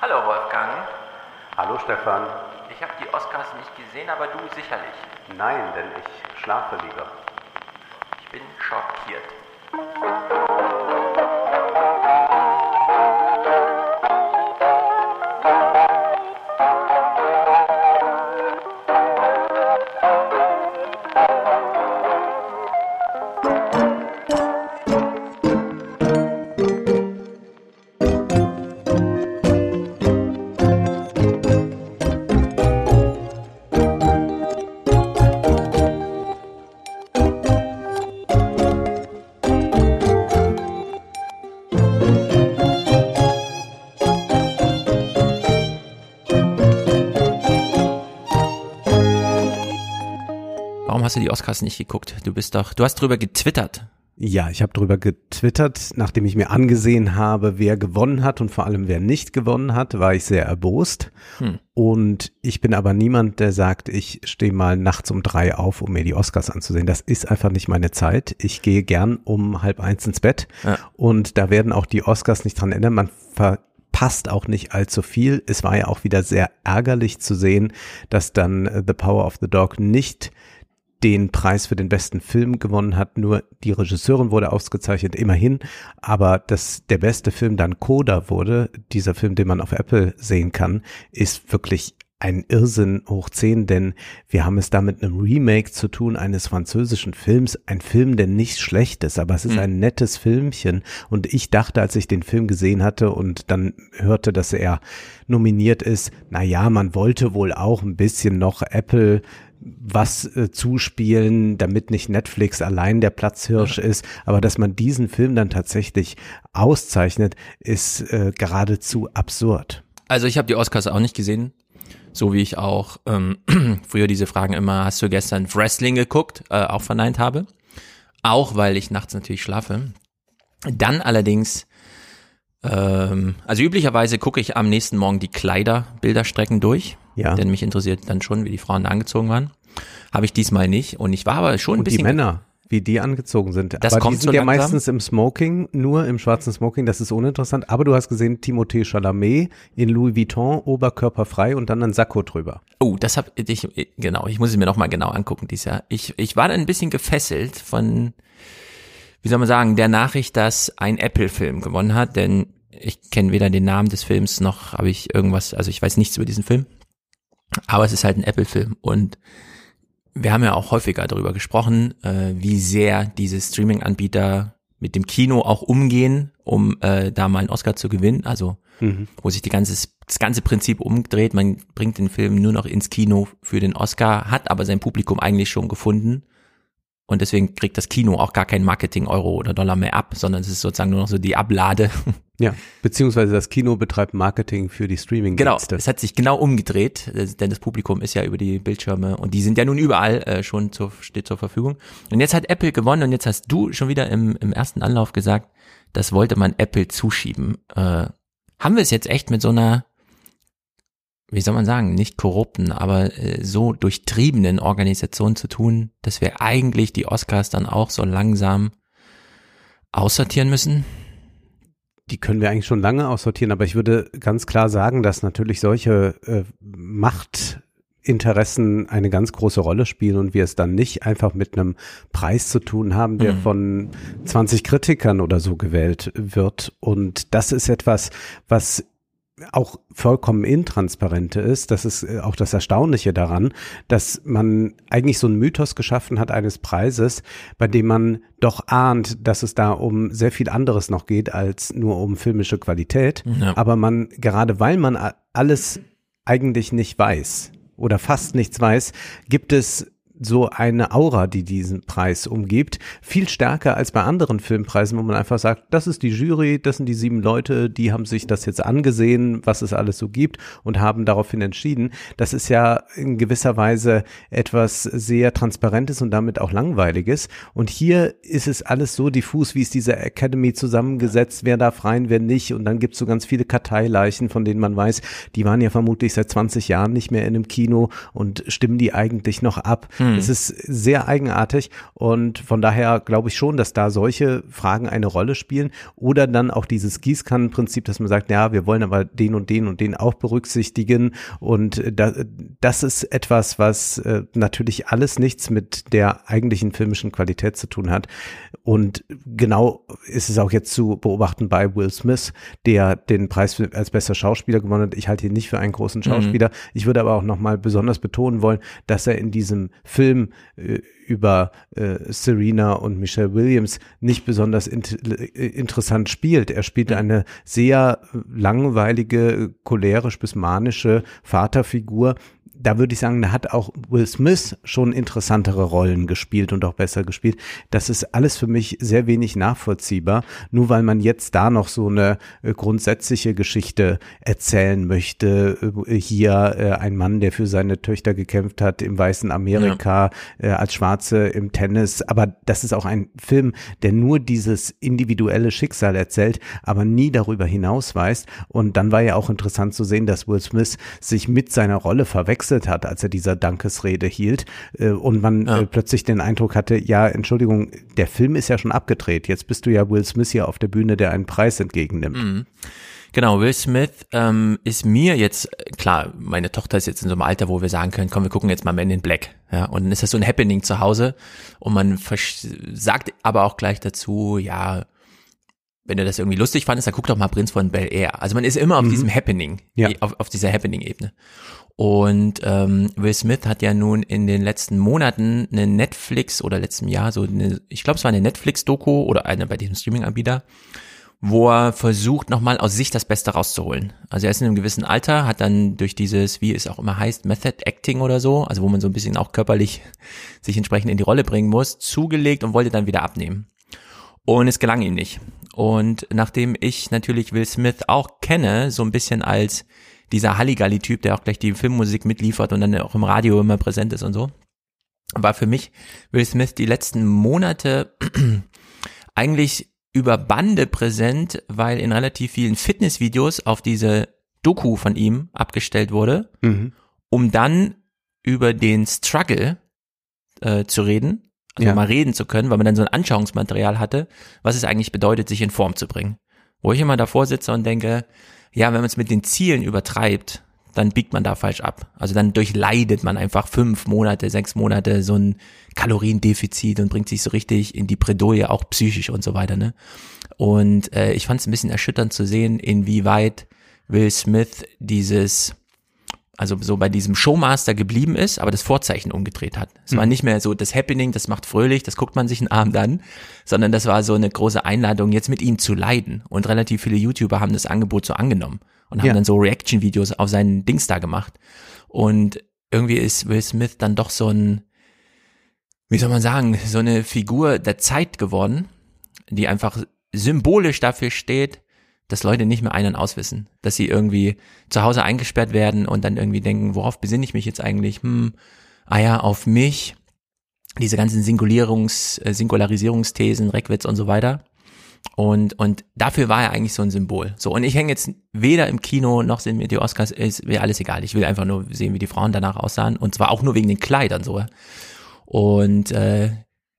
Hallo Wolfgang. Hallo Stefan. Ich habe die Oscars nicht gesehen, aber du sicherlich. Nein, denn ich schlafe lieber. Ich bin schockiert. Hast du die Oscars nicht geguckt? Du bist doch, du hast drüber getwittert. Ja, ich habe drüber getwittert, nachdem ich mir angesehen habe, wer gewonnen hat und vor allem wer nicht gewonnen hat, war ich sehr erbost. Hm. Und ich bin aber niemand, der sagt, ich stehe mal nachts um drei auf, um mir die Oscars anzusehen. Das ist einfach nicht meine Zeit. Ich gehe gern um halb eins ins Bett ja. und da werden auch die Oscars nicht dran ändern. Man verpasst auch nicht allzu viel. Es war ja auch wieder sehr ärgerlich zu sehen, dass dann äh, The Power of the Dog nicht den Preis für den besten Film gewonnen hat. Nur die Regisseurin wurde ausgezeichnet, immerhin. Aber dass der beste Film dann Coda wurde, dieser Film, den man auf Apple sehen kann, ist wirklich ein Irrsinn hoch zehn, denn wir haben es da mit einem Remake zu tun eines französischen Films, ein Film, der nicht schlecht ist, aber es ist mhm. ein nettes Filmchen und ich dachte, als ich den Film gesehen hatte und dann hörte, dass er nominiert ist, na ja, man wollte wohl auch ein bisschen noch Apple was äh, zuspielen, damit nicht Netflix allein der Platzhirsch ja. ist, aber dass man diesen Film dann tatsächlich auszeichnet, ist äh, geradezu absurd. Also ich habe die Oscars auch nicht gesehen, so wie ich auch ähm, früher diese Fragen immer, hast du gestern Wrestling geguckt, äh, auch verneint habe, auch weil ich nachts natürlich schlafe. Dann allerdings ähm, also üblicherweise gucke ich am nächsten Morgen die Kleiderbilderstrecken durch. Ja. Denn mich interessiert dann schon, wie die Frauen da angezogen waren. Habe ich diesmal nicht. Und ich war aber schon ein Und bisschen. Die Männer, wie die angezogen sind. Das aber kommt die sind so ja langsam. meistens im Smoking, nur im schwarzen Smoking, das ist uninteressant. Aber du hast gesehen, Timothée Chalamet in Louis Vuitton, oberkörperfrei und dann ein Sakko drüber. Oh, das hab ich, genau, ich muss es mir nochmal genau angucken dieses Jahr. Ich, ich war dann ein bisschen gefesselt von, wie soll man sagen, der Nachricht, dass ein Apple-Film gewonnen hat, denn ich kenne weder den Namen des Films noch habe ich irgendwas, also ich weiß nichts über diesen Film. Aber es ist halt ein Apple-Film und wir haben ja auch häufiger darüber gesprochen, äh, wie sehr diese Streaming-Anbieter mit dem Kino auch umgehen, um äh, da mal einen Oscar zu gewinnen. Also mhm. wo sich die ganze, das ganze Prinzip umdreht. Man bringt den Film nur noch ins Kino für den Oscar, hat aber sein Publikum eigentlich schon gefunden. Und deswegen kriegt das Kino auch gar kein Marketing-Euro oder Dollar mehr ab, sondern es ist sozusagen nur noch so die Ablade. Ja, beziehungsweise das Kino betreibt Marketing für die streaming Genau, es hat sich genau umgedreht, denn das Publikum ist ja über die Bildschirme und die sind ja nun überall äh, schon zur, steht zur Verfügung. Und jetzt hat Apple gewonnen und jetzt hast du schon wieder im, im ersten Anlauf gesagt, das wollte man Apple zuschieben. Äh, haben wir es jetzt echt mit so einer wie soll man sagen, nicht korrupten, aber äh, so durchtriebenen Organisation zu tun, dass wir eigentlich die Oscars dann auch so langsam aussortieren müssen? Die können wir eigentlich schon lange aussortieren, aber ich würde ganz klar sagen, dass natürlich solche äh, Machtinteressen eine ganz große Rolle spielen und wir es dann nicht einfach mit einem Preis zu tun haben, der mhm. von 20 Kritikern oder so gewählt wird. Und das ist etwas, was auch vollkommen intransparente ist, das ist äh, auch das Erstaunliche daran, dass man eigentlich so einen Mythos geschaffen hat eines Preises, bei dem man doch ahnt, dass es da um sehr viel anderes noch geht als nur um filmische Qualität. Ja. Aber man, gerade weil man alles eigentlich nicht weiß oder fast nichts weiß, gibt es so eine Aura, die diesen Preis umgibt. Viel stärker als bei anderen Filmpreisen, wo man einfach sagt, das ist die Jury, das sind die sieben Leute, die haben sich das jetzt angesehen, was es alles so gibt und haben daraufhin entschieden. Das ist ja in gewisser Weise etwas sehr Transparentes und damit auch Langweiliges. Und hier ist es alles so diffus, wie ist diese Academy zusammengesetzt, wer darf rein, wer nicht. Und dann gibt es so ganz viele Karteileichen, von denen man weiß, die waren ja vermutlich seit 20 Jahren nicht mehr in einem Kino und stimmen die eigentlich noch ab. Hm Mhm. Es ist sehr eigenartig und von daher glaube ich schon, dass da solche Fragen eine Rolle spielen oder dann auch dieses Gießkannenprinzip, dass man sagt, ja, wir wollen aber den und den und den auch berücksichtigen und da, das ist etwas, was äh, natürlich alles nichts mit der eigentlichen filmischen Qualität zu tun hat und genau ist es auch jetzt zu beobachten bei Will Smith, der den Preis als bester Schauspieler gewonnen hat. Ich halte ihn nicht für einen großen mhm. Schauspieler. Mhm. Ich würde aber auch nochmal besonders betonen wollen, dass er in diesem Film äh, über äh, Serena und Michelle Williams nicht besonders int äh, interessant spielt. Er spielt eine sehr langweilige, cholerisch bis manische Vaterfigur, da würde ich sagen, da hat auch Will Smith schon interessantere Rollen gespielt und auch besser gespielt. Das ist alles für mich sehr wenig nachvollziehbar, nur weil man jetzt da noch so eine äh, grundsätzliche Geschichte erzählen möchte. Äh, hier äh, ein Mann, der für seine Töchter gekämpft hat im weißen Amerika, ja. als Schwarze im Tennis. Aber das ist auch ein Film, der nur dieses individuelle Schicksal erzählt, aber nie darüber hinaus weist. Und dann war ja auch interessant zu sehen, dass Will Smith sich mit seiner Rolle verwechselt gewechselt hat, als er dieser Dankesrede hielt äh, und man ja. äh, plötzlich den Eindruck hatte, ja, Entschuldigung, der Film ist ja schon abgedreht, jetzt bist du ja Will Smith hier auf der Bühne, der einen Preis entgegennimmt. Mhm. Genau, Will Smith ähm, ist mir jetzt, klar, meine Tochter ist jetzt in so einem Alter, wo wir sagen können, komm, wir gucken jetzt mal Men in Black. Ja, und dann ist das so ein Happening zu Hause und man sagt aber auch gleich dazu, ja, wenn du das irgendwie lustig fandest, dann guck doch mal Prinz von Bel Air. Also man ist immer auf mhm. diesem Happening, ja. auf, auf dieser Happening-Ebene. Und ähm, Will Smith hat ja nun in den letzten Monaten eine Netflix oder letztem Jahr so eine, ich glaube es war eine Netflix-Doku oder eine bei diesem Streaming-Anbieter, wo er versucht nochmal aus sich das Beste rauszuholen. Also er ist in einem gewissen Alter, hat dann durch dieses, wie es auch immer heißt, Method Acting oder so, also wo man so ein bisschen auch körperlich sich entsprechend in die Rolle bringen muss, zugelegt und wollte dann wieder abnehmen. Und es gelang ihm nicht. Und nachdem ich natürlich Will Smith auch kenne, so ein bisschen als dieser Halligalli-Typ, der auch gleich die Filmmusik mitliefert und dann auch im Radio immer präsent ist und so, war für mich Will Smith die letzten Monate eigentlich über Bande präsent, weil in relativ vielen Fitnessvideos auf diese Doku von ihm abgestellt wurde, mhm. um dann über den Struggle äh, zu reden, also ja. mal reden zu können, weil man dann so ein Anschauungsmaterial hatte, was es eigentlich bedeutet, sich in Form zu bringen. Wo ich immer davor sitze und denke, ja, wenn man es mit den Zielen übertreibt, dann biegt man da falsch ab. Also dann durchleidet man einfach fünf Monate, sechs Monate so ein Kaloriendefizit und bringt sich so richtig in die Bredouille, auch psychisch und so weiter. Ne? Und äh, ich fand es ein bisschen erschütternd zu sehen, inwieweit Will Smith dieses also so bei diesem Showmaster geblieben ist, aber das Vorzeichen umgedreht hat. Es mhm. war nicht mehr so das Happening, das macht fröhlich, das guckt man sich einen Abend an, sondern das war so eine große Einladung, jetzt mit ihm zu leiden. Und relativ viele YouTuber haben das Angebot so angenommen und haben ja. dann so Reaction-Videos auf seinen Dings da gemacht. Und irgendwie ist Will Smith dann doch so ein, wie soll man sagen, so eine Figur der Zeit geworden, die einfach symbolisch dafür steht, dass Leute nicht mehr ein- und auswissen, dass sie irgendwie zu Hause eingesperrt werden und dann irgendwie denken, worauf besinne ich mich jetzt eigentlich? Hm, ah ja, auf mich, diese ganzen Singulierungs, äh, Singularisierungsthesen, Reckwitz und so weiter. Und, und dafür war er eigentlich so ein Symbol. So, und ich hänge jetzt weder im Kino noch sind mir die Oscars, ist mir alles egal. Ich will einfach nur sehen, wie die Frauen danach aussahen. Und zwar auch nur wegen den Kleidern so. Und äh,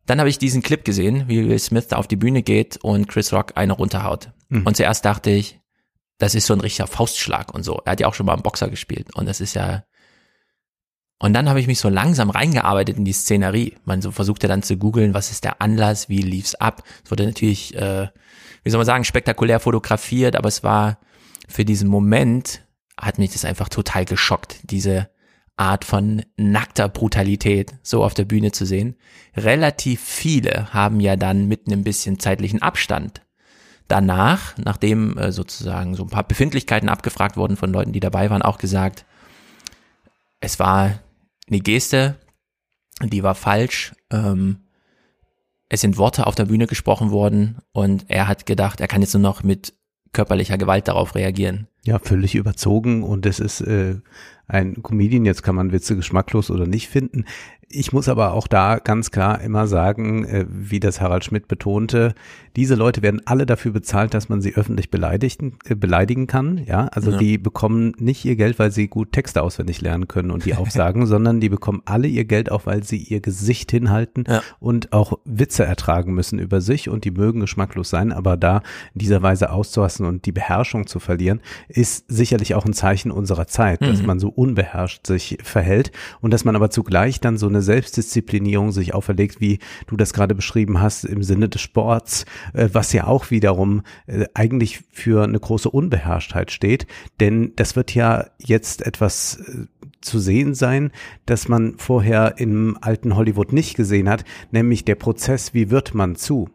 dann habe ich diesen Clip gesehen, wie Will Smith da auf die Bühne geht und Chris Rock eine runterhaut. Mhm. Und zuerst dachte ich, das ist so ein richtiger Faustschlag und so. Er hat ja auch schon mal einen Boxer gespielt und das ist ja. Und dann habe ich mich so langsam reingearbeitet in die Szenerie. Man so versuchte dann zu googeln, was ist der Anlass, wie lief's ab. Es wurde natürlich, äh, wie soll man sagen, spektakulär fotografiert, aber es war für diesen Moment hat mich das einfach total geschockt, diese Art von nackter Brutalität so auf der Bühne zu sehen. Relativ viele haben ja dann mit einem bisschen zeitlichen Abstand danach, nachdem äh, sozusagen so ein paar Befindlichkeiten abgefragt wurden von Leuten, die dabei waren, auch gesagt, es war eine Geste, die war falsch. Ähm, es sind Worte auf der Bühne gesprochen worden und er hat gedacht, er kann jetzt nur noch mit körperlicher Gewalt darauf reagieren. Ja, völlig überzogen und es ist äh, ein Comedian, jetzt kann man Witze geschmacklos oder nicht finden. Ich muss aber auch da ganz klar immer sagen, äh, wie das Harald Schmidt betonte, diese Leute werden alle dafür bezahlt, dass man sie öffentlich beleidigen, äh, beleidigen kann. Ja, also ja. die bekommen nicht ihr Geld, weil sie gut Texte auswendig lernen können und die aufsagen, sondern die bekommen alle ihr Geld auch, weil sie ihr Gesicht hinhalten ja. und auch Witze ertragen müssen über sich und die mögen geschmacklos sein, aber da in dieser Weise auszuhassen und die Beherrschung zu verlieren, ist sicherlich auch ein Zeichen unserer Zeit, mhm. dass man so unbeherrscht sich verhält und dass man aber zugleich dann so eine Selbstdisziplinierung sich auferlegt, wie du das gerade beschrieben hast, im Sinne des Sports, äh, was ja auch wiederum äh, eigentlich für eine große Unbeherrschtheit steht, denn das wird ja jetzt etwas äh, zu sehen sein, dass man vorher im alten Hollywood nicht gesehen hat, nämlich der Prozess, wie wird man zu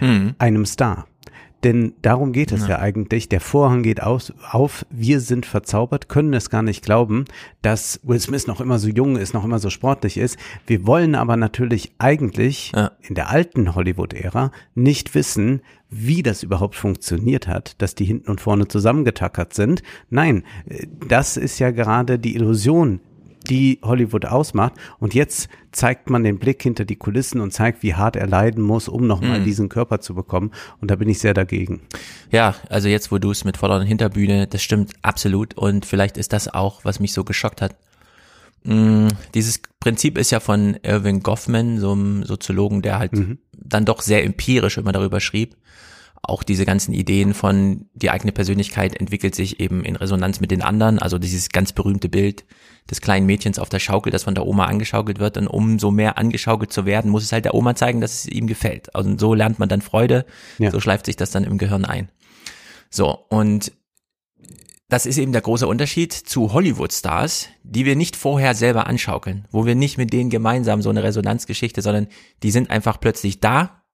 mhm. einem Star. Denn darum geht es ja. ja, eigentlich. Der Vorhang geht aus, auf. Wir sind verzaubert, können es gar nicht glauben, dass Will Smith noch immer so jung ist, noch immer so sportlich ist. Wir wollen aber natürlich eigentlich ja. in der alten Hollywood-Ära nicht wissen, wie das überhaupt funktioniert hat, dass die hinten und vorne zusammengetackert sind. Nein, äh, das ist ja gerade die Illusion, die Hollywood ausmacht. Und jetzt zeigt man den Blick hinter die Kulissen und zeigt, wie hart er leiden muss, um nochmal mhm. diesen Körper zu bekommen. Und da bin ich sehr dagegen. Ja, also jetzt, wo du es mit voller Hinterbühne, das stimmt absolut. Und vielleicht ist das auch, was mich so geschockt hat. Mm, dieses Prinzip ist ja von Irving Goffman, so einem Soziologen, der halt mhm. dann doch sehr empirisch immer darüber schrieb auch diese ganzen Ideen von die eigene Persönlichkeit entwickelt sich eben in Resonanz mit den anderen. Also dieses ganz berühmte Bild des kleinen Mädchens auf der Schaukel, das von der Oma angeschaukelt wird. Und umso mehr angeschaukelt zu werden, muss es halt der Oma zeigen, dass es ihm gefällt. Also so lernt man dann Freude. Ja. So schleift sich das dann im Gehirn ein. So, und das ist eben der große Unterschied zu Hollywood-Stars, die wir nicht vorher selber anschaukeln, wo wir nicht mit denen gemeinsam so eine Resonanzgeschichte, sondern die sind einfach plötzlich da,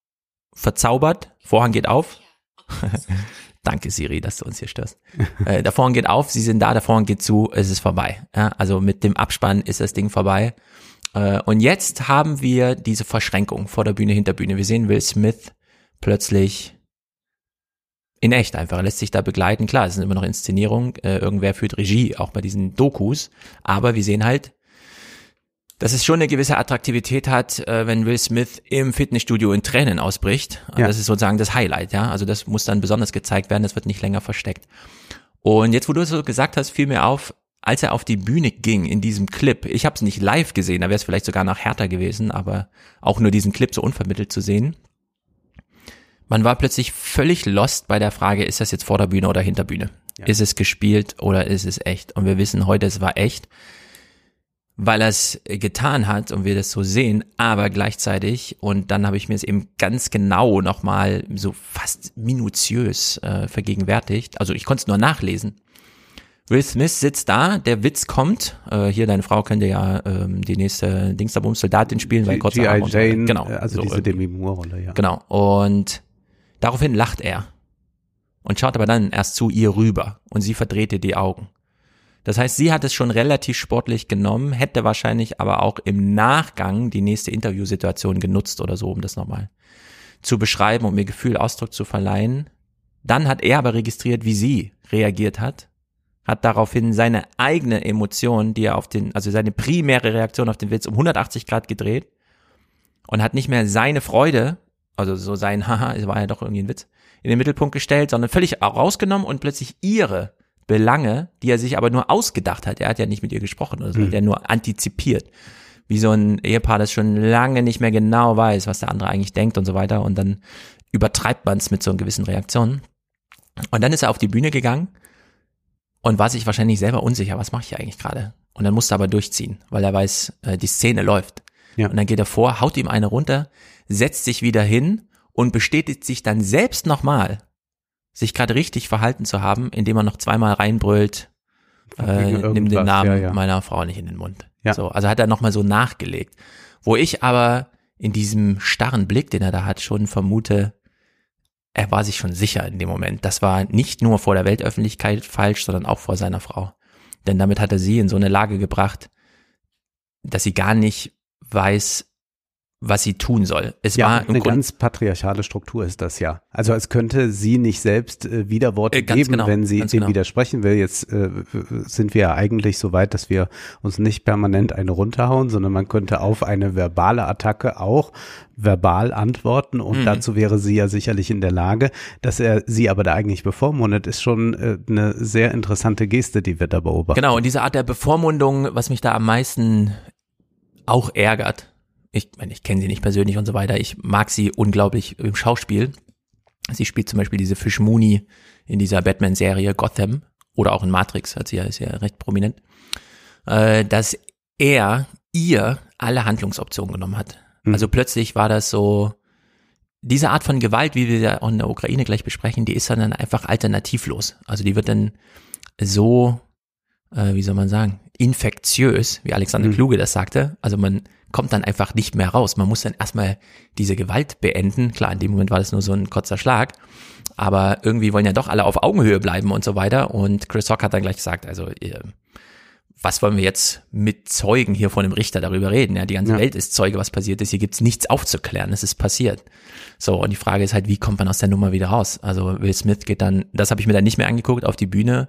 verzaubert, Vorhang geht auf. Danke Siri, dass du uns hier störst. äh, der Vorhang geht auf, sie sind da, der Vorhang geht zu, es ist vorbei. Ja, also mit dem Abspann ist das Ding vorbei. Äh, und jetzt haben wir diese Verschränkung vor der Bühne, hinter Bühne. Wir sehen Will Smith plötzlich in echt einfach, lässt sich da begleiten. Klar, es sind immer noch Inszenierungen, äh, irgendwer führt Regie, auch bei diesen Dokus, aber wir sehen halt, dass es schon eine gewisse Attraktivität hat, äh, wenn Will Smith im Fitnessstudio in Tränen ausbricht. Ja. Das ist sozusagen das Highlight, ja. Also das muss dann besonders gezeigt werden, das wird nicht länger versteckt. Und jetzt, wo du es so gesagt hast, fiel mir auf, als er auf die Bühne ging in diesem Clip, ich habe es nicht live gesehen, da wäre es vielleicht sogar noch härter gewesen, aber auch nur diesen Clip so unvermittelt zu sehen. Man war plötzlich völlig lost bei der Frage, ist das jetzt vor der Bühne oder hinter Bühne? Ja. Ist es gespielt oder ist es echt? Und wir wissen heute, es war echt weil er es getan hat und wir das so sehen, aber gleichzeitig, und dann habe ich mir es eben ganz genau nochmal so fast minutiös äh, vergegenwärtigt, also ich konnte es nur nachlesen. Will Smith sitzt da, der Witz kommt, äh, hier deine Frau könnte ja ähm, die nächste Dingsdabums Soldatin spielen, weil kurz Jane, so, genau, also so diese Demi Moore Rolle, ja. Genau, und daraufhin lacht er und schaut aber dann erst zu ihr rüber und sie verdrehte die Augen. Das heißt, sie hat es schon relativ sportlich genommen, hätte wahrscheinlich aber auch im Nachgang die nächste Interviewsituation genutzt oder so, um das nochmal zu beschreiben, um mir Gefühl Ausdruck zu verleihen. Dann hat er aber registriert, wie sie reagiert hat, hat daraufhin seine eigene Emotion, die er auf den, also seine primäre Reaktion auf den Witz um 180 Grad gedreht und hat nicht mehr seine Freude, also so sein Haha, es war ja doch irgendwie ein Witz, in den Mittelpunkt gestellt, sondern völlig rausgenommen und plötzlich ihre Belange, die er sich aber nur ausgedacht hat. Er hat ja nicht mit ihr gesprochen, also mhm. hat er nur antizipiert. Wie so ein Ehepaar, das schon lange nicht mehr genau weiß, was der andere eigentlich denkt und so weiter. Und dann übertreibt man es mit so einer gewissen Reaktion. Und dann ist er auf die Bühne gegangen und war sich wahrscheinlich selber unsicher, was mache ich eigentlich gerade? Und dann musste er aber durchziehen, weil er weiß, äh, die Szene läuft. Ja. Und dann geht er vor, haut ihm eine runter, setzt sich wieder hin und bestätigt sich dann selbst nochmal, sich gerade richtig verhalten zu haben, indem er noch zweimal reinbrüllt, äh, nimm den Namen ja, ja. meiner Frau nicht in den Mund. Ja. So, also hat er nochmal so nachgelegt. Wo ich aber in diesem starren Blick, den er da hat, schon vermute, er war sich schon sicher in dem Moment. Das war nicht nur vor der Weltöffentlichkeit falsch, sondern auch vor seiner Frau. Denn damit hat er sie in so eine Lage gebracht, dass sie gar nicht weiß, was sie tun soll. Es ja, war eine Grund ganz patriarchale Struktur ist das ja. Also es könnte sie nicht selbst äh, Widerworte äh, geben, genau, wenn sie dem genau. widersprechen will. Jetzt äh, sind wir ja eigentlich so weit, dass wir uns nicht permanent eine runterhauen, sondern man könnte auf eine verbale Attacke auch verbal antworten und mhm. dazu wäre sie ja sicherlich in der Lage, dass er sie aber da eigentlich bevormundet, ist schon äh, eine sehr interessante Geste, die wir da beobachten. Genau, und diese Art der Bevormundung, was mich da am meisten auch ärgert, ich meine, ich kenne sie nicht persönlich und so weiter, ich mag sie unglaublich im Schauspiel. Sie spielt zum Beispiel diese Fish Mooney in dieser Batman-Serie Gotham oder auch in Matrix, hat sie ja, ist ja recht prominent, äh, dass er ihr alle Handlungsoptionen genommen hat. Mhm. Also plötzlich war das so, diese Art von Gewalt, wie wir ja auch in der Ukraine gleich besprechen, die ist dann einfach alternativlos. Also die wird dann so, äh, wie soll man sagen, infektiös, wie Alexander mhm. Kluge das sagte. Also man kommt dann einfach nicht mehr raus. Man muss dann erstmal diese Gewalt beenden. Klar, in dem Moment war das nur so ein kurzer Schlag. Aber irgendwie wollen ja doch alle auf Augenhöhe bleiben und so weiter. Und Chris Rock hat dann gleich gesagt, also was wollen wir jetzt mit Zeugen hier vor dem Richter darüber reden? Ja, die ganze ja. Welt ist Zeuge, was passiert ist. Hier gibt's nichts aufzuklären. Es ist passiert. So, und die Frage ist halt, wie kommt man aus der Nummer wieder raus? Also Will Smith geht dann, das habe ich mir dann nicht mehr angeguckt, auf die Bühne,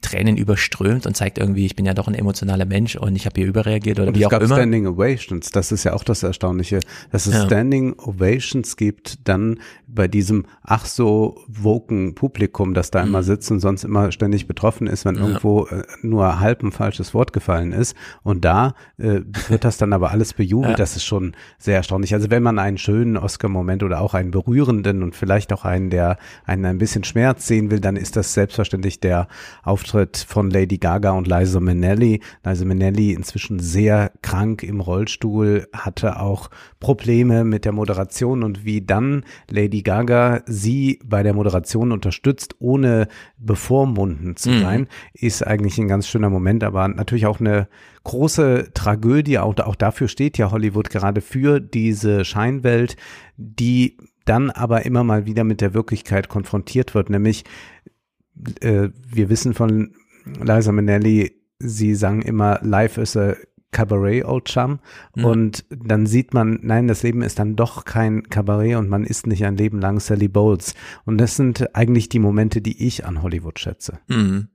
Tränen überströmt und zeigt irgendwie, ich bin ja doch ein emotionaler Mensch und ich habe hier überreagiert oder und wie es auch gab immer. Standing Ovations, das ist ja auch das Erstaunliche, dass es ja. Standing Ovations gibt, dann bei diesem ach so woken Publikum, das da mhm. immer sitzt und sonst immer ständig betroffen ist, wenn ja. irgendwo äh, nur halb ein falsches Wort gefallen ist. Und da äh, wird das dann aber alles bejubelt. Ja. Das ist schon sehr erstaunlich. Also wenn man einen schönen Oscar-Moment oder auch einen berührenden und vielleicht auch einen, der einen ein bisschen Schmerz sehen will, dann ist das selbstverständlich der Auftritt von Lady Gaga und Liza Minnelli. Liza Minnelli inzwischen sehr krank im Rollstuhl, hatte auch Probleme mit der Moderation und wie dann Lady Gaga sie bei der Moderation unterstützt, ohne bevormunden zu mhm. sein, mhm. ist eigentlich ein ganz schöner Moment, aber natürlich auch eine große Tragödie. Auch, auch dafür steht ja Hollywood gerade für diese Scheinwelt, die dann aber immer mal wieder mit der Wirklichkeit konfrontiert wird, nämlich äh, wir wissen von Liza Minnelli, sie sang immer Life is a Cabaret, Old Chum. Mhm. Und dann sieht man, nein, das Leben ist dann doch kein Kabarett und man ist nicht ein Leben lang Sally Bowles. Und das sind eigentlich die Momente, die ich an Hollywood schätze. Mhm.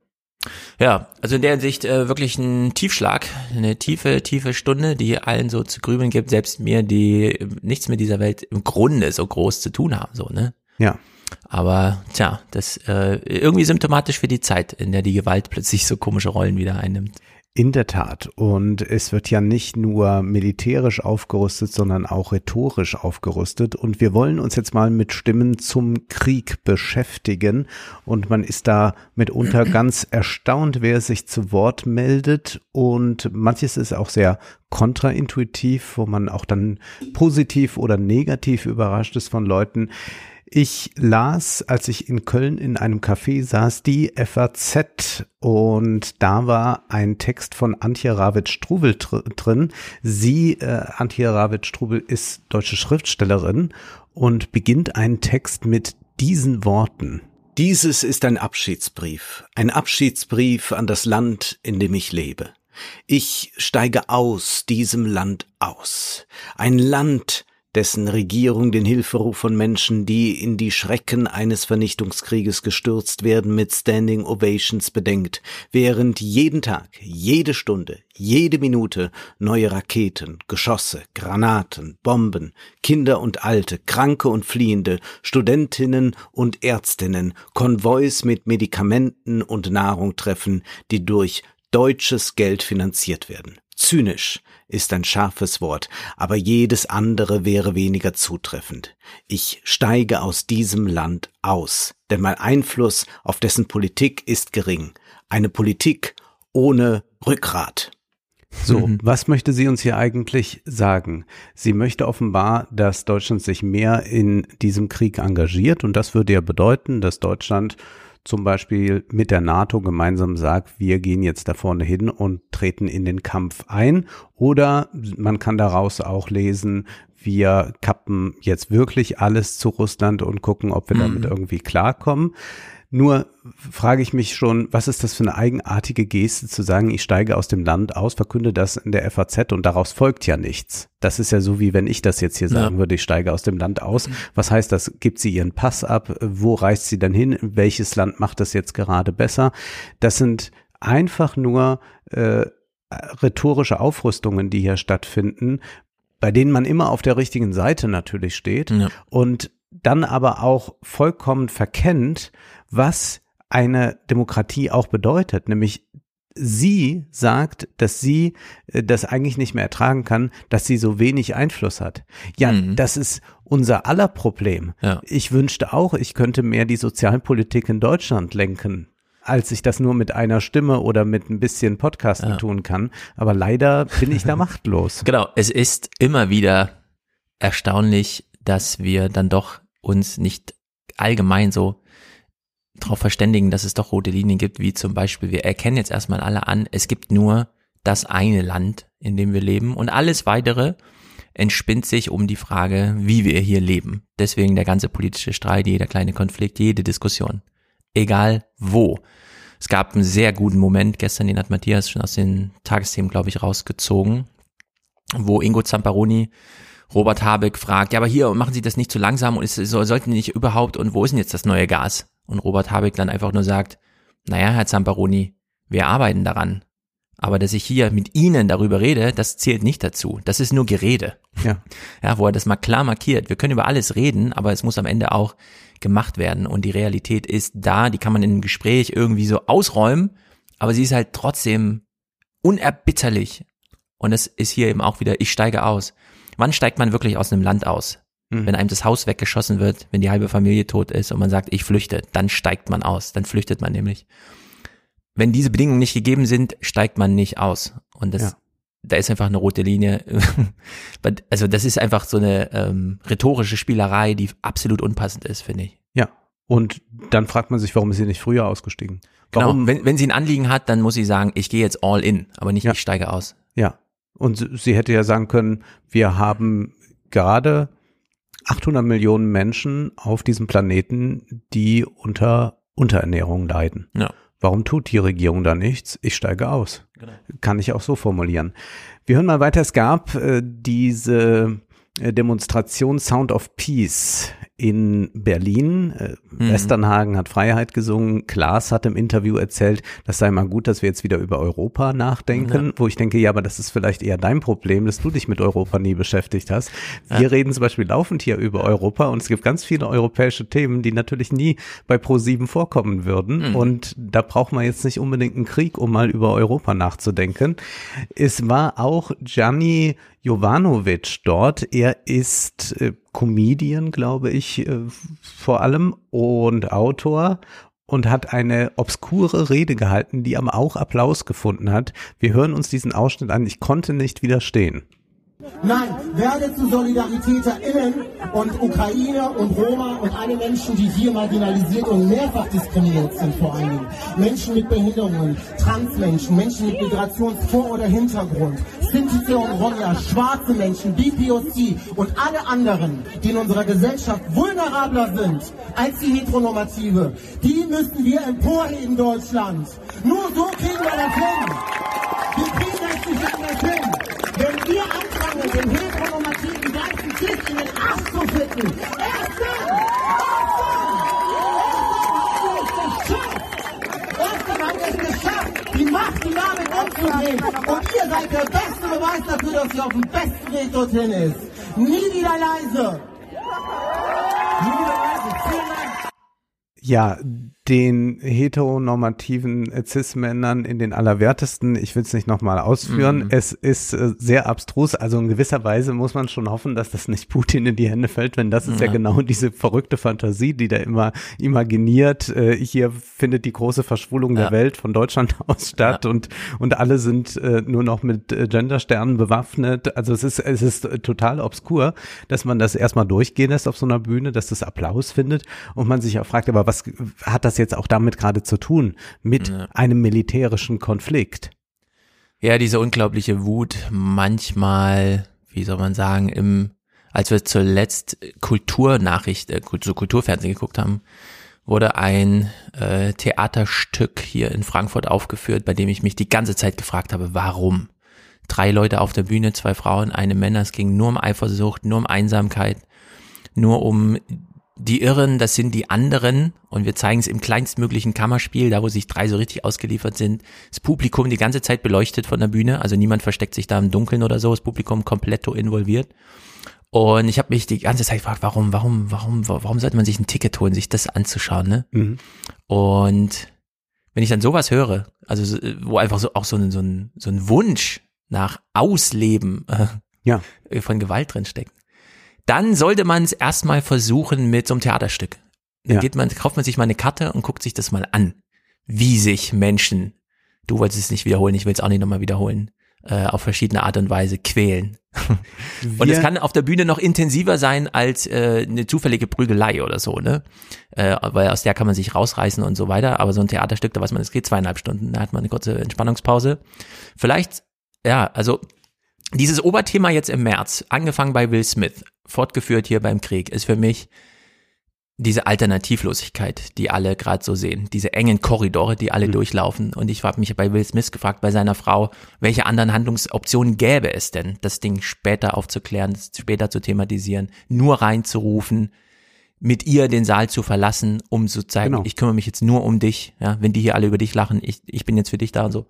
Ja, also in der Hinsicht äh, wirklich ein Tiefschlag, eine tiefe, tiefe Stunde, die allen so zu grübeln gibt, selbst mir, die nichts mit dieser Welt im Grunde so groß zu tun haben, so, ne? Ja. Aber tja, das äh, irgendwie symptomatisch für die Zeit, in der die Gewalt plötzlich so komische Rollen wieder einnimmt. In der Tat. Und es wird ja nicht nur militärisch aufgerüstet, sondern auch rhetorisch aufgerüstet. Und wir wollen uns jetzt mal mit Stimmen zum Krieg beschäftigen. Und man ist da mitunter ganz erstaunt, wer sich zu Wort meldet. Und manches ist auch sehr kontraintuitiv, wo man auch dann positiv oder negativ überrascht ist von Leuten, ich las, als ich in Köln in einem Café saß, die FAZ und da war ein Text von Antje Ravitsch-Strubel drin. Sie, äh, Antje Ravitsch-Strubel, ist deutsche Schriftstellerin und beginnt einen Text mit diesen Worten. Dieses ist ein Abschiedsbrief, ein Abschiedsbrief an das Land, in dem ich lebe. Ich steige aus diesem Land aus. Ein Land, dessen Regierung den Hilferuf von Menschen, die in die Schrecken eines Vernichtungskrieges gestürzt werden, mit Standing Ovations bedenkt, während jeden Tag, jede Stunde, jede Minute neue Raketen, Geschosse, Granaten, Bomben, Kinder und Alte, Kranke und Fliehende, Studentinnen und Ärztinnen, Konvois mit Medikamenten und Nahrung treffen, die durch deutsches Geld finanziert werden. Zynisch ist ein scharfes Wort, aber jedes andere wäre weniger zutreffend. Ich steige aus diesem Land aus, denn mein Einfluss auf dessen Politik ist gering. Eine Politik ohne Rückgrat. So, mhm. was möchte sie uns hier eigentlich sagen? Sie möchte offenbar, dass Deutschland sich mehr in diesem Krieg engagiert und das würde ja bedeuten, dass Deutschland zum Beispiel mit der NATO gemeinsam sagt, wir gehen jetzt da vorne hin und treten in den Kampf ein. Oder man kann daraus auch lesen, wir kappen jetzt wirklich alles zu Russland und gucken, ob wir mhm. damit irgendwie klarkommen. Nur frage ich mich schon, was ist das für eine eigenartige Geste zu sagen, ich steige aus dem Land aus, verkünde das in der FAZ und daraus folgt ja nichts. Das ist ja so, wie wenn ich das jetzt hier sagen ja. würde, ich steige aus dem Land aus. Was heißt das? Gibt sie ihren Pass ab? Wo reist sie dann hin? Welches Land macht das jetzt gerade besser? Das sind einfach nur äh, rhetorische Aufrüstungen, die hier stattfinden, bei denen man immer auf der richtigen Seite natürlich steht ja. und dann aber auch vollkommen verkennt, was eine Demokratie auch bedeutet, nämlich sie sagt, dass sie äh, das eigentlich nicht mehr ertragen kann, dass sie so wenig Einfluss hat. Ja, mhm. das ist unser aller Problem. Ja. Ich wünschte auch, ich könnte mehr die Sozialpolitik in Deutschland lenken als ich das nur mit einer Stimme oder mit ein bisschen Podcasten ja. tun kann. Aber leider bin ich da machtlos. Genau, es ist immer wieder erstaunlich, dass wir dann doch uns nicht allgemein so darauf verständigen, dass es doch rote Linien gibt, wie zum Beispiel, wir erkennen jetzt erstmal alle an, es gibt nur das eine Land, in dem wir leben und alles weitere entspinnt sich um die Frage, wie wir hier leben. Deswegen der ganze politische Streit, jeder kleine Konflikt, jede Diskussion egal wo. Es gab einen sehr guten Moment, gestern den hat Matthias schon aus den Tagesthemen, glaube ich, rausgezogen, wo Ingo Zamparoni Robert Habeck fragt, ja, aber hier, machen Sie das nicht zu langsam und ist, so, sollten nicht überhaupt, und wo ist denn jetzt das neue Gas? Und Robert Habeck dann einfach nur sagt, naja, Herr Zamparoni, wir arbeiten daran. Aber dass ich hier mit Ihnen darüber rede, das zählt nicht dazu. Das ist nur Gerede. Ja. Ja, wo er das mal klar markiert. Wir können über alles reden, aber es muss am Ende auch gemacht werden. Und die Realität ist da, die kann man in einem Gespräch irgendwie so ausräumen, aber sie ist halt trotzdem unerbitterlich. Und es ist hier eben auch wieder, ich steige aus. Wann steigt man wirklich aus einem Land aus? Mhm. Wenn einem das Haus weggeschossen wird, wenn die halbe Familie tot ist und man sagt, ich flüchte, dann steigt man aus, dann flüchtet man nämlich. Wenn diese Bedingungen nicht gegeben sind, steigt man nicht aus. Und das, ja. da ist einfach eine rote Linie. also das ist einfach so eine ähm, rhetorische Spielerei, die absolut unpassend ist, finde ich. Ja. Und dann fragt man sich, warum ist sie nicht früher ausgestiegen? Genau. Warum? Genau. Wenn, wenn sie ein Anliegen hat, dann muss sie sagen, ich gehe jetzt all in, aber nicht, ja. ich steige aus. Ja. Und sie hätte ja sagen können, wir haben gerade 800 Millionen Menschen auf diesem Planeten, die unter Unterernährung leiden. Ja. Warum tut die Regierung da nichts? Ich steige aus. Genau. Kann ich auch so formulieren. Wir hören mal weiter. Es gab äh, diese Demonstration Sound of Peace in Berlin. Äh, mhm. Westernhagen hat Freiheit gesungen. Klaas hat im Interview erzählt, das sei mal gut, dass wir jetzt wieder über Europa nachdenken, ja. wo ich denke, ja, aber das ist vielleicht eher dein Problem, dass du dich mit Europa nie beschäftigt hast. Wir ja. reden zum Beispiel laufend hier über Europa und es gibt ganz viele europäische Themen, die natürlich nie bei Pro7 vorkommen würden. Mhm. Und da braucht man jetzt nicht unbedingt einen Krieg, um mal über Europa nachzudenken. Es war auch Gianni Jovanovic dort. Er ist äh, Comedian, glaube ich, äh, vor allem und Autor und hat eine obskure Rede gehalten, die aber auch Applaus gefunden hat. Wir hören uns diesen Ausschnitt an. Ich konnte nicht widerstehen. Nein, werde zu SolidaritäterInnen und Ukrainer und Roma und alle Menschen, die hier marginalisiert und mehrfach diskriminiert sind vor allen Dingen. Menschen mit Behinderungen, Transmenschen, Menschen mit Migrationsvor- oder Hintergrund, Sinti und Romja, schwarze Menschen, BPOC und alle anderen, die in unserer Gesellschaft vulnerabler sind als die Heteronormative, die müssen wir emporheben, Deutschland. Nur so kriegen wir das hin. Wir kriegen das nicht anders hin. Wenn wir anfangen, den heteronormativen ganzen Tisch in den Arsch zu geschafft, die Macht, die damit umzugehen. Und ihr seid der beste Beweis dafür, dass ihr auf dem besten Weg dorthin ist. Nie wieder leise. Nie wieder leise. Vielen. Ja, den heteronormativen Cis-Männern in den Allerwertesten. Ich will es nicht nochmal ausführen. Mhm. Es ist äh, sehr abstrus. Also in gewisser Weise muss man schon hoffen, dass das nicht Putin in die Hände fällt, wenn das ist ja, ja genau diese verrückte Fantasie, die da immer imaginiert. Äh, hier findet die große Verschwulung ja. der Welt von Deutschland aus statt ja. und, und alle sind äh, nur noch mit Gendersternen bewaffnet. Also es ist, es ist total obskur, dass man das erstmal durchgehen lässt auf so einer Bühne, dass das Applaus findet und man sich auch fragt, aber was hat das das jetzt auch damit gerade zu tun, mit ja. einem militärischen Konflikt? Ja, diese unglaubliche Wut manchmal, wie soll man sagen, im, als wir zuletzt Kulturnachricht, äh, so Kulturfernsehen geguckt haben, wurde ein äh, Theaterstück hier in Frankfurt aufgeführt, bei dem ich mich die ganze Zeit gefragt habe, warum? Drei Leute auf der Bühne, zwei Frauen, eine Männer. Es ging nur um Eifersucht, nur um Einsamkeit, nur um die Irren, das sind die anderen und wir zeigen es im kleinstmöglichen Kammerspiel, da wo sich drei so richtig ausgeliefert sind. Das Publikum die ganze Zeit beleuchtet von der Bühne, also niemand versteckt sich da im Dunkeln oder so, das Publikum komplett involviert. Und ich habe mich die ganze Zeit gefragt, warum, warum, warum, warum sollte man sich ein Ticket holen, sich das anzuschauen, ne? Mhm. Und wenn ich dann sowas höre, also wo einfach so auch so ein, so ein, so ein Wunsch nach Ausleben äh, ja. von Gewalt drin steckt, dann sollte man es erstmal versuchen mit so einem Theaterstück. Dann ja. geht man, kauft man sich mal eine Karte und guckt sich das mal an, wie sich Menschen, du wolltest es nicht wiederholen, ich will es auch nicht nochmal wiederholen, äh, auf verschiedene Art und Weise quälen. und es kann auf der Bühne noch intensiver sein als äh, eine zufällige Prügelei oder so, ne? Äh, weil aus der kann man sich rausreißen und so weiter. Aber so ein Theaterstück, da weiß man, es geht zweieinhalb Stunden, da hat man eine kurze Entspannungspause. Vielleicht, ja, also dieses Oberthema jetzt im März, angefangen bei Will Smith, fortgeführt hier beim Krieg, ist für mich diese Alternativlosigkeit, die alle gerade so sehen, diese engen Korridore, die alle mhm. durchlaufen. Und ich habe mich bei Will Smith gefragt, bei seiner Frau, welche anderen Handlungsoptionen gäbe es denn, das Ding später aufzuklären, später zu thematisieren, nur reinzurufen, mit ihr den Saal zu verlassen, um zu zeigen, genau. ich kümmere mich jetzt nur um dich. Ja, wenn die hier alle über dich lachen, ich, ich bin jetzt für dich da und so.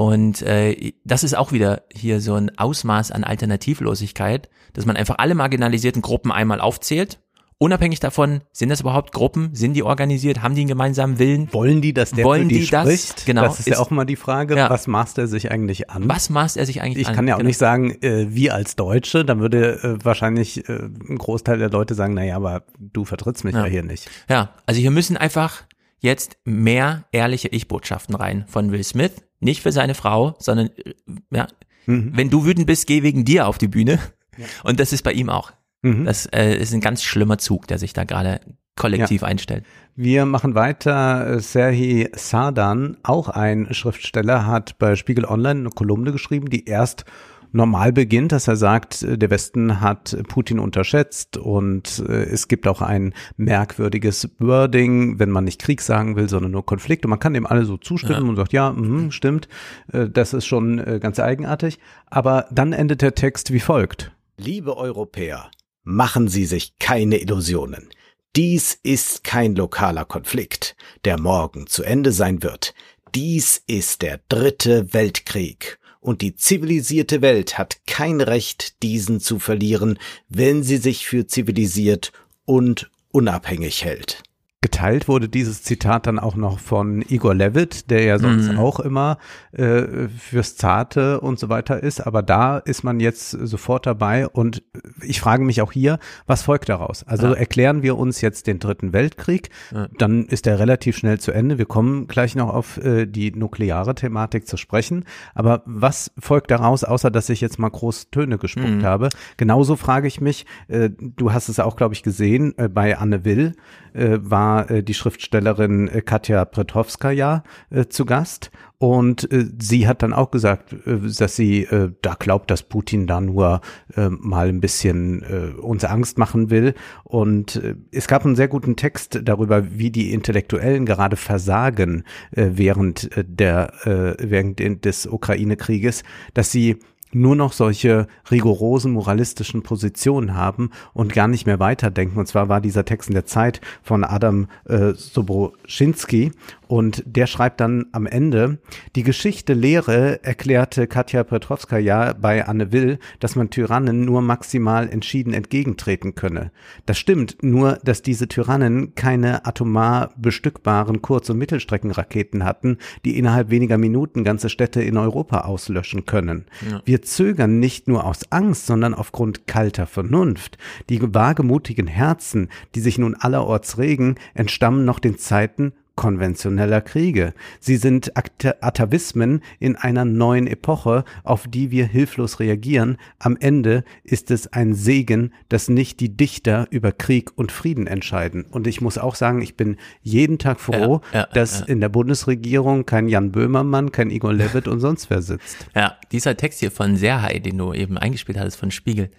Und äh, das ist auch wieder hier so ein Ausmaß an Alternativlosigkeit, dass man einfach alle marginalisierten Gruppen einmal aufzählt unabhängig davon, sind das überhaupt Gruppen? Sind die organisiert? Haben die einen gemeinsamen Willen? Wollen die, dass der Wollen die, die spricht? Das? Genau. Das ist, ist, ja auch mal die Frage, ja. was maßt er sich eigentlich an? Was maßt er sich eigentlich ich an? Ich kann ja auch genau. nicht sagen, äh, wir als Deutsche, dann würde äh, wahrscheinlich äh, ein Großteil der Leute sagen, naja, aber du vertrittst mich ja. ja hier nicht. Ja, also hier müssen einfach jetzt mehr ehrliche Ich-Botschaften rein von Will Smith. Nicht für seine Frau, sondern äh, ja, mhm. wenn du wütend bist, geh wegen dir auf die Bühne. Ja. Und das ist bei ihm auch. Mhm. Das äh, ist ein ganz schlimmer Zug, der sich da gerade kollektiv ja. einstellt. Wir machen weiter. Serhi Sardan, auch ein Schriftsteller, hat bei Spiegel Online eine Kolumne geschrieben, die erst normal beginnt, dass er sagt, der Westen hat Putin unterschätzt und äh, es gibt auch ein merkwürdiges Wording, wenn man nicht Krieg sagen will, sondern nur Konflikt. Und man kann dem alle so zustimmen ja. und sagt, ja, mh, stimmt, äh, das ist schon äh, ganz eigenartig. Aber dann endet der Text wie folgt. Liebe Europäer, Machen Sie sich keine Illusionen. Dies ist kein lokaler Konflikt, der morgen zu Ende sein wird. Dies ist der dritte Weltkrieg. Und die zivilisierte Welt hat kein Recht, diesen zu verlieren, wenn sie sich für zivilisiert und unabhängig hält. Geteilt wurde dieses Zitat dann auch noch von Igor Levitt, der ja sonst mhm. auch immer äh, fürs Zarte und so weiter ist. Aber da ist man jetzt sofort dabei. Und ich frage mich auch hier, was folgt daraus? Also ja. erklären wir uns jetzt den Dritten Weltkrieg, ja. dann ist er relativ schnell zu Ende. Wir kommen gleich noch auf äh, die nukleare Thematik zu sprechen. Aber was folgt daraus, außer dass ich jetzt mal groß Töne gespuckt mhm. habe? Genauso frage ich mich, äh, du hast es auch, glaube ich, gesehen, äh, bei Anne Will war äh, die Schriftstellerin äh, Katja Pretowskaja äh, zu Gast und äh, sie hat dann auch gesagt, äh, dass sie äh, da glaubt, dass Putin da nur äh, mal ein bisschen äh, uns Angst machen will. Und äh, es gab einen sehr guten Text darüber, wie die Intellektuellen gerade versagen äh, während äh, der äh, während des Ukraine-Krieges, dass sie nur noch solche rigorosen moralistischen Positionen haben und gar nicht mehr weiterdenken. Und zwar war dieser Text in der Zeit von Adam äh, Soboschinski und der schreibt dann am Ende, die Geschichte Lehre erklärte Katja Petrovskaja bei Anne Will, dass man Tyrannen nur maximal entschieden entgegentreten könne. Das stimmt, nur dass diese Tyrannen keine atomar bestückbaren Kurz- und Mittelstreckenraketen hatten, die innerhalb weniger Minuten ganze Städte in Europa auslöschen können. Ja. Wir zögern nicht nur aus Angst, sondern aufgrund kalter Vernunft. Die wagemutigen Herzen, die sich nun allerorts regen, entstammen noch den Zeiten, konventioneller Kriege. Sie sind Atavismen in einer neuen Epoche, auf die wir hilflos reagieren. Am Ende ist es ein Segen, dass nicht die Dichter über Krieg und Frieden entscheiden. Und ich muss auch sagen, ich bin jeden Tag froh, ja, ja, dass ja. in der Bundesregierung kein Jan Böhmermann, kein Igor Levitt und sonst wer sitzt. Ja, dieser Text hier von Serhai, den du eben eingespielt hattest von Spiegel,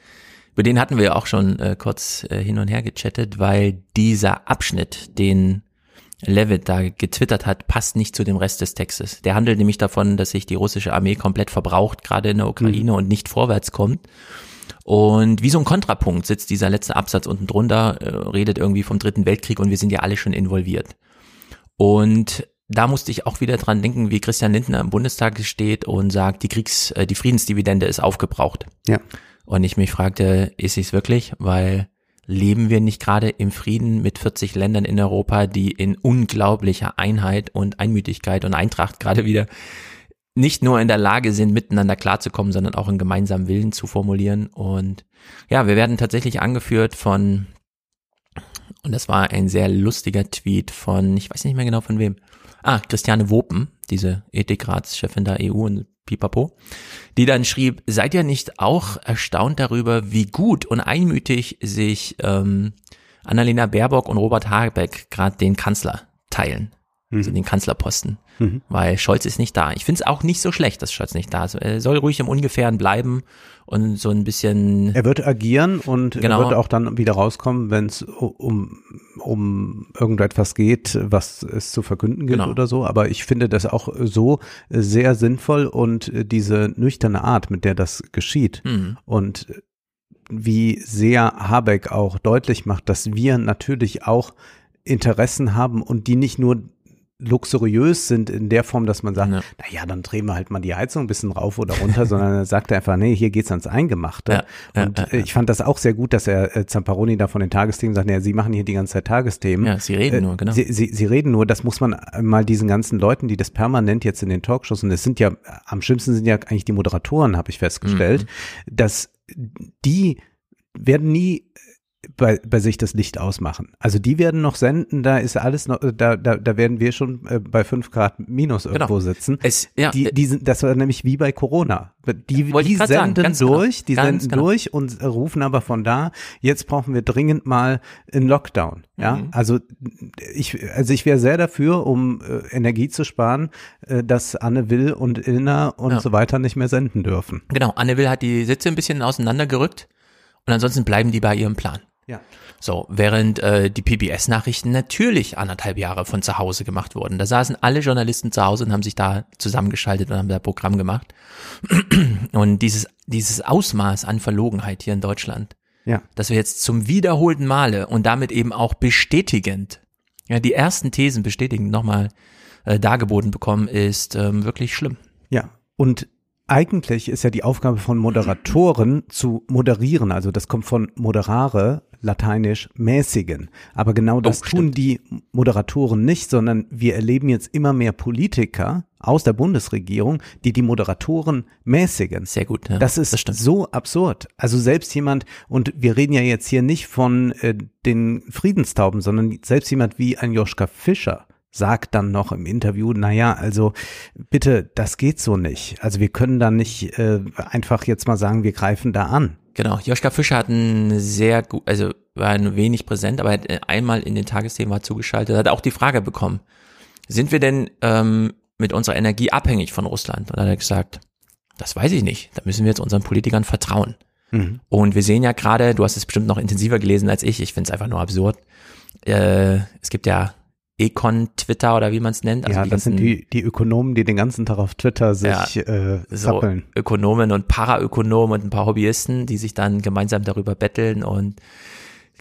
über den hatten wir ja auch schon äh, kurz äh, hin und her gechattet, weil dieser Abschnitt, den Levitt da getwittert hat, passt nicht zu dem Rest des Textes. Der handelt nämlich davon, dass sich die russische Armee komplett verbraucht, gerade in der Ukraine mhm. und nicht vorwärts kommt. Und wie so ein Kontrapunkt sitzt dieser letzte Absatz unten drunter, äh, redet irgendwie vom Dritten Weltkrieg und wir sind ja alle schon involviert. Und da musste ich auch wieder dran denken, wie Christian Lindner im Bundestag steht und sagt, die Kriegs-, äh, die Friedensdividende ist aufgebraucht. Ja. Und ich mich fragte, ist es wirklich? Weil leben wir nicht gerade im Frieden mit 40 Ländern in Europa, die in unglaublicher Einheit und Einmütigkeit und Eintracht gerade wieder nicht nur in der Lage sind, miteinander klarzukommen, sondern auch einen gemeinsamen Willen zu formulieren. Und ja, wir werden tatsächlich angeführt von, und das war ein sehr lustiger Tweet von, ich weiß nicht mehr genau von wem, ah, Christiane Wopen, diese Ethikratschefin der EU und Pipapo, die dann schrieb, seid ihr nicht auch erstaunt darüber, wie gut und einmütig sich ähm, Annalena Baerbock und Robert Habeck gerade den Kanzler teilen? Also mhm. also den Kanzlerposten, mhm. weil Scholz ist nicht da. Ich finde es auch nicht so schlecht, dass Scholz nicht da ist. Er soll ruhig im Ungefähren bleiben und so ein bisschen. Er wird agieren und genau. er wird auch dann wieder rauskommen, wenn es um, um irgendetwas geht, was es zu verkünden gilt genau. oder so. Aber ich finde das auch so sehr sinnvoll und diese nüchterne Art, mit der das geschieht mhm. und wie sehr Habeck auch deutlich macht, dass wir natürlich auch Interessen haben und die nicht nur luxuriös sind in der Form, dass man sagt, ja. na ja, dann drehen wir halt mal die Heizung ein bisschen rauf oder runter, sondern er sagt einfach, nee, hier geht's ans Eingemachte. Ja, und ja, ich fand das auch sehr gut, dass er äh, Zamparoni da von den Tagesthemen sagt, ja, sie machen hier die ganze Zeit Tagesthemen. Ja, sie reden äh, nur, genau. Sie, sie, sie reden nur, das muss man mal diesen ganzen Leuten, die das permanent jetzt in den Talkshows, und es sind ja, am schlimmsten sind ja eigentlich die Moderatoren, habe ich festgestellt, mhm. dass die werden nie bei, bei sich das Licht ausmachen. Also die werden noch senden, da ist alles noch, da, da, da werden wir schon äh, bei fünf Grad minus genau. irgendwo genau. sitzen. Es, ja, die, die sind, das war nämlich wie bei Corona. Die, die senden sagen, durch, genau. die ganz senden genau. durch und rufen aber von da, jetzt brauchen wir dringend mal einen Lockdown. Ja, mhm. also ich, also ich wäre sehr dafür, um äh, Energie zu sparen, äh, dass Anne Will und Ilna und ja. so weiter nicht mehr senden dürfen. Genau, Anne Will hat die Sitze ein bisschen auseinandergerückt und ansonsten bleiben die bei ihrem Plan. Ja. So, während äh, die PBS-Nachrichten natürlich anderthalb Jahre von zu Hause gemacht wurden. Da saßen alle Journalisten zu Hause und haben sich da zusammengeschaltet und haben da Programm gemacht. Und dieses, dieses Ausmaß an Verlogenheit hier in Deutschland, ja. dass wir jetzt zum wiederholten Male und damit eben auch bestätigend, ja, die ersten Thesen bestätigend nochmal äh, dargeboten bekommen, ist ähm, wirklich schlimm. Ja, und eigentlich ist ja die Aufgabe von Moderatoren zu moderieren. Also das kommt von moderare, lateinisch mäßigen. Aber genau das oh, tun die Moderatoren nicht, sondern wir erleben jetzt immer mehr Politiker aus der Bundesregierung, die die Moderatoren mäßigen. Sehr gut. Ja, das ist das so absurd. Also selbst jemand, und wir reden ja jetzt hier nicht von äh, den Friedenstauben, sondern selbst jemand wie ein Joschka Fischer, sagt dann noch im Interview, naja, also bitte, das geht so nicht. Also wir können da nicht äh, einfach jetzt mal sagen, wir greifen da an. Genau, Joschka Fischer hat ein sehr gut, also war ein wenig präsent, aber hat einmal in den Tagesthemen war zugeschaltet, hat auch die Frage bekommen, sind wir denn ähm, mit unserer Energie abhängig von Russland? Und dann hat er gesagt, das weiß ich nicht, da müssen wir jetzt unseren Politikern vertrauen. Mhm. Und wir sehen ja gerade, du hast es bestimmt noch intensiver gelesen als ich, ich finde es einfach nur absurd. Äh, es gibt ja Econ Twitter oder wie man es nennt. Also ja, das sind die, die Ökonomen, die den ganzen Tag auf Twitter sich ja, äh, zappeln. So Ökonomen und Paraökonomen und ein paar Hobbyisten, die sich dann gemeinsam darüber betteln und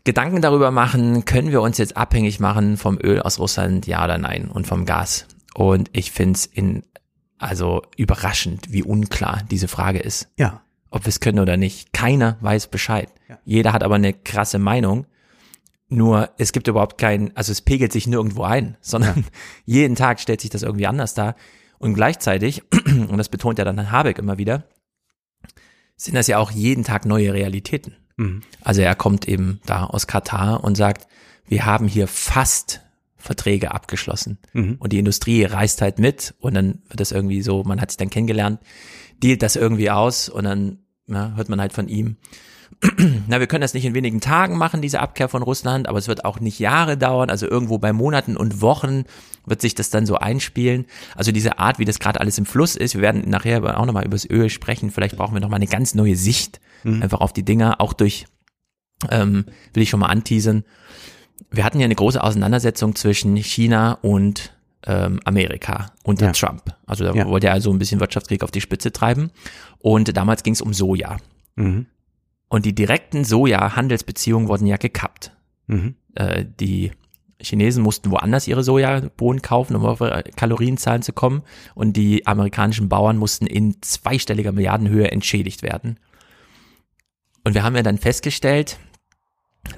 Gedanken darüber machen, können wir uns jetzt abhängig machen vom Öl aus Russland, ja oder nein, und vom Gas. Und ich finde es in, also überraschend, wie unklar diese Frage ist. Ja. Ob wir es können oder nicht. Keiner weiß Bescheid. Ja. Jeder hat aber eine krasse Meinung. Nur es gibt überhaupt kein, also es pegelt sich nirgendwo ein, sondern ja. jeden Tag stellt sich das irgendwie anders dar. Und gleichzeitig, und das betont ja dann Habeck immer wieder, sind das ja auch jeden Tag neue Realitäten. Mhm. Also er kommt eben da aus Katar und sagt, wir haben hier fast Verträge abgeschlossen. Mhm. Und die Industrie reist halt mit und dann wird das irgendwie so, man hat sich dann kennengelernt, dealt das irgendwie aus und dann ja, hört man halt von ihm, na, wir können das nicht in wenigen Tagen machen, diese Abkehr von Russland, aber es wird auch nicht Jahre dauern, also irgendwo bei Monaten und Wochen wird sich das dann so einspielen. Also diese Art, wie das gerade alles im Fluss ist, wir werden nachher auch nochmal über das Öl sprechen, vielleicht brauchen wir nochmal eine ganz neue Sicht mhm. einfach auf die Dinger, auch durch, ähm, will ich schon mal anteasern, wir hatten ja eine große Auseinandersetzung zwischen China und ähm, Amerika unter Ja. Trump. Also da Ja. wollte er also ein bisschen Wirtschaftskrieg auf die Spitze treiben. Und damals ging es um Soja. Mhm. Und die direkten Soja-Handelsbeziehungen wurden ja gekappt. Mhm. Äh, die Chinesen mussten woanders ihre Sojabohnen kaufen, um auf ihre Kalorienzahlen zu kommen. Und die amerikanischen Bauern mussten in zweistelliger Milliardenhöhe entschädigt werden. Und wir haben ja dann festgestellt,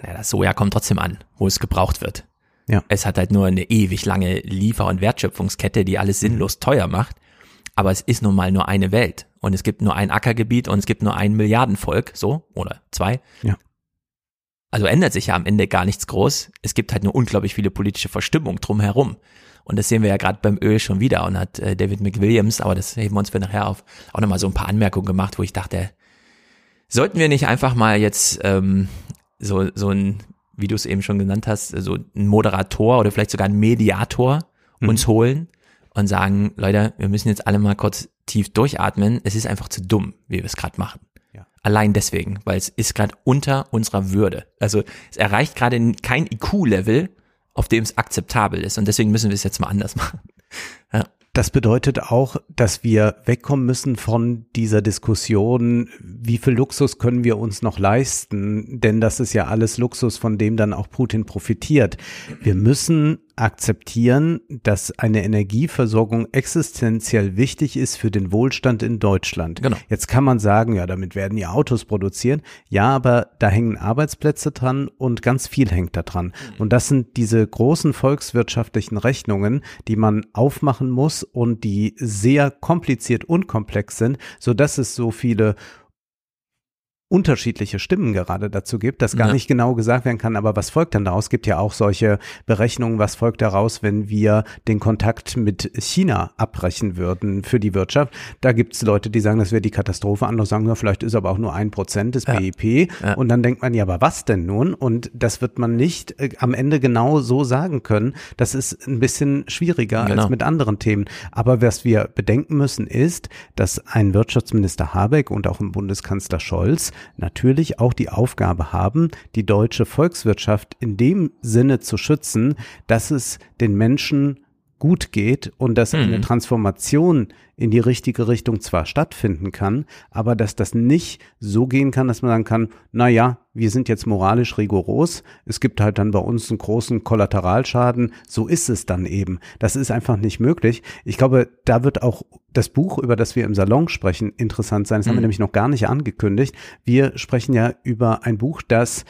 na, das Soja kommt trotzdem an, wo es gebraucht wird. Ja. Es hat halt nur eine ewig lange Liefer- und Wertschöpfungskette, die alles sinnlos teuer macht. Aber es ist nun mal nur eine Welt. Und es gibt nur ein Ackergebiet und es gibt nur ein Milliardenvolk, so, oder zwei. Ja. Also ändert sich ja am Ende gar nichts groß. Es gibt halt nur unglaublich viele politische Verstimmung drumherum. Und das sehen wir ja gerade beim Öl schon wieder. Und hat äh, David McWilliams, aber das heben wir uns für nachher auf, auch nochmal so ein paar Anmerkungen gemacht, wo ich dachte, sollten wir nicht einfach mal jetzt ähm, so, so ein, wie du es eben schon genannt hast, so ein Moderator oder vielleicht sogar ein Mediator uns holen und sagen, Leute, wir müssen jetzt alle mal kurz tief durchatmen. Es ist einfach zu dumm, wie wir es gerade machen. Ja. Allein deswegen, weil es ist gerade unter unserer Würde. Also es erreicht gerade kein IQ-Level, auf dem es akzeptabel ist. Und deswegen müssen wir es jetzt mal anders machen. Das bedeutet auch, dass wir wegkommen müssen von dieser Diskussion, wie viel Luxus können wir uns noch leisten, denn das ist ja alles Luxus, von dem dann auch Putin profitiert. Wir müssen akzeptieren, dass eine Energieversorgung existenziell wichtig ist für den Wohlstand in Deutschland. Genau. Jetzt kann man sagen, ja, damit werden ja Autos produzieren. Ja, aber da hängen Arbeitsplätze dran und ganz viel hängt da dran. Und das sind diese großen volkswirtschaftlichen Rechnungen, die man aufmachen muss und die sehr kompliziert und komplex sind, so dass es so viele unterschiedliche Stimmen gerade dazu gibt, dass gar Ja. nicht genau gesagt werden kann, aber was folgt dann daraus? Es gibt ja auch solche Berechnungen, was folgt daraus, wenn wir den Kontakt mit China abbrechen würden für die Wirtschaft. Da gibt es Leute, die sagen, das wäre die Katastrophe, andere sagen, ja, vielleicht ist aber auch nur ein Prozent des Ja. BIP. Ja. Und dann denkt man, ja, aber was denn nun? Und das wird man nicht äh, am Ende genau so sagen können. Das ist ein bisschen schwieriger Genau. als mit anderen Themen. Aber was wir bedenken müssen, ist, dass ein Wirtschaftsminister Habeck und auch ein Bundeskanzler Scholz natürlich auch die Aufgabe haben, die deutsche Volkswirtschaft in dem Sinne zu schützen, dass es den Menschen gut geht und dass eine Mhm. Transformation in die richtige Richtung zwar stattfinden kann, aber dass das nicht so gehen kann, dass man sagen kann, na ja, wir sind jetzt moralisch rigoros, es gibt halt dann bei uns einen großen Kollateralschaden, so ist es dann eben. Das ist einfach nicht möglich. Ich glaube, da wird auch das Buch, über das wir im Salon sprechen, interessant sein. Das haben wir Mhm. nämlich noch gar nicht angekündigt. Wir sprechen ja über ein Buch, das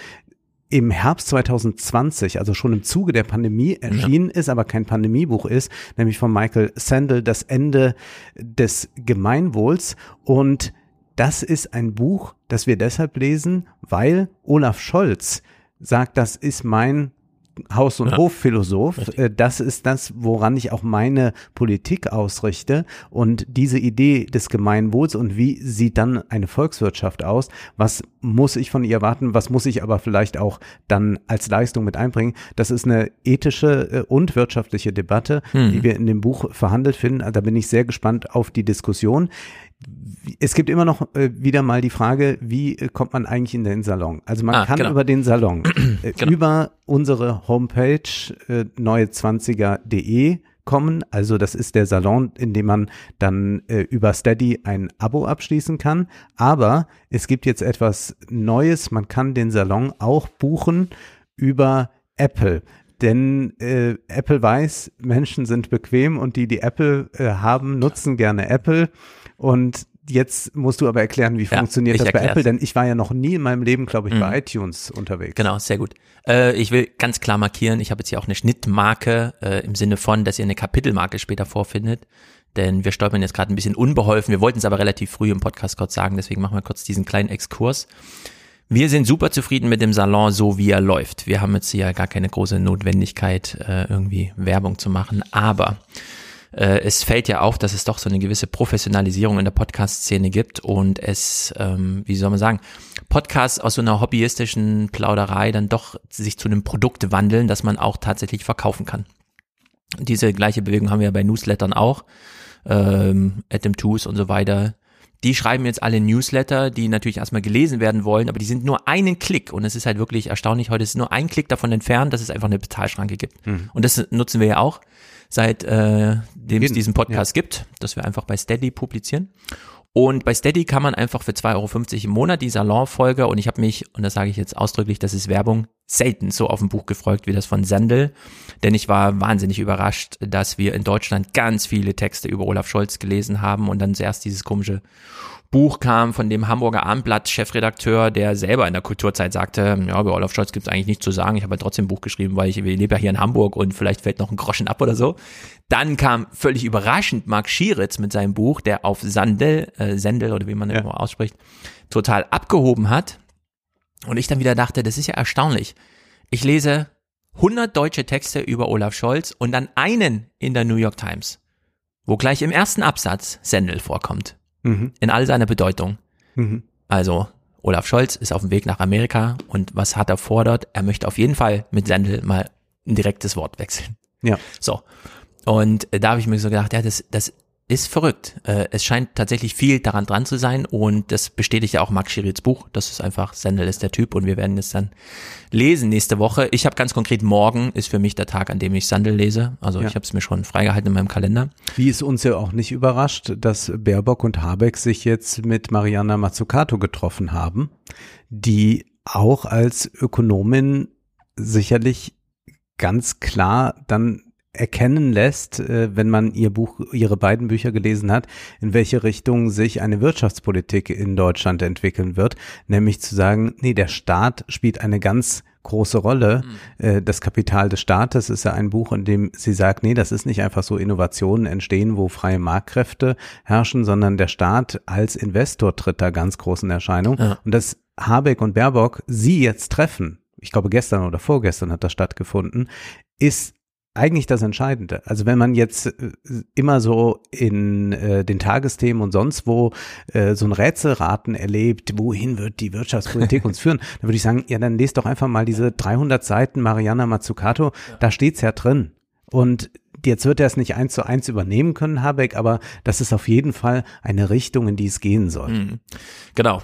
im Herbst 2020, also schon im Zuge der Pandemie erschienen ist, aber kein Pandemiebuch ist, nämlich von Michael Sandel, Das Ende des Gemeinwohls. Und das ist ein Buch, das wir deshalb lesen, weil Olaf Scholz sagt, das ist mein Haus- und Ja. Hofphilosoph. Richtig. Äh, Das ist das, woran ich auch meine Politik ausrichte. Und diese Idee des Gemeinwohls und wie sieht dann eine Volkswirtschaft aus? Was muss ich von ihr erwarten? Was muss ich aber vielleicht auch dann als Leistung mit einbringen? Das ist eine ethische äh, und wirtschaftliche Debatte, Hm. die wir in dem Buch verhandelt finden. Da bin ich sehr gespannt auf die Diskussion. Es gibt immer noch äh, wieder mal die Frage, wie äh, kommt man eigentlich in den Salon? Also man Ah, kann genau. über den Salon, äh, Genau. über unsere Homepage äh, neue20er.de kommen. Also das ist der Salon, in dem man dann äh, über Steady ein Abo abschließen kann. Aber es gibt jetzt etwas Neues. Man kann den Salon auch buchen über Apple. Denn äh, Apple weiß, Menschen sind bequem und die, die Apple äh, haben, nutzen gerne Apple. Und jetzt musst du aber erklären, wie Ja, funktioniert das bei erklär's. Apple, denn ich war ja noch nie in meinem Leben, glaube ich, bei Mhm. iTunes unterwegs. Genau, sehr gut. Äh, ich will ganz klar markieren, ich habe jetzt hier auch eine Schnittmarke äh, im Sinne von, dass ihr eine Kapitelmarke später vorfindet. Denn wir stolpern jetzt gerade ein bisschen unbeholfen. Wir wollten es aber relativ früh im Podcast kurz sagen, deswegen machen wir kurz diesen kleinen Exkurs. Wir sind super zufrieden mit dem Salon, so wie er läuft. Wir haben jetzt hier gar keine große Notwendigkeit, äh, irgendwie Werbung zu machen. Aber äh, es fällt ja auf, dass es doch so eine gewisse Professionalisierung in der Podcast-Szene gibt und es, ähm, wie soll man sagen, Podcasts aus so einer hobbyistischen Plauderei dann doch sich zu einem Produkt wandeln, das man auch tatsächlich verkaufen kann. Diese gleiche Bewegung haben wir ja bei Newslettern auch, ähm, Atom Tools und so weiter, die schreiben jetzt alle Newsletter, die natürlich erstmal gelesen werden wollen, aber die sind nur einen Klick und es ist halt wirklich erstaunlich, heute ist nur ein Klick davon entfernt, dass es einfach eine Bezahlschranke gibt. Mhm. Und das nutzen wir ja auch, seit äh, dem es diesen Podcast ja. gibt, dass wir einfach bei Steady publizieren. Und bei Steady kann man einfach für 2,50 Euro im Monat die Salonfolge und ich habe mich, und das sage ich jetzt ausdrücklich, das ist Werbung, selten so auf ein Buch gefreut wie das von Sandel. Denn ich war wahnsinnig überrascht, dass wir in Deutschland ganz viele Texte über Olaf Scholz gelesen haben und dann zuerst dieses komische Buch kam von dem Hamburger Abendblatt-Chefredakteur, der selber in der Kulturzeit sagte, ja, über Olaf Scholz gibt es eigentlich nichts zu sagen. Ich habe halt trotzdem ein Buch geschrieben, weil ich, ich lebe ja hier in Hamburg und vielleicht fällt noch ein Groschen ab oder so. Dann kam völlig überraschend Marc Schieritz mit seinem Buch, der auf Sandel, äh, Sendel oder wie man ja. immer ausspricht, total abgehoben hat. Und ich dann wieder dachte, das ist ja erstaunlich. Ich lese 100 deutsche Texte über Olaf Scholz und dann einen in der New York Times, wo gleich im ersten Absatz Sendel vorkommt mhm. in all seiner Bedeutung. Mhm. Also Olaf Scholz ist auf dem Weg nach Amerika und was hat er fordert? Er möchte auf jeden Fall mit Sendel mal ein direktes Wort wechseln. Ja. So. Und da habe ich mir so gedacht, ja, das, das ist verrückt. Äh, es scheint tatsächlich viel daran dran zu sein und das bestätigt ja auch Max Schirits Buch. Das ist einfach, Sendel ist der Typ und wir werden es dann lesen nächste Woche. Ich habe ganz konkret morgen ist für mich der Tag, an dem ich Sandel lese. Also ja. ich habe es mir schon freigehalten in meinem Kalender. Wie es uns ja auch nicht überrascht, dass Baerbock und Habeck sich jetzt mit Mariana Mazzucato getroffen haben, die auch als Ökonomin sicherlich ganz klar dann erkennen lässt, äh, wenn man ihr Buch, ihre beiden Bücher gelesen hat, in welche Richtung sich eine Wirtschaftspolitik in Deutschland entwickeln wird, nämlich zu sagen, nee, der Staat spielt eine ganz große Rolle. Mhm. Das Kapital des Staates ist ja ein Buch, in dem sie sagt, nee, das ist nicht einfach so Innovationen entstehen, wo freie Marktkräfte herrschen, sondern der Staat als Investor tritt da ganz großen Erscheinung. Ja. Und dass Habeck und Baerbock sie jetzt treffen, ich glaube gestern oder vorgestern hat das stattgefunden, ist eigentlich das Entscheidende. Also wenn man jetzt äh, immer so in äh, den Tagesthemen und sonst wo äh, so ein Rätselraten erlebt, wohin wird die Wirtschaftspolitik uns führen, dann würde ich sagen, ja, dann lest doch einfach mal diese 300 Seiten Mariana Mazzucato, ja. da steht's ja drin. Und jetzt wird er es nicht eins zu eins übernehmen können, Habeck, aber das ist auf jeden Fall eine Richtung, in die es gehen soll. Mhm. Genau.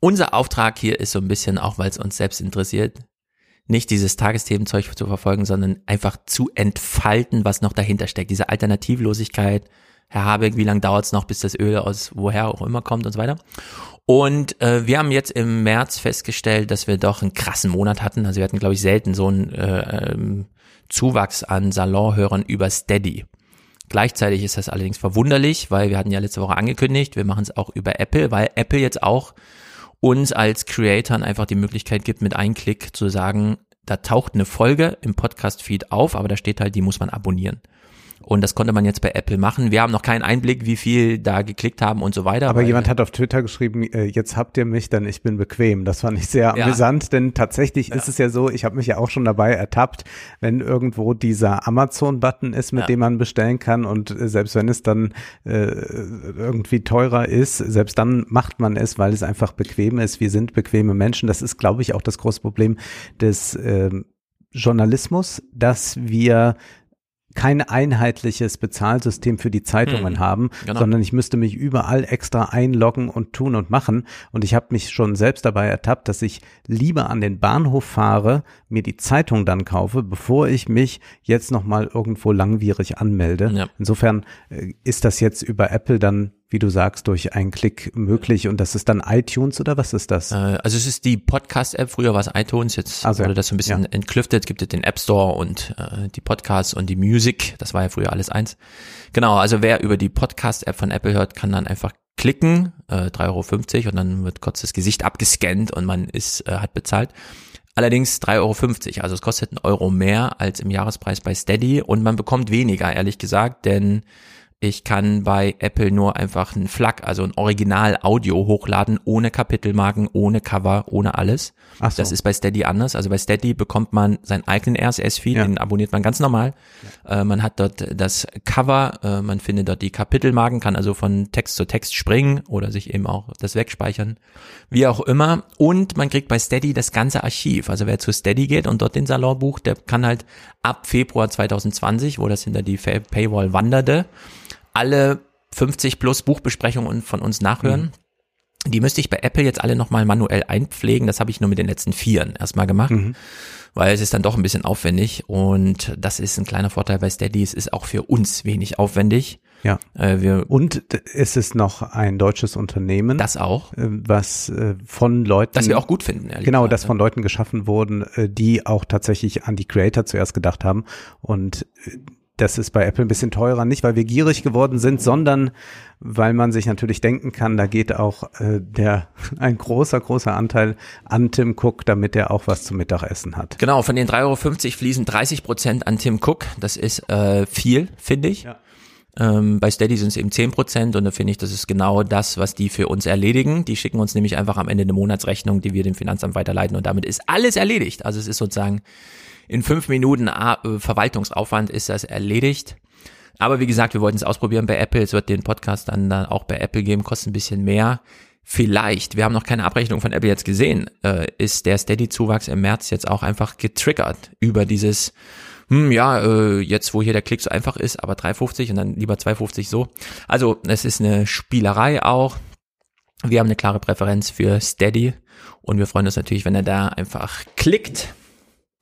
Unser Auftrag hier ist so ein bisschen, auch weil es uns selbst interessiert, nicht dieses Tagesthemenzeug zu verfolgen, sondern einfach zu entfalten, was noch dahinter steckt. Diese Alternativlosigkeit, Herr Habeck, wie lange dauert es noch, bis das Öl aus woher auch immer kommt und so weiter. Und äh, wir haben jetzt im März festgestellt, dass wir doch einen krassen Monat hatten. Also wir hatten, glaube ich, selten so einen äh, ähm, Zuwachs an Salonhörern über Steady. Gleichzeitig ist das allerdings verwunderlich, weil wir hatten ja letzte Woche angekündigt, wir machen es auch über Apple, weil Apple jetzt auch uns als Creatoren einfach die Möglichkeit gibt, mit einem Klick zu sagen, da taucht eine Folge im Podcast-Feed auf, aber da steht halt, die muss man abonnieren. Und das konnte man jetzt bei Apple machen. Wir haben noch keinen Einblick, wie viel da geklickt haben und so weiter. Aber jemand hat auf Twitter geschrieben, äh, jetzt habt ihr mich, denn ich bin bequem. Das fand ich sehr ja. amüsant, denn tatsächlich ja. ist es ja so, ich habe mich ja auch schon dabei ertappt, wenn irgendwo dieser Amazon-Button ist, mit ja. dem man bestellen kann und äh, selbst wenn es dann äh, irgendwie teurer ist, selbst dann macht man es, weil es einfach bequem ist. Wir sind bequeme Menschen. Das ist, glaube ich, auch das große Problem des äh, Journalismus, dass wir kein einheitliches Bezahlsystem für die Zeitungen hm, haben, genau. sondern ich müsste mich überall extra einloggen und tun und machen. Und ich habe mich schon selbst dabei ertappt, dass ich lieber an den Bahnhof fahre, mir die Zeitung dann kaufe, bevor ich mich jetzt nochmal irgendwo langwierig anmelde. Ja. Insofern äh, ist das jetzt über Apple dann wie du sagst, durch einen Klick möglich und das ist dann iTunes oder was ist das? Äh, also es ist die Podcast-App, früher war es iTunes, jetzt also, wurde das so ein bisschen ja. entklüftet, gibt es den App Store und äh, die Podcasts und die Music, das war ja früher alles eins. Genau, also wer über die Podcast-App von Apple hört, kann dann einfach klicken, äh, 3,50 Euro und dann wird kurz das Gesicht abgescannt und man ist, äh, hat bezahlt. Allerdings 3,50 Euro, also es kostet einen Euro mehr als im Jahrespreis bei Steady und man bekommt weniger, ehrlich gesagt, denn ich kann bei Apple nur einfach ein FLAC, also ein Original-Audio hochladen, ohne Kapitelmarken, ohne Cover, ohne alles. Ach so. Das ist bei Steady anders. Also bei Steady bekommt man seinen eigenen RSS-Feed, ja. den abonniert man ganz normal. Ja. Äh, man hat dort das Cover, äh, man findet dort die Kapitelmarken, kann also von Text zu Text springen oder sich eben auch das wegspeichern, wie auch immer. Und man kriegt bei Steady das ganze Archiv. Also wer zu Steady geht und dort den Salon bucht, der kann halt ab Februar 2020, wo das hinter die Paywall wanderte, alle 50 plus Buchbesprechungen von uns nachhören. Mhm. Die müsste ich bei Apple jetzt alle nochmal manuell einpflegen. Das habe ich nur mit den letzten Vieren erstmal gemacht, mhm. weil es ist dann doch ein bisschen aufwendig und das ist ein kleiner Vorteil bei Steady. Es ist auch für uns wenig aufwendig. Ja. Äh, wir und es ist noch ein deutsches Unternehmen. Das auch. Äh, was äh, von Leuten. Das wir auch gut finden, ehrlich Genau, gesagt, das von Leuten geschaffen wurden, äh, die auch tatsächlich an die Creator zuerst gedacht haben. Und das ist bei Apple ein bisschen teurer, nicht weil wir gierig geworden sind, sondern weil man sich natürlich denken kann, da geht auch äh, der ein großer, großer Anteil an Tim Cook, damit er auch was zum Mittagessen hat. Genau, von den 3,50 Euro fließen 30 Prozent an Tim Cook. Das ist äh, viel, finde ich. Ja. Ähm, bei Steady sind es eben 10 Prozent und da finde ich, das ist genau das, was die für uns erledigen. Die schicken uns nämlich einfach am Ende eine Monatsrechnung, die wir dem Finanzamt weiterleiten und damit ist alles erledigt. Also es ist sozusagen in fünf Minuten äh, Verwaltungsaufwand ist das erledigt. Aber wie gesagt, wir wollten es ausprobieren bei Apple. Es wird den Podcast dann, dann auch bei Apple geben, kostet ein bisschen mehr. Vielleicht, wir haben noch keine Abrechnung von Apple jetzt gesehen, äh, ist der Steady-Zuwachs im März jetzt auch einfach getriggert über dieses, hm, ja, äh, jetzt wo hier der Klick so einfach ist, aber 3,50 und dann lieber 2,50 so. Also es ist eine Spielerei auch. Wir haben eine klare Präferenz für Steady und wir freuen uns natürlich, wenn er da einfach klickt.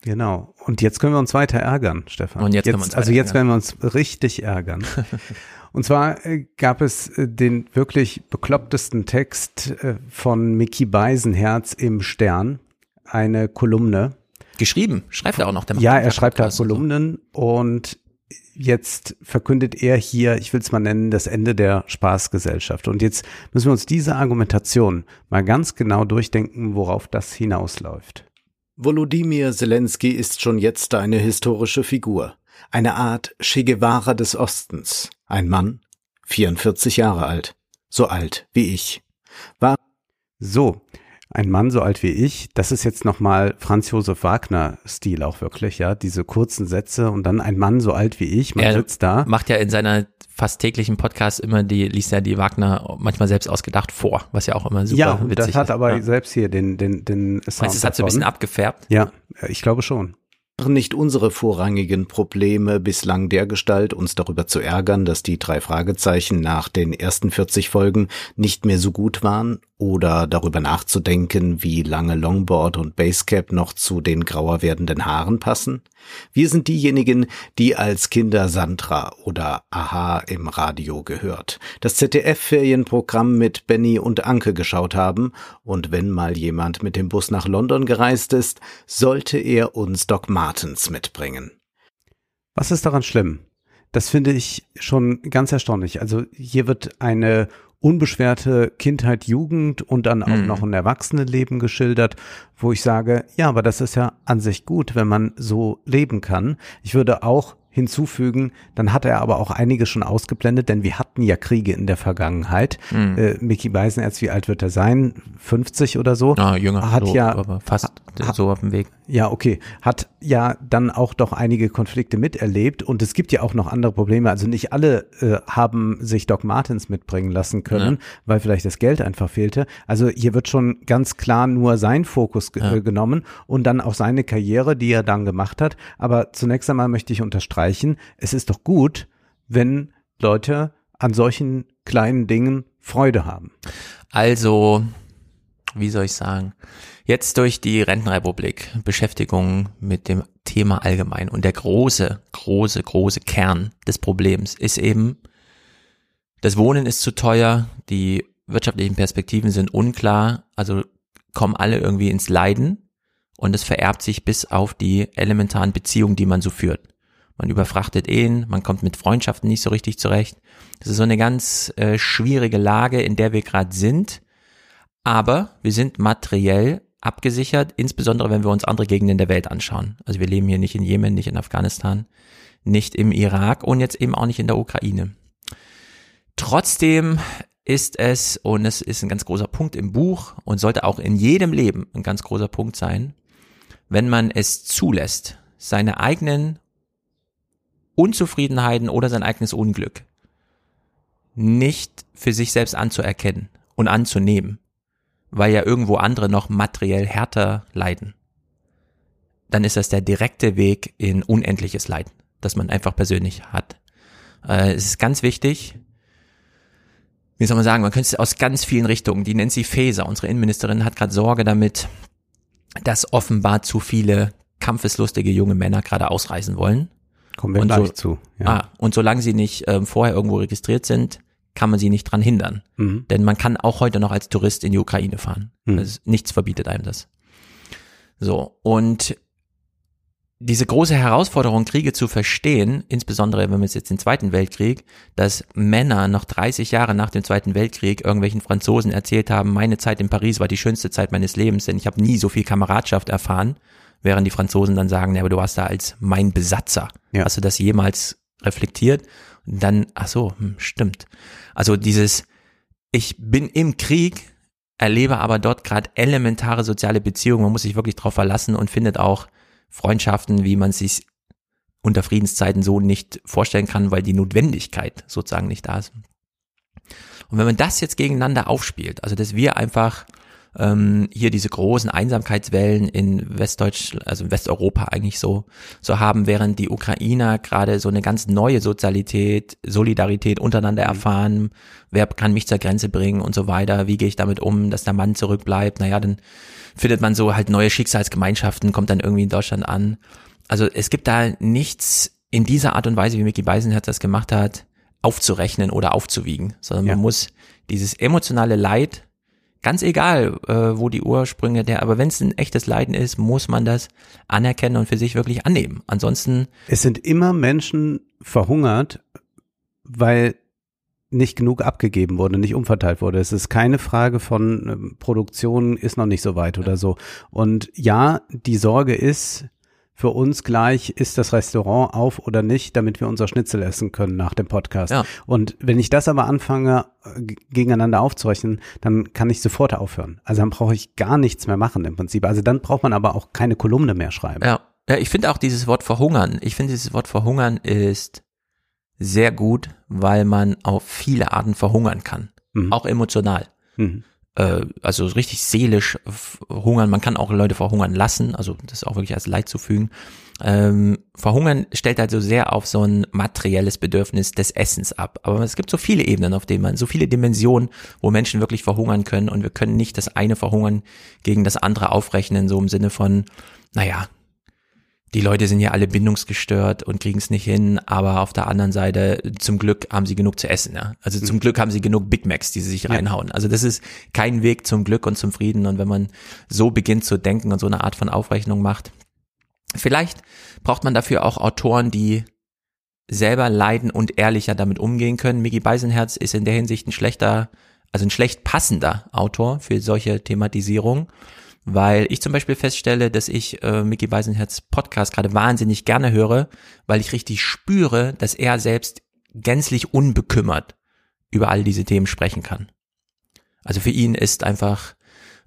Genau. Und jetzt können wir uns weiter ärgern, Stefan. Und jetzt, jetzt können wir uns Also jetzt werden wir uns richtig ärgern. Und zwar äh, gab es äh, den wirklich beklopptesten Text äh, von Mickey Beisenherz im Stern, eine Kolumne. Geschrieben, schreibt er auch noch. Der ja, er schreibt da Kolumnen und jetzt verkündet er hier, ich will es mal nennen, das Ende der Spaßgesellschaft. Und jetzt müssen wir uns diese Argumentation mal ganz genau durchdenken, worauf das hinausläuft. Volodymyr Zelensky ist schon jetzt eine historische Figur, eine Art Che Guevara des Ostens, ein Mann, 44 Jahre alt, so alt wie ich. War so, ein Mann so alt wie ich, das ist jetzt nochmal Franz Josef Wagner Stil auch wirklich, ja, diese kurzen Sätze und dann ein Mann so alt wie ich, man er sitzt da. Macht ja in seiner fast täglichen Podcast immer die, liest ja die Wagner manchmal selbst ausgedacht vor, was ja auch immer super ja, witzig ist. Ja, das hat ist. aber ja. selbst hier den, den, den Sound Meinst, es hat so ein bisschen abgefärbt? Ja, ich glaube schon nicht unsere vorrangigen Probleme bislang dergestalt, uns darüber zu ärgern, dass die drei Fragezeichen nach den ersten 40 Folgen nicht mehr so gut waren oder darüber nachzudenken, wie lange Longboard und Basecap noch zu den grauer werdenden Haaren passen? Wir sind diejenigen, die als Kinder Sandra oder Aha im Radio gehört, das ZDF-Ferienprogramm mit Benny und Anke geschaut haben, und wenn mal jemand mit dem Bus nach London gereist ist, sollte er uns Doc Martens mitbringen. Was ist daran schlimm? Das finde ich schon ganz erstaunlich. Also hier wird eine unbeschwerte Kindheit, Jugend und dann auch mhm. noch ein Erwachsenenleben geschildert, wo ich sage, ja, aber das ist ja an sich gut, wenn man so leben kann. Ich würde auch hinzufügen, dann hat er aber auch einige schon ausgeblendet, denn wir hatten ja Kriege in der Vergangenheit. Mhm. Äh, Mickey Beisenherz, wie alt wird er sein? 50 oder so? Ah, jünger, hat so, ja aber fast ha, so auf dem Weg. Ja, okay. Hat ja dann auch doch einige Konflikte miterlebt und es gibt ja auch noch andere Probleme. Also nicht alle äh, haben sich Doc Martens mitbringen lassen können, ja. weil vielleicht das Geld einfach fehlte. Also hier wird schon ganz klar nur sein Fokus ja. äh, genommen und dann auch seine Karriere, die er dann gemacht hat. Aber zunächst einmal möchte ich unterstreichen, es ist doch gut, wenn Leute an solchen kleinen Dingen Freude haben. Also, wie soll ich sagen? Jetzt durch die Rentenrepublik, Beschäftigung mit dem Thema allgemein und der große, große, große Kern des Problems ist eben, das Wohnen ist zu teuer, die wirtschaftlichen Perspektiven sind unklar, also kommen alle irgendwie ins Leiden und es vererbt sich bis auf die elementaren Beziehungen, die man so führt. Man überfrachtet Ehen, man kommt mit Freundschaften nicht so richtig zurecht. Das ist so eine ganz äh, schwierige Lage, in der wir gerade sind. Aber wir sind materiell abgesichert, insbesondere wenn wir uns andere Gegenden der Welt anschauen. Also wir leben hier nicht in Jemen, nicht in Afghanistan, nicht im Irak und jetzt eben auch nicht in der Ukraine. Trotzdem ist es, und es ist ein ganz großer Punkt im Buch und sollte auch in jedem Leben ein ganz großer Punkt sein, wenn man es zulässt, seine eigenen Unzufriedenheiten oder sein eigenes Unglück nicht für sich selbst anzuerkennen und anzunehmen, weil ja irgendwo andere noch materiell härter leiden, dann ist das der direkte Weg in unendliches Leiden, das man einfach persönlich hat. Äh, es ist ganz wichtig, wie soll man sagen, man könnte es aus ganz vielen Richtungen. Die Nancy Faeser, unsere Innenministerin, hat gerade Sorge damit, dass offenbar zu viele kampfeslustige junge Männer gerade ausreisen wollen. Kommen wir Und gleich so- zu. Ja. Ah, und solange sie nicht ähm, vorher irgendwo registriert sind, kann man sie nicht dran hindern. Mhm. Denn man kann auch heute noch als Tourist in die Ukraine fahren. Hm. Also nichts verbietet einem das. So, und diese große Herausforderung, Kriege zu verstehen, insbesondere wenn wir jetzt den Zweiten Weltkrieg, dass Männer noch 30 Jahre nach dem Zweiten Weltkrieg irgendwelchen Franzosen erzählt haben, meine Zeit in Paris war die schönste Zeit meines Lebens, denn ich habe nie so viel Kameradschaft erfahren, während die Franzosen dann sagen, ja, aber du warst da als mein Besatzer. Ja. Hast du das jemals reflektiert? Und dann, ach so, hm, stimmt. Also dieses, ich bin im Krieg, erlebe aber dort gerade elementare soziale Beziehungen. Man muss sich wirklich darauf verlassen und findet auch Freundschaften, wie man sich unter Friedenszeiten so nicht vorstellen kann, weil die Notwendigkeit sozusagen nicht da ist. Und wenn man das jetzt gegeneinander aufspielt, also dass wir einfach ähm, hier diese großen Einsamkeitswellen in Westdeutsch, also in Westeuropa eigentlich so, so haben, während die Ukrainer gerade so eine ganz neue Sozialität, Solidarität untereinander erfahren, wer kann mich zur Grenze bringen und so weiter, wie gehe ich damit um, dass der Mann zurückbleibt, naja, dann findet man so halt neue Schicksalsgemeinschaften, kommt dann irgendwie in Deutschland an. Also es gibt da nichts in dieser Art und Weise, wie Mickey Beisenherz das gemacht hat, aufzurechnen oder aufzuwiegen, sondern Ja. man muss dieses emotionale Leid Ganz egal, äh, wo die Ursprünge der, aber wenn es ein echtes Leiden ist, muss man das anerkennen und für sich wirklich annehmen. Ansonsten, Es sind immer Menschen verhungert, weil nicht genug abgegeben wurde, nicht umverteilt wurde. Es ist keine Frage von ähm, Produktion ist noch nicht so weit oder so. Und ja, die Sorge ist für uns gleich, ist das Restaurant auf oder nicht, damit wir unser Schnitzel essen können nach dem Podcast. Ja. Und wenn ich das aber anfange, äh, gegeneinander aufzurechnen, dann kann ich sofort aufhören. Also dann brauche ich gar nichts mehr machen im Prinzip. Also dann braucht man aber auch keine Kolumne mehr schreiben. ja, ja ich finde auch dieses Wort verhungern, ich finde dieses Wort verhungern ist sehr gut, weil man auf viele Arten verhungern kann. Mhm. Auch emotional. Mhm. Äh, also richtig seelisch hungern. Man kann auch Leute verhungern lassen, also das auch wirklich als Leid zu fügen. Ähm, verhungern stellt halt so sehr auf so ein materielles Bedürfnis des Essens ab. Aber es gibt so viele Ebenen, auf denen man, so viele Dimensionen, wo Menschen wirklich verhungern können und wir können nicht das eine Verhungern gegen das andere aufrechnen, so im Sinne von, naja, die Leute sind ja alle bindungsgestört und kriegen es nicht hin, aber auf der anderen Seite zum Glück haben sie genug zu essen. Ja? Also zum Glück haben sie genug Big Macs, die sie sich reinhauen. Also das ist kein Weg zum Glück und zum Frieden. Und wenn man so beginnt zu denken und so eine Art von Aufrechnung macht, vielleicht braucht man dafür auch Autoren, die selber leiden und ehrlicher damit umgehen können. Miki Beisenherz ist in der Hinsicht ein schlechter, also ein schlecht passender Autor für solche Thematisierung weil ich zum Beispiel feststelle, dass ich äh, Mickey Beisenherz Podcast gerade wahnsinnig gerne höre, weil ich richtig spüre, dass er selbst gänzlich unbekümmert über all diese Themen sprechen kann. Also für ihn ist einfach,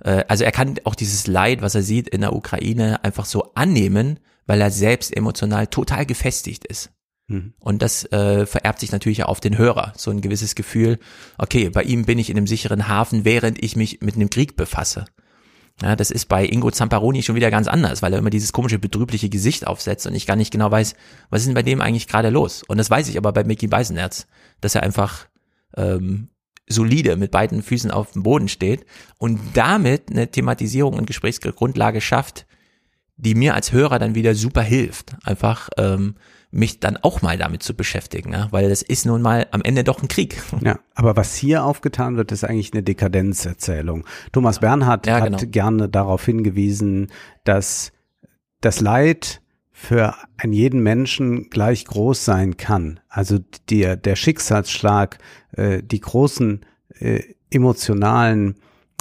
äh, also er kann auch dieses Leid, was er sieht in der Ukraine, einfach so annehmen, weil er selbst emotional total gefestigt ist. Mhm. Und das äh, vererbt sich natürlich auch auf den Hörer. So ein gewisses Gefühl, okay, bei ihm bin ich in einem sicheren Hafen, während ich mich mit einem Krieg befasse. Ja, das ist bei Ingo Zamparoni schon wieder ganz anders, weil er immer dieses komische, betrübliche Gesicht aufsetzt und ich gar nicht genau weiß, was ist denn bei dem eigentlich gerade los? Und das weiß ich aber bei Mickey Beisenherz, dass er einfach ähm, solide mit beiden Füßen auf dem Boden steht und damit eine Thematisierung und Gesprächsgrundlage schafft, die mir als Hörer dann wieder super hilft, einfach ähm, mich dann auch mal damit zu beschäftigen, ja? weil das ist nun mal am Ende doch ein Krieg. Ja, aber was hier aufgetan wird, ist eigentlich eine Dekadenzerzählung. Thomas Bernhard Ja, hat genau. gerne darauf hingewiesen, dass das Leid für einen jeden Menschen gleich groß sein kann. Also der, der Schicksalsschlag, äh, die großen äh, emotionalen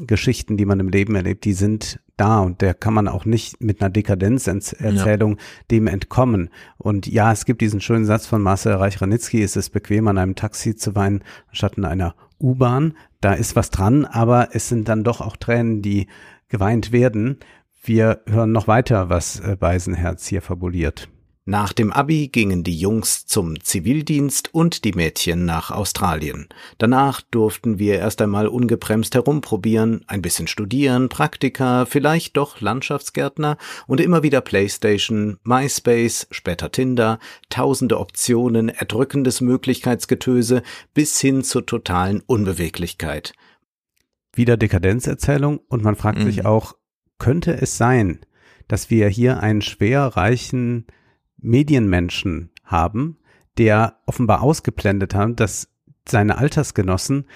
Geschichten, die man im Leben erlebt, die sind da und der kann man auch nicht mit einer Dekadenzerzählung dem entkommen. Und ja, es gibt diesen schönen Satz von Marcel Reich-Ranitzky, es ist bequem, an einem Taxi zu weinen, anstatt in einer U-Bahn. Da ist was dran, aber es sind dann doch auch Tränen, die geweint werden. Wir hören noch weiter, was äh, Beisenherz hier fabuliert. Nach dem Abi gingen die Jungs zum Zivildienst und die Mädchen nach Australien. Danach durften wir erst einmal ungebremst herumprobieren, ein bisschen studieren, Praktika, vielleicht doch Landschaftsgärtner und immer wieder Playstation, MySpace, später Tinder, tausende Optionen, erdrückendes Möglichkeitsgetöse bis hin zur totalen Unbeweglichkeit. Wieder Dekadenzerzählung und man fragt mhm. sich auch, könnte es sein, dass wir hier einen schwer reichen Medienmenschen haben, der offenbar ausgeblendet hat, dass seine Altersgenossen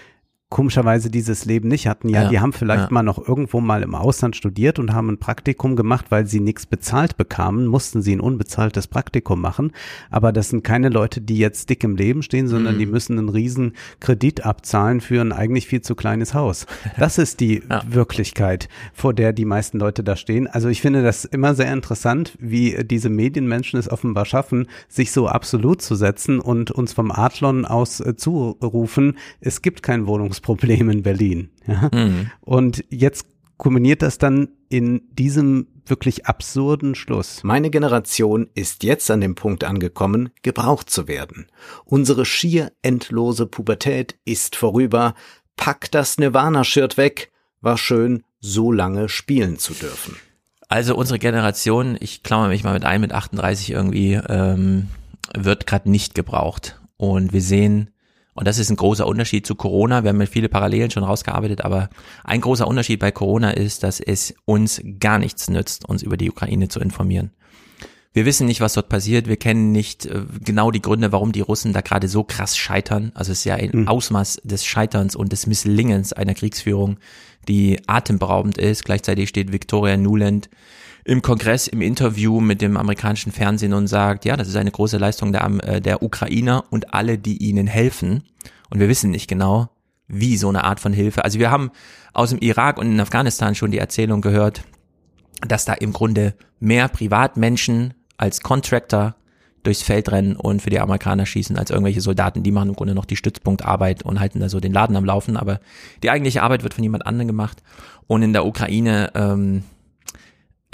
komischerweise dieses Leben nicht hatten. Ja, ja die haben vielleicht ja. mal noch irgendwo mal im Ausland studiert und haben ein Praktikum gemacht, weil sie nichts bezahlt bekamen, mussten sie ein unbezahltes Praktikum machen. Aber das sind keine Leute, die jetzt dick im Leben stehen, sondern mhm. die müssen einen riesen Kredit abzahlen für ein eigentlich viel zu kleines Haus. Das ist die ja. Wirklichkeit, vor der die meisten Leute da stehen. Also ich finde das immer sehr interessant, wie diese Medienmenschen es offenbar schaffen, sich so absolut zu setzen und uns vom Adlon aus äh, zurufen, es gibt kein Wohnungs Problem in Berlin. Ja? Mhm. Und jetzt kombiniert das dann in diesem wirklich absurden Schluss. Meine Generation ist jetzt an dem Punkt angekommen, gebraucht zu werden. Unsere schier endlose Pubertät ist vorüber. Pack das Nirvana-Shirt weg. War schön, so lange spielen zu dürfen. Also unsere Generation, ich klammer mich mal mit ein, mit 38 irgendwie, ähm, wird gerade nicht gebraucht. Und wir sehen und das ist ein großer Unterschied zu Corona. Wir haben ja viele Parallelen schon rausgearbeitet, aber ein großer Unterschied bei Corona ist, dass es uns gar nichts nützt, uns über die Ukraine zu informieren. Wir wissen nicht, was dort passiert. Wir kennen nicht äh, genau die Gründe, warum die Russen da gerade so krass scheitern. Also es ist ja ein mhm. Ausmaß des Scheiterns und des Misslingens einer Kriegsführung, die atemberaubend ist. Gleichzeitig steht Victoria Nuland im Kongress im Interview mit dem amerikanischen Fernsehen und sagt, ja, das ist eine große Leistung der, äh, der Ukrainer und alle, die ihnen helfen. Und wir wissen nicht genau, wie so eine Art von Hilfe. Also wir haben aus dem Irak und in Afghanistan schon die Erzählung gehört, dass da im Grunde mehr Privatmenschen als Contractor durchs Feld rennen und für die Amerikaner schießen als irgendwelche Soldaten. Die machen im Grunde noch die Stützpunktarbeit und halten da so den Laden am Laufen. Aber die eigentliche Arbeit wird von jemand anderem gemacht. Und in der Ukraine ähm,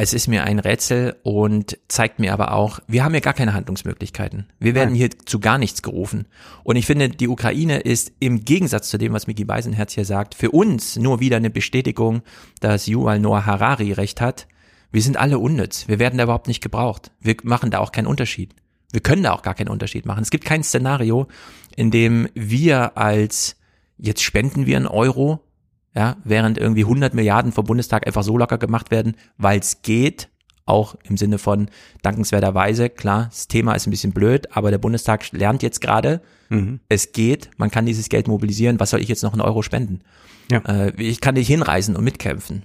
es ist mir ein Rätsel und zeigt mir aber auch, wir haben ja gar keine Handlungsmöglichkeiten. Wir werden hier zu gar nichts gerufen. Und ich finde, die Ukraine ist im Gegensatz zu dem, was Mickey Beisenherz hier sagt, für uns nur wieder eine Bestätigung, dass Yuval Noah Harari recht hat. Wir sind alle unnütz. Wir werden da überhaupt nicht gebraucht. Wir machen da auch keinen Unterschied. Wir können da auch gar keinen Unterschied machen. Es gibt kein Szenario, in dem wir als jetzt spenden wir einen Euro ja, während irgendwie 100 Milliarden vom Bundestag einfach so locker gemacht werden, weil es geht, auch im Sinne von dankenswerterweise, klar, das Thema ist ein bisschen blöd, aber der Bundestag lernt jetzt gerade, mhm. es geht, man kann dieses Geld mobilisieren, was soll ich jetzt noch einen Euro spenden? Ja. Äh, ich kann nicht hinreisen und mitkämpfen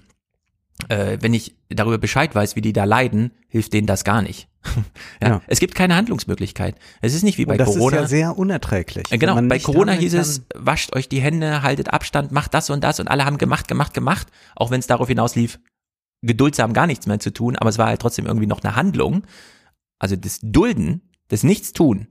äh, wenn ich darüber Bescheid weiß, wie die da leiden, hilft denen das gar nicht. ja, ja, Es gibt keine Handlungsmöglichkeit. Es ist nicht wie bei das Corona. Das ist ja sehr unerträglich. Äh, genau, bei Corona hieß es, wascht euch die Hände, haltet Abstand, macht das und das und alle haben gemacht, gemacht, gemacht, auch wenn es darauf hinaus lief, geduldsam gar nichts mehr zu tun, aber es war halt trotzdem irgendwie noch eine Handlung. Also das Dulden, das Nichtstun,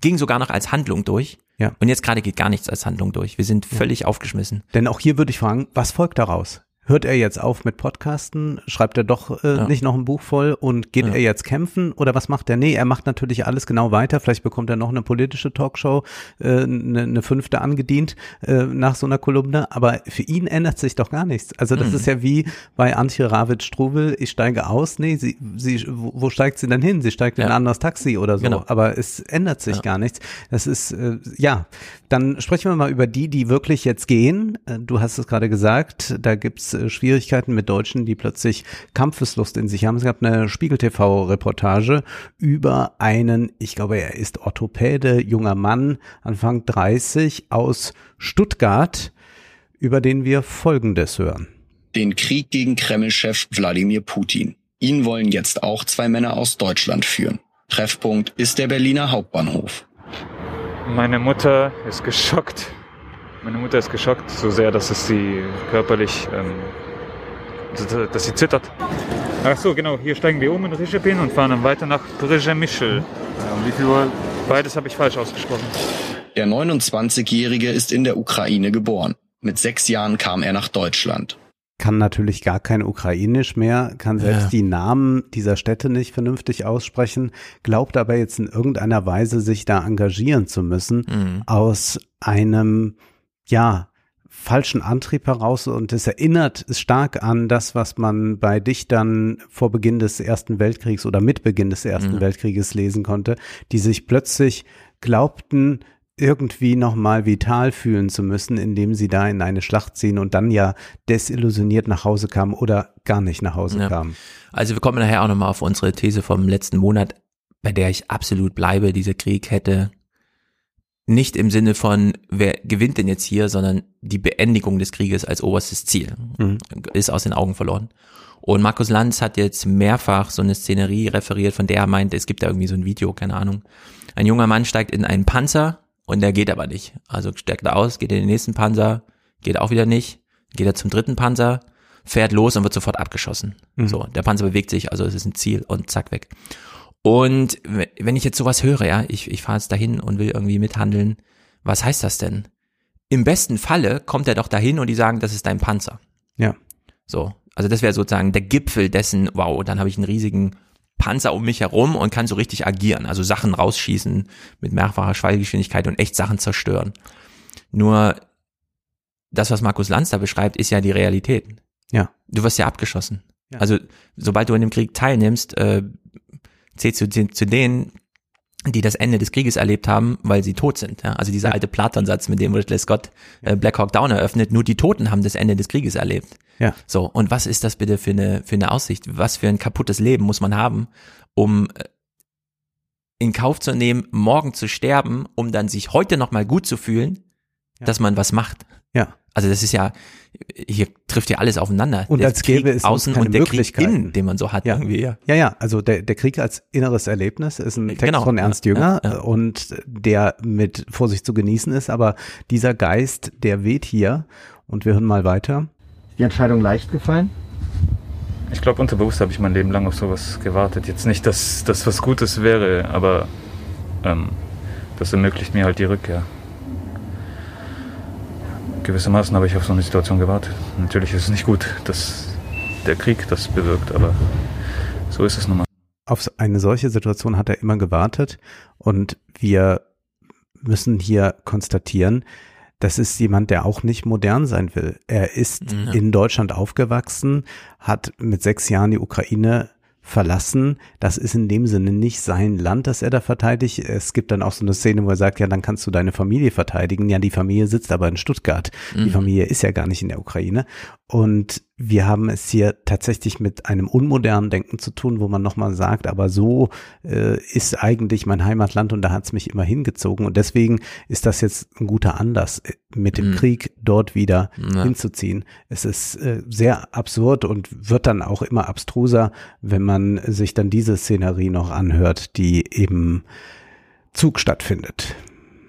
ging sogar noch als Handlung durch. Ja. Und jetzt gerade geht gar nichts als Handlung durch. Wir sind völlig ja. aufgeschmissen. Denn auch hier würde ich fragen, was folgt daraus? Hört er jetzt auf mit Podcasten? Schreibt er doch äh, ja. nicht noch ein Buch voll und geht ja. er jetzt kämpfen oder was macht er? Nee, er macht natürlich alles genau weiter. Vielleicht bekommt er noch eine politische Talkshow, äh, eine, eine fünfte angedient äh, nach so einer Kolumne. Aber für ihn ändert sich doch gar nichts. Also das mhm. ist ja wie bei Antje Ravitz-Strubel, ich steige aus. Nee, sie, sie, wo, wo steigt sie denn hin? Sie steigt ja. in ein anderes Taxi oder so. Genau. Aber es ändert sich gar nichts. Das ist, äh, ja, dann sprechen wir mal über die, die wirklich jetzt gehen. Äh, du hast es gerade gesagt, da gibt's äh, Schwierigkeiten mit Deutschen, die plötzlich Kampfeslust in sich haben. Es gab eine Spiegel-TV-Reportage über einen, ich glaube, er ist Orthopäde, junger Mann, Anfang 30 aus Stuttgart, über den wir Folgendes hören. Den Krieg gegen Kreml-Chef Wladimir Putin. Ihn wollen jetzt auch zwei Männer aus Deutschland führen. Treffpunkt ist der Berliner Hauptbahnhof. Meine Mutter ist geschockt meine Mutter ist geschockt, so sehr, dass es sie körperlich, ähm, dass sie zittert. Ach so, genau. Hier steigen wir um in Rizhepin und fahren dann weiter nach Przemyśl. Ja, wie viel Uhr? Beides habe ich falsch ausgesprochen. Der 29-Jährige ist in der Ukraine geboren. Mit sechs Jahren kam er nach Deutschland. kann natürlich gar kein Ukrainisch mehr, kann selbst ja. die Namen dieser Städte nicht vernünftig aussprechen, glaubt aber jetzt in irgendeiner Weise sich da engagieren zu müssen mhm. aus einem, ja, falschen Antrieb heraus und es erinnert stark an das, was man bei Dichtern vor Beginn des Ersten Weltkriegs oder mit Beginn des Ersten mhm. Weltkrieges lesen konnte, die sich plötzlich glaubten, irgendwie nochmal vital fühlen zu müssen, indem sie da in eine Schlacht ziehen und dann ja desillusioniert nach Hause kamen oder gar nicht nach Hause ja. kamen. Also wir kommen nachher auch nochmal auf unsere These vom letzten Monat, bei der ich absolut bleibe, dieser Krieg hätte nicht im Sinne von, wer gewinnt denn jetzt hier, sondern die Beendigung des Krieges als oberstes Ziel mhm. ist aus den Augen verloren. Und Markus Lanz hat jetzt mehrfach so eine Szenerie referiert, von der er meint, es gibt da irgendwie so ein Video, keine Ahnung. Ein junger Mann steigt in einen Panzer und der geht aber nicht. Also steigt er aus, geht in den nächsten Panzer, geht auch wieder nicht, geht er zum dritten Panzer, fährt los und wird sofort abgeschossen. Mhm. So, der Panzer bewegt sich, also es ist ein Ziel und zack weg. Und wenn ich jetzt sowas höre, ja, ich, ich fahre jetzt dahin und will irgendwie mithandeln, was heißt das denn? Im besten Falle kommt er doch dahin und die sagen, das ist dein Panzer. Ja. So, also das wäre sozusagen der Gipfel dessen, wow, dann habe ich einen riesigen Panzer um mich herum und kann so richtig agieren, also Sachen rausschießen mit mehrfacher Schwallgeschwindigkeit und echt Sachen zerstören. Nur das, was Markus Lanz da beschreibt, ist ja die Realität. Ja. Du wirst ja abgeschossen. Ja. Also sobald du in dem Krieg teilnimmst, äh, zählt zu, zu denen, die das Ende des Krieges erlebt haben, weil sie tot sind. Ja? Also dieser alte Platon-Satz, mit dem Ridley Scott äh, Black Hawk Down eröffnet, nur die Toten haben das Ende des Krieges erlebt. Ja. So, und was ist das bitte für eine, für eine Aussicht? Was für ein kaputtes Leben muss man haben, um äh, in Kauf zu nehmen, morgen zu sterben, um dann sich heute nochmal gut zu fühlen, ja. dass man was macht? Ja. Also das ist ja, hier trifft ja alles aufeinander. Und der als gäbe es außen keine und der Krieg innen, den man so hat ja. irgendwie. Ja, ja, ja. also der, der Krieg als inneres Erlebnis ist ein Text genau. von Ernst Jünger ja, ja. und der mit Vorsicht zu genießen ist, aber dieser Geist, der weht hier und wir hören mal weiter. Ist die Entscheidung leicht gefallen? Ich glaube, unterbewusst habe ich mein Leben lang auf sowas gewartet. Jetzt nicht, dass das was Gutes wäre, aber ähm, das ermöglicht mir halt die Rückkehr gewissermaßen habe ich auf so eine Situation gewartet. Natürlich ist es nicht gut, dass der Krieg das bewirkt, aber so ist es nun mal. Auf eine solche Situation hat er immer gewartet und wir müssen hier konstatieren, das ist jemand, der auch nicht modern sein will. Er ist ja. in Deutschland aufgewachsen, hat mit sechs Jahren die Ukraine verlassen. Das ist in dem Sinne nicht sein Land, das er da verteidigt. Es gibt dann auch so eine Szene, wo er sagt, ja, dann kannst du deine Familie verteidigen. Ja, die Familie sitzt aber in Stuttgart. Mhm. Die Familie ist ja gar nicht in der Ukraine. Und wir haben es hier tatsächlich mit einem unmodernen Denken zu tun, wo man nochmal sagt, aber so äh, ist eigentlich mein Heimatland und da hat es mich immer hingezogen. Und deswegen ist das jetzt ein guter Anlass, äh, mit dem mhm. Krieg dort wieder ja. hinzuziehen. Es ist äh, sehr absurd und wird dann auch immer abstruser, wenn man sich dann diese Szenerie noch anhört, die eben Zug stattfindet.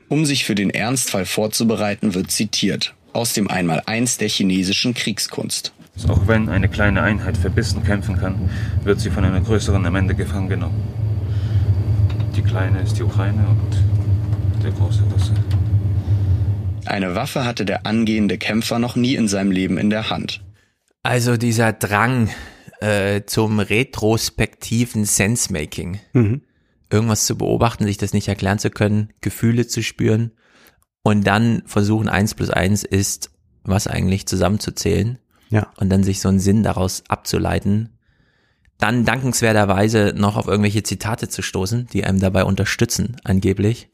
Um sich für den Ernstfall vorzubereiten, wird zitiert aus dem Einmaleins der chinesischen Kriegskunst. Auch wenn eine kleine Einheit verbissen kämpfen kann, wird sie von einer größeren am Ende gefangen genommen. Die kleine ist die Ukraine und der große Russe. Eine Waffe hatte der angehende Kämpfer noch nie in seinem Leben in der Hand. Also dieser Drang äh, zum retrospektiven Sensemaking. Mhm. Irgendwas zu beobachten, sich das nicht erklären zu können, Gefühle zu spüren und dann versuchen, eins plus eins ist, was eigentlich zusammenzuzählen. Ja. Und dann sich so einen Sinn daraus abzuleiten. Dann dankenswerterweise noch auf irgendwelche Zitate zu stoßen, die einem dabei unterstützen, angeblich,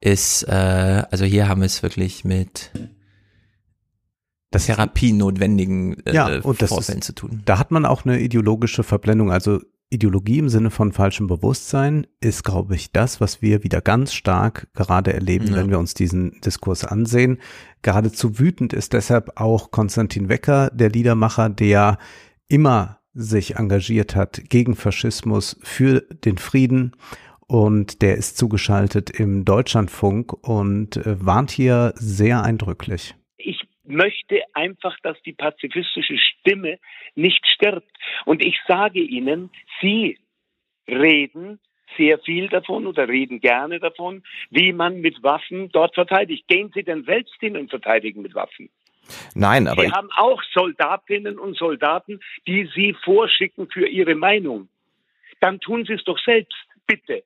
ist, äh, also hier haben wir es wirklich mit das Therapie notwendigen äh, ja, und Vorfällen ist, zu tun. Da hat man auch eine ideologische Verblendung. Also Ideologie im Sinne von falschem Bewusstsein ist, glaube ich, das, was wir wieder ganz stark gerade erleben, ja. wenn wir uns diesen Diskurs ansehen. Geradezu wütend ist deshalb auch Konstantin Wecker, der Liedermacher, der immer sich engagiert hat gegen Faschismus, für den Frieden und der ist zugeschaltet im Deutschlandfunk und äh, warnt hier sehr eindrücklich. Ich möchte einfach, dass die pazifistische Stimme nicht stirbt. Und ich sage Ihnen, Sie reden sehr viel davon oder reden gerne davon, wie man mit Waffen dort verteidigt. Gehen Sie denn selbst hin und verteidigen mit Waffen? Nein, aber Sie haben auch Soldatinnen und Soldaten, die Sie vorschicken für Ihre Meinung. Dann tun Sie es doch selbst, bitte.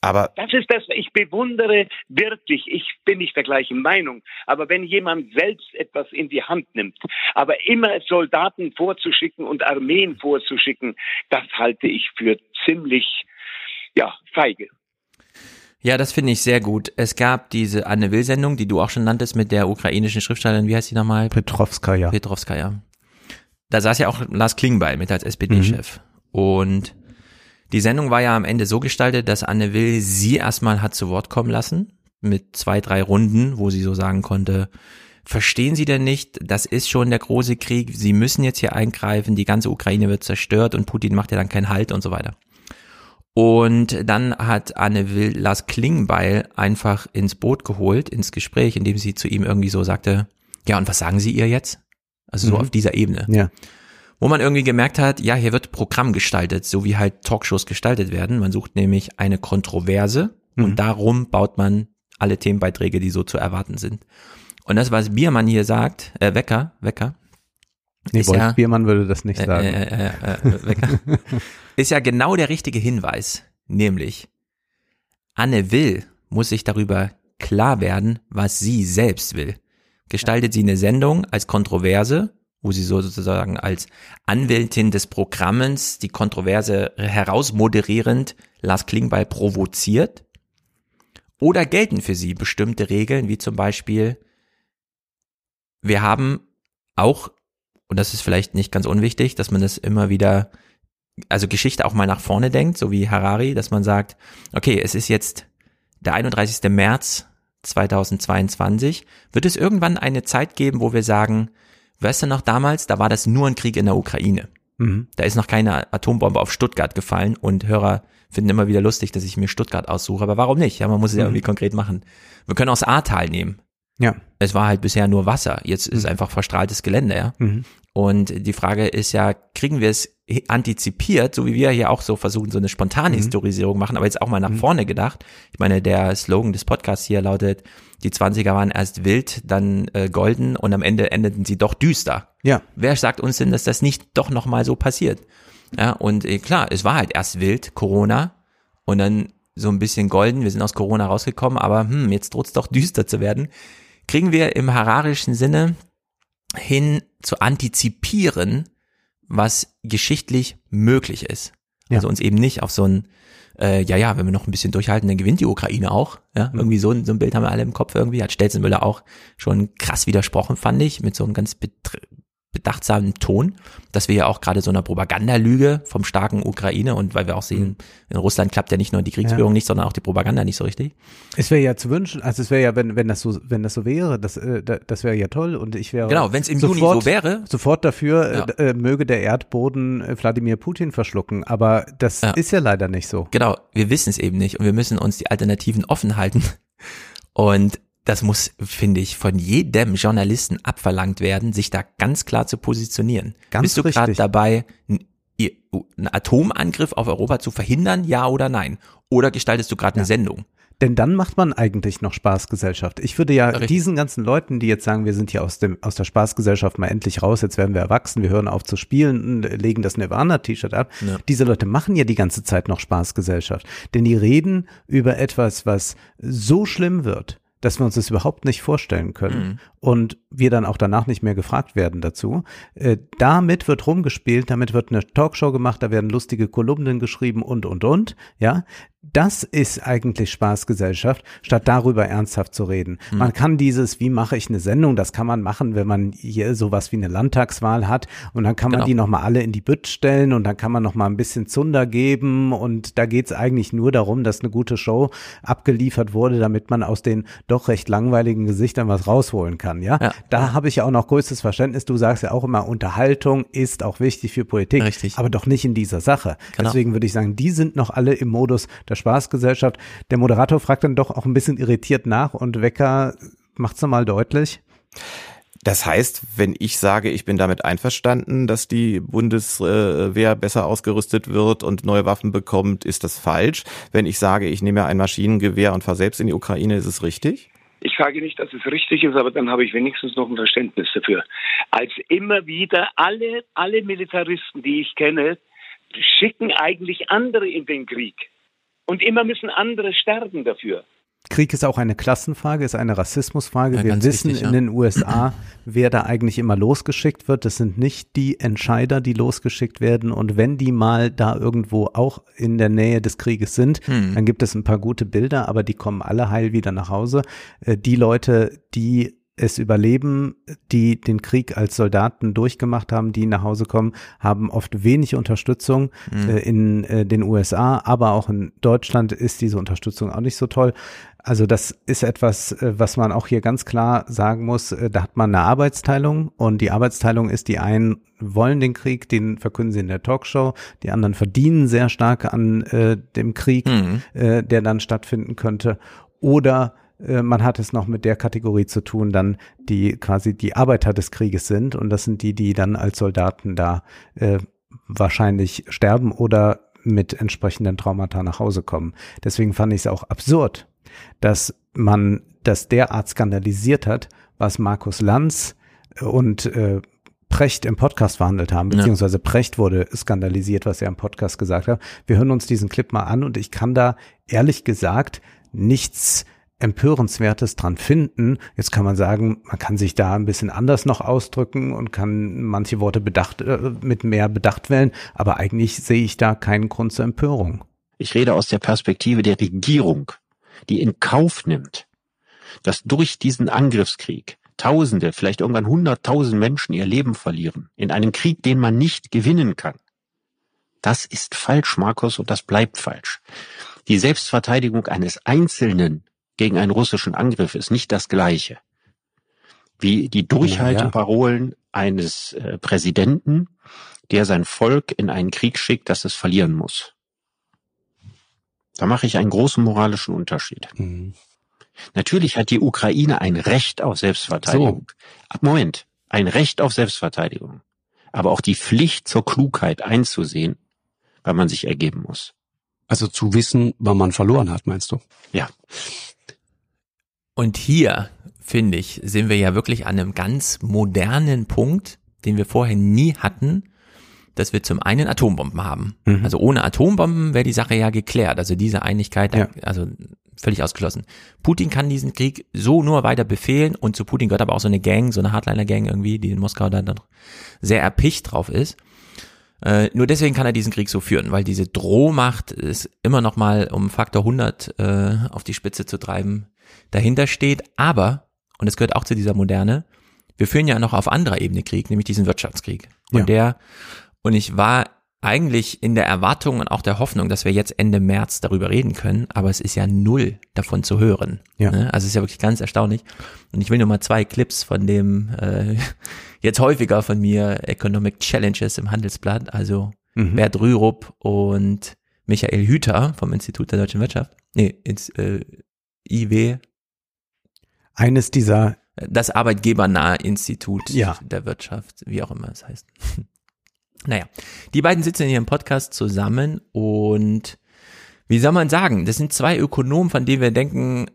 Aber Das ist das, ich bewundere wirklich, ich bin nicht der gleichen Meinung, aber wenn jemand selbst etwas in die Hand nimmt, aber immer Soldaten vorzuschicken und Armeen vorzuschicken, das halte ich für ziemlich, ja, feige. Ja, das finde ich sehr gut. Es gab diese Anne Will-Sendung, die du auch schon nanntest, mit der ukrainischen Schriftstellerin, wie heißt sie nochmal? Petrovskaya. Petrovskaya. Da saß ja auch Lars Klingbeil mit als SPD-Chef. Und die Sendung war ja am Ende so gestaltet, dass Anne Will sie erstmal hat zu Wort kommen lassen, mit zwei, drei Runden, wo sie so sagen konnte, verstehen Sie denn nicht, das ist schon der große Krieg, Sie müssen jetzt hier eingreifen, die ganze Ukraine wird zerstört und Putin macht ja dann keinen Halt und so weiter. Und dann hat Anne Will Lars Klingbeil einfach ins Boot geholt, ins Gespräch, indem sie zu ihm irgendwie so sagte, ja, und was sagen Sie ihr jetzt? Also so Mhm. auf dieser Ebene. Ja. Wo man irgendwie gemerkt hat, ja, hier wird Programm gestaltet, so wie halt Talkshows gestaltet werden. Man sucht nämlich eine Kontroverse Mhm. und darum baut man alle Themenbeiträge, die so zu erwarten sind. Und das, was Biermann hier sagt, äh, Wecker, Wecker, Nee, Wolf ja- Biermann würde das nicht äh, sagen. äh, äh, äh, Wecker, ist ja genau der richtige Hinweis, nämlich Anne Will muss sich darüber klar werden, was sie selbst will. Gestaltet sie eine Sendung als Kontroverse, wo sie so sozusagen als Anwältin des Programmens die Kontroverse herausmoderierend Lars Klingbeil provoziert? Oder gelten für sie bestimmte Regeln, wie zum Beispiel, wir haben auch, und das ist vielleicht nicht ganz unwichtig, dass man das immer wieder, also Geschichte auch mal nach vorne denkt, so wie Harari, dass man sagt, okay, es ist jetzt der 31. März 2022, wird es irgendwann eine Zeit geben, wo wir sagen, weißt du noch damals, da war das nur ein Krieg in der Ukraine. Mhm. Da ist noch keine Atombombe auf Stuttgart gefallen und Hörer finden immer wieder lustig, dass ich mir Stuttgart aussuche, aber warum nicht? Ja, man muss es ja irgendwie konkret machen. Wir können das Ahrtal nehmen. Ja. Es war halt bisher nur Wasser, jetzt ist einfach verstrahltes Gelände, ja. Mhm. Und die Frage ist ja, kriegen wir es antizipiert, so wie wir hier auch so versuchen, so eine spontane Historisierung machen, aber jetzt auch mal nach vorne gedacht. Ich meine, der Slogan des Podcasts hier lautet, die 20er waren erst wild, dann äh, golden und am Ende endeten sie doch düster. Ja. Wer sagt uns denn, dass das nicht doch nochmal so passiert? Ja, und äh, klar, es war halt erst wild, Corona, und dann so ein bisschen golden, wir sind aus Corona rausgekommen, aber hm, jetzt droht's doch düster zu werden. Kriegen wir im hararischen Sinne hin zu antizipieren, was geschichtlich möglich ist. Ja. Also uns eben nicht auf so ein, äh, ja, ja, wenn wir noch ein bisschen durchhalten, dann gewinnt die Ukraine auch. Ja, irgendwie so, ein- so ein Bild haben wir alle im Kopf irgendwie. Hat Stelzenmüller auch schon krass widersprochen, fand ich, mit so einem ganz bedachtsamen Ton, dass wir ja auch gerade so einer Propagandalüge vom starken Ukraine und weil wir auch sehen, in Russland klappt ja nicht nur die Kriegsführung nicht, sondern auch die Propaganda nicht so richtig. Es wäre ja zu wünschen, also es wäre ja, wenn, wenn das so, wenn das so wäre, das, äh, da- das wäre ja toll und ich wäre Genau, wenn es im Juni sofort- so wäre, Sofort dafür Ja. äh, äh, möge der Erdboden äh, Wladimir Putin verschlucken, aber das Ja. ist ja leider nicht so. Genau, wir wissen es eben nicht und wir müssen uns die Alternativen offen halten. Und das muss, finde ich, von jedem Journalisten abverlangt werden, sich da ganz klar zu positionieren. Ganz Bist du gerade dabei, einen Atomangriff auf Europa zu verhindern, ja oder nein? Oder gestaltest du gerade eine Sendung? Denn dann macht man eigentlich noch Spaßgesellschaft. Ich würde ja Richtig. diesen ganzen Leuten, die jetzt sagen, wir sind hier aus dem aus der Spaßgesellschaft mal endlich raus, jetzt werden wir erwachsen, wir hören auf zu spielen, legen das Nirvana-T-Shirt ab. Ja. Diese Leute machen ja die ganze Zeit noch Spaßgesellschaft, denn die reden über etwas, was so schlimm wird, dass wir uns das überhaupt nicht vorstellen können und wir dann auch danach nicht mehr gefragt werden dazu. Äh, damit wird rumgespielt, damit wird eine Talkshow gemacht, da werden lustige Kolumnen geschrieben und und und, ja. Das ist eigentlich Spaßgesellschaft, statt darüber ernsthaft zu reden. Man kann dieses, wie mache ich eine Sendung, das kann man machen, wenn man hier sowas wie eine Landtagswahl hat und dann kann man Genau. die nochmal alle in die Bütt stellen und dann kann man nochmal ein bisschen Zunder geben und da geht's eigentlich nur darum, dass eine gute Show abgeliefert wurde, damit man aus den doch recht langweiligen Gesichtern was rausholen kann, ja. Ja. Da habe ich ja auch noch größtes Verständnis. Du sagst ja auch immer, Unterhaltung ist auch wichtig für Politik, Richtig. aber doch nicht in dieser Sache. Genau. Deswegen würde ich sagen, die sind noch alle im Modus der Spaßgesellschaft. Der Moderator fragt dann doch auch ein bisschen irritiert nach und Wecker macht's nochmal deutlich. Das heißt, wenn ich sage, ich bin damit einverstanden, dass die Bundeswehr besser ausgerüstet wird und neue Waffen bekommt, ist das falsch. Wenn ich sage, ich nehme ein Maschinengewehr und fahre selbst in die Ukraine, ist es richtig? Ich sage nicht, dass es richtig ist, aber dann habe ich wenigstens noch ein Verständnis dafür. Als immer wieder alle, alle Militaristen, die ich kenne, schicken eigentlich andere in den Krieg. Und immer müssen andere sterben dafür. Krieg ist auch eine Klassenfrage, ist eine Rassismusfrage. Ja, Wir wissen wichtig, ja. in den USA, wer da eigentlich immer losgeschickt wird. Das sind nicht die Entscheider, die losgeschickt werden. Und wenn die mal da irgendwo auch in der Nähe des Krieges sind, Hm. dann gibt es ein paar gute Bilder, aber die kommen alle heil wieder nach Hause. Äh, Die Leute, die es überleben, die den Krieg als Soldaten durchgemacht haben, die nach Hause kommen, haben oft wenig Unterstützung äh, in äh, den USA, aber auch in Deutschland ist diese Unterstützung auch nicht so toll. Also das ist etwas, äh, was man auch hier ganz klar sagen muss. Äh, Da hat man eine Arbeitsteilung und die Arbeitsteilung ist, die einen wollen den Krieg, den verkünden sie in der Talkshow, die anderen verdienen sehr stark an äh, dem Krieg, Mhm. äh, der dann stattfinden könnte. Oder man hat es noch mit der Kategorie zu tun, dann die quasi die Arbeiter des Krieges sind und das sind die, die dann als Soldaten da äh, wahrscheinlich sterben oder mit entsprechenden Traumata nach Hause kommen. Deswegen fand ich es auch absurd, dass man das derart skandalisiert hat, was Markus Lanz und äh, Precht im Podcast verhandelt haben, Ja. beziehungsweise Precht wurde skandalisiert, was er im Podcast gesagt hat. Wir hören uns diesen Clip mal an und ich kann da ehrlich gesagt nichts Empörenswertes dran finden. Jetzt kann man sagen, man kann sich da ein bisschen anders noch ausdrücken und kann manche Worte bedacht, äh, mit mehr Bedacht wählen, aber eigentlich sehe ich da keinen Grund zur Empörung. Ich rede aus der Perspektive der Regierung, die in Kauf nimmt, dass durch diesen Angriffskrieg Tausende, vielleicht irgendwann hunderttausend Menschen ihr Leben verlieren, in einem Krieg, den man nicht gewinnen kann. Das ist falsch, Markus, und das bleibt falsch. Die Selbstverteidigung eines Einzelnen gegen einen russischen Angriff ist nicht das Gleiche wie die Durchhalteparolen eines äh, Präsidenten, der sein Volk in einen Krieg schickt, das es verlieren muss. Da mache ich einen großen moralischen Unterschied. Natürlich hat die Ukraine ein Recht auf Selbstverteidigung. Ab Moment, ein Recht auf Selbstverteidigung. Aber auch die Pflicht zur Klugheit einzusehen, weil man sich ergeben muss. Also zu wissen, wann man verloren hat, meinst du? Ja. Und hier, finde ich, sind wir ja wirklich an einem ganz modernen Punkt, den wir vorher nie hatten, dass wir zum einen Atombomben haben. Mhm. Also ohne Atombomben wäre die Sache ja geklärt. Also diese Einigkeit, Ja. also völlig ausgeschlossen. Putin kann diesen Krieg so nur weiter befehlen und zu Putin gehört aber auch so eine Gang, so eine Hardliner-Gang irgendwie, die in Moskau dann sehr erpicht drauf ist. Äh, nur deswegen kann er diesen Krieg so führen, weil diese Drohmacht ist immer noch mal um Faktor 100 äh, auf die Spitze zu treiben dahinter steht. Aber, und das gehört auch zu dieser Moderne, wir führen ja noch auf anderer Ebene Krieg, nämlich diesen Wirtschaftskrieg. Und Ja. der, und ich war eigentlich in der Erwartung und auch der Hoffnung, dass wir jetzt Ende März darüber reden können, aber es ist ja null davon zu hören. Ja. Ne? Also es ist ja wirklich ganz erstaunlich. Und ich will nur mal zwei Clips von dem äh, jetzt häufiger von mir Economic Challenges im Handelsblatt, also Mhm. Bert Rürup und Michael Hüter vom Institut der Deutschen Wirtschaft. Nee, ins, äh, IW, Eines dieser, das Arbeitgebernahe Institut Ja. der Wirtschaft, wie auch immer es heißt. naja, die beiden sitzen in ihrem Podcast zusammen und wie soll man sagen, das sind zwei Ökonomen, von denen wir denken,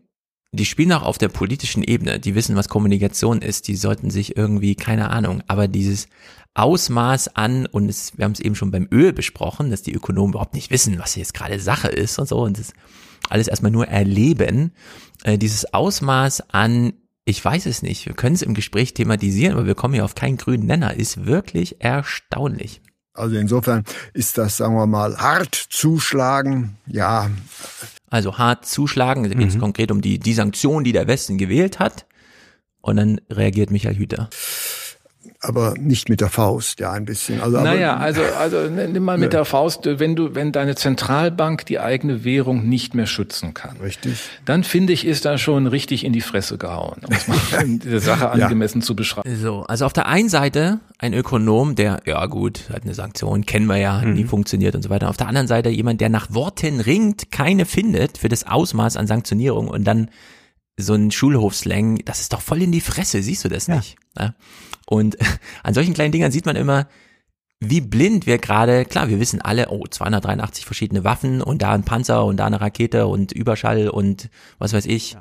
die spielen auch auf der politischen Ebene, die wissen, was Kommunikation ist, die sollten sich irgendwie, keine Ahnung, aber dieses Ausmaß an, und es, wir haben es eben schon beim Öl besprochen, dass die Ökonomen überhaupt nicht wissen, was jetzt gerade Sache ist und so, und das alles erstmal nur erleben, äh, dieses Ausmaß an, ich weiß es nicht, wir können es im Gespräch thematisieren, aber wir kommen hier auf keinen grünen Nenner, ist wirklich erstaunlich. Also insofern ist das, sagen wir mal, hart zuschlagen. Ja, Also hart zuschlagen, da geht es konkret um die, die Sanktion, die der Westen gewählt hat. Und dann reagiert Michael Hüter. Aber nicht mit der Faust, ja, ein bisschen. Also, aber, Naja, also, also nimm mal mit der Faust, wenn du, wenn deine Zentralbank die eigene Währung nicht mehr schützen kann, Richtig. dann finde ich, ist da schon richtig in die Fresse gehauen, um es mal die Sache angemessen zu beschreiben. So, also auf der einen Seite ein Ökonom, der, ja gut, hat eine Sanktion, kennen wir ja, nie funktioniert und so weiter. Auf der anderen Seite jemand, der nach Worten ringt, keine findet für das Ausmaß an Sanktionierung und dann so ein Schulhofslang, das ist doch voll in die Fresse, siehst du das Ja. nicht? Ja? Und an solchen kleinen Dingern sieht man immer, wie blind wir gerade, klar, wir wissen alle, oh, 283 verschiedene Waffen und da ein Panzer und da eine Rakete und Überschall und was weiß ich.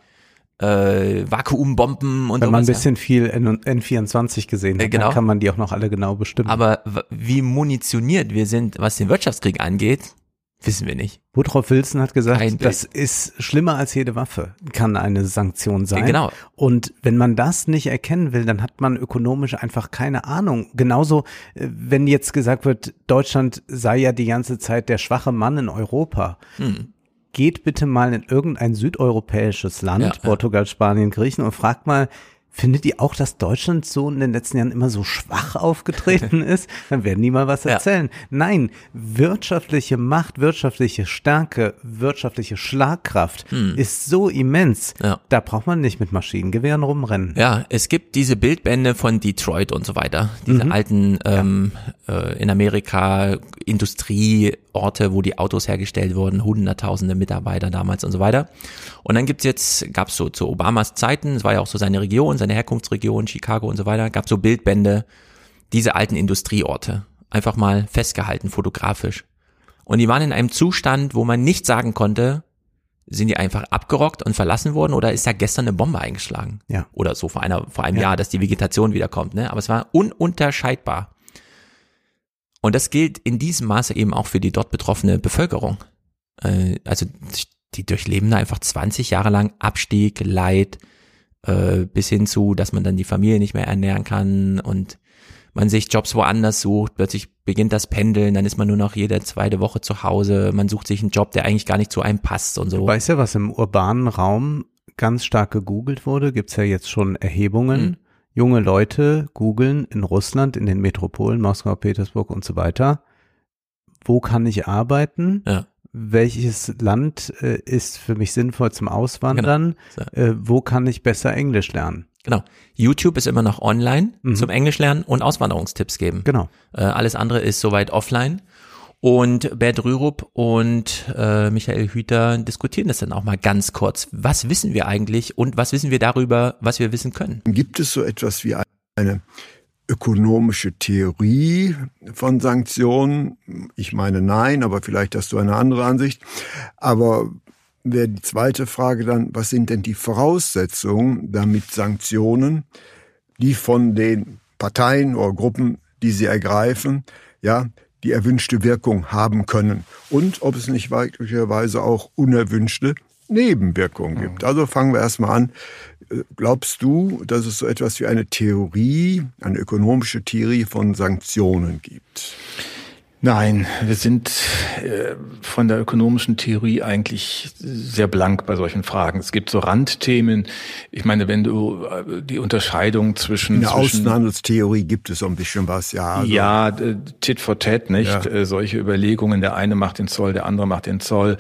äh, Vakuumbomben und Wenn man ein bisschen viel N N24 gesehen hat, Äh, genau. dann kann man die auch noch alle genau bestimmen. Aber wie munitioniert wir sind, was den Wirtschaftskrieg angeht, wissen wir nicht. Woodrow Wilson hat gesagt, das ist schlimmer als jede Waffe, kann eine Sanktion sein. Genau. Und wenn man das nicht erkennen will, dann hat man ökonomisch einfach keine Ahnung. Genauso, äh, wenn jetzt gesagt wird, Deutschland sei ja die ganze Zeit der schwache Mann in Europa. Hm. Geht bitte mal in irgendein südeuropäisches Land, ja. Portugal, Spanien, Griechen und fragt mal, Findet ihr auch, dass Deutschland so in den letzten Jahren immer so schwach aufgetreten ist? Dann werden die mal was Ja. erzählen. Nein, wirtschaftliche Macht, wirtschaftliche Stärke, wirtschaftliche Schlagkraft ist so immens. Hm. Ja. Da braucht man nicht mit Maschinengewehren rumrennen. Ja, es gibt diese Bildbände von Detroit und so weiter. Diese Mhm. alten ähm, äh, in Amerika Industrieorte, wo die Autos hergestellt wurden, hunderttausende Mitarbeiter damals und so weiter. Und dann gibt's jetzt, gab's so zu Obamas Zeiten, es war ja auch so seine Region, seine Herkunftsregion, Chicago und so weiter, gab's so Bildbände, diese alten Industrieorte. Einfach mal festgehalten, fotografisch. Und die waren in einem Zustand, wo man nicht sagen konnte, sind die einfach abgerockt und verlassen worden oder ist da gestern eine Bombe eingeschlagen? Ja. Oder so vor einer, vor einem Ja. Jahr, dass die Vegetation wiederkommt, ne? Aber es war ununterscheidbar. Und das gilt in diesem Maße eben auch für die dort betroffene Bevölkerung. Äh, also die durchleben da einfach 20 Jahre lang Abstieg, Leid, äh, bis hin zu, dass man dann die Familie nicht mehr ernähren kann und man sich Jobs woanders sucht, plötzlich beginnt das Pendeln, dann ist man nur noch jede zweite Woche zu Hause, man sucht sich einen Job, der eigentlich gar nicht zu einem passt und so. Weißt du, was im urbanen Raum ganz stark gegoogelt wurde? Gibt's ja jetzt schon Erhebungen. Mhm. Junge Leute googeln in Russland, in den Metropolen, Moskau, Petersburg und so weiter. Wo kann ich arbeiten? Ja. Welches Land äh, ist für mich sinnvoll zum Auswandern? Genau. Äh, wo kann ich besser Englisch lernen? Genau. YouTube ist immer noch online Mhm. zum Englisch lernen und Auswanderungstipps geben. Genau. Äh, alles andere ist soweit offline. Und Bert Rürup und äh, Michael Hüter diskutieren das dann auch mal ganz kurz. Was wissen wir eigentlich und was wissen wir darüber, was wir wissen können? Gibt es so etwas wie eine ökonomische Theorie von Sanktionen? Ich meine nein, aber vielleicht hast du eine andere Ansicht. Aber wäre die zweite Frage dann, was sind denn die Voraussetzungen, damit Sanktionen, die von den Parteien oder Gruppen, die sie ergreifen, ja, die erwünschte Wirkung haben können und ob es nicht möglicherweise auch unerwünschte Nebenwirkungen gibt. Also fangen wir erstmal an. Äh, Glaubst du, dass es so etwas wie eine Theorie, eine ökonomische Theorie von Sanktionen gibt? Nein, wir sind äh, von der ökonomischen Theorie eigentlich sehr blank bei solchen Fragen. Es gibt so Randthemen. Ich meine, wenn du äh, die Unterscheidung zwischen In der zwischen Außenhandelstheorie gibt es so ein bisschen was, ja. Also, ja, Tit for Tat, nicht? Ja. Solche Überlegungen, der eine macht den Zoll, der andere macht den Zoll.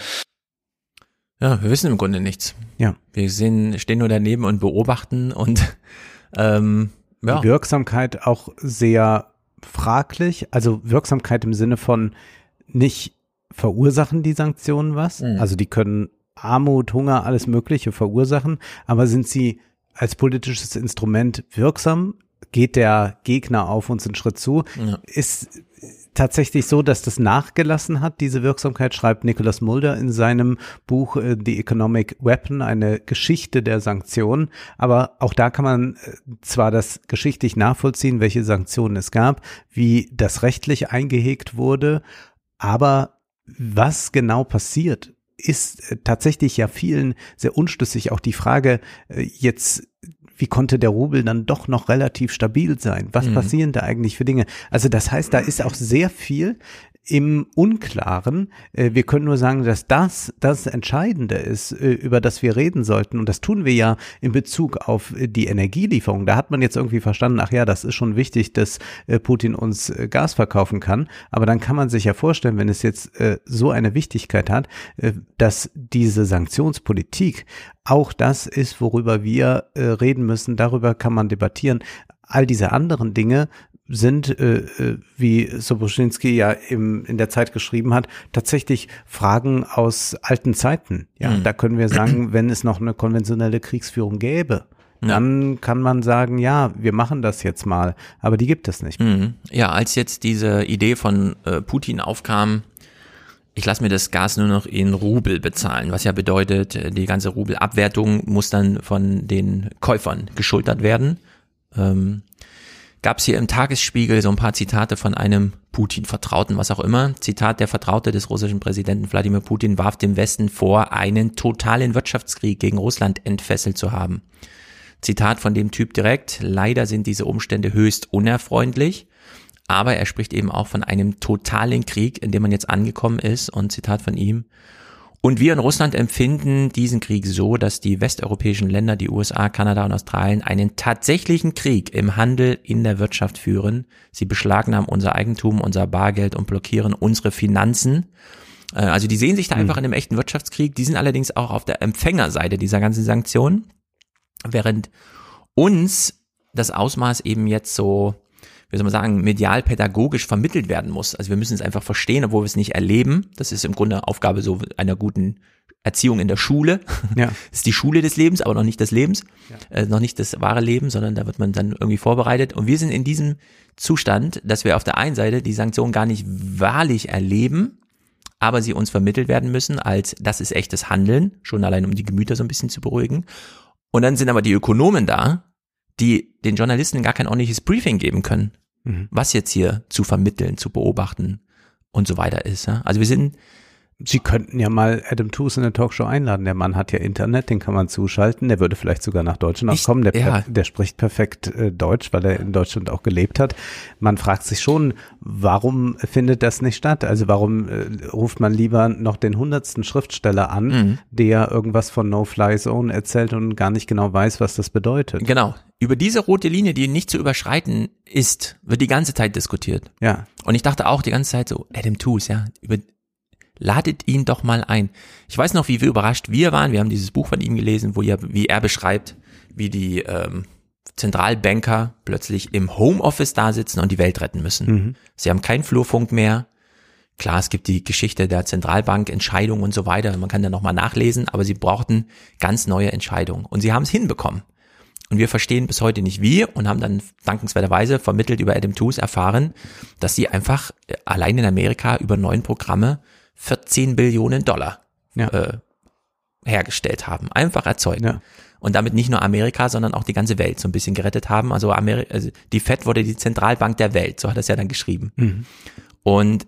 Ja, wir wissen im Grunde nichts. Ja. Wir sehen, stehen nur daneben und beobachten und ähm, ja. Die Wirksamkeit auch sehr fraglich. Also Wirksamkeit im Sinne von nicht verursachen die Sanktionen was. Mhm. Also die können Armut, Hunger, alles Mögliche verursachen. Aber sind sie als politisches Instrument wirksam? Geht der Gegner auf uns einen Schritt zu? Ja. Ist tatsächlich so, dass das nachgelassen hat, diese Wirksamkeit, schreibt Nicholas Mulder in seinem Buch äh, The Economic Weapon, eine Geschichte der Sanktionen. Aber auch da kann man äh, zwar das geschichtlich nachvollziehen, welche Sanktionen es gab, wie das rechtlich eingehegt wurde, aber was genau passiert, ist äh, tatsächlich ja vielen sehr unschlüssig. Auch die Frage jetzt, wie konnte der Rubel dann doch noch relativ stabil sein? Was Mhm. passieren da eigentlich für Dinge? Also das heißt, da ist auch sehr viel im Unklaren. Äh, Wir können nur sagen, dass das das Entscheidende ist, äh, über das wir reden sollten. Und das tun wir ja in Bezug auf äh, die Energielieferung. Da hat man jetzt irgendwie verstanden, ach ja, das ist schon wichtig, dass Putin uns Gas verkaufen kann. Aber dann kann man sich ja vorstellen, wenn es jetzt so eine Wichtigkeit hat, dass diese Sanktionspolitik auch das ist, worüber wir reden müssen. Darüber kann man debattieren. All diese anderen Dinge sind, äh, äh, wie Soboschinski ja im, in der Zeit geschrieben hat, tatsächlich Fragen aus alten Zeiten. Ja, Mhm. da können wir sagen, wenn es noch eine konventionelle Kriegsführung gäbe, dann kann man sagen, ja, wir machen das jetzt mal, aber die gibt es nicht. Mhm. Ja, als jetzt diese Idee von äh, Putin aufkam, ich lasse mir das Gas nur noch in Rubel bezahlen, was ja bedeutet, die ganze Rubelabwertung muss dann von den Käufern geschultert werden. Ähm, Gab es hier im Tagesspiegel so ein paar Zitate von einem Putin-Vertrauten, was auch immer. Zitat, der Vertraute des russischen Präsidenten Wladimir Putin warf dem Westen vor, einen totalen Wirtschaftskrieg gegen Russland entfesselt zu haben. Zitat von dem Typ direkt, leider sind diese Umstände höchst unerfreundlich. Aber er spricht eben auch von einem totalen Krieg, in dem man jetzt angekommen ist. Und Zitat von ihm. Und wir in Russland empfinden diesen Krieg so, dass die westeuropäischen Länder, die USA, Kanada und Australien, einen tatsächlichen Krieg im Handel, in der Wirtschaft führen. Sie beschlagnahmen unser Eigentum, unser Bargeld und blockieren unsere Finanzen. Äh, also die sehen sich da einfach in einem echten Wirtschaftskrieg. Die sind allerdings auch auf der Empfängerseite dieser ganzen Sanktionen. Während uns das Ausmaß eben jetzt so wie soll man sagen, medial pädagogisch vermittelt werden muss. Also wir müssen es einfach verstehen, obwohl wir es nicht erleben. Das ist im Grunde Aufgabe so einer guten Erziehung in der Schule. Ja. Das ist die Schule des Lebens, aber noch nicht des Lebens, ja. äh, noch nicht das wahre Leben, sondern da wird man dann irgendwie vorbereitet. Und wir sind in diesem Zustand, dass wir auf der einen Seite die Sanktionen gar nicht wahrlich erleben, aber sie uns vermittelt werden müssen als das ist echtes Handeln, schon allein um die Gemüter so ein bisschen zu beruhigen. Und dann sind aber die Ökonomen da, die den Journalisten gar kein ordentliches Briefing geben können mhm. was jetzt hier zu vermitteln, zu beobachten und so weiter ist. Ja? Also wir sind Sie könnten ja mal Adam Tooze in eine Talkshow einladen. Der Mann hat ja Internet, den kann man zuschalten. Der würde vielleicht sogar nach Deutschland auch kommen. Der, ja. der spricht perfekt äh, Deutsch, weil er in Deutschland auch gelebt hat. Man fragt sich schon, warum findet das nicht statt? Also warum äh, ruft man lieber noch den hundertsten Schriftsteller an, mhm. der irgendwas von No-Fly-Zone erzählt und gar nicht genau weiß, was das bedeutet? Genau. Über diese rote Linie, die nicht zu überschreiten ist, wird die ganze Zeit diskutiert. Ja. Und ich dachte auch die ganze Zeit so, Adam Tooze, ja, über Ladet ihn doch mal ein. Ich weiß noch, wie wir überrascht wir waren. Wir haben dieses Buch von ihm gelesen, wo er, wie er beschreibt, wie die ähm, Zentralbanker plötzlich im Homeoffice da sitzen und die Welt retten müssen. Mhm. Sie haben keinen Flurfunk mehr. Klar, es gibt die Geschichte der Zentralbank, Entscheidungen und so weiter. Man kann da nochmal nachlesen, aber sie brauchten ganz neue Entscheidungen. Und sie haben es hinbekommen. Und wir verstehen bis heute nicht wie und haben dann dankenswerterweise vermittelt über Adam Tooze erfahren, dass sie einfach äh, allein in Amerika über neun Programme 14 Billionen Dollar ja. äh, hergestellt haben, einfach erzeugt. Ja. Und damit nicht nur Amerika, sondern auch die ganze Welt so ein bisschen gerettet haben. Also, Ameri also die Fed wurde die Zentralbank der Welt, so hat er es ja dann geschrieben. Mhm. Und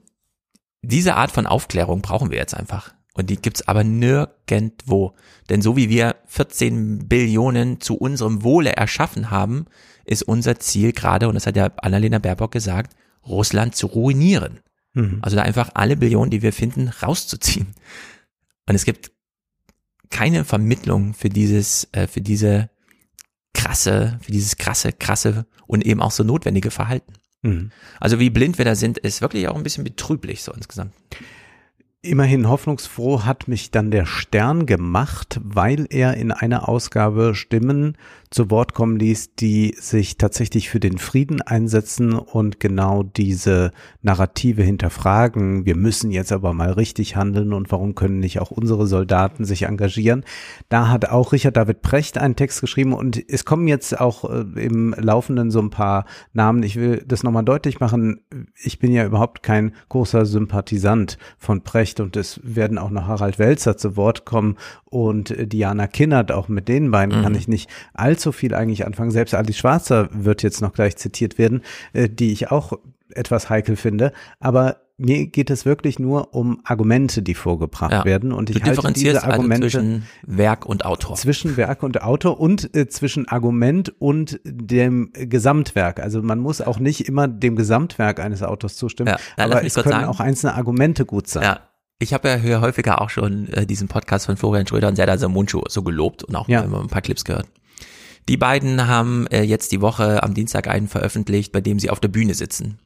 diese Art von Aufklärung brauchen wir jetzt einfach. Und die gibt's aber nirgendwo. Denn so wie wir 14 Billionen zu unserem Wohle erschaffen haben, ist unser Ziel gerade, und das hat ja Annalena Baerbock gesagt, Russland zu ruinieren. Mhm. Also da einfach alle Billionen, die wir finden, rauszuziehen. Und es gibt keine Vermittlung für dieses, äh, für diese krasse, für dieses krasse, krasse und eben auch so notwendige Verhalten. Mhm. Also wie blind wir da sind, ist wirklich auch ein bisschen betrüblich so insgesamt. Immerhin hoffnungsfroh hat mich dann der Stern gemacht, weil er in einer Ausgabe Stimmen zu Wort kommen ließ, die sich tatsächlich für den Frieden einsetzen und genau diese Narrative hinterfragen. Wir müssen jetzt aber mal richtig handeln und warum können nicht auch unsere Soldaten sich engagieren? Da hat auch Richard David Precht einen Text geschrieben und es kommen jetzt auch äh, im Laufenden so ein paar Namen. Ich will das nochmal deutlich machen. Ich bin ja überhaupt kein großer Sympathisant von Precht und es werden auch noch Harald Welzer zu Wort kommen und Diana Kinnert. Auch mit den beiden mhm. kann ich nicht allzu viel eigentlich anfangen. Selbst Alice Schwarzer wird jetzt noch gleich zitiert werden, äh, die ich auch etwas heikel finde. Aber mir geht es wirklich nur um Argumente, die vorgebracht ja. werden. Und ich halte diese also Argumente also zwischen Werk und Autor. Zwischen Werk und Autor und äh, zwischen Argument und dem Gesamtwerk. Also man muss auch nicht immer dem Gesamtwerk eines Autors zustimmen, ja. aber es können sagen. auch einzelne Argumente gut sein. Ja. Ich habe ja hier häufiger auch schon äh, diesen Podcast von Florian Schröder und Serdar Samuncu so gelobt und auch ja. immer ein paar Clips gehört. Die beiden haben äh, jetzt die Woche am Dienstag einen veröffentlicht, bei dem sie auf der Bühne sitzen.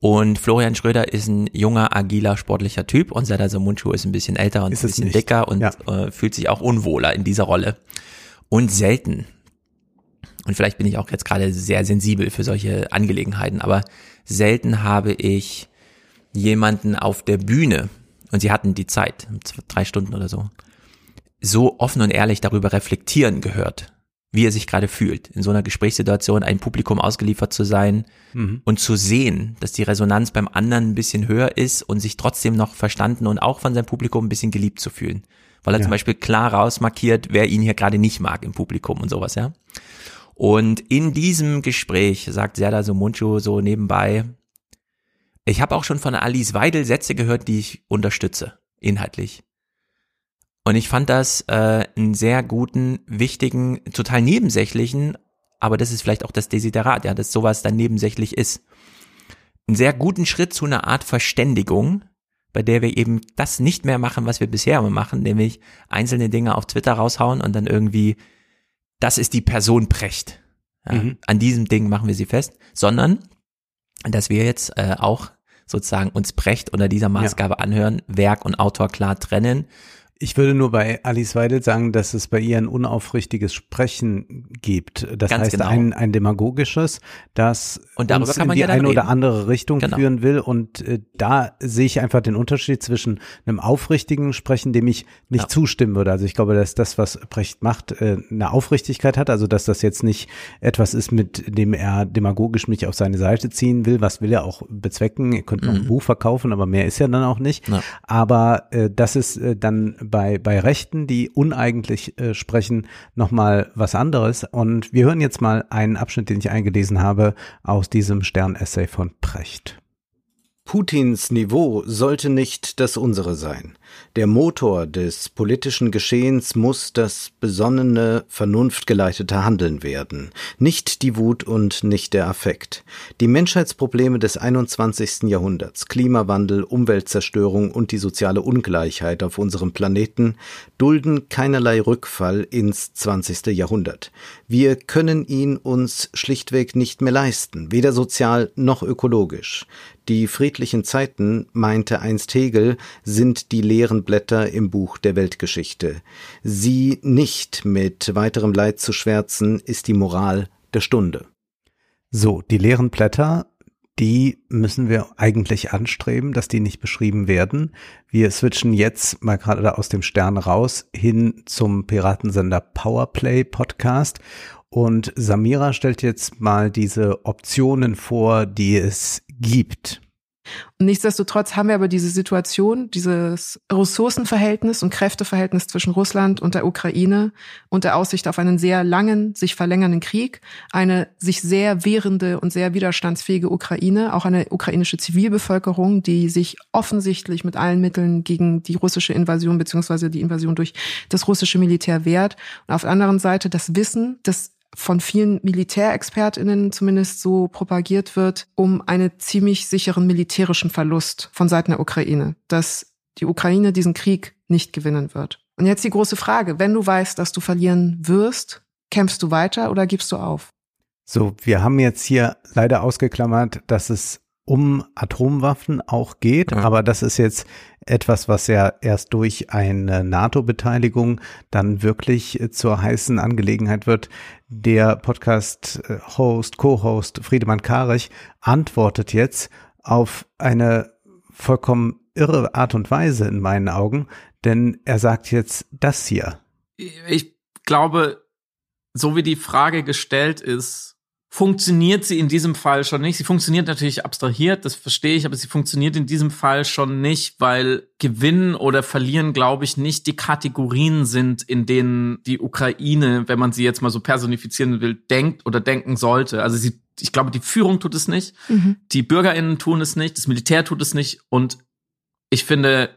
Und Florian Schröder ist ein junger, agiler, sportlicher Typ und Serdar Samuncu ist ein bisschen älter und ist ein bisschen nicht. dicker und ja. äh, fühlt sich auch unwohler in dieser Rolle. Und selten, und vielleicht bin ich auch jetzt gerade sehr sensibel für solche Angelegenheiten, aber selten habe ich jemanden auf der Bühne, und sie hatten die Zeit, drei Stunden oder so, so offen und ehrlich darüber reflektieren gehört, wie er sich gerade fühlt, in so einer Gesprächssituation ein Publikum ausgeliefert zu sein Mhm. und zu sehen, dass die Resonanz beim anderen ein bisschen höher ist und sich trotzdem noch verstanden und auch von seinem Publikum ein bisschen geliebt zu fühlen. Weil er Ja. zum Beispiel klar rausmarkiert, wer ihn hier gerade nicht mag im Publikum und sowas, ja. Und in diesem Gespräch sagt Serdar Somuncu so nebenbei, ich habe auch schon von Alice Weidel Sätze gehört, die ich unterstütze, inhaltlich. Und ich fand das äh, einen sehr guten, wichtigen, total nebensächlichen, aber das ist vielleicht auch das Desiderat, ja, dass sowas dann nebensächlich ist. Einen sehr guten Schritt zu einer Art Verständigung, bei der wir eben das nicht mehr machen, was wir bisher immer machen, nämlich einzelne Dinge auf Twitter raushauen und dann irgendwie, das ist die Person Precht. Ja, Mhm. An diesem Ding machen wir sie fest, sondern dass wir jetzt äh, auch sozusagen uns Precht unter dieser Maßgabe anhören, Werk und Autor klar trennen. Ich würde nur bei Alice Weidel sagen, dass es bei ihr ein unaufrichtiges Sprechen gibt. Das Ganz heißt genau. ein, ein demagogisches, das Und uns in die ja eine oder reden. andere Richtung Genau. führen will. Und äh, da sehe ich einfach den Unterschied zwischen einem aufrichtigen Sprechen, dem ich nicht Ja. zustimmen würde. Also ich glaube, dass das, was Brecht macht, äh, eine Aufrichtigkeit hat. Also dass das jetzt nicht etwas ist, mit dem er demagogisch mich auf seine Seite ziehen will. Was will er auch bezwecken? Ihr könnt noch ein Mhm. Buch verkaufen, aber mehr ist ja dann auch nicht. Ja. Aber äh, das ist äh, dann bei, bei Rechten, die uneigentlich äh, sprechen, nochmal was anderes. Und wir hören jetzt mal einen Abschnitt, den ich eingelesen habe, aus diesem Stern-Essay von Precht. Putins Niveau sollte nicht das unsere sein. Der Motor des politischen Geschehens muss das besonnene, vernunftgeleitete Handeln werden, nicht die Wut und nicht der Affekt. Die Menschheitsprobleme des 21. Jahrhunderts, Klimawandel, Umweltzerstörung und die soziale Ungleichheit auf unserem Planeten dulden keinerlei Rückfall ins 20. Jahrhundert. Wir können ihn uns schlichtweg nicht mehr leisten, weder sozial noch ökologisch. Die friedlichen Zeiten, meinte einst Hegel, sind die leeren Blätter im Buch der Weltgeschichte. Sie nicht mit weiterem Leid zu schwärzen, ist die Moral der Stunde. So, die leeren Blätter, die müssen wir eigentlich anstreben, dass die nicht beschrieben werden. Wir switchen jetzt mal gerade aus dem Stern raus hin zum Piratensender Powerplay Podcast. Und Samira stellt jetzt mal diese Optionen vor, die es gibt. Und nichtsdestotrotz haben wir aber diese Situation, dieses Ressourcenverhältnis und Kräfteverhältnis zwischen Russland und der Ukraine und der Aussicht auf einen sehr langen, sich verlängernden Krieg, eine sich sehr wehrende und sehr widerstandsfähige Ukraine, auch eine ukrainische Zivilbevölkerung, die sich offensichtlich mit allen Mitteln gegen die russische Invasion beziehungsweise die Invasion durch das russische Militär wehrt. Und auf der anderen Seite das Wissen, dass von vielen MilitärexpertInnen zumindest so propagiert wird, um einen ziemlich sicheren militärischen Verlust von Seiten der Ukraine, dass die Ukraine diesen Krieg nicht gewinnen wird. Und jetzt die große Frage, wenn du weißt, dass du verlieren wirst, kämpfst du weiter oder gibst du auf? So, wir haben jetzt hier leider ausgeklammert, dass es um Atomwaffen auch geht, Ja. aber das ist jetzt etwas, was ja erst durch eine NATO-Beteiligung dann wirklich äh, zur heißen Angelegenheit wird. Der Podcast-Host, Co-Host Friedemann Karich antwortet jetzt auf eine vollkommen irre Art und Weise in meinen Augen, denn er sagt jetzt das hier. ich glaube, so wie die Frage gestellt ist, funktioniert sie in diesem Fall schon nicht. Sie funktioniert natürlich abstrahiert, das verstehe ich, aber sie funktioniert in diesem Fall schon nicht, weil gewinnen oder verlieren, glaube ich, nicht die Kategorien sind, in denen die Ukraine, wenn man sie jetzt mal so personifizieren will, denkt oder denken sollte. Also sie, ich glaube, die Führung tut es nicht, Mhm. die BürgerInnen tun es nicht, das Militär tut es nicht und ich finde,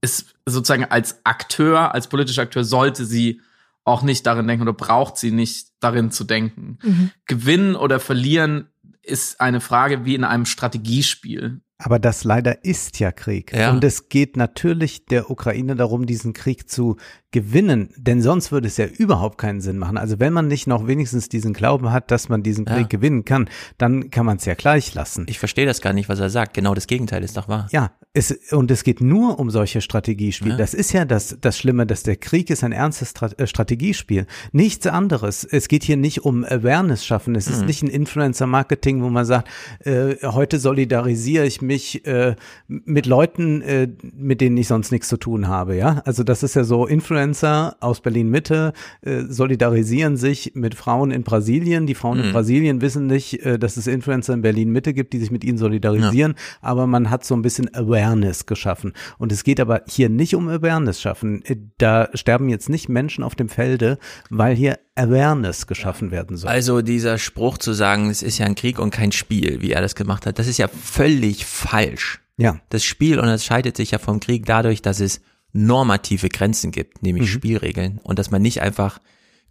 es sozusagen als Akteur, als politischer Akteur sollte sie auch nicht darin denken oder braucht sie nicht darin zu denken. Mhm. Gewinnen oder verlieren ist eine Frage wie in einem Strategiespiel. Aber das leider ist ja Krieg. Ja. Und es geht natürlich der Ukraine darum, diesen Krieg zu gewinnen, denn sonst würde es ja überhaupt keinen Sinn machen. Also wenn man nicht noch wenigstens diesen Glauben hat, dass man diesen Krieg Ja. gewinnen kann, dann kann man es ja gleich lassen. Ich verstehe das gar nicht, was er sagt. Genau das Gegenteil ist doch wahr. Ja, es, und es geht nur um solche Strategiespiele. Ja. Das ist ja das, das Schlimme, dass der Krieg ist ein ernstes Stra äh, Strategiespiel. Nichts anderes. Es geht hier nicht um Awareness schaffen. Es ist Mhm. nicht ein Influencer-Marketing, wo man sagt, äh, heute solidarisiere ich mich äh, mit Leuten, äh, mit denen ich sonst nichts zu tun habe. Ja, also das ist ja so, Influencer Influencer aus Berlin Mitte äh, solidarisieren sich mit Frauen in Brasilien. Die Frauen in Mhm. Brasilien wissen nicht, äh, dass es Influencer in Berlin Mitte gibt, die sich mit ihnen solidarisieren, aber man hat so ein bisschen Awareness geschaffen. Und es geht aber hier nicht um Awareness schaffen. Äh, Da sterben jetzt nicht Menschen auf dem Felde, weil hier Awareness geschaffen werden soll. Also dieser Spruch zu sagen, es ist ja ein Krieg und kein Spiel, wie er das gemacht hat, das ist ja völlig falsch. Ja. Das Spiel unterscheidet sich ja vom Krieg dadurch, dass es normative Grenzen gibt, nämlich Spielregeln und dass man nicht einfach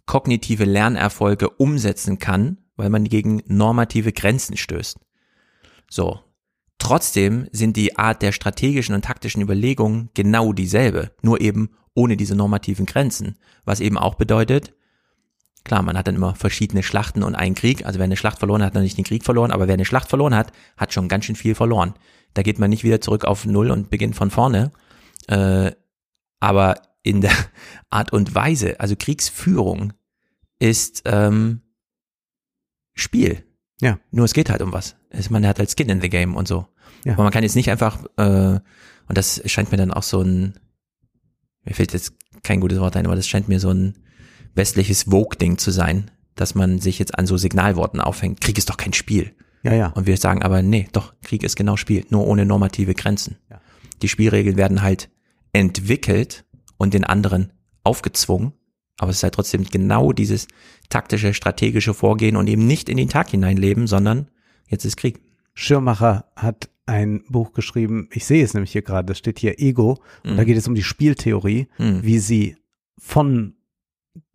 kognitive Lernerfolge umsetzen kann, weil man gegen normative Grenzen stößt. So. Trotzdem sind die Art der strategischen und taktischen Überlegungen genau dieselbe, nur eben ohne diese normativen Grenzen, was eben auch bedeutet, Klar, man hat dann immer verschiedene Schlachten und einen Krieg. Also wer eine Schlacht verloren hat, hat noch nicht den Krieg verloren, aber wer eine Schlacht verloren hat, hat schon ganz schön viel verloren. Da geht man nicht wieder zurück auf Null und beginnt von vorne. Äh, aber in der Art und Weise, also Kriegsführung ist ähm, Spiel. Ja. Nur es geht halt um was. Man hat halt Skin in the Game und so. Ja. Aber man kann jetzt nicht einfach, äh, und das scheint mir dann auch so ein, mir fällt jetzt kein gutes Wort ein, aber das scheint mir so ein westliches Vogue-Ding zu sein, dass man sich jetzt an so Signalworten aufhängt. Krieg ist doch kein Spiel. Ja, ja. Und wir sagen aber, nee, doch, Krieg ist genau Spiel, nur ohne normative Grenzen. Ja. Die Spielregeln werden halt entwickelt und den anderen aufgezwungen, aber es ist halt trotzdem genau dieses taktische, strategische Vorgehen und eben nicht in den Tag hineinleben, sondern jetzt ist Krieg. Schirmacher hat ein Buch geschrieben, ich sehe es nämlich hier gerade, das steht hier Ego, und Mhm. da geht es um die Spieltheorie, Mhm. wie sie von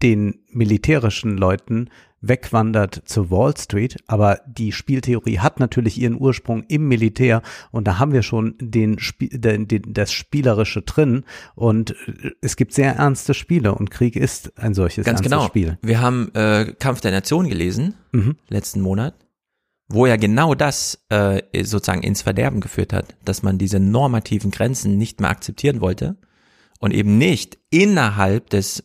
den militärischen Leuten wegwandert zur Wall Street, aber die Spieltheorie hat natürlich ihren Ursprung im Militär und da haben wir schon den, Spie den, den das Spielerische drin und äh, es gibt sehr ernste Spiele und Krieg ist ein solches Ganz ernstes genau. Spiel. Wir haben äh, Kampf der Nation gelesen, Mhm. letzten Monat, wo ja genau das äh, sozusagen ins Verderben geführt hat, dass man diese normativen Grenzen nicht mehr akzeptieren wollte und eben nicht innerhalb des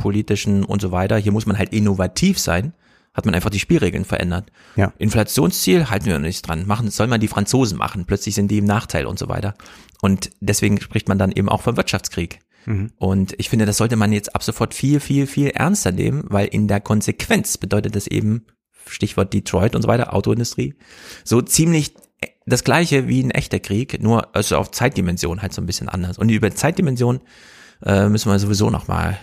wirtschaftspolitischen und so weiter, hier muss man halt innovativ sein, hat man einfach die Spielregeln verändert. Ja. Inflationsziel halten wir noch nicht dran. Machen, soll man die Franzosen machen. Plötzlich sind die im Nachteil und so weiter. Und deswegen spricht man dann eben auch vom Wirtschaftskrieg. Mhm. Und ich finde, das sollte man jetzt ab sofort viel, viel, viel ernster nehmen, weil in der Konsequenz bedeutet das eben, Stichwort Detroit und so weiter, Autoindustrie, so ziemlich das gleiche wie ein echter Krieg, nur also auf Zeitdimension halt so ein bisschen anders. Und über Zeitdimension äh, müssen wir sowieso nochmal,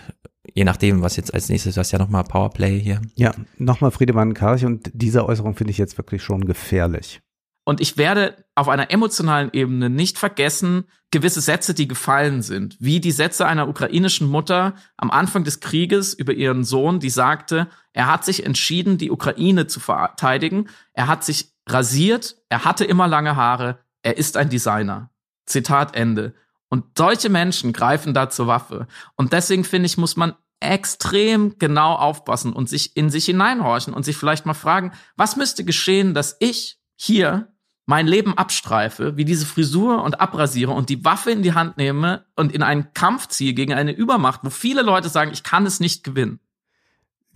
je nachdem, was jetzt als nächstes, du hast ja nochmal Powerplay hier. Ja, nochmal Friedemann Karch und diese Äußerung finde ich jetzt wirklich schon gefährlich. Und ich werde auf einer emotionalen Ebene nicht vergessen, gewisse Sätze, die gefallen sind, wie die Sätze einer ukrainischen Mutter am Anfang des Krieges über ihren Sohn, die sagte, er hat sich entschieden, die Ukraine zu verteidigen, er hat sich rasiert, er hatte immer lange Haare, er ist ein Designer. Zitat Ende. Und solche Menschen greifen da zur Waffe. Und deswegen finde ich, muss man extrem genau aufpassen und sich in sich hineinhorchen und sich vielleicht mal fragen, was müsste geschehen, dass ich hier mein Leben abstreife, wie diese Frisur und abrasiere und die Waffe in die Hand nehme und in einen Kampf ziehe gegen eine Übermacht, wo viele Leute sagen, ich kann es nicht gewinnen.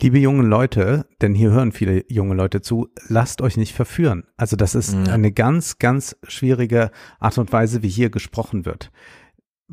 Liebe jungen Leute, denn hier hören viele junge Leute zu, lasst euch nicht verführen. Also das ist Ja. eine ganz, ganz schwierige Art und Weise, wie hier gesprochen wird.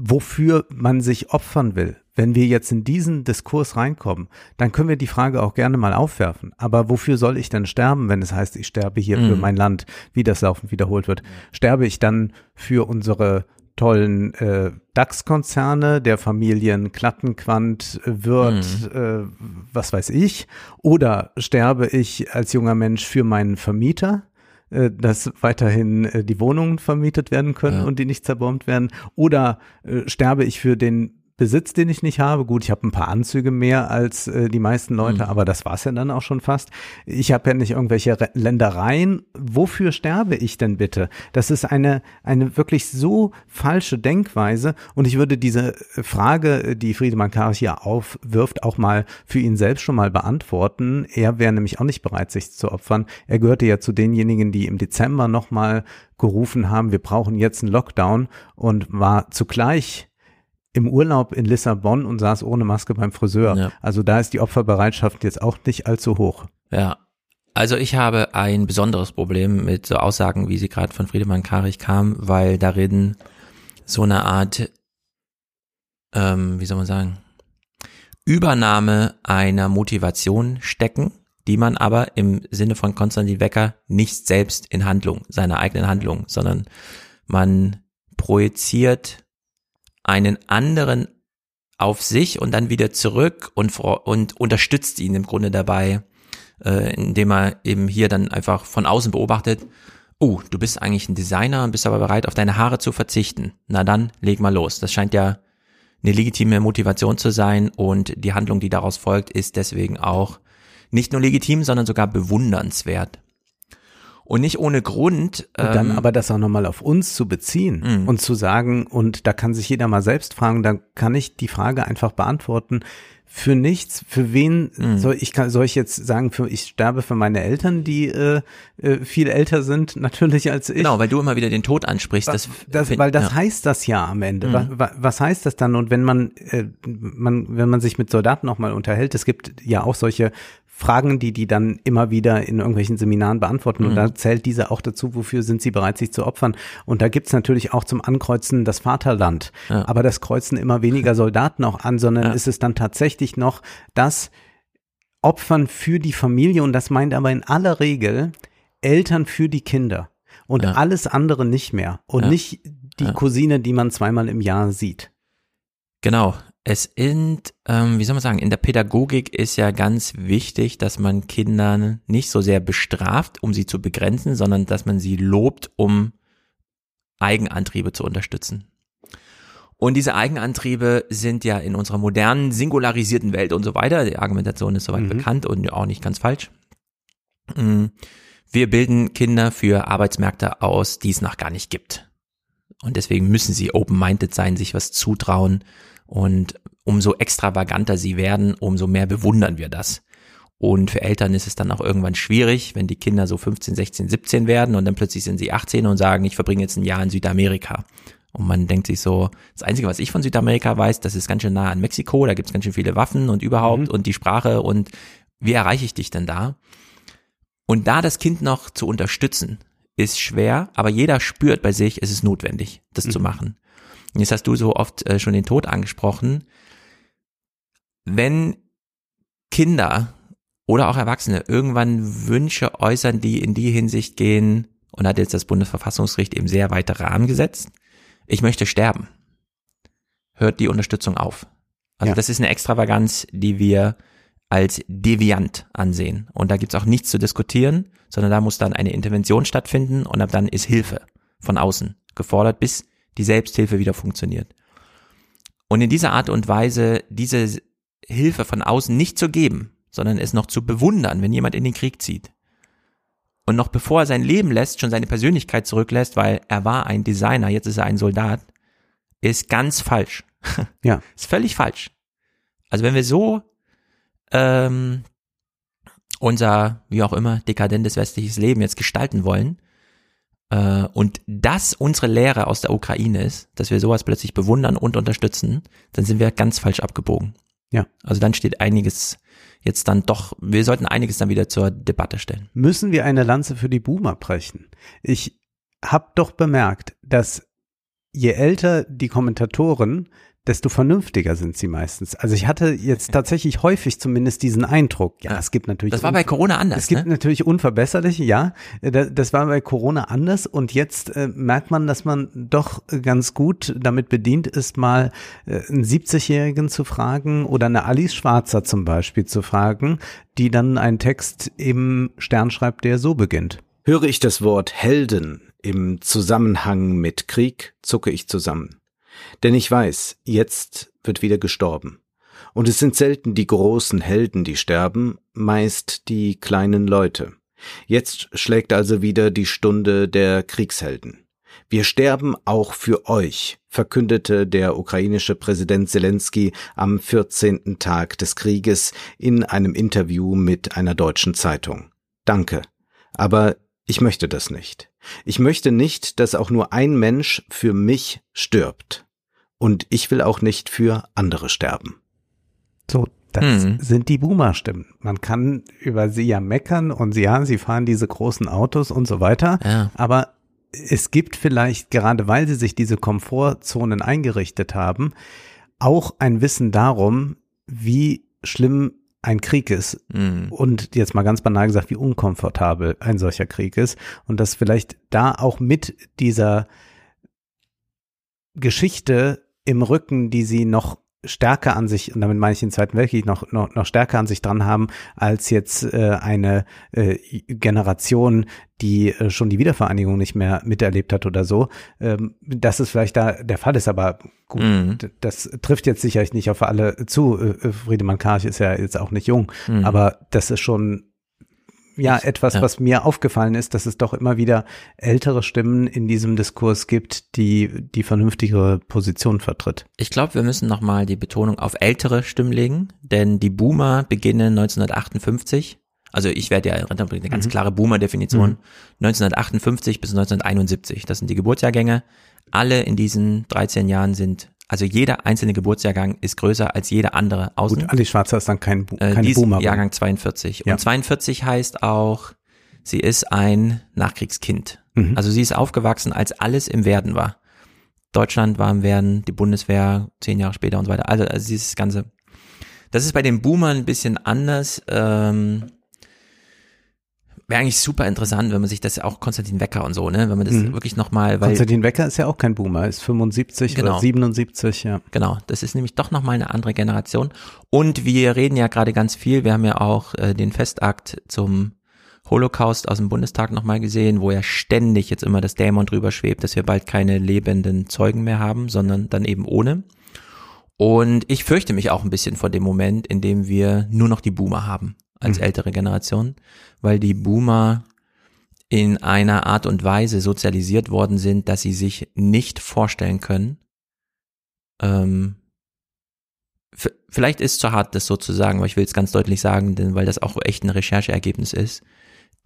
Wofür man sich opfern will, wenn wir jetzt in diesen Diskurs reinkommen, dann können wir die Frage auch gerne mal aufwerfen. Aber wofür soll ich denn sterben, wenn es heißt, ich sterbe hier für Mhm. mein Land, wie das laufend wiederholt wird? Sterbe ich dann für unsere tollen äh, DAX-Konzerne, der Familien Klattenquant, äh, Wirth, äh, was weiß ich, oder sterbe ich als junger Mensch für meinen Vermieter, dass weiterhin äh, die Wohnungen vermietet werden können Ja. und die nicht zerbombt werden, oder äh, sterbe ich für den Besitz, den ich nicht habe. Gut, ich habe ein paar Anzüge mehr als äh, die meisten Leute, Mhm. aber das war's ja dann auch schon fast. Ich habe ja nicht irgendwelche Re Ländereien. Wofür sterbe ich denn bitte? Das ist eine, eine wirklich so falsche Denkweise. Und ich würde diese Frage, die Friedemann Karch hier aufwirft, auch mal für ihn selbst schon mal beantworten. Er wäre nämlich auch nicht bereit, sich zu opfern. Er gehörte ja zu denjenigen, die im Dezember nochmal gerufen haben, wir brauchen jetzt einen Lockdown und war zugleich im Urlaub in Lissabon und saß ohne Maske beim Friseur. Ja. Also da ist die Opferbereitschaft jetzt auch nicht allzu hoch. Ja. Also ich habe ein besonderes Problem mit so Aussagen, wie sie gerade von Friedemann Karich kam, weil darin so eine Art, ähm, wie soll man sagen, Übernahme einer Motivation stecken, die man aber im Sinne von Konstantin Wecker nicht selbst in Handlung, seiner eigenen Handlung, sondern man projiziert einen anderen auf sich und dann wieder zurück und, und unterstützt ihn im Grunde dabei, äh, indem er eben hier dann einfach von außen beobachtet, oh, du bist eigentlich ein Designer und bist aber bereit, auf deine Haare zu verzichten. Na dann, leg mal los. Das scheint ja eine legitime Motivation zu sein und die Handlung, die daraus folgt, ist deswegen auch nicht nur legitim, sondern sogar bewundernswert. Und nicht ohne Grund. Und dann ähm, aber das auch nochmal auf uns zu beziehen mh. und zu sagen, und da kann sich jeder mal selbst fragen, dann kann ich die Frage einfach beantworten, für nichts, für wen mhm. soll ich kann, soll ich jetzt sagen, für ich sterbe für meine Eltern, die äh, äh, viel älter sind natürlich als ich. Genau, weil du immer wieder den Tod ansprichst. Das, das, weil das ja. heißt das ja am Ende. Mhm. Was, was heißt das dann? Und wenn man, äh, man, wenn man sich mit Soldaten noch mal unterhält, es gibt ja auch solche Fragen, die die dann immer wieder in irgendwelchen Seminaren beantworten. Mhm. Und da zählt diese auch dazu, wofür sind sie bereit, sich zu opfern. Und da gibt's natürlich auch zum Ankreuzen das Vaterland. Ja. Aber das kreuzen immer weniger Soldaten auch an, sondern ja. ist es dann tatsächlich noch das Opfern für die Familie. Und das meint aber in aller Regel Eltern für die Kinder. Und ja. alles andere nicht mehr. Und nicht die Cousine, die man zweimal im Jahr sieht. Genau. Es sind, ähm, wie soll man sagen, in der Pädagogik ist ja ganz wichtig, dass man Kindern nicht so sehr bestraft, um sie zu begrenzen, sondern dass man sie lobt, um Eigenantriebe zu unterstützen. Und diese Eigenantriebe sind ja in unserer modernen, singularisierten Welt und so weiter, die Argumentation ist soweit mhm. bekannt und auch nicht ganz falsch. Mm, wir bilden Kinder für Arbeitsmärkte aus, die es noch gar nicht gibt. Und deswegen müssen sie open-minded sein, sich was zutrauen, und umso extravaganter sie werden, umso mehr bewundern wir das. Und für Eltern ist es dann auch irgendwann schwierig, wenn die Kinder so 15, 16, 17 werden und dann plötzlich sind sie 18 und sagen, ich verbringe jetzt ein Jahr in Südamerika. Und man denkt sich so, das Einzige, was ich von Südamerika weiß, das ist ganz schön nah an Mexiko, da gibt's ganz schön viele Waffen und überhaupt mhm. und die Sprache und wie erreiche ich dich denn da? Und da das Kind noch zu unterstützen, ist schwer, aber jeder spürt bei sich, es ist notwendig, das mhm. zu machen. Jetzt hast du so oft äh, schon den Tod angesprochen. Wenn Kinder oder auch Erwachsene irgendwann Wünsche äußern, die in die Hinsicht gehen, und hat jetzt das Bundesverfassungsgericht eben sehr weite Rahmen gesetzt, ich möchte sterben, hört die Unterstützung auf. Also ja. das ist eine Extravaganz, die wir als deviant ansehen. Und da gibt's auch nichts zu diskutieren, sondern da muss dann eine Intervention stattfinden und ab dann ist Hilfe von außen gefordert, bis die Selbsthilfe wieder funktioniert. Und in dieser Art und Weise diese Hilfe von außen nicht zu geben, sondern es noch zu bewundern, wenn jemand in den Krieg zieht. Und noch bevor er sein Leben lässt, schon seine Persönlichkeit zurücklässt, weil er war ein Designer, jetzt ist er ein Soldat, ist ganz falsch. Ja. ist völlig falsch. Also wenn wir so ähm, unser, wie auch immer, dekadentes westliches Leben jetzt gestalten wollen, und das unsere Lehre aus der Ukraine ist, dass wir sowas plötzlich bewundern und unterstützen, dann sind wir ganz falsch abgebogen. Ja. Also dann steht einiges jetzt dann doch, wir sollten einiges dann wieder zur Debatte stellen. Müssen wir eine Lanze für die Boomer brechen? Ich habe doch bemerkt, dass je älter die Kommentatoren, desto vernünftiger sind sie meistens. Also ich hatte jetzt tatsächlich häufig zumindest diesen Eindruck. Ja, es gibt natürlich. Das war bei Corona anders. Es gibt ne? natürlich unverbesserliche, ja. Das war bei Corona anders und jetzt äh, merkt man, dass man doch ganz gut damit bedient ist, mal äh, einen 70-Jährigen zu fragen oder eine Alice Schwarzer zum Beispiel zu fragen, die dann einen Text im Stern schreibt, der so beginnt. Höre ich das Wort Helden im Zusammenhang mit Krieg, zucke ich zusammen. Denn ich weiß, jetzt wird wieder gestorben. Und es sind selten die großen Helden, die sterben, meist die kleinen Leute. Jetzt schlägt also wieder die Stunde der Kriegshelden. Wir sterben auch für euch, verkündete der ukrainische Präsident Zelensky am 14. Tag des Krieges in einem Interview mit einer deutschen Zeitung. Danke. Aber ich möchte das nicht. Ich möchte nicht, dass auch nur ein Mensch für mich stirbt. Und ich will auch nicht für andere sterben. So, das mhm. sind die Boomer-Stimmen. Man kann über sie ja meckern und sie, ja, sie fahren diese großen Autos und so weiter. Ja. Aber es gibt vielleicht, gerade weil sie sich diese Komfortzonen eingerichtet haben, auch ein Wissen darum, wie schlimm ein Krieg ist Mhm. und jetzt mal ganz banal gesagt, wie unkomfortabel ein solcher Krieg ist und dass vielleicht da auch mit dieser Geschichte im Rücken, die sie noch stärker an sich, und damit meine ich den Zweiten Weltkrieg, noch, noch, noch stärker an sich dran haben, als jetzt äh, eine äh, Generation, die äh, schon die Wiedervereinigung nicht mehr miterlebt hat oder so, ähm, dass es vielleicht da der Fall ist, aber gut, Mhm. das trifft jetzt sicherlich nicht auf alle zu. Äh, Friedemann Karch ist ja jetzt auch nicht jung, Mhm. aber das ist schon ja, etwas, ja. was mir aufgefallen ist, dass es doch immer wieder ältere Stimmen in diesem Diskurs gibt, die die vernünftigere Position vertritt. Ich glaube, wir müssen nochmal die Betonung auf ältere Stimmen legen, denn die Boomer beginnen 1958. Also ich werde ja eine ganz Mhm. klare Boomer-Definition. Mhm. 1958 bis 1971. Das sind die Geburtsjahrgänge. Alle in diesen 13 Jahren sind, also jeder einzelne Geburtsjahrgang ist größer als jeder andere außen. Gut, Alice Schwarzer ist dann kein, Äh, kein ist Boomer. Jahrgang 42. Ja. Und 42 heißt auch, sie ist ein Nachkriegskind. Mhm. Also sie ist aufgewachsen, als alles im Werden war. Deutschland war im Werden, die Bundeswehr zehn Jahre später und so weiter. Also, also dieses ganze. Das ist bei den Boomern ein bisschen anders. Ähm, Wäre eigentlich super interessant, wenn man sich das auch Konstantin Wecker und so, ne, wenn man das Mhm. wirklich nochmal, weil Konstantin Wecker ist ja auch kein Boomer, ist 75 Genau. oder 77, ja. Genau, das ist nämlich doch nochmal eine andere Generation. Und wir reden ja gerade ganz viel, wir haben ja auch äh, den Festakt zum Holocaust aus dem Bundestag nochmal gesehen, wo ja ständig jetzt immer das Dämon drüber schwebt, dass wir bald keine lebenden Zeugen mehr haben, sondern dann eben ohne. Und ich fürchte mich auch ein bisschen vor dem Moment, in dem wir nur noch die Boomer haben als Mhm. ältere Generation, weil die Boomer in einer Art und Weise sozialisiert worden sind, dass sie sich nicht vorstellen können, ähm, vielleicht ist es zu hart, das so zu sagen, aber ich will es ganz deutlich sagen, denn weil das auch echt ein Rechercheergebnis ist.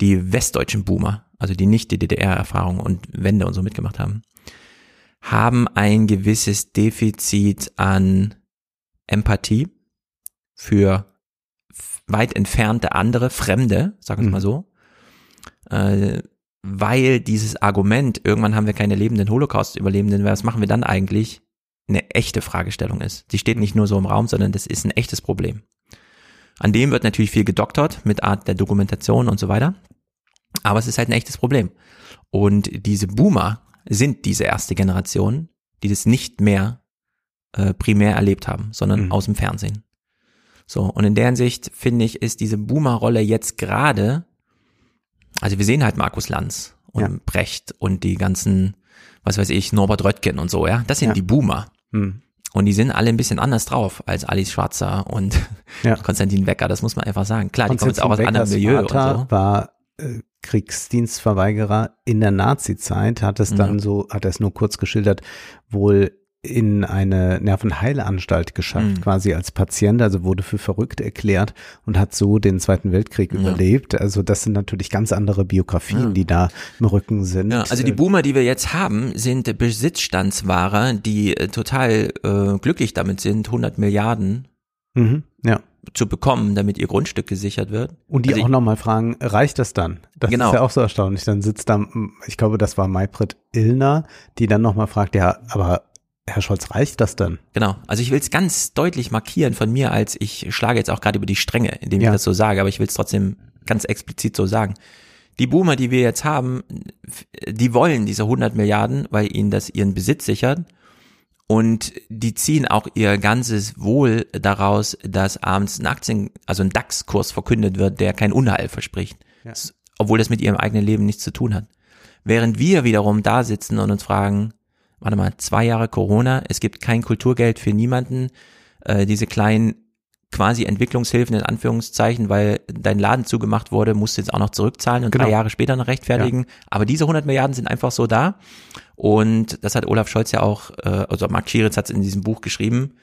Die westdeutschen Boomer, also die nicht die DDR-Erfahrung und Wende und so mitgemacht haben, haben ein gewisses Defizit an Empathie für weit entfernte andere, Fremde, sagen wir Mhm. mal so, äh, weil dieses Argument, irgendwann haben wir keine lebenden Holocaust-Überlebenden, was machen wir dann eigentlich, eine echte Fragestellung ist. Die steht nicht nur so im Raum, sondern das ist ein echtes Problem. An dem wird natürlich viel gedoktert mit Art der Dokumentation und so weiter. Aber es ist halt ein echtes Problem. Und diese Boomer sind diese erste Generation, die das nicht mehr äh, primär erlebt haben, sondern Mhm. aus dem Fernsehen. So, und in der Hinsicht finde ich, ist diese Boomer-Rolle jetzt gerade, also wir sehen halt Markus Lanz und Ja. Brecht und die ganzen, was weiß ich, Norbert Röttgen und so, ja, das sind Ja. die Boomer. Hm. Und die sind alle ein bisschen anders drauf als Alice Schwarzer und Ja. Konstantin Wecker, das muss man einfach sagen. Klar, die kommen jetzt auch aus anderem Weckers Milieu und Vater so. war äh, Kriegsdienstverweigerer in der Nazi-Zeit, hat es dann Ja. so, hat er es nur kurz geschildert, wohl in eine Nervenheilanstalt geschafft, Mhm. quasi als Patient, also wurde für verrückt erklärt und hat so den Zweiten Weltkrieg Ja. überlebt. Also das sind natürlich ganz andere Biografien, Ja. die da im Rücken sind. Ja, also die Boomer, die wir jetzt haben, sind Besitzstandswahrer, die äh, total äh, glücklich damit sind, 100 Milliarden mhm, ja. zu bekommen, damit ihr Grundstück gesichert wird. Und die Also auch nochmal fragen, reicht das dann? Das Genau. ist ja auch so erstaunlich. Dann sitzt da, ich glaube, das war Maybrit Illner, die dann nochmal fragt, ja, aber Herr Scholz, reicht das dann? Genau. Also ich will es ganz deutlich markieren von mir, als ich schlage jetzt auch gerade über die Stränge, indem Ja. ich das so sage, aber ich will es trotzdem ganz explizit so sagen. Die Boomer, die wir jetzt haben, die wollen diese 100 Milliarden, weil ihnen das ihren Besitz sichert. Und die ziehen auch ihr ganzes Wohl daraus, dass abends ein Aktien, also ein DAX-Kurs verkündet wird, der kein Unheil verspricht. Ja. Obwohl das mit ihrem eigenen Leben nichts zu tun hat. Während wir wiederum da sitzen und uns fragen, warte mal, zwei Jahre Corona, es gibt kein Kulturgeld für niemanden, äh, diese kleinen quasi Entwicklungshilfen in Anführungszeichen, weil dein Laden zugemacht wurde, musst du jetzt auch noch zurückzahlen und Genau. drei Jahre später noch rechtfertigen. Aber diese 100 Milliarden sind einfach so da. Und das hat Olaf Scholz ja auch, äh, also Mark Schieritz hat es in diesem Buch geschrieben,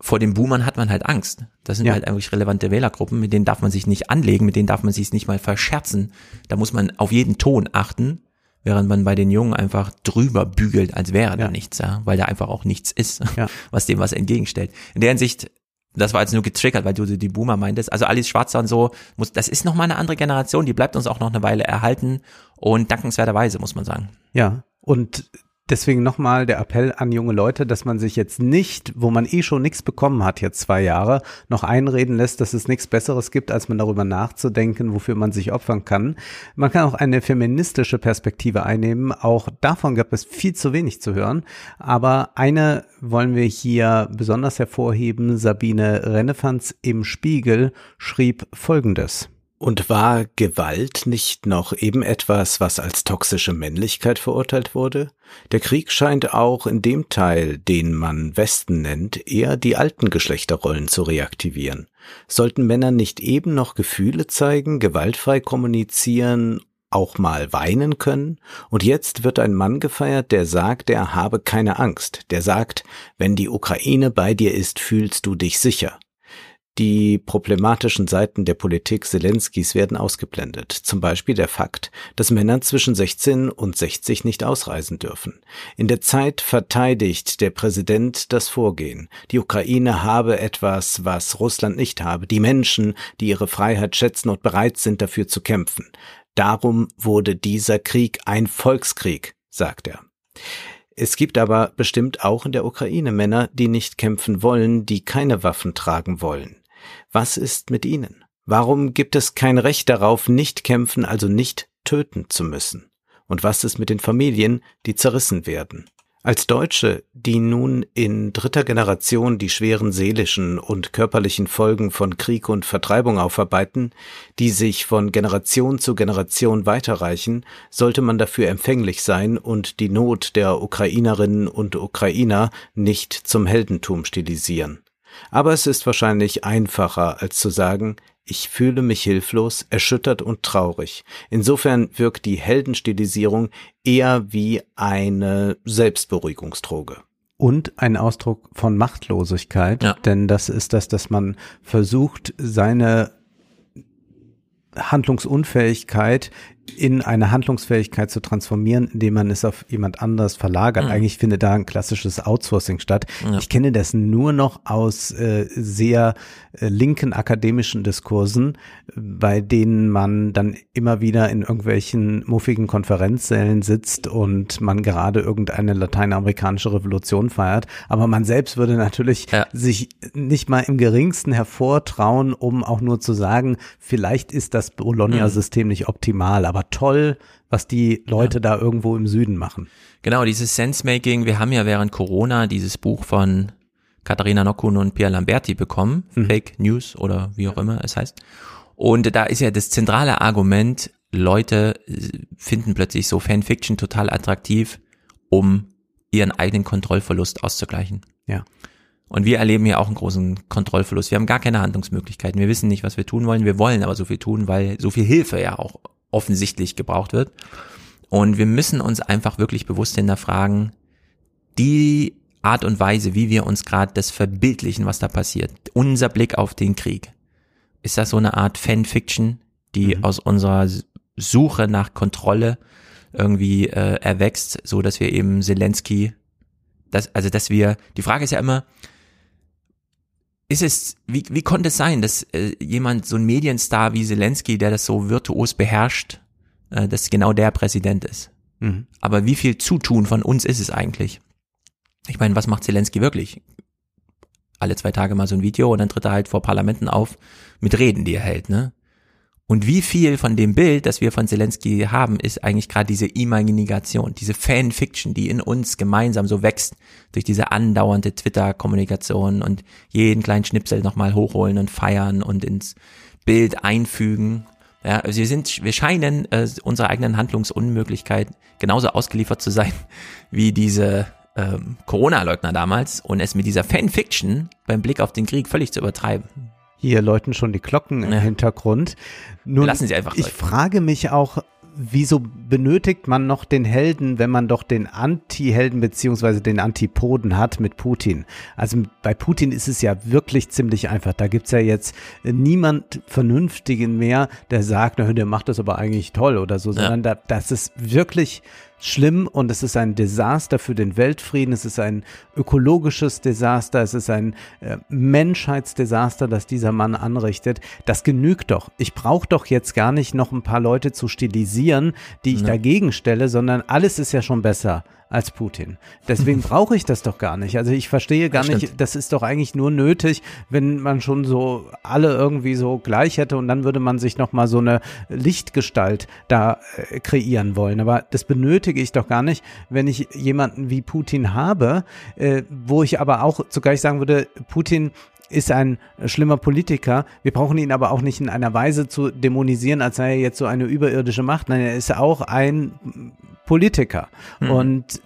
vor den Boomern hat man halt Angst. Das sind Ja. halt eigentlich relevante Wählergruppen, mit denen darf man sich nicht anlegen, mit denen darf man sich nicht mal verscherzen. Da muss man auf jeden Ton achten, während man bei den Jungen einfach drüber bügelt, als wäre da Ja. nichts, ja, weil da einfach auch nichts ist, Ja. was dem was entgegenstellt. In der Hinsicht, das war jetzt nur getriggert, weil du die Boomer meintest. Also Alice Schwarzer und so, muss, das ist nochmal eine andere Generation, die bleibt uns auch noch eine Weile erhalten und dankenswerterweise, muss man sagen. Ja, und deswegen nochmal der Appell an junge Leute, dass man sich jetzt nicht, wo man eh schon nichts bekommen hat, jetzt zwei Jahre, noch einreden lässt, dass es nichts Besseres gibt, als man darüber nachzudenken, wofür man sich opfern kann. Man kann auch eine feministische Perspektive einnehmen. Auch davon gab es viel zu wenig zu hören. Aber eine wollen wir hier besonders hervorheben. Sabine Rennefanz im Spiegel schrieb Folgendes. Und war Gewalt nicht noch eben etwas, was als toxische Männlichkeit verurteilt wurde? Der Krieg scheint auch in dem Teil, den man Westen nennt, eher die alten Geschlechterrollen zu reaktivieren. Sollten Männer nicht eben noch Gefühle zeigen, gewaltfrei kommunizieren, auch mal weinen können? Und jetzt wird ein Mann gefeiert, der sagt, er habe keine Angst, der sagt, wenn die Ukraine bei dir ist, fühlst du dich sicher. Die problematischen Seiten der Politik Zelenskis werden ausgeblendet, zum Beispiel der Fakt, dass Männer zwischen 16 und 60 nicht ausreisen dürfen. In der Zeit verteidigt der Präsident das Vorgehen. Die Ukraine habe etwas, was Russland nicht habe, die Menschen, die ihre Freiheit schätzen und bereit sind, dafür zu kämpfen. Darum wurde dieser Krieg ein Volkskrieg, sagt er. Es gibt aber bestimmt auch in der Ukraine Männer, die nicht kämpfen wollen, die keine Waffen tragen wollen. Was ist mit ihnen? Warum gibt es kein Recht darauf, nicht kämpfen, also nicht töten zu müssen? Und was ist mit den Familien, die zerrissen werden? Als Deutsche, die nun in dritter Generation die schweren seelischen und körperlichen Folgen von Krieg und Vertreibung aufarbeiten, die sich von Generation zu Generation weiterreichen, sollte man dafür empfänglich sein und die Not der Ukrainerinnen und Ukrainer nicht zum Heldentum stilisieren. Aber es ist wahrscheinlich einfacher, als zu sagen, ich fühle mich hilflos, erschüttert und traurig. Insofern wirkt die Heldenstilisierung eher wie eine Selbstberuhigungsdroge. Und ein Ausdruck von Machtlosigkeit, ja. denn das ist das, dass man versucht, seine Handlungsunfähigkeit in eine Handlungsfähigkeit zu transformieren, indem man es auf jemand anderes verlagert. Mhm. Eigentlich findet da ein klassisches Outsourcing statt. Ja. Ich kenne das nur noch aus äh, sehr äh, linken akademischen Diskursen, bei denen man dann immer wieder in irgendwelchen muffigen Konferenzsälen sitzt und man gerade irgendeine lateinamerikanische Revolution feiert. Aber man selbst würde natürlich ja. sich nicht mal im geringsten hervortrauen, um auch nur zu sagen, vielleicht ist das Bologna-System mhm. nicht optimal, aber aber toll, was die Leute ja. da irgendwo im Süden machen. Genau, dieses Sensemaking. Wir haben ja während Corona dieses Buch von Katharina Nockun und Pierre Lamberti bekommen, mhm. Fake News oder wie auch immer es heißt. Und da ist ja das zentrale Argument, Leute finden plötzlich so Fanfiction total attraktiv, um ihren eigenen Kontrollverlust auszugleichen. Ja. Und wir erleben ja auch einen großen Kontrollverlust. Wir haben gar keine Handlungsmöglichkeiten. Wir wissen nicht, was wir tun wollen. Wir wollen aber so viel tun, weil so viel Hilfe ja auch offensichtlich gebraucht wird. Und wir müssen uns einfach wirklich bewusst hinterfragen, die Art und Weise, wie wir uns gerade das verbildlichen, was da passiert, unser Blick auf den Krieg, ist das so eine Art Fanfiction, die mhm. aus unserer Suche nach Kontrolle irgendwie äh, erwächst, so dass wir eben Zelensky, das, also dass wir, die Frage ist ja immer, ist es, wie, wie konnte es sein, dass äh, jemand, so ein Medienstar wie Zelensky, der das so virtuos beherrscht, äh, dass genau der Präsident ist? Mhm. Aber wie viel Zutun von uns ist es eigentlich? Ich meine, was macht Zelensky wirklich? Alle zwei Tage mal so ein Video und dann tritt er halt vor Parlamenten auf mit Reden, die er hält, ne? Und wie viel von dem Bild, das wir von Zelensky haben, ist eigentlich gerade diese Imagination, diese Fanfiction, die in uns gemeinsam so wächst durch diese andauernde Twitter-Kommunikation und jeden kleinen Schnipsel nochmal hochholen und feiern und ins Bild einfügen. Ja, also wir sind, wir scheinen äh, unserer eigenen Handlungsunmöglichkeit genauso ausgeliefert zu sein wie diese ähm, Corona-Leugner damals und es mit dieser Fanfiction beim Blick auf den Krieg völlig zu übertreiben. Hier läuten schon die Glocken im ja. Hintergrund. Nun, lassen Sie einfach. Ich frage mich auch, wieso benötigt man noch den Helden, wenn man doch den Anti-Helden beziehungsweise den Antipoden hat mit Putin? Also bei Putin ist es ja wirklich ziemlich einfach. Da gibt's ja jetzt niemand Vernünftigen mehr, der sagt, na, der macht das aber eigentlich toll oder so, sondern ja. da, das ist wirklich schlimm und es ist ein Desaster für den Weltfrieden, es ist ein ökologisches Desaster, es ist ein äh, Menschheitsdesaster, das dieser Mann anrichtet. Das genügt doch. Ich brauche doch jetzt gar nicht noch ein paar Leute zu stilisieren die ich Ja. dagegen stelle, sondern alles ist ja schon besser als Putin. Deswegen brauche ich das doch gar nicht. Also ich verstehe gar Das nicht, stimmt. das ist doch eigentlich nur nötig, wenn man schon so alle irgendwie so gleich hätte und dann würde man sich noch mal so eine Lichtgestalt da äh, kreieren wollen. Aber das benötige ich doch gar nicht, wenn ich jemanden wie Putin habe, äh, wo ich aber auch zugleich sagen würde, Putin ist ein schlimmer Politiker. Wir brauchen ihn aber auch nicht in einer Weise zu dämonisieren, als sei er jetzt so eine überirdische Macht. Nein, er ist auch ein Politiker. Hm. Und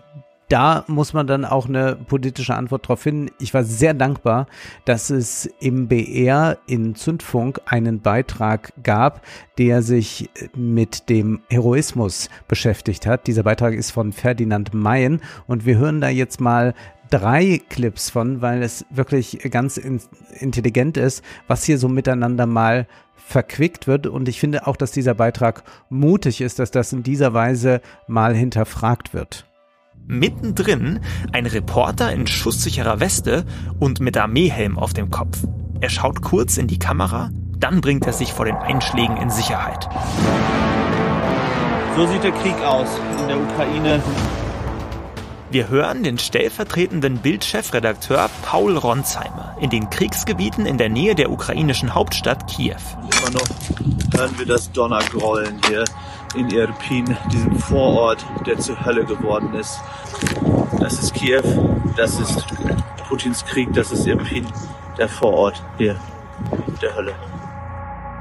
da muss man dann auch eine politische Antwort drauf finden. Ich war sehr dankbar, dass es im BR in Zündfunk einen Beitrag gab, der sich mit dem Heroismus beschäftigt hat. Dieser Beitrag ist von Ferdinand Mayen und wir hören da jetzt mal drei Clips von, weil es wirklich ganz in, intelligent ist, was hier so miteinander mal verquickt wird. Und ich finde auch, dass dieser Beitrag mutig ist, dass das in dieser Weise mal hinterfragt wird. Mittendrin ein Reporter in schusssicherer Weste und mit Armeehelm auf dem Kopf. Er schaut kurz in die Kamera, dann bringt er sich vor den Einschlägen in Sicherheit. So sieht der Krieg aus in der Ukraine. Wir hören den stellvertretenden Bild-Chefredakteur Paul Ronsheimer in den Kriegsgebieten in der Nähe der ukrainischen Hauptstadt Kiew. Immer noch hören wir das Donnergrollen hier in Irpin, diesem Vorort, der zur Hölle geworden ist. Das ist Kiew, das ist Putins Krieg, das ist Irpin, der Vorort hier der Hölle.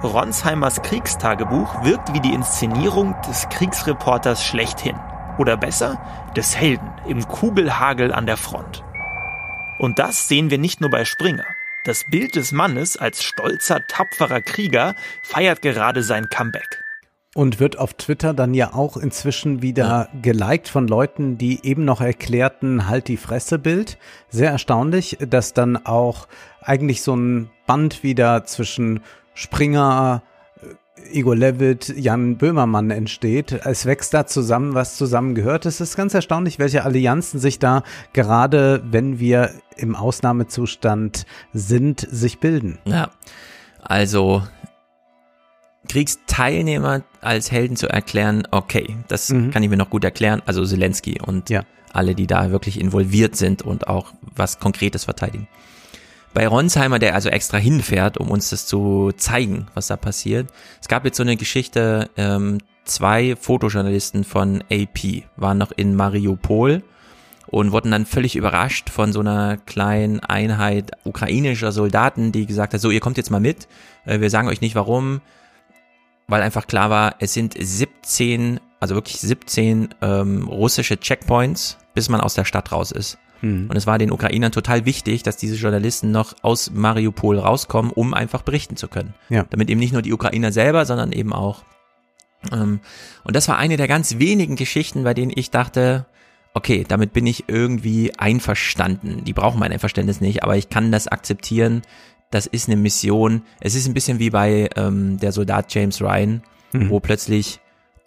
Ronsheimers Kriegstagebuch wirkt wie die Inszenierung des Kriegsreporters schlechthin. Oder besser, des Helden im Kugelhagel an der Front. Und das sehen wir nicht nur bei Springer. Das Bild des Mannes als stolzer, tapferer Krieger feiert gerade sein Comeback. Und wird auf Twitter dann ja auch inzwischen wieder geliked von Leuten, die eben noch erklärten, halt die Fresse Bild. Sehr erstaunlich, dass dann auch eigentlich so ein Band wieder zwischen Springer, Igor Levitt, Jan Böhmermann entsteht. Es wächst da zusammen, was zusammengehört. Es ist ganz erstaunlich, welche Allianzen sich da gerade, wenn wir im Ausnahmezustand sind, sich bilden. Ja, also Kriegsteilnehmer als Helden zu erklären, okay, das kann ich mir noch gut erklären. Also Zelensky und alle, die da wirklich involviert sind und auch was Konkretes verteidigen. Bei Ronsheimer, der also extra hinfährt, um uns das zu zeigen, was da passiert. Es gab jetzt so eine Geschichte, ähm, zwei Fotojournalisten von AP waren noch in Mariupol und wurden dann völlig überrascht von so einer kleinen Einheit ukrainischer Soldaten, die gesagt hat, so, ihr kommt jetzt mal mit, äh, wir sagen euch nicht warum, weil einfach klar war, es sind 17, also wirklich 17 ähm, russische Checkpoints, bis man aus der Stadt raus ist. Mhm. Und es war den Ukrainern total wichtig, dass diese Journalisten noch aus Mariupol rauskommen, um einfach berichten zu können. Ja. Damit eben nicht nur die Ukrainer selber, sondern eben auch. Ähm, und das war eine der ganz wenigen Geschichten, bei denen ich dachte, okay, damit bin ich irgendwie einverstanden. Die brauchen mein Einverständnis nicht, aber ich kann das akzeptieren. Das ist eine Mission. Es ist ein bisschen wie bei ähm, der Soldat James Ryan, Mhm. wo plötzlich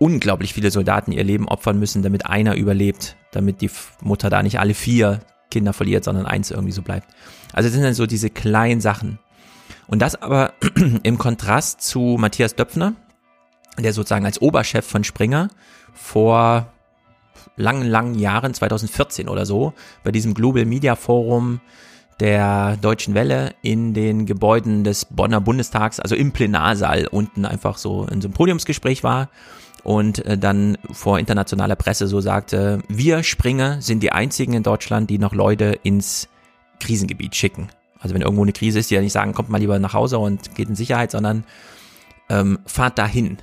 unglaublich viele Soldaten ihr Leben opfern müssen, damit einer überlebt, damit die Mutter da nicht alle vier Kinder verliert, sondern eins irgendwie so bleibt. Also das sind dann so diese kleinen Sachen. Und das aber im Kontrast zu Matthias Döpfner, der sozusagen als Oberchef von Springer vor langen, langen Jahren, 2014 oder so, bei diesem Global Media Forum der Deutschen Welle in den Gebäuden des Bonner Bundestags, also im Plenarsaal unten einfach so in so einem Podiumsgespräch war und äh, dann vor internationaler Presse so sagte, wir Springer sind die einzigen in Deutschland, die noch Leute ins Krisengebiet schicken. Also wenn irgendwo eine Krise ist, die ja nicht sagen, kommt mal lieber nach Hause und geht in Sicherheit, sondern ähm, fahrt dahin.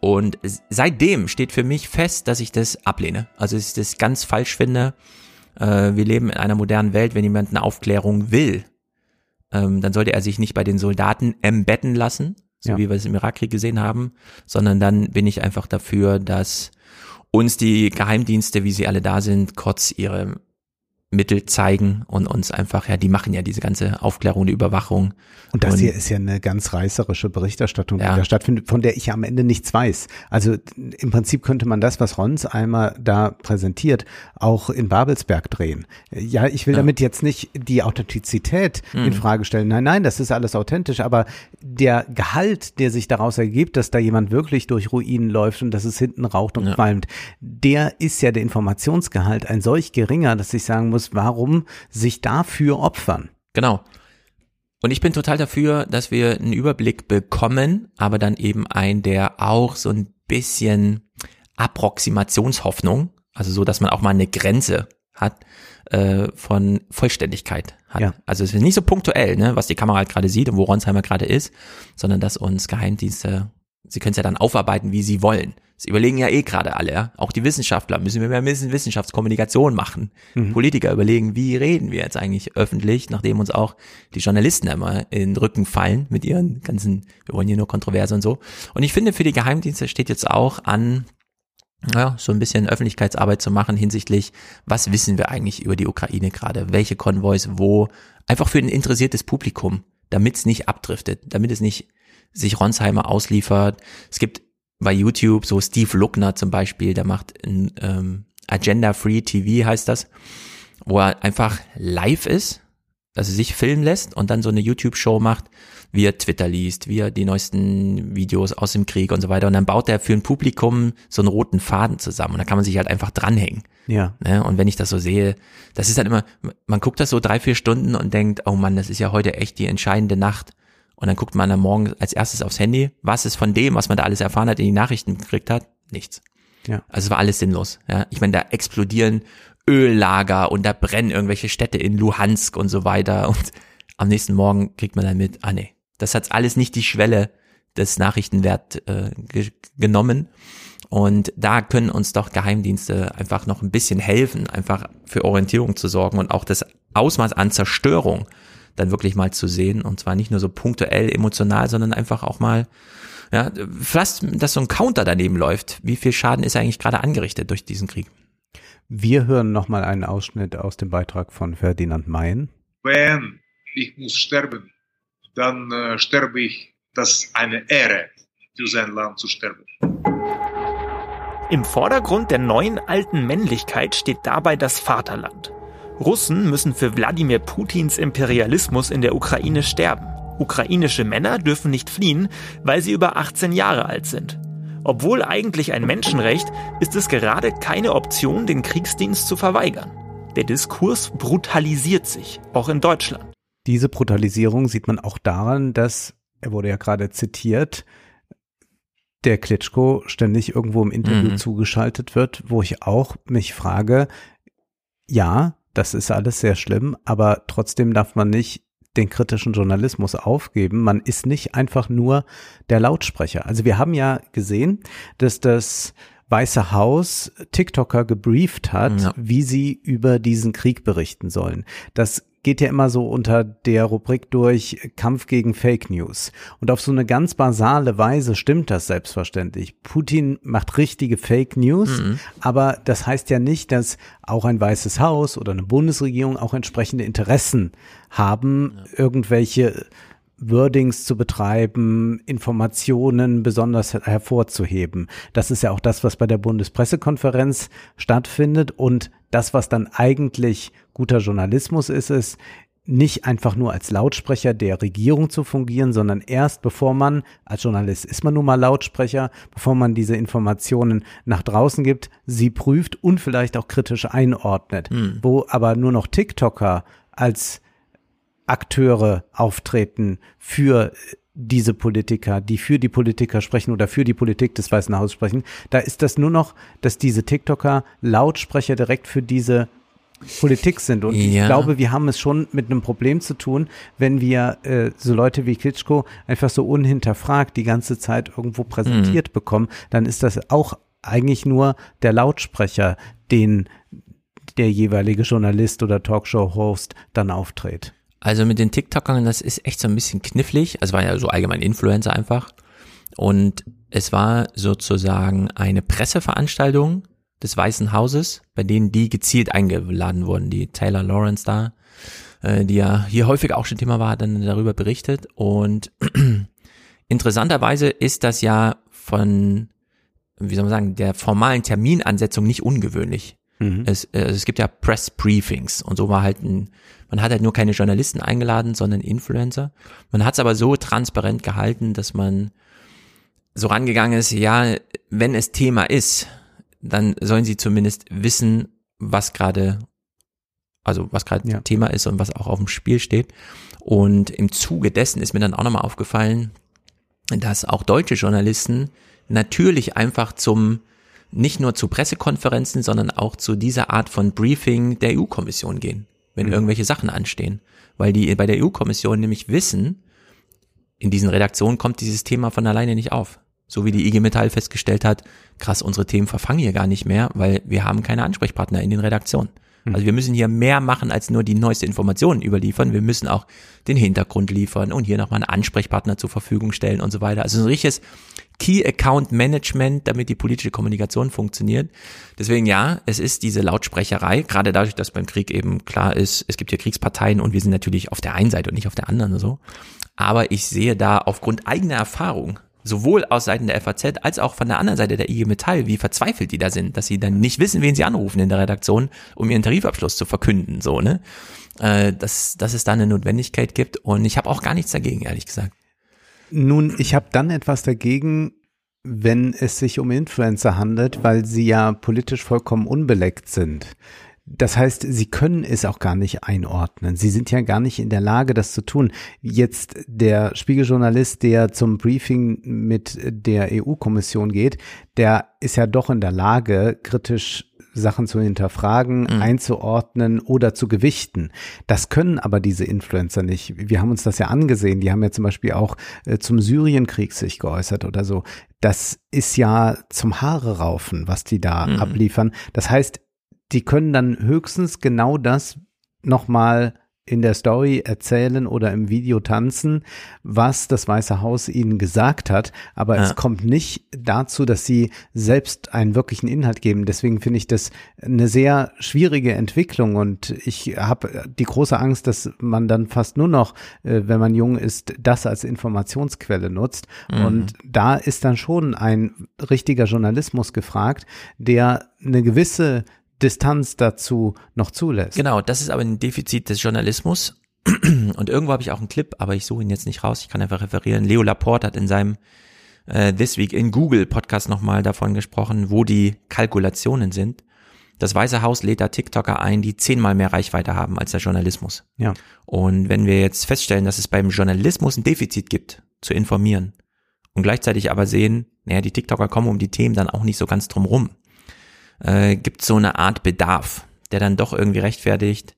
Und seitdem steht für mich fest, dass ich das ablehne. Also dass ich das ganz falsch finde. Äh, wir leben in einer modernen Welt, wenn jemand eine Aufklärung will, ähm, dann sollte er sich nicht bei den Soldaten embetten lassen, so Ja. wie wir es im Irakkrieg gesehen haben, sondern dann bin ich einfach dafür, dass uns die Geheimdienste, wie sie alle da sind, kurz ihre Mittel zeigen und uns einfach, ja, die machen ja diese ganze Aufklärung, die Überwachung. Und das hier ist ja eine ganz reißerische Berichterstattung, die da stattfindet, von der ich am Ende nichts weiß. Also im Prinzip könnte man das, was Rons einmal da präsentiert, auch in Babelsberg drehen. Ja, ich will Ja. damit jetzt nicht die Authentizität in Mhm. Frage stellen. Nein, nein, das ist alles authentisch, aber der Gehalt, der sich daraus ergibt, dass da jemand wirklich durch Ruinen läuft und dass es hinten raucht und qualmt, der ist ja der Informationsgehalt ein solch geringer, dass ich sagen muss, warum sich dafür opfern? Genau. Und ich bin total dafür, dass wir einen Überblick bekommen, aber dann eben ein, der auch so ein bisschen Approximationshoffnung, also so, dass man auch mal eine Grenze hat äh, von Vollständigkeit hat. Ja. Also es ist nicht so punktuell, ne, was die Kamera halt gerade sieht und wo Ronsheimer gerade ist, sondern dass uns Geheimdienste, sie können es ja dann aufarbeiten, wie sie wollen. Sie überlegen ja eh gerade alle, ja. Auch die Wissenschaftler müssen wir mehr Wissen- Wissenschaftskommunikation machen. Mhm. Politiker überlegen, wie reden wir jetzt eigentlich öffentlich, nachdem uns auch die Journalisten immer in den Rücken fallen mit ihren ganzen, wir wollen hier nur Kontroverse und so. Und ich finde, für die Geheimdienste steht jetzt auch an, ja, so ein bisschen Öffentlichkeitsarbeit zu machen hinsichtlich, was wissen wir eigentlich über die Ukraine gerade, welche Konvois wo, einfach für ein interessiertes Publikum, damit es nicht abdriftet, damit es nicht sich Ronsheimer ausliefert. Es gibt bei YouTube so Steve Luckner zum Beispiel, der macht ein ähm, Agenda Free TV heißt das, wo er einfach live ist, also sich filmen lässt und dann so eine YouTube-Show macht, wie er Twitter liest, wie er die neuesten Videos aus dem Krieg und so weiter. Und dann baut er für ein Publikum so einen roten Faden zusammen und da kann man sich halt einfach dranhängen. Ja. Ne? Und wenn ich das so sehe, das ist dann immer, man guckt das so drei, vier Stunden und denkt, oh Mann, das ist ja heute echt die entscheidende Nacht. Und dann guckt man am Morgen als erstes aufs Handy, was ist von dem, was man da alles erfahren hat, in die Nachrichten gekriegt hat? Nichts. Ja. Also es war alles sinnlos. Ja, ich meine, da explodieren Öllager und da brennen irgendwelche Städte in Luhansk und so weiter. Und am nächsten Morgen kriegt man dann mit, ah nee, das hat alles nicht die Schwelle des Nachrichtenwert äh, ge genommen. Und da können uns doch Geheimdienste einfach noch ein bisschen helfen, einfach für Orientierung zu sorgen und auch das Ausmaß an Zerstörung dann wirklich mal zu sehen. Und zwar nicht nur so punktuell emotional, sondern einfach auch mal, ja, fast, dass so ein Counter daneben läuft. Wie viel Schaden ist eigentlich gerade angerichtet durch diesen Krieg? Wir hören nochmal einen Ausschnitt aus dem Beitrag von Ferdinand Mayen. Wenn ich muss sterben, dann äh, sterbe ich, das ist eine Ehre, für sein Land zu sterben. Im Vordergrund der neuen alten Männlichkeit steht dabei das Vaterland. Russen müssen für Wladimir Putins Imperialismus in der Ukraine sterben. Ukrainische Männer dürfen nicht fliehen, weil sie über 18 Jahre alt sind. Obwohl eigentlich ein Menschenrecht, ist es gerade keine Option, den Kriegsdienst zu verweigern. Der Diskurs brutalisiert sich, auch in Deutschland. Diese Brutalisierung sieht man auch daran, dass, er wurde ja gerade zitiert, der Klitschko ständig irgendwo im Interview Mhm. zugeschaltet wird, wo ich auch mich frage, ja, das ist alles sehr schlimm, aber trotzdem darf man nicht den kritischen Journalismus aufgeben. Man ist nicht einfach nur der Lautsprecher. Also wir haben ja gesehen, dass das Weiße Haus TikToker gebrieft hat, Ja. wie sie über diesen Krieg berichten sollen. Das geht ja immer so unter der Rubrik durch Kampf gegen Fake News. Und auf so eine ganz basale Weise stimmt das selbstverständlich. Putin macht richtige Fake News, Mhm. aber das heißt ja nicht, dass auch ein Weißes Haus oder eine Bundesregierung auch entsprechende Interessen haben, irgendwelche Wordings zu betreiben, Informationen besonders her- hervorzuheben. Das ist ja auch das, was bei der Bundespressekonferenz stattfindet und das, was dann eigentlich guter Journalismus ist, ist, nicht einfach nur als Lautsprecher der Regierung zu fungieren, sondern erst bevor man, als Journalist ist man nun mal Lautsprecher, bevor man diese Informationen nach draußen gibt, sie prüft und vielleicht auch kritisch einordnet. Hm. Wo aber nur noch TikToker als Akteure auftreten für diese Politiker, die für die Politiker sprechen oder für die Politik des Weißen Hauses sprechen, da ist das nur noch, dass diese TikToker Lautsprecher direkt für diese Politik sind. Und ich Ja. glaube, wir haben es schon mit einem Problem zu tun, wenn wir äh, so Leute wie Klitschko einfach so unhinterfragt die ganze Zeit irgendwo präsentiert bekommen, dann ist das auch eigentlich nur der Lautsprecher, den der jeweilige Journalist oder Talkshow-Host dann auftritt. Also mit den TikTokern, das ist echt so ein bisschen knifflig. Also war ja so allgemein Influencer einfach. Und es war sozusagen eine Presseveranstaltung des Weißen Hauses, bei denen die gezielt eingeladen wurden. Die Taylor Lawrence da, äh, die ja hier häufig auch schon Thema war, hat dann darüber berichtet. Und interessanterweise ist das ja von, wie soll man sagen, der formalen Terminansetzung nicht ungewöhnlich. Mhm. Es, äh, es gibt ja Press Briefings und so war halt ein, man hat halt nur keine Journalisten eingeladen, sondern Influencer. Man hat es aber so transparent gehalten, dass man so rangegangen ist, ja, wenn es Thema ist, dann sollen sie zumindest wissen, was gerade, also was gerade Ja. Thema ist und was auch auf dem Spiel steht. Und im Zuge dessen ist mir dann auch nochmal aufgefallen, dass auch deutsche Journalisten natürlich einfach zum, nicht nur zu Pressekonferenzen, sondern auch zu dieser Art von Briefing der EU-Kommission gehen, wenn Mhm. irgendwelche Sachen anstehen. Weil die bei der EU-Kommission nämlich wissen, in diesen Redaktionen kommt dieses Thema von alleine nicht auf. So wie die IG Metall festgestellt hat, krass, unsere Themen verfangen hier gar nicht mehr, weil wir haben keine Ansprechpartner in den Redaktionen. Also wir müssen hier mehr machen als nur die neueste Informationen überliefern. Wir müssen auch den Hintergrund liefern und hier nochmal einen Ansprechpartner zur Verfügung stellen und so weiter. Also ein richtiges Key Account Management, damit die politische Kommunikation funktioniert. Deswegen ja, es ist diese Lautsprecherei, gerade dadurch, dass beim Krieg eben klar ist, es gibt hier Kriegsparteien und wir sind natürlich auf der einen Seite und nicht auf der anderen so. Aber ich sehe da aufgrund eigener Erfahrung, sowohl aus Seiten der FAZ als auch von der anderen Seite der IG Metall, wie verzweifelt die da sind, dass sie dann nicht wissen, wen sie anrufen in der Redaktion, um ihren Tarifabschluss zu verkünden, so, ne? Äh, dass, dass es da eine Notwendigkeit gibt und ich habe auch gar nichts dagegen, ehrlich gesagt. Nun, ich habe dann etwas dagegen, wenn es sich um Influencer handelt, weil sie ja politisch vollkommen unbeleckt sind. Das heißt, sie können es auch gar nicht einordnen. Sie sind ja gar nicht in der Lage, das zu tun. Jetzt der Spiegeljournalist, der zum Briefing mit der EU-Kommission geht, der ist ja doch in der Lage, kritisch Sachen zu hinterfragen, einzuordnen oder zu gewichten. Das können aber diese Influencer nicht. Wir haben uns das ja angesehen. Die haben ja zum Beispiel auch äh, zum Syrienkrieg sich geäußert oder so. Das ist ja zum Haare raufen, was die da Mhm. abliefern. Das heißt, die können dann höchstens genau das nochmal in der Story erzählen oder im Video tanzen, was das Weiße Haus ihnen gesagt hat, aber Ja. es kommt nicht dazu, dass sie selbst einen wirklichen Inhalt geben. Deswegen finde ich das eine sehr schwierige Entwicklung und ich habe die große Angst, dass man dann fast nur noch, äh, wenn man jung ist, das als Informationsquelle nutzt. Mhm. Und da ist dann schon ein richtiger Journalismus gefragt, der eine gewisse Distanz dazu noch zulässt. Genau, das ist aber ein Defizit des Journalismus. Und irgendwo habe ich auch einen Clip, aber ich suche ihn jetzt nicht raus. Ich kann einfach referieren. Leo Laporte hat in seinem äh, This Week in Google Podcast nochmal davon gesprochen, wo die Kalkulationen sind. Das Weiße Haus lädt da TikToker ein, die zehnmal mehr Reichweite haben als der Journalismus. Ja. Und wenn wir jetzt feststellen, dass es beim Journalismus ein Defizit gibt, zu informieren und gleichzeitig aber sehen, naja, die TikToker kommen um die Themen dann auch nicht so ganz drum rum, äh, gibt so eine Art Bedarf, der dann doch irgendwie rechtfertigt,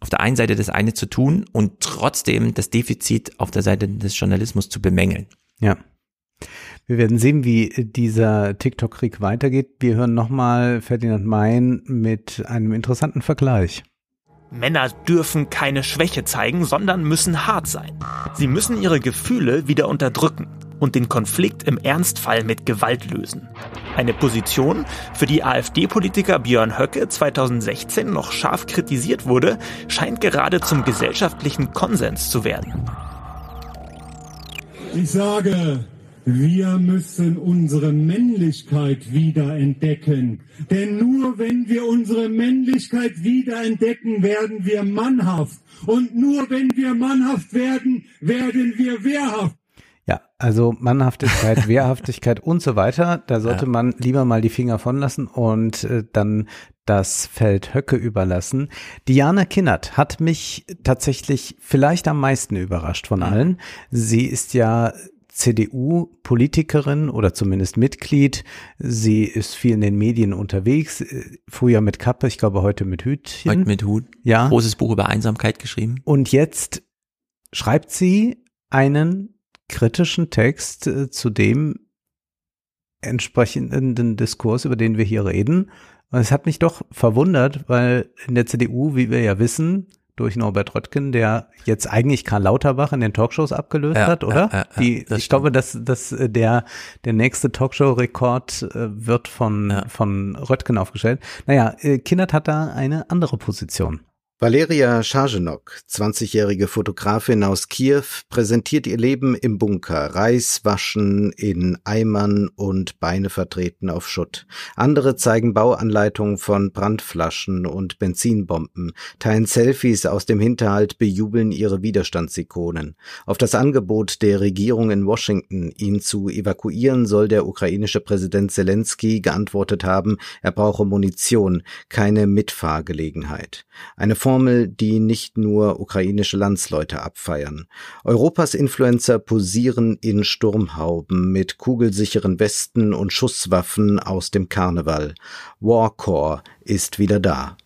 auf der einen Seite das eine zu tun und trotzdem das Defizit auf der Seite des Journalismus zu bemängeln. Ja. Wir werden sehen, wie dieser TikTok-Krieg weitergeht. Wir hören nochmal Ferdinand Mein mit einem interessanten Vergleich. Männer dürfen keine Schwäche zeigen, sondern müssen hart sein. Sie müssen ihre Gefühle wieder unterdrücken und den Konflikt im Ernstfall mit Gewalt lösen. Eine Position, für die AfD-Politiker Björn Höcke 2016 noch scharf kritisiert wurde, scheint gerade zum gesellschaftlichen Konsens zu werden. Ich sage, wir müssen unsere Männlichkeit wieder entdecken. Denn nur wenn wir unsere Männlichkeit wieder entdecken, werden wir mannhaft. Und nur wenn wir mannhaft werden, werden wir wehrhaft. Ja, also Mannhaftigkeit, Wehrhaftigkeit und so weiter. Da sollte Ja. man lieber mal die Finger von lassen und äh, dann das Feld Höcke überlassen. Diana Kinnert hat mich tatsächlich vielleicht am meisten überrascht von allen. Sie ist ja CDU-Politikerin oder zumindest Mitglied. Sie ist viel in den Medien unterwegs. äh, Früher mit Kappe, ich glaube heute mit Hütchen. Heute mit Hut. Ja. Großes Buch über Einsamkeit geschrieben. Und jetzt schreibt sie einen kritischen Text äh, zu dem entsprechenden Diskurs, über den wir hier reden. Und es hat mich doch verwundert, weil in der CDU, wie wir ja wissen, durch Norbert Röttgen, der jetzt eigentlich Karl Lauterbach in den Talkshows abgelöst Ja, hat, oder? ja, ja, Die, ich glaube, dass, dass äh, der, der nächste Talkshow-Rekord äh, wird von, von Röttgen aufgestellt. Naja, Kindert hat da eine andere Position. Valeria Scharzenok, 20-jährige Fotografin aus Kiew, präsentiert ihr Leben im Bunker, Reis waschen in Eimern und Beine vertreten auf Schutt. Andere zeigen Bauanleitungen von Brandflaschen und Benzinbomben, teilen Selfies aus dem Hinterhalt, bejubeln ihre Widerstandsikonen. Auf das Angebot der Regierung in Washington, ihn zu evakuieren, soll der ukrainische Präsident Zelensky geantwortet haben, er brauche Munition, keine Mitfahrgelegenheit. Eine Formel, die nicht nur ukrainische Landsleute abfeiern. Europas Influencer posieren in Sturmhauben mit kugelsicheren Westen und Schusswaffen aus dem Karneval. Warcore ist wieder da.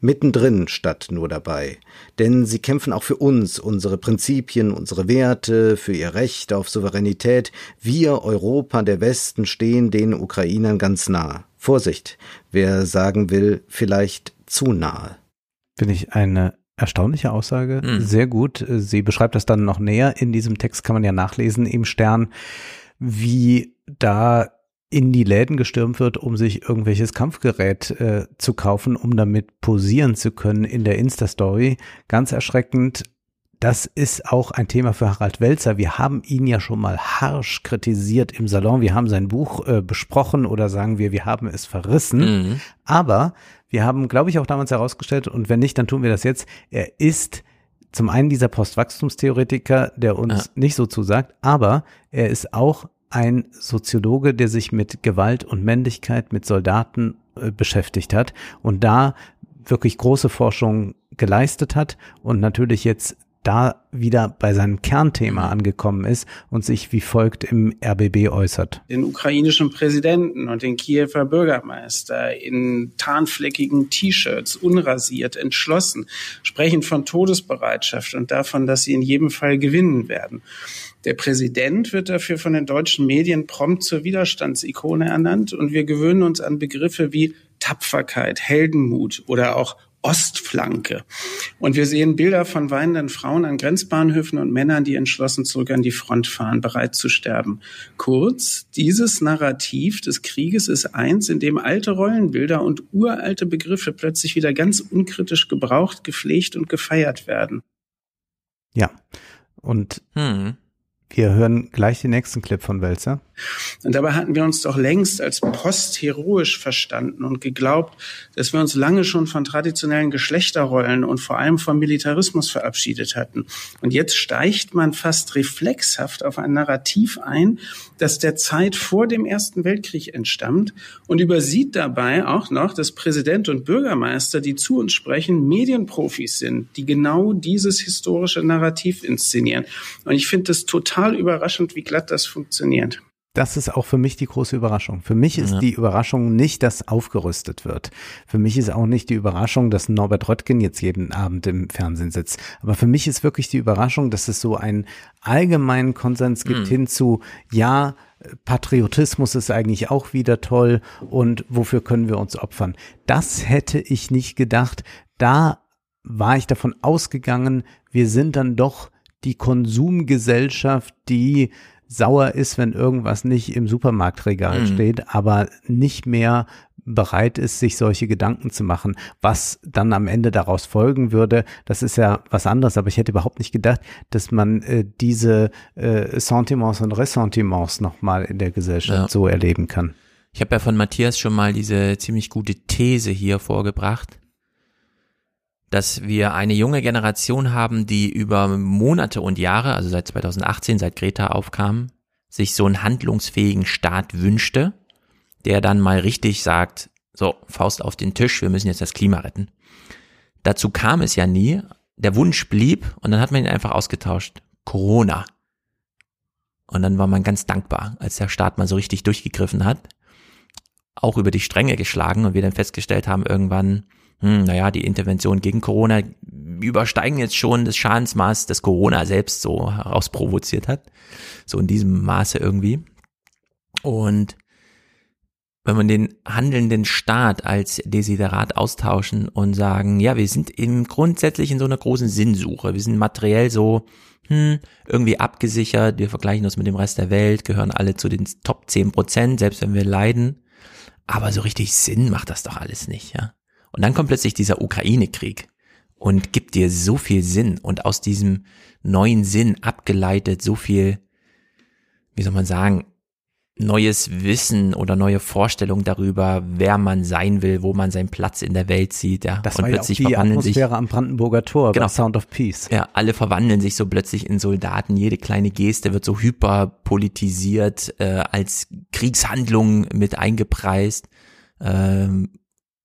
Mittendrin statt nur dabei. Denn sie kämpfen auch für uns, unsere Prinzipien, unsere Werte, für ihr Recht auf Souveränität. Wir, Europa, der Westen, stehen den Ukrainern ganz nah. Vorsicht, wer sagen will, vielleicht zu nahe. Finde ich eine erstaunliche Aussage. Sehr gut. Sie beschreibt das dann noch näher. In diesem Text kann man ja nachlesen im Stern, wie da in die Läden gestürmt wird, um sich irgendwelches Kampfgerät äh, zu kaufen, um damit posieren zu können in der Insta-Story. Ganz erschreckend. Das ist auch ein Thema für Harald Welzer. Wir haben ihn ja schon mal harsch kritisiert im Salon. Wir haben sein Buch äh, besprochen oder sagen wir, wir haben es verrissen. Mhm. Aber wir haben, glaube ich, auch damals herausgestellt, und wenn nicht, dann tun wir das jetzt, er ist zum einen dieser Postwachstumstheoretiker, der uns nicht so zusagt, aber er ist auch ein Soziologe, der sich mit Gewalt und Männlichkeit, mit Soldaten äh, beschäftigt hat und da wirklich große Forschung geleistet hat und natürlich jetzt da wieder bei seinem Kernthema angekommen ist und sich wie folgt im RBB äußert. den ukrainischen Präsidenten und den Kiewer Bürgermeister in tarnfleckigen T-Shirts, unrasiert, entschlossen, sprechen von Todesbereitschaft und davon, dass sie in jedem Fall gewinnen werden. Der Präsident wird dafür von den deutschen Medien prompt zur Widerstandsikone ernannt und wir gewöhnen uns an Begriffe wie Tapferkeit, Heldenmut oder auch Ostflanke. Und wir sehen Bilder von weinenden Frauen an Grenzbahnhöfen und Männern, die entschlossen zurück an die Front fahren, bereit zu sterben. Kurz, dieses Narrativ des Krieges ist eins, in dem alte Rollenbilder und uralte Begriffe plötzlich wieder ganz unkritisch gebraucht, gepflegt und gefeiert werden. Ja. Und Hm. wir hören gleich den nächsten Clip von Welzer. Und dabei hatten wir uns doch längst als postheroisch verstanden und geglaubt, dass wir uns lange schon von traditionellen Geschlechterrollen und vor allem vom Militarismus verabschiedet hatten. Und jetzt steigt man fast reflexhaft auf ein Narrativ ein, das der Zeit vor dem Ersten Weltkrieg entstammt und übersieht dabei auch noch, dass Präsident und Bürgermeister, die zu uns sprechen, Medienprofis sind, die genau dieses historische Narrativ inszenieren. Und ich finde es total überraschend, wie glatt das funktioniert. Das ist auch für mich die große Überraschung. Für mich ist Ja. die Überraschung nicht, dass aufgerüstet wird. Für mich ist auch nicht die Überraschung, dass Norbert Röttgen jetzt jeden Abend im Fernsehen sitzt. Aber für mich ist wirklich die Überraschung, dass es so einen allgemeinen Konsens gibt Mhm. hin zu, ja, Patriotismus ist eigentlich auch wieder toll und wofür können wir uns opfern. Das hätte ich nicht gedacht. Da war ich davon ausgegangen, wir sind dann doch die Konsumgesellschaft, die sauer ist, wenn irgendwas nicht im Supermarktregal Mhm. steht, aber nicht mehr bereit ist, sich solche Gedanken zu machen. Was dann am Ende daraus folgen würde, das ist ja was anderes, aber ich hätte überhaupt nicht gedacht, dass man äh, diese äh, Sentiments und Ressentiments nochmal in der Gesellschaft Ja. so erleben kann. Ich habe ja von Matthias schon mal diese ziemlich gute These hier vorgebracht, dass wir eine junge Generation haben, die über Monate und Jahre, also seit 2018, seit Greta aufkam, sich so einen handlungsfähigen Staat wünschte, der dann mal richtig sagt, so, Faust auf den Tisch, wir müssen jetzt das Klima retten. Dazu kam es ja nie, der Wunsch blieb und dann hat man ihn einfach ausgetauscht. Corona. Und dann war man ganz dankbar, als der Staat mal so richtig durchgegriffen hat auch über die Stränge geschlagen und wir dann festgestellt haben irgendwann, hm, naja, die Interventionen gegen Corona übersteigen jetzt schon das Schadensmaß, das Corona selbst so herausprovoziert hat. So in diesem Maße irgendwie. Und wenn man den handelnden Staat als Desiderat austauschen und sagen, ja, wir sind im grundsätzlich in so einer großen Sinnsuche. Wir sind materiell so hm, irgendwie abgesichert, wir vergleichen uns mit dem Rest der Welt, gehören alle zu den Top 10 Prozent, selbst wenn wir leiden. Aber so richtig Sinn macht das doch alles nicht, ja. Und dann kommt plötzlich dieser Ukraine-Krieg und gibt dir so viel Sinn und aus diesem neuen Sinn abgeleitet so viel, wie soll man sagen, neues Wissen oder neue Vorstellungen darüber, wer man sein will, wo man seinen Platz in der Welt sieht, ja. Das und war plötzlich ja auch die Atmosphäre sich, am Brandenburger Tor Genau. Sound of Peace. ja, alle verwandeln sich so plötzlich in Soldaten. Jede kleine Geste wird so hyperpolitisiert, äh, als Kriegshandlung mit eingepreist. Ähm,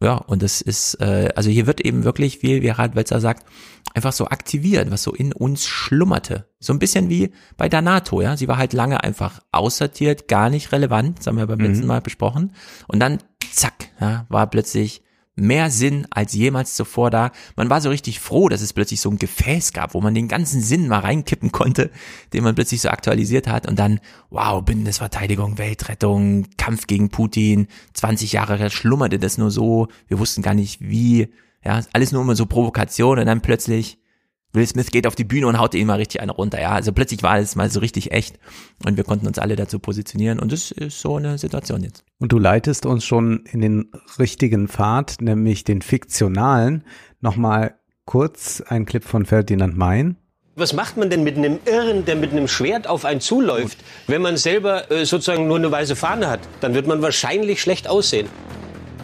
ja, und das ist, äh, also hier wird eben wirklich, wie, wie Harald Welzer sagt, einfach so aktiviert, was so in uns schlummerte. So ein bisschen wie bei der NATO, ja. Sie war halt lange einfach aussortiert, gar nicht relevant, das haben wir beim Mhm. letzten Mal besprochen. Und dann, zack, ja, war plötzlich mehr Sinn als jemals zuvor da. Man war so richtig froh, dass es plötzlich so ein Gefäß gab, wo man den ganzen Sinn mal reinkippen konnte, den man plötzlich so aktualisiert hat. Und dann, wow, Bundesverteidigung, Weltrettung, Kampf gegen Putin, 20 Jahre schlummerte das nur so, wir wussten gar nicht wie, ja, alles nur immer so Provokation und dann plötzlich Will Smith geht auf die Bühne und haut ihn mal richtig eine runter, ja. Also plötzlich war es mal so richtig echt und wir konnten uns alle dazu positionieren und das ist so eine Situation jetzt. Und du leitest uns schon in den richtigen Pfad, nämlich den fiktionalen. Nochmal kurz ein Clip von Ferdinand Mein. Was macht man denn mit einem Irren, der mit einem Schwert auf einen zuläuft, wenn man selber äh, sozusagen nur eine weiße Fahne hat? Dann wird man wahrscheinlich schlecht aussehen.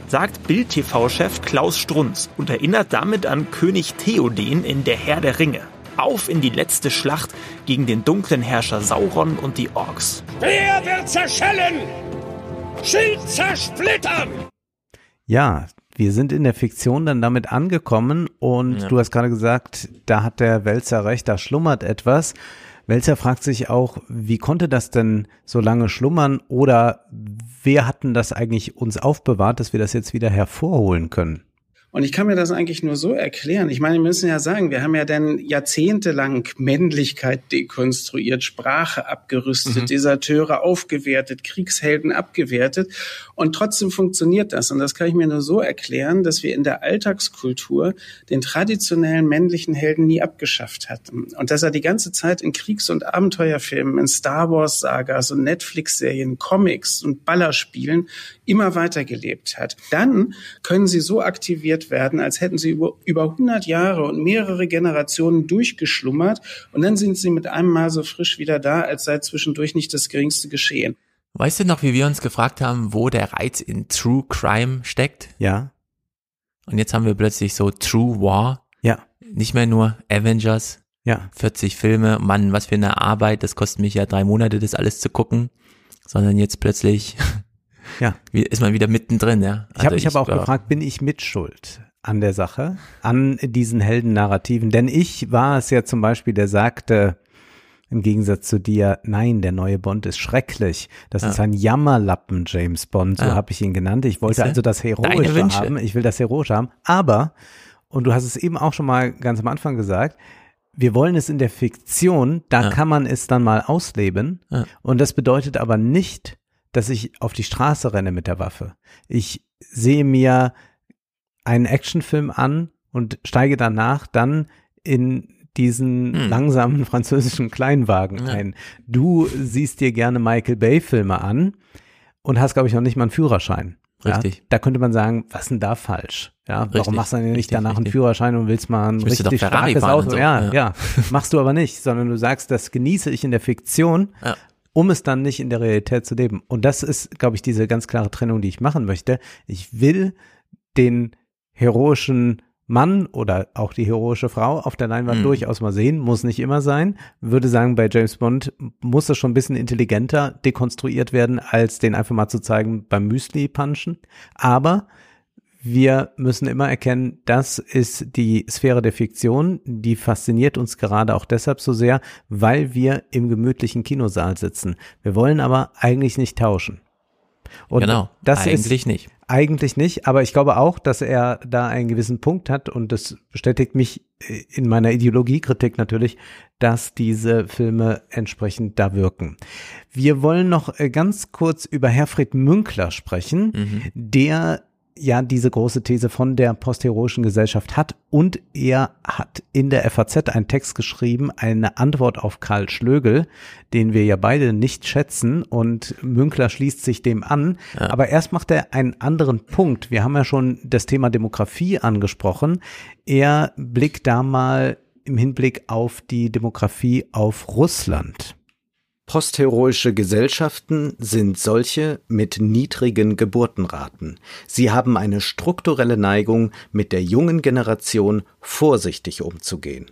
Sagt Bild-TV-Chef Klaus Strunz und erinnert damit an König Theoden in Der Herr der Ringe. Auf in die letzte Schlacht gegen den dunklen Herrscher Sauron und die Orks. Wer wird zerschellen? Schild zersplittern! Ja, wir sind in der Fiktion dann damit angekommen und Ja. du hast gerade gesagt, da hat der Wälzer recht, da schlummert etwas. Wälzer fragt sich auch, wie konnte das denn so lange schlummern oder wer hat denn das eigentlich uns aufbewahrt, dass wir das jetzt wieder hervorholen können? Und ich kann mir das eigentlich nur so erklären. Ich meine, wir müssen ja sagen, wir haben ja dann jahrzehntelang Männlichkeit dekonstruiert, Sprache abgerüstet, Mhm. Deserteure aufgewertet, Kriegshelden abgewertet. Und trotzdem funktioniert das. Und das kann ich mir nur so erklären, dass wir in der Alltagskultur den traditionellen männlichen Helden nie abgeschafft hatten. Und dass er die ganze Zeit in Kriegs- und Abenteuerfilmen, in Star Wars-Sagas und Netflix-Serien, Comics und Ballerspielen immer weitergelebt hat. Dann können sie so aktiviert werden, als hätten sie über, über 100 Jahre und mehrere Generationen durchgeschlummert und dann sind sie mit einem Mal so frisch wieder da, als sei zwischendurch nicht das geringste geschehen. Weißt du noch, wie wir uns gefragt haben, wo der Reiz in True Crime steckt? Ja. Und jetzt haben wir plötzlich so True War. Ja. Nicht mehr nur Avengers. Ja. 40 Filme. Mann, was für eine Arbeit. Das kostet mich ja drei Monate, das alles zu gucken. Sondern jetzt plötzlich Ja. wie- ist man wieder mittendrin, ja. Ich habe Also mich aber auch gefragt, bin ich mitschuld an der Sache, an diesen Heldennarrativen? Denn ich war es ja zum Beispiel, der sagte, im Gegensatz zu dir, nein, der neue Bond ist schrecklich. Das Ja. ist ein Jammerlappen, James Bond, so Ja. habe ich ihn genannt. Ich wollte also das Heroische haben. Ich will das Heroische haben. Aber, und du hast es eben auch schon mal ganz am Anfang gesagt, wir wollen es in der Fiktion, da Ja. kann man es dann mal ausleben. Ja. Und das bedeutet aber nicht, dass ich auf die Straße renne mit der Waffe. Ich sehe mir einen Actionfilm an und steige danach dann in diesen Hm. langsamen französischen Kleinwagen Ja. ein. Du siehst dir gerne Michael Bay Filme an und hast, glaube ich, noch nicht mal einen Führerschein. Richtig. Ja, da könnte man sagen, was ist denn da falsch? Ja, warum Richtig, machst du denn nicht richtig, danach einen richtig. Führerschein und willst mal ein richtig starkes Auto? so, Ja, ja. ja, machst du aber nicht, sondern du sagst, das genieße ich in der Fiktion, Ja. Um es dann nicht in der Realität zu leben. Und das ist, glaube ich, diese ganz klare Trennung, die ich machen möchte. Ich will den heroischen Mann oder auch die heroische Frau auf der Leinwand Mhm. durchaus mal sehen, muss nicht immer sein. Würde sagen, bei James Bond muss das schon ein bisschen intelligenter dekonstruiert werden, als den einfach mal zu zeigen beim Müsli-Punchen. Aber wir müssen immer erkennen, das ist die Sphäre der Fiktion, die fasziniert uns gerade auch deshalb so sehr, weil wir im gemütlichen Kinosaal sitzen. Wir wollen aber eigentlich nicht tauschen. Und Genau, das eigentlich ist, nicht. Eigentlich nicht, aber ich glaube auch, dass er da einen gewissen Punkt hat und das bestätigt mich äh, in meiner Ideologiekritik natürlich, dass diese Filme entsprechend da wirken. Wir wollen noch äh, ganz kurz über Herfried Münkler sprechen, Mhm. der ja diese große These von der postheroischen Gesellschaft hat und er hat in der FAZ einen Text geschrieben, eine Antwort auf Karl Schlögel, den wir ja beide nicht schätzen und Münkler schließt sich dem an, aber erst macht er einen anderen Punkt. Wir haben ja schon das Thema Demografie angesprochen. Er blickt da mal im Hinblick auf die Demografie auf Russland. Postheroische Gesellschaften sind solche mit niedrigen Geburtenraten. Sie haben eine strukturelle Neigung, mit der jungen Generation vorsichtig umzugehen.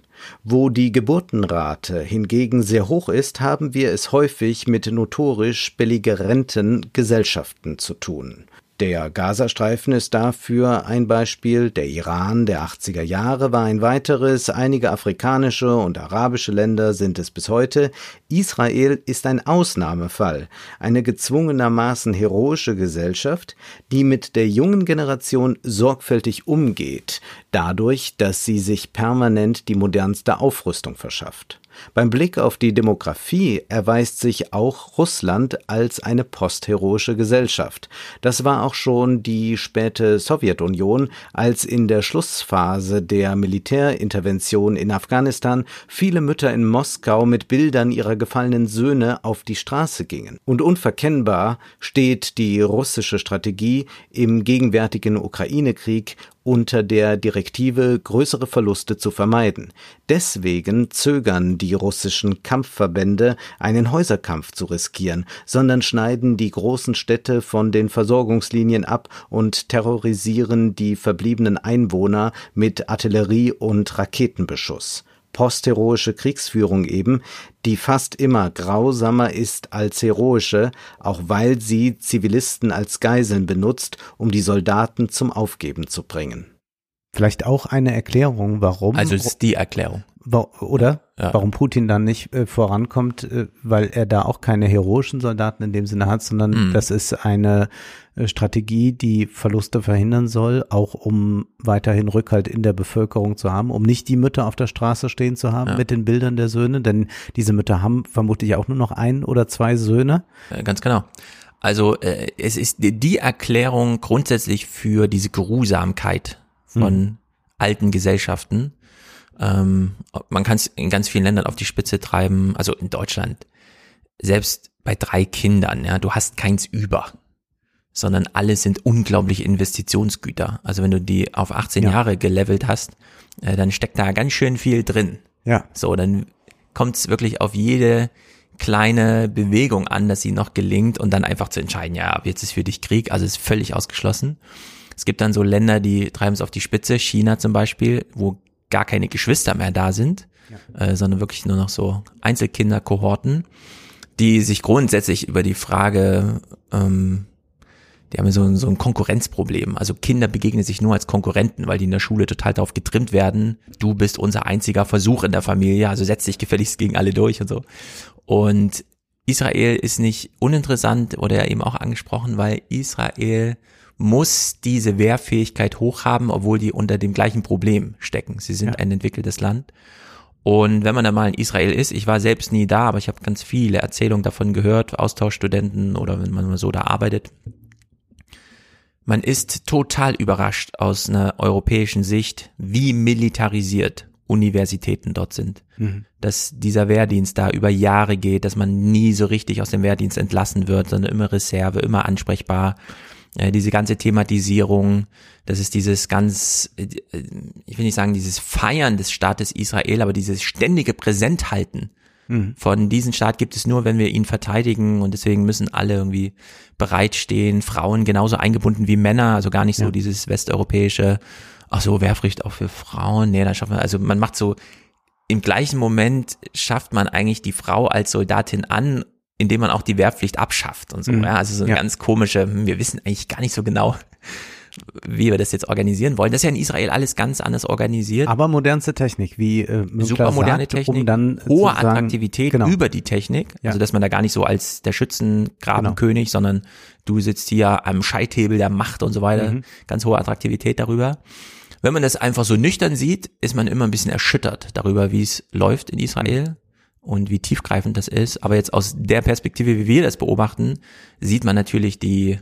Wo die Geburtenrate hingegen sehr hoch ist, haben wir es häufig mit notorisch belligerenten Gesellschaften zu tun. Der Gazastreifen ist dafür ein Beispiel, der Iran der 80er Jahre war ein weiteres, einige afrikanische und arabische Länder sind es bis heute. Israel ist ein Ausnahmefall, eine gezwungenermaßen heroische Gesellschaft, die mit der jungen Generation sorgfältig umgeht, dadurch, dass sie sich permanent die modernste Aufrüstung verschafft. Beim Blick auf die Demografie erweist sich auch Russland als eine postheroische Gesellschaft. Das war auch schon die späte Sowjetunion, als in der Schlussphase der Militärintervention in Afghanistan viele Mütter in Moskau mit Bildern ihrer gefallenen Söhne auf die Straße gingen. Und unverkennbar steht die russische Strategie im gegenwärtigen Ukraine-Krieg unter der Direktive, größere Verluste zu vermeiden. Deswegen zögern die russischen Kampfverbände, einen Häuserkampf zu riskieren, sondern schneiden die großen Städte von den Versorgungslinien ab und terrorisieren die verbliebenen Einwohner mit Artillerie und Raketenbeschuss postheroische Kriegsführung eben, die fast immer grausamer ist als heroische, auch weil sie Zivilisten als Geiseln benutzt, um die Soldaten zum Aufgeben zu bringen. Vielleicht auch eine Erklärung, warum. Also es ist die Erklärung. Oder? Ja. Warum Putin dann nicht äh, vorankommt, äh, weil er da auch keine heroischen Soldaten in dem Sinne hat, sondern Mhm. das ist eine äh, Strategie, die Verluste verhindern soll, auch um weiterhin Rückhalt in der Bevölkerung zu haben, um nicht die Mütter auf der Straße stehen zu haben Ja. mit den Bildern der Söhne, denn diese Mütter haben vermutlich auch nur noch ein oder zwei Söhne. Ganz genau. Also äh, es ist die- die Erklärung grundsätzlich für diese Geruhsamkeit von alten Gesellschaften. Ähm, man kann es in ganz vielen Ländern auf die Spitze treiben, also in Deutschland. Selbst bei drei Kindern, ja, du hast keins über, sondern alle sind unglaubliche Investitionsgüter. Also wenn du die auf 18 Ja. Jahre gelevelt hast, äh, dann steckt da ganz schön viel drin. Ja. So, dann kommt es wirklich auf jede kleine Bewegung an, dass sie noch gelingt und dann einfach zu entscheiden, ja, ab jetzt ist für dich Krieg, also ist völlig ausgeschlossen. Es gibt dann so Länder, die treiben es auf die Spitze, China zum Beispiel, wo gar keine Geschwister mehr da sind, äh, sondern wirklich nur noch so Einzelkinderkohorten, die sich grundsätzlich über die Frage, ähm, die haben so, so ein Konkurrenzproblem. Also Kinder begegnen sich nur als Konkurrenten, weil die in der Schule total darauf getrimmt werden. Du bist unser einziger Versuch in der Familie, also setz dich gefälligst gegen alle durch und so. Und Israel ist nicht uninteressant oder eben auch angesprochen, weil Israel muss diese Wehrfähigkeit hochhaben, obwohl die unter dem gleichen Problem stecken. Sie sind ein entwickeltes Land. Und wenn man da mal in Israel ist, ich war selbst nie da, aber ich habe ganz viele Erzählungen davon gehört, Austauschstudenten oder wenn man mal so da arbeitet. Man ist total überrascht aus einer europäischen Sicht, wie militarisiert Universitäten dort sind. Mhm. Dass dieser Wehrdienst da über Jahre geht, dass man nie so richtig aus dem Wehrdienst entlassen wird, sondern immer Reserve, immer ansprechbar. Diese ganze Thematisierung, das ist dieses ganz, äh, ich will nicht sagen dieses Feiern des Staates Israel, aber dieses ständige Präsenthalten Mhm. von diesem Staat gibt es nur, wenn wir ihn verteidigen und deswegen müssen alle irgendwie bereitstehen, Frauen genauso eingebunden wie Männer, also gar nicht so dieses westeuropäische, ach so, Wehrpflicht auch für Frauen, nee, dann schafft man, also man macht so, im gleichen Moment schafft man eigentlich die Frau als Soldatin an, indem man auch die Wehrpflicht abschafft und so, Mhm. ja, also so eine Ja. ganz komische, hm, wir wissen eigentlich gar nicht so genau, wie wir das jetzt organisieren wollen. Das ist ja in Israel alles ganz anders organisiert. Aber modernste Technik, wie äh, Super moderne Technik, um dann hohe Attraktivität genau. über die Technik. Ja. Also dass man da gar nicht so als der Schützengrabenkönig, sondern du sitzt hier am Scheithebel der Macht und so weiter. Mhm. Ganz hohe Attraktivität darüber. Wenn man das einfach so nüchtern sieht, ist man immer ein bisschen erschüttert darüber, wie es läuft in Israel und wie tiefgreifend das ist. Aber jetzt aus der Perspektive, wie wir das beobachten, sieht man natürlich die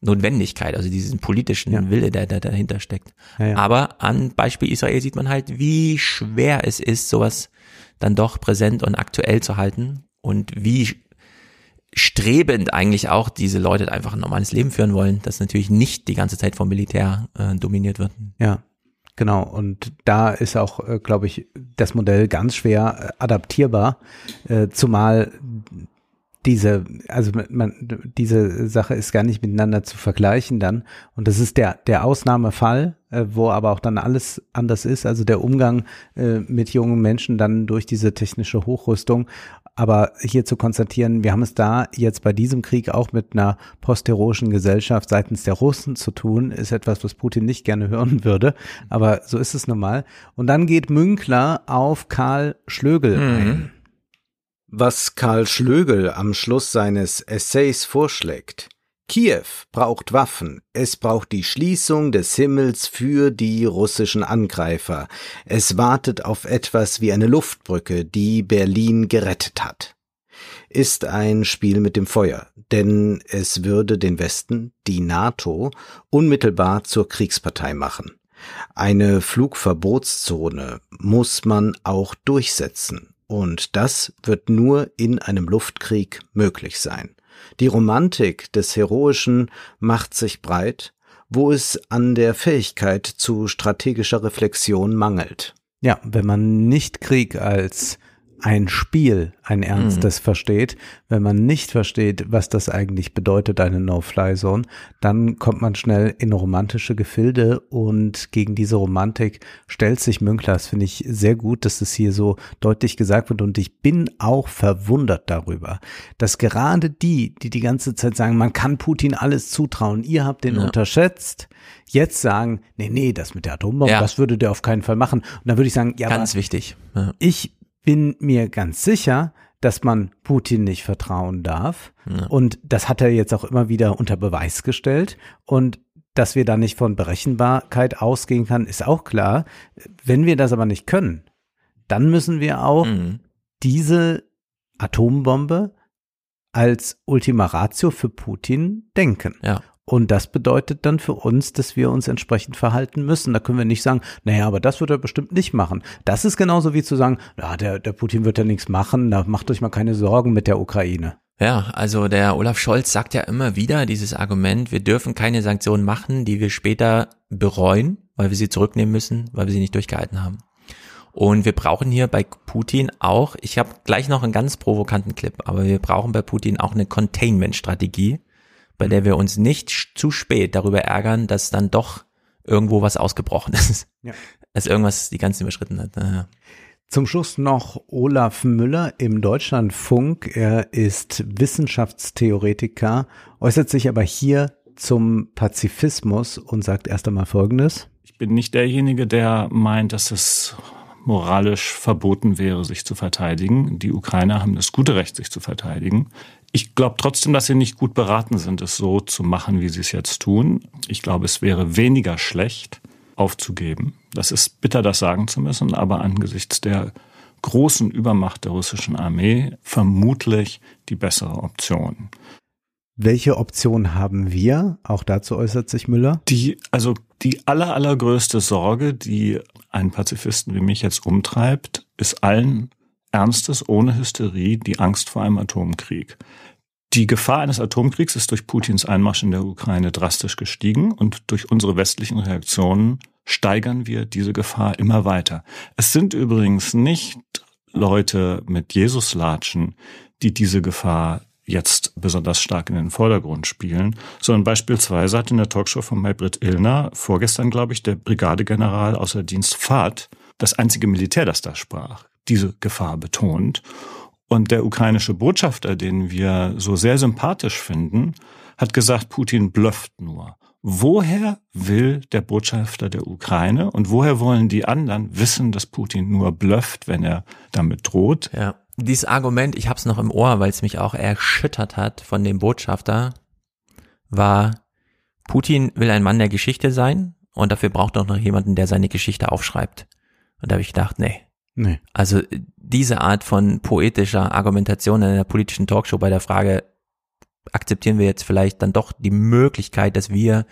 Notwendigkeit, also diesen politischen Wille, der, der dahinter steckt. Ja, ja. Aber an Beispiel Israel sieht man halt, wie schwer es ist, sowas dann doch präsent und aktuell zu halten und wie strebend eigentlich auch diese Leute einfach ein normales Leben führen wollen, das natürlich nicht die ganze Zeit vom Militär äh, dominiert wird. Ja, genau. Und da ist auch, äh, glaube ich, das Modell ganz schwer äh, adaptierbar, äh, zumal diese, also man, diese Sache ist gar nicht miteinander zu vergleichen dann. Und das ist der, der Ausnahmefall, äh, wo aber auch dann alles anders ist. Also der Umgang äh, mit jungen Menschen dann durch diese technische Hochrüstung. Aber hier zu konstatieren, wir haben es da jetzt bei diesem Krieg auch mit einer postheroischen Gesellschaft seitens der Russen zu tun, ist etwas, was Putin nicht gerne hören würde. Aber so ist es nun mal. Und dann geht Münkler auf Karl Schlögel ein. Was Karl Schlögel am Schluss seines Essays vorschlägt. Kiew braucht Waffen, es braucht die Schließung des Himmels für die russischen Angreifer, es wartet auf etwas wie eine Luftbrücke, die Berlin gerettet hat. Ist ein Spiel mit dem Feuer, denn es würde den Westen, die NATO, unmittelbar zur Kriegspartei machen. Eine Flugverbotszone muss man auch durchsetzen. Und das wird nur in einem Luftkrieg möglich sein. Die Romantik des Heroischen macht sich breit, wo es an der Fähigkeit zu strategischer Reflexion mangelt. Ja, wenn man nicht Krieg als ein Spiel, ein ernstes versteht, wenn man nicht versteht, was das eigentlich bedeutet, eine No-Fly-Zone, dann kommt man schnell in romantische Gefilde und gegen diese Romantik stellt sich Münkler. Das finde ich sehr gut, dass das hier so deutlich gesagt wird und ich bin auch verwundert darüber, dass gerade die, die die ganze Zeit sagen, man kann Putin alles zutrauen, ihr habt den Ja. unterschätzt, jetzt sagen, nee, nee, das mit der Atombombe, Ja. das würde der auf keinen Fall machen. Und dann würde ich sagen, ja, Ganz wichtig. Ja. ich bin mir ganz sicher, dass man Putin nicht vertrauen darf. Ja. Und das hat er jetzt auch immer wieder unter Beweis gestellt. Und dass wir da nicht von Berechenbarkeit ausgehen kann, ist auch klar. Wenn wir das aber nicht können, dann müssen wir auch Mhm. diese Atombombe als Ultima Ratio für Putin denken. Ja. Und das bedeutet dann für uns, dass wir uns entsprechend verhalten müssen. Da können wir nicht sagen, naja, aber das wird er bestimmt nicht machen. Das ist genauso wie zu sagen, ja, der, der Putin wird ja nichts machen, da macht euch mal keine Sorgen mit der Ukraine. Ja, also der Olaf Scholz sagt ja immer wieder dieses Argument, wir dürfen keine Sanktionen machen, die wir später bereuen, weil wir sie zurücknehmen müssen, weil wir sie nicht durchgehalten haben. Und wir brauchen hier bei Putin auch, ich habe gleich noch einen ganz provokanten Clip, aber wir brauchen bei Putin auch eine Containment-Strategie, bei der wir uns nicht zu spät darüber ärgern, dass dann doch irgendwo was ausgebrochen ist. Ja. Dass irgendwas die Grenzen überschritten hat. Naja. Zum Schluss noch Olaf Müller im Deutschlandfunk. Er ist Wissenschaftstheoretiker, äußert sich aber hier zum Pazifismus und sagt erst einmal Folgendes. Ich bin nicht derjenige, der meint, dass es moralisch verboten wäre, sich zu verteidigen. Die Ukrainer haben das gute Recht, sich zu verteidigen. Ich glaube trotzdem, dass sie nicht gut beraten sind, es so zu machen, wie sie es jetzt tun. Ich glaube, es wäre weniger schlecht, aufzugeben. Das ist bitter, das sagen zu müssen, aber angesichts der großen Übermacht der russischen Armee vermutlich die bessere Option. Welche Option haben wir? Auch dazu äußert sich Müller. Die, also die aller, allergrößte Sorge, die einen Pazifisten wie mich jetzt umtreibt, ist allen Ernstes, ohne Hysterie, die Angst vor einem Atomkrieg. Die Gefahr eines Atomkriegs ist durch Putins Einmarsch in der Ukraine drastisch gestiegen und durch unsere westlichen Reaktionen steigern wir diese Gefahr immer weiter. Es sind übrigens nicht Leute mit Jesuslatschen, die diese Gefahr jetzt besonders stark in den Vordergrund spielen, sondern beispielsweise hat in der Talkshow von Maybrit Illner vorgestern, glaube ich, der Brigadegeneral außer Dienst Fahrt, das einzige Militär, das da sprach, diese Gefahr betont. Und der ukrainische Botschafter, den wir so sehr sympathisch finden, hat gesagt, Putin blufft nur. woher will der Botschafter der Ukraine und woher wollen die anderen wissen, dass Putin nur blufft, wenn er damit droht? Ja. Dieses Argument, ich hab's noch im Ohr, weil es mich auch erschüttert hat von dem Botschafter, war, Putin will ein Mann der Geschichte sein und dafür braucht er auch noch jemanden, der seine Geschichte aufschreibt. Und da habe ich gedacht, nee. Nee. Also diese Art von poetischer Argumentation in einer politischen Talkshow bei der Frage, akzeptieren wir jetzt vielleicht dann doch die Möglichkeit, dass wir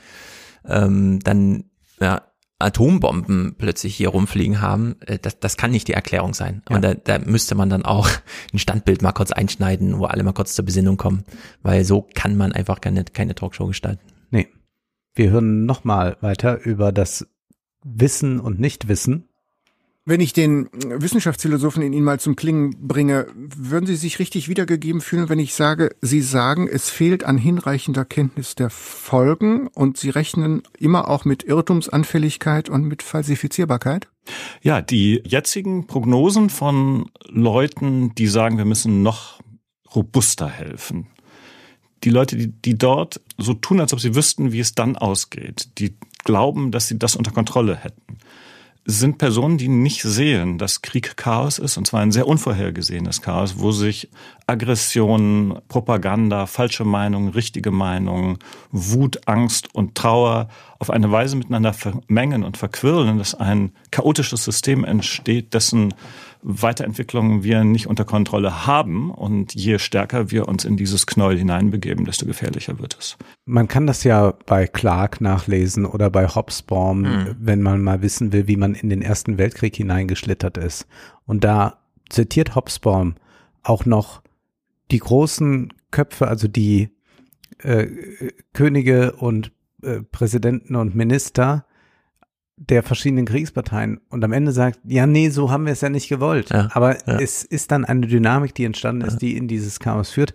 ähm, dann ja, Atombomben plötzlich hier rumfliegen haben, äh, das, das kann nicht die Erklärung sein. Ja. Und da, da müsste man dann auch ein Standbild mal kurz einschneiden, wo alle mal kurz zur Besinnung kommen, weil so kann man einfach keine, keine Talkshow gestalten. Nee. Wir hören nochmal weiter über das Wissen und Nichtwissen. Wenn ich den Wissenschaftsphilosophen in Ihnen mal zum Klingen bringe, würden Sie sich richtig wiedergegeben fühlen, wenn ich sage, Sie sagen, es fehlt an hinreichender Kenntnis der Folgen und Sie rechnen immer auch mit Irrtumsanfälligkeit und mit Falsifizierbarkeit? Ja, die jetzigen Prognosen von Leuten, die sagen, wir müssen noch robuster helfen. Die Leute, die, die dort so tun, als ob sie wüssten, wie es dann ausgeht, die glauben, dass sie das unter Kontrolle hätten sind Personen, die nicht sehen, dass Krieg Chaos ist, und zwar ein sehr unvorhergesehenes Chaos, wo sich Aggression, Propaganda, falsche Meinungen, richtige Meinungen, Wut, Angst und Trauer auf eine Weise miteinander vermengen und verquirlen, dass ein chaotisches System entsteht, dessen Weiterentwicklung wir nicht unter Kontrolle haben. Und je stärker wir uns in dieses Knäuel hineinbegeben, desto gefährlicher wird es. Man kann das ja bei Clark nachlesen oder bei Hobsbawm, Mhm. wenn man mal wissen will, wie man in den Ersten Weltkrieg hineingeschlittert ist. Und da zitiert Hobsbawm auch noch die großen Köpfe, also die äh, Könige und äh, Präsidenten und Minister der verschiedenen Kriegsparteien und am Ende sagt, ja, nee, so haben wir es ja nicht gewollt. Ja, Aber ja. es ist dann eine Dynamik, die entstanden ist, die in dieses Chaos führt.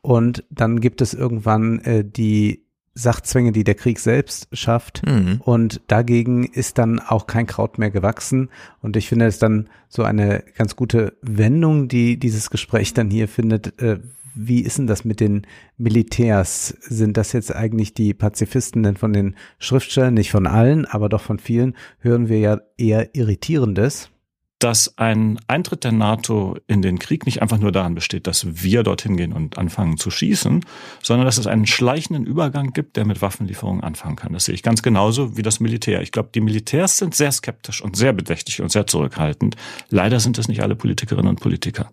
Und dann gibt es irgendwann äh, die Sachzwänge, die der Krieg selbst schafft. Mhm. Und dagegen ist dann auch kein Kraut mehr gewachsen. Und ich finde es dann so eine ganz gute Wendung, die dieses Gespräch dann hier findet. Äh, wie ist denn das mit den Militärs? Sind das jetzt eigentlich die Pazifisten? Denn von den Schriftstellern, nicht von allen, aber doch von vielen, hören wir ja eher Irritierendes. dass ein Eintritt der NATO in den Krieg nicht einfach nur daran besteht, dass wir dorthin gehen und anfangen zu schießen, sondern dass es einen schleichenden Übergang gibt, der mit Waffenlieferungen anfangen kann. Das sehe ich ganz genauso wie das Militär. Ich glaube, die Militärs sind sehr skeptisch und sehr bedächtig und sehr zurückhaltend. Leider sind es nicht alle Politikerinnen und Politiker.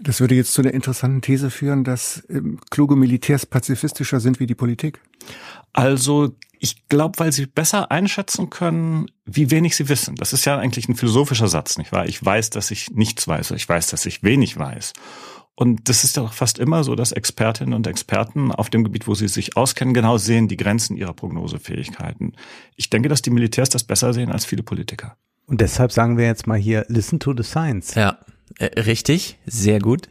Das würde jetzt zu der interessanten These führen, dass ähm, kluge Militärs pazifistischer sind wie die Politik. Also ich glaube, weil sie besser einschätzen können, wie wenig sie wissen. Das ist ja eigentlich ein philosophischer Satz, nicht wahr? Ich weiß, dass ich nichts weiß. Ich weiß, dass ich wenig weiß. Und das ist ja auch fast immer so, dass Expertinnen und Experten auf dem Gebiet, wo sie sich auskennen, genau sehen die Grenzen ihrer Prognosefähigkeiten. Ich denke, dass die Militärs das besser sehen als viele Politiker. Und deshalb sagen wir jetzt mal hier, listen to the science. Ja, äh, richtig, sehr gut.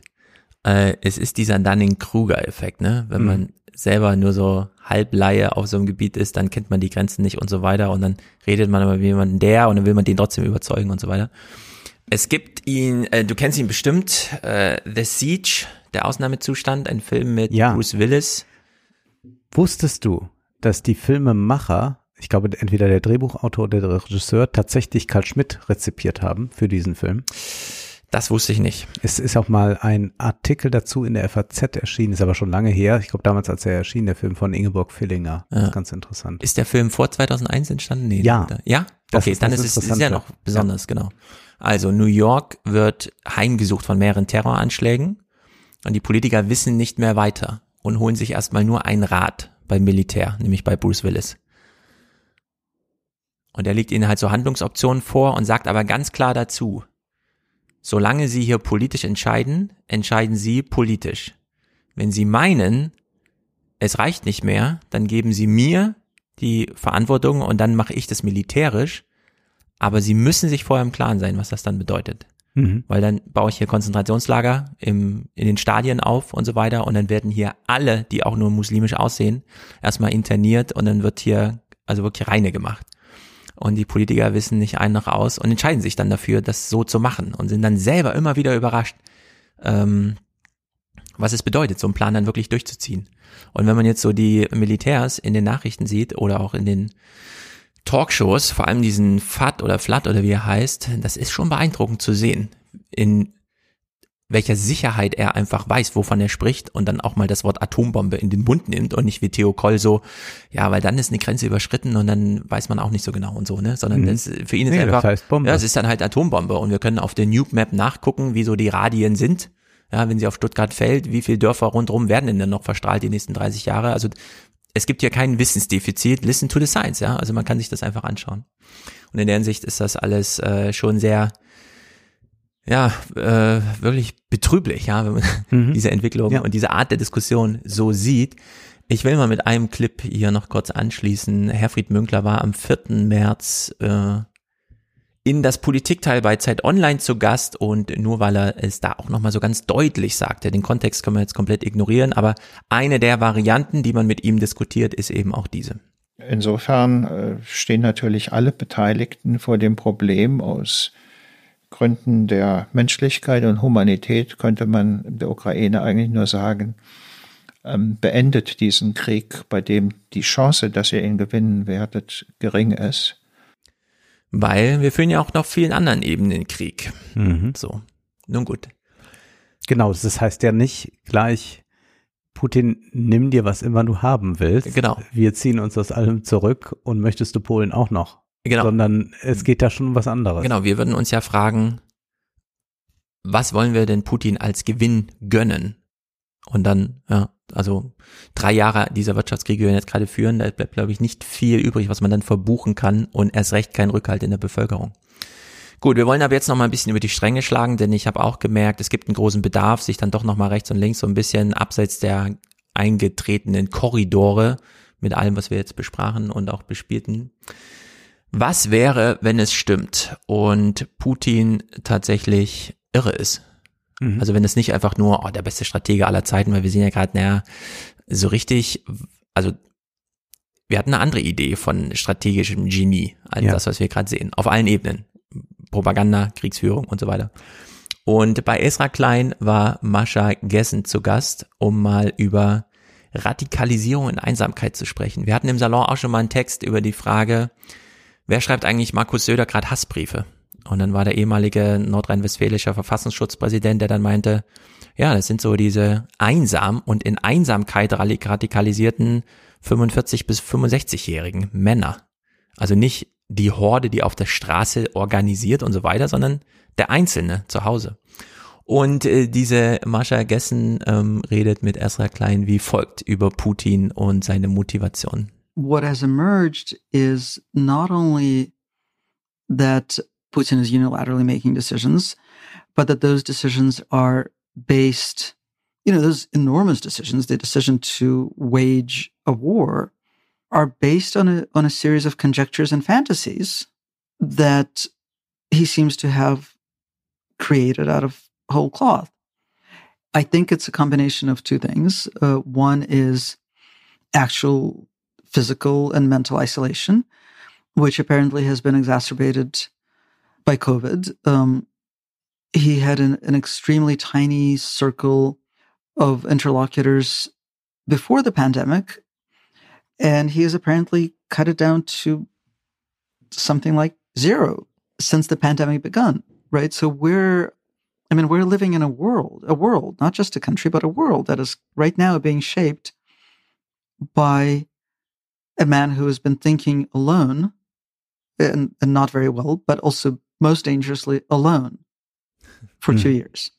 Äh, es ist dieser Dunning-Kruger-Effekt, ne? Wenn Mhm. man selber nur so Halbleihe auf so einem Gebiet ist, dann kennt man die Grenzen nicht und so weiter und dann redet man aber mit jemandem der und dann will man den trotzdem überzeugen und so weiter. Es gibt ihn, äh, du kennst ihn bestimmt, äh, The Siege, der Ausnahmezustand, ein Film mit Ja. Bruce Willis. Wusstest du, dass die Filmemacher, ich glaube entweder der Drehbuchautor oder der Regisseur, tatsächlich Karl Schmidt rezipiert haben für diesen Film? Das wusste ich nicht. Es ist auch mal ein Artikel dazu in der FAZ erschienen, ist aber schon lange her. Ich glaube damals, als er erschien, der Film von Ingeborg Fillinger. Das Ja. ist ganz interessant. Ist der Film vor 2001 entstanden? Nee, Ja. oder? Ja? Das Okay, ist dann das ist es ist ja noch besonders, genau. Also New York wird heimgesucht von mehreren Terroranschlägen und die Politiker wissen nicht mehr weiter und holen sich erstmal nur einen Rat beim Militär, nämlich bei Bruce Willis. Und er legt ihnen halt so Handlungsoptionen vor und sagt aber ganz klar dazu, solange sie hier politisch entscheiden, entscheiden sie politisch. Wenn sie meinen, es reicht nicht mehr, dann geben sie mir die Verantwortung und dann mache ich das militärisch. Aber sie müssen sich vorher im Klaren sein, was das dann bedeutet. Mhm. Weil dann baue ich hier Konzentrationslager im, in den Stadien auf und so weiter und dann werden hier alle, die auch nur muslimisch aussehen, erstmal interniert und dann wird hier also wirklich reine gemacht. Und die Politiker wissen nicht ein noch aus und entscheiden sich dann dafür, das so zu machen und sind dann selber immer wieder überrascht, ähm, was es bedeutet, so einen Plan dann wirklich durchzuziehen. Und wenn man jetzt so die Militärs in den Nachrichten sieht oder auch in den Talkshows, vor allem diesen FAT oder FLAT oder wie er heißt, das ist schon beeindruckend zu sehen, in welcher Sicherheit er einfach weiß, wovon er spricht und dann auch mal das Wort Atombombe in den Mund nimmt und nicht wie Theo Koll so, ja, weil dann ist eine Grenze überschritten und dann weiß man auch nicht so genau und so, ne, sondern Mhm. das, für ihn ist Nee, das einfach, heißt Bombe. ja, es ist dann halt Atombombe und wir können auf der Nuke Map nachgucken, wie so die Radien sind. Ja, wenn sie auf Stuttgart fällt, wie viele Dörfer rundherum werden denn dann noch verstrahlt die nächsten 30 Jahre? Also es gibt hier kein Wissensdefizit. Listen to the science, ja. Also man kann sich das einfach anschauen. Und in der Hinsicht ist das alles äh, schon sehr, ja, äh, wirklich betrüblich, ja, wenn man Mhm. diese Entwicklung Ja. und diese Art der Diskussion so sieht. Ich will mal mit einem Clip hier noch kurz anschließen. Herfried Münkler war am 4. März äh, in das Politikteil bei Zeit Online zu Gast und nur weil er es da auch nochmal so ganz deutlich sagte, den Kontext können wir jetzt komplett ignorieren, aber eine der Varianten, die man mit ihm diskutiert, ist eben auch diese. Insofern äh, stehen natürlich alle Beteiligten vor dem Problem aus Gründen der Menschlichkeit und Humanität könnte man der Ukraine eigentlich nur sagen, ähm, beendet diesen Krieg, bei dem die Chance, dass ihr ihn gewinnen werdet, gering ist. Weil wir führen ja auch noch vielen anderen Ebenen Krieg. Mhm. So, nun gut. Genau, das heißt ja nicht gleich, Putin, nimm dir was immer du haben willst. Genau. Wir ziehen uns aus allem zurück und möchtest du Polen auch noch. Genau. Sondern es geht da schon um was anderes. Genau, wir würden uns ja fragen, was wollen wir denn Putin als Gewinn gönnen? Und dann, ja, also drei Jahre dieser Wirtschaftskrieg, die wir jetzt gerade führen, da bleibt, glaube ich, nicht viel übrig, was man dann verbuchen kann und erst recht kein Rückhalt in der Bevölkerung. Gut, wir wollen aber jetzt noch mal ein bisschen über die Stränge schlagen, denn ich habe auch gemerkt, es gibt einen großen Bedarf, sich dann doch noch mal rechts und links so ein bisschen abseits der eingetretenen Korridore mit allem, was wir jetzt besprachen und auch bespielten. Was wäre, wenn es stimmt und Putin tatsächlich irre ist? Mhm. Also wenn es nicht einfach nur oh, der beste Stratege aller Zeiten, weil wir sehen ja gerade, naja, so richtig, also wir hatten eine andere Idee von strategischem Genie als Ja. das, was wir gerade sehen, auf allen Ebenen. Propaganda, Kriegsführung und so weiter. Und bei Esra Klein war Mascha Gessen zu Gast, um mal über Radikalisierung und Einsamkeit zu sprechen. Wir hatten im Salon auch schon mal einen Text über die Frage, wer schreibt eigentlich Markus Söder gerade Hassbriefe? Und dann war der ehemalige nordrhein-westfälische Verfassungsschutzpräsident, der dann meinte, ja, das sind so diese einsam und in Einsamkeit radik- radikalisierten 45 bis 65-jährigen Männer. Also nicht die Horde, die auf der Straße organisiert und so weiter, sondern der Einzelne zu Hause. Und äh, diese Mascha Gessen ähm, redet mit Ezra Klein wie folgt über Putin und seine Motivation. What has emerged is not only that Putin is unilaterally making decisions, but that those decisions are based, you know, those enormous decisions, the decision to wage a war, are based on a on a series of conjectures and fantasies that he seems to have created out of whole cloth. I think it's a combination of two things. Uh, one is actual physical and mental isolation, which apparently has been exacerbated by COVID. Um, he had an, an extremely tiny circle of interlocutors before the pandemic, and he has apparently cut it down to something like zero since the pandemic begun. Right. So we're, I mean, we're living in a world, a world, not just a country, but a world that is right now being shaped by a man who has been thinking alone and, and not very well, but also most dangerously alone for two years.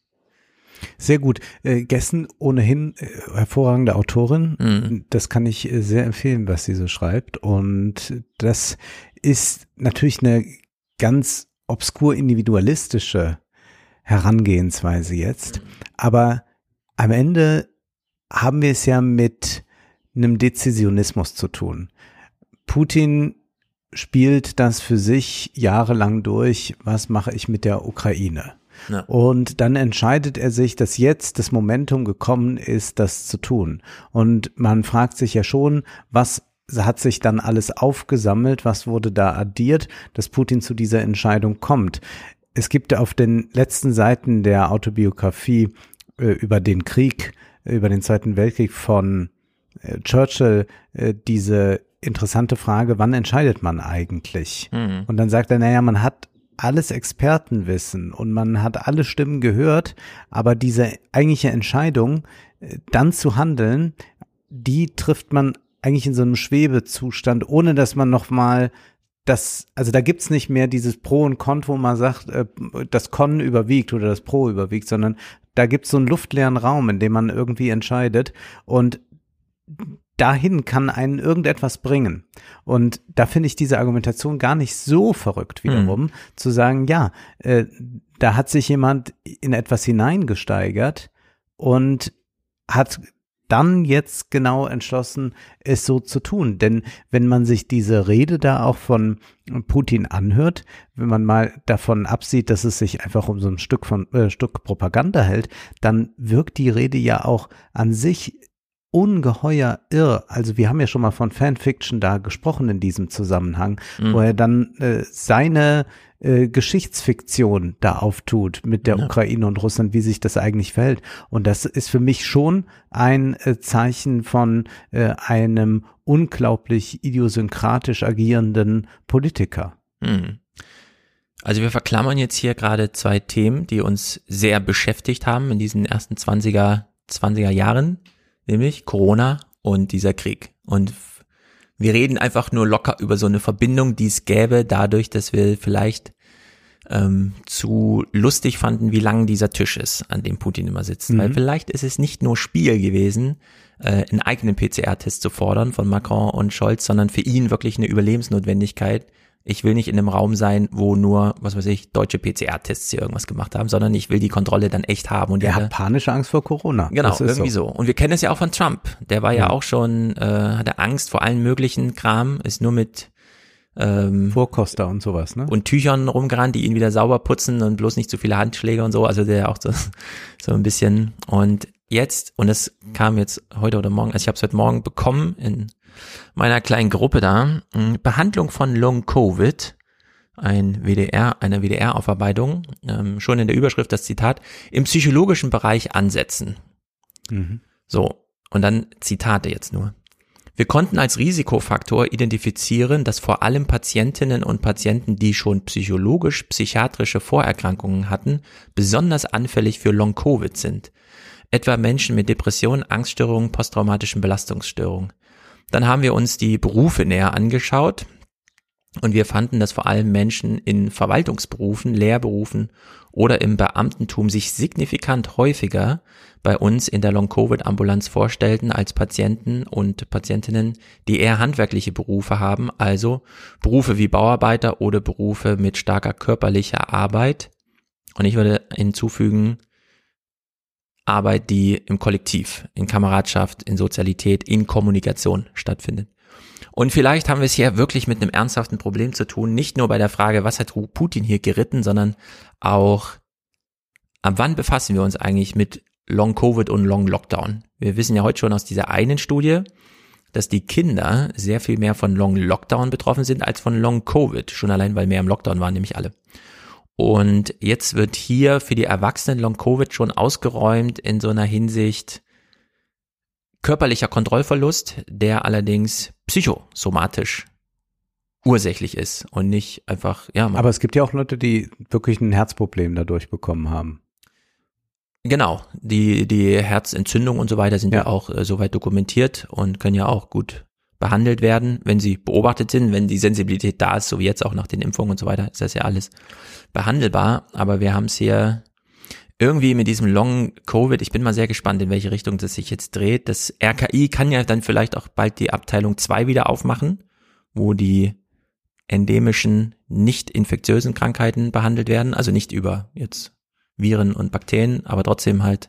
Sehr gut. Äh, Gessen ohnehin äh, hervorragende Autorin. Das kann ich äh, sehr empfehlen, was sie so schreibt. Und das ist natürlich eine ganz obskur individualistische Herangehensweise jetzt. Aber am Ende haben wir es ja mit einem Dezisionismus zu tun. Putin spielt das für sich jahrelang durch, was mache ich mit der Ukraine? Ja. Und dann entscheidet er sich, dass jetzt das Momentum gekommen ist, das zu tun. Und man fragt sich ja schon, was hat sich dann alles aufgesammelt, was wurde da addiert, dass Putin zu dieser Entscheidung kommt. Es gibt auf den letzten Seiten der Autobiografie äh, über den Krieg, äh, über den Zweiten Weltkrieg von äh, Churchill äh, diese interessante Frage, wann entscheidet man eigentlich? Mhm. Und dann sagt er, naja, man hat alles Expertenwissen und man hat alle Stimmen gehört, aber diese eigentliche Entscheidung, äh, dann zu handeln, die trifft man eigentlich in so einem Schwebezustand, ohne dass man nochmal das, also da gibt's nicht mehr dieses Pro und Con, wo man sagt, äh, das Con überwiegt oder das Pro überwiegt, sondern da gibt's so einen luftleeren Raum, in dem man irgendwie entscheidet und dahin kann einen irgendetwas bringen. Und da finde ich diese Argumentation gar nicht so verrückt wiederum, zu sagen, ja, äh, da hat sich jemand in etwas hineingesteigert und hat dann jetzt genau entschlossen, es so zu tun. Denn wenn man sich diese Rede da auch von Putin anhört, wenn man mal davon absieht, dass es sich einfach um so ein Stück von äh, Stück Propaganda hält, dann wirkt die Rede ja auch an sich ungeheuer irr. Also wir haben ja schon mal von Fanfiction da gesprochen in diesem Zusammenhang, Mhm. wo er dann äh, seine äh, Geschichtsfiktion da auftut mit der Ja. Ukraine und Russland, wie sich das eigentlich verhält. Und das ist für mich schon ein äh, Zeichen von äh, einem unglaublich idiosynkratisch agierenden Politiker. Mhm. Also wir verklammern jetzt hier gerade zwei Themen, die uns sehr beschäftigt haben in diesen ersten 20er, 20er Jahren, nämlich Corona und dieser Krieg. Und wir reden einfach nur locker über so eine Verbindung, die es gäbe, dadurch, dass wir vielleicht ähm, zu lustig fanden, wie lang dieser Tisch ist, an dem Putin immer sitzt. Mhm. Weil vielleicht ist es nicht nur Spiel gewesen, äh, einen eigenen PCR-Test zu fordern von Macron und Scholz, sondern für ihn wirklich eine Überlebensnotwendigkeit. Ich will nicht in einem Raum sein, wo nur, was weiß ich, deutsche PCR-Tests hier irgendwas gemacht haben, sondern ich will die Kontrolle dann echt haben. Und Er hat panische Angst vor Corona. Genau, irgendwie so. Und wir kennen es ja auch von Trump. Der war ja, Ja. auch schon, äh, hatte Angst vor allen möglichen Kram, ist nur mit ähm, Vorkoster und sowas, ne? und Tüchern rumgerannt, die ihn wieder sauber putzen und bloß nicht zu viele Handschläge und so. Also der auch so, so ein bisschen. Und jetzt, und es kam jetzt heute oder morgen, also ich habe es heute Morgen bekommen in meiner kleinen Gruppe da, mh, Behandlung von Long Covid, ein WDR, eine WDR-Aufarbeitung, ähm, schon in der Überschrift das Zitat, im psychologischen Bereich ansetzen. Mhm. So, und dann Zitate jetzt nur. Wir konnten als Risikofaktor identifizieren, dass vor allem Patientinnen und Patienten, die schon psychologisch-psychiatrische Vorerkrankungen hatten, besonders anfällig für Long-Covid sind. Etwa Menschen mit Depressionen, Angststörungen, posttraumatischen Belastungsstörungen. Dann haben wir uns die Berufe näher angeschaut und wir fanden, dass vor allem Menschen in Verwaltungsberufen, Lehrberufen oder im Beamtentum sich signifikant häufiger bei uns in der Long-Covid-Ambulanz vorstellten als Patienten und Patientinnen, die eher handwerkliche Berufe haben, also Berufe wie Bauarbeiter oder Berufe mit starker körperlicher Arbeit. Und ich würde hinzufügen, Arbeit, die im Kollektiv, in Kameradschaft, in Sozialität, in Kommunikation stattfindet. Und vielleicht haben wir es hier wirklich mit einem ernsthaften Problem zu tun, nicht nur bei der Frage, was hat Putin hier geritten, sondern auch, ab wann befassen wir uns eigentlich mit Long Covid und Long Lockdown? Wir wissen ja heute schon aus dieser einen Studie, dass die Kinder sehr viel mehr von Long Lockdown betroffen sind als von Long Covid, schon allein weil mehr im Lockdown waren, nämlich alle. Und jetzt wird hier für die Erwachsenen Long Covid schon ausgeräumt in so einer Hinsicht körperlicher Kontrollverlust, der allerdings psychosomatisch ursächlich ist und nicht einfach, ja, Aber es gibt ja auch Leute, die wirklich ein Herzproblem dadurch bekommen haben. Genau, die, die Herzentzündung und so weiter sind ja, Ja. auch äh, soweit dokumentiert und können ja auch gut behandelt werden, wenn sie beobachtet sind, wenn die Sensibilität da ist, so wie jetzt auch nach den Impfungen und so weiter, ist das ja alles behandelbar. Aber wir haben es hier irgendwie mit diesem Long Covid, ich bin mal sehr gespannt, in welche Richtung das sich jetzt dreht. Das RKI kann ja dann vielleicht auch bald die Abteilung 2 wieder aufmachen, wo die endemischen, nicht infektiösen Krankheiten behandelt werden, also nicht über jetzt Viren und Bakterien, aber trotzdem halt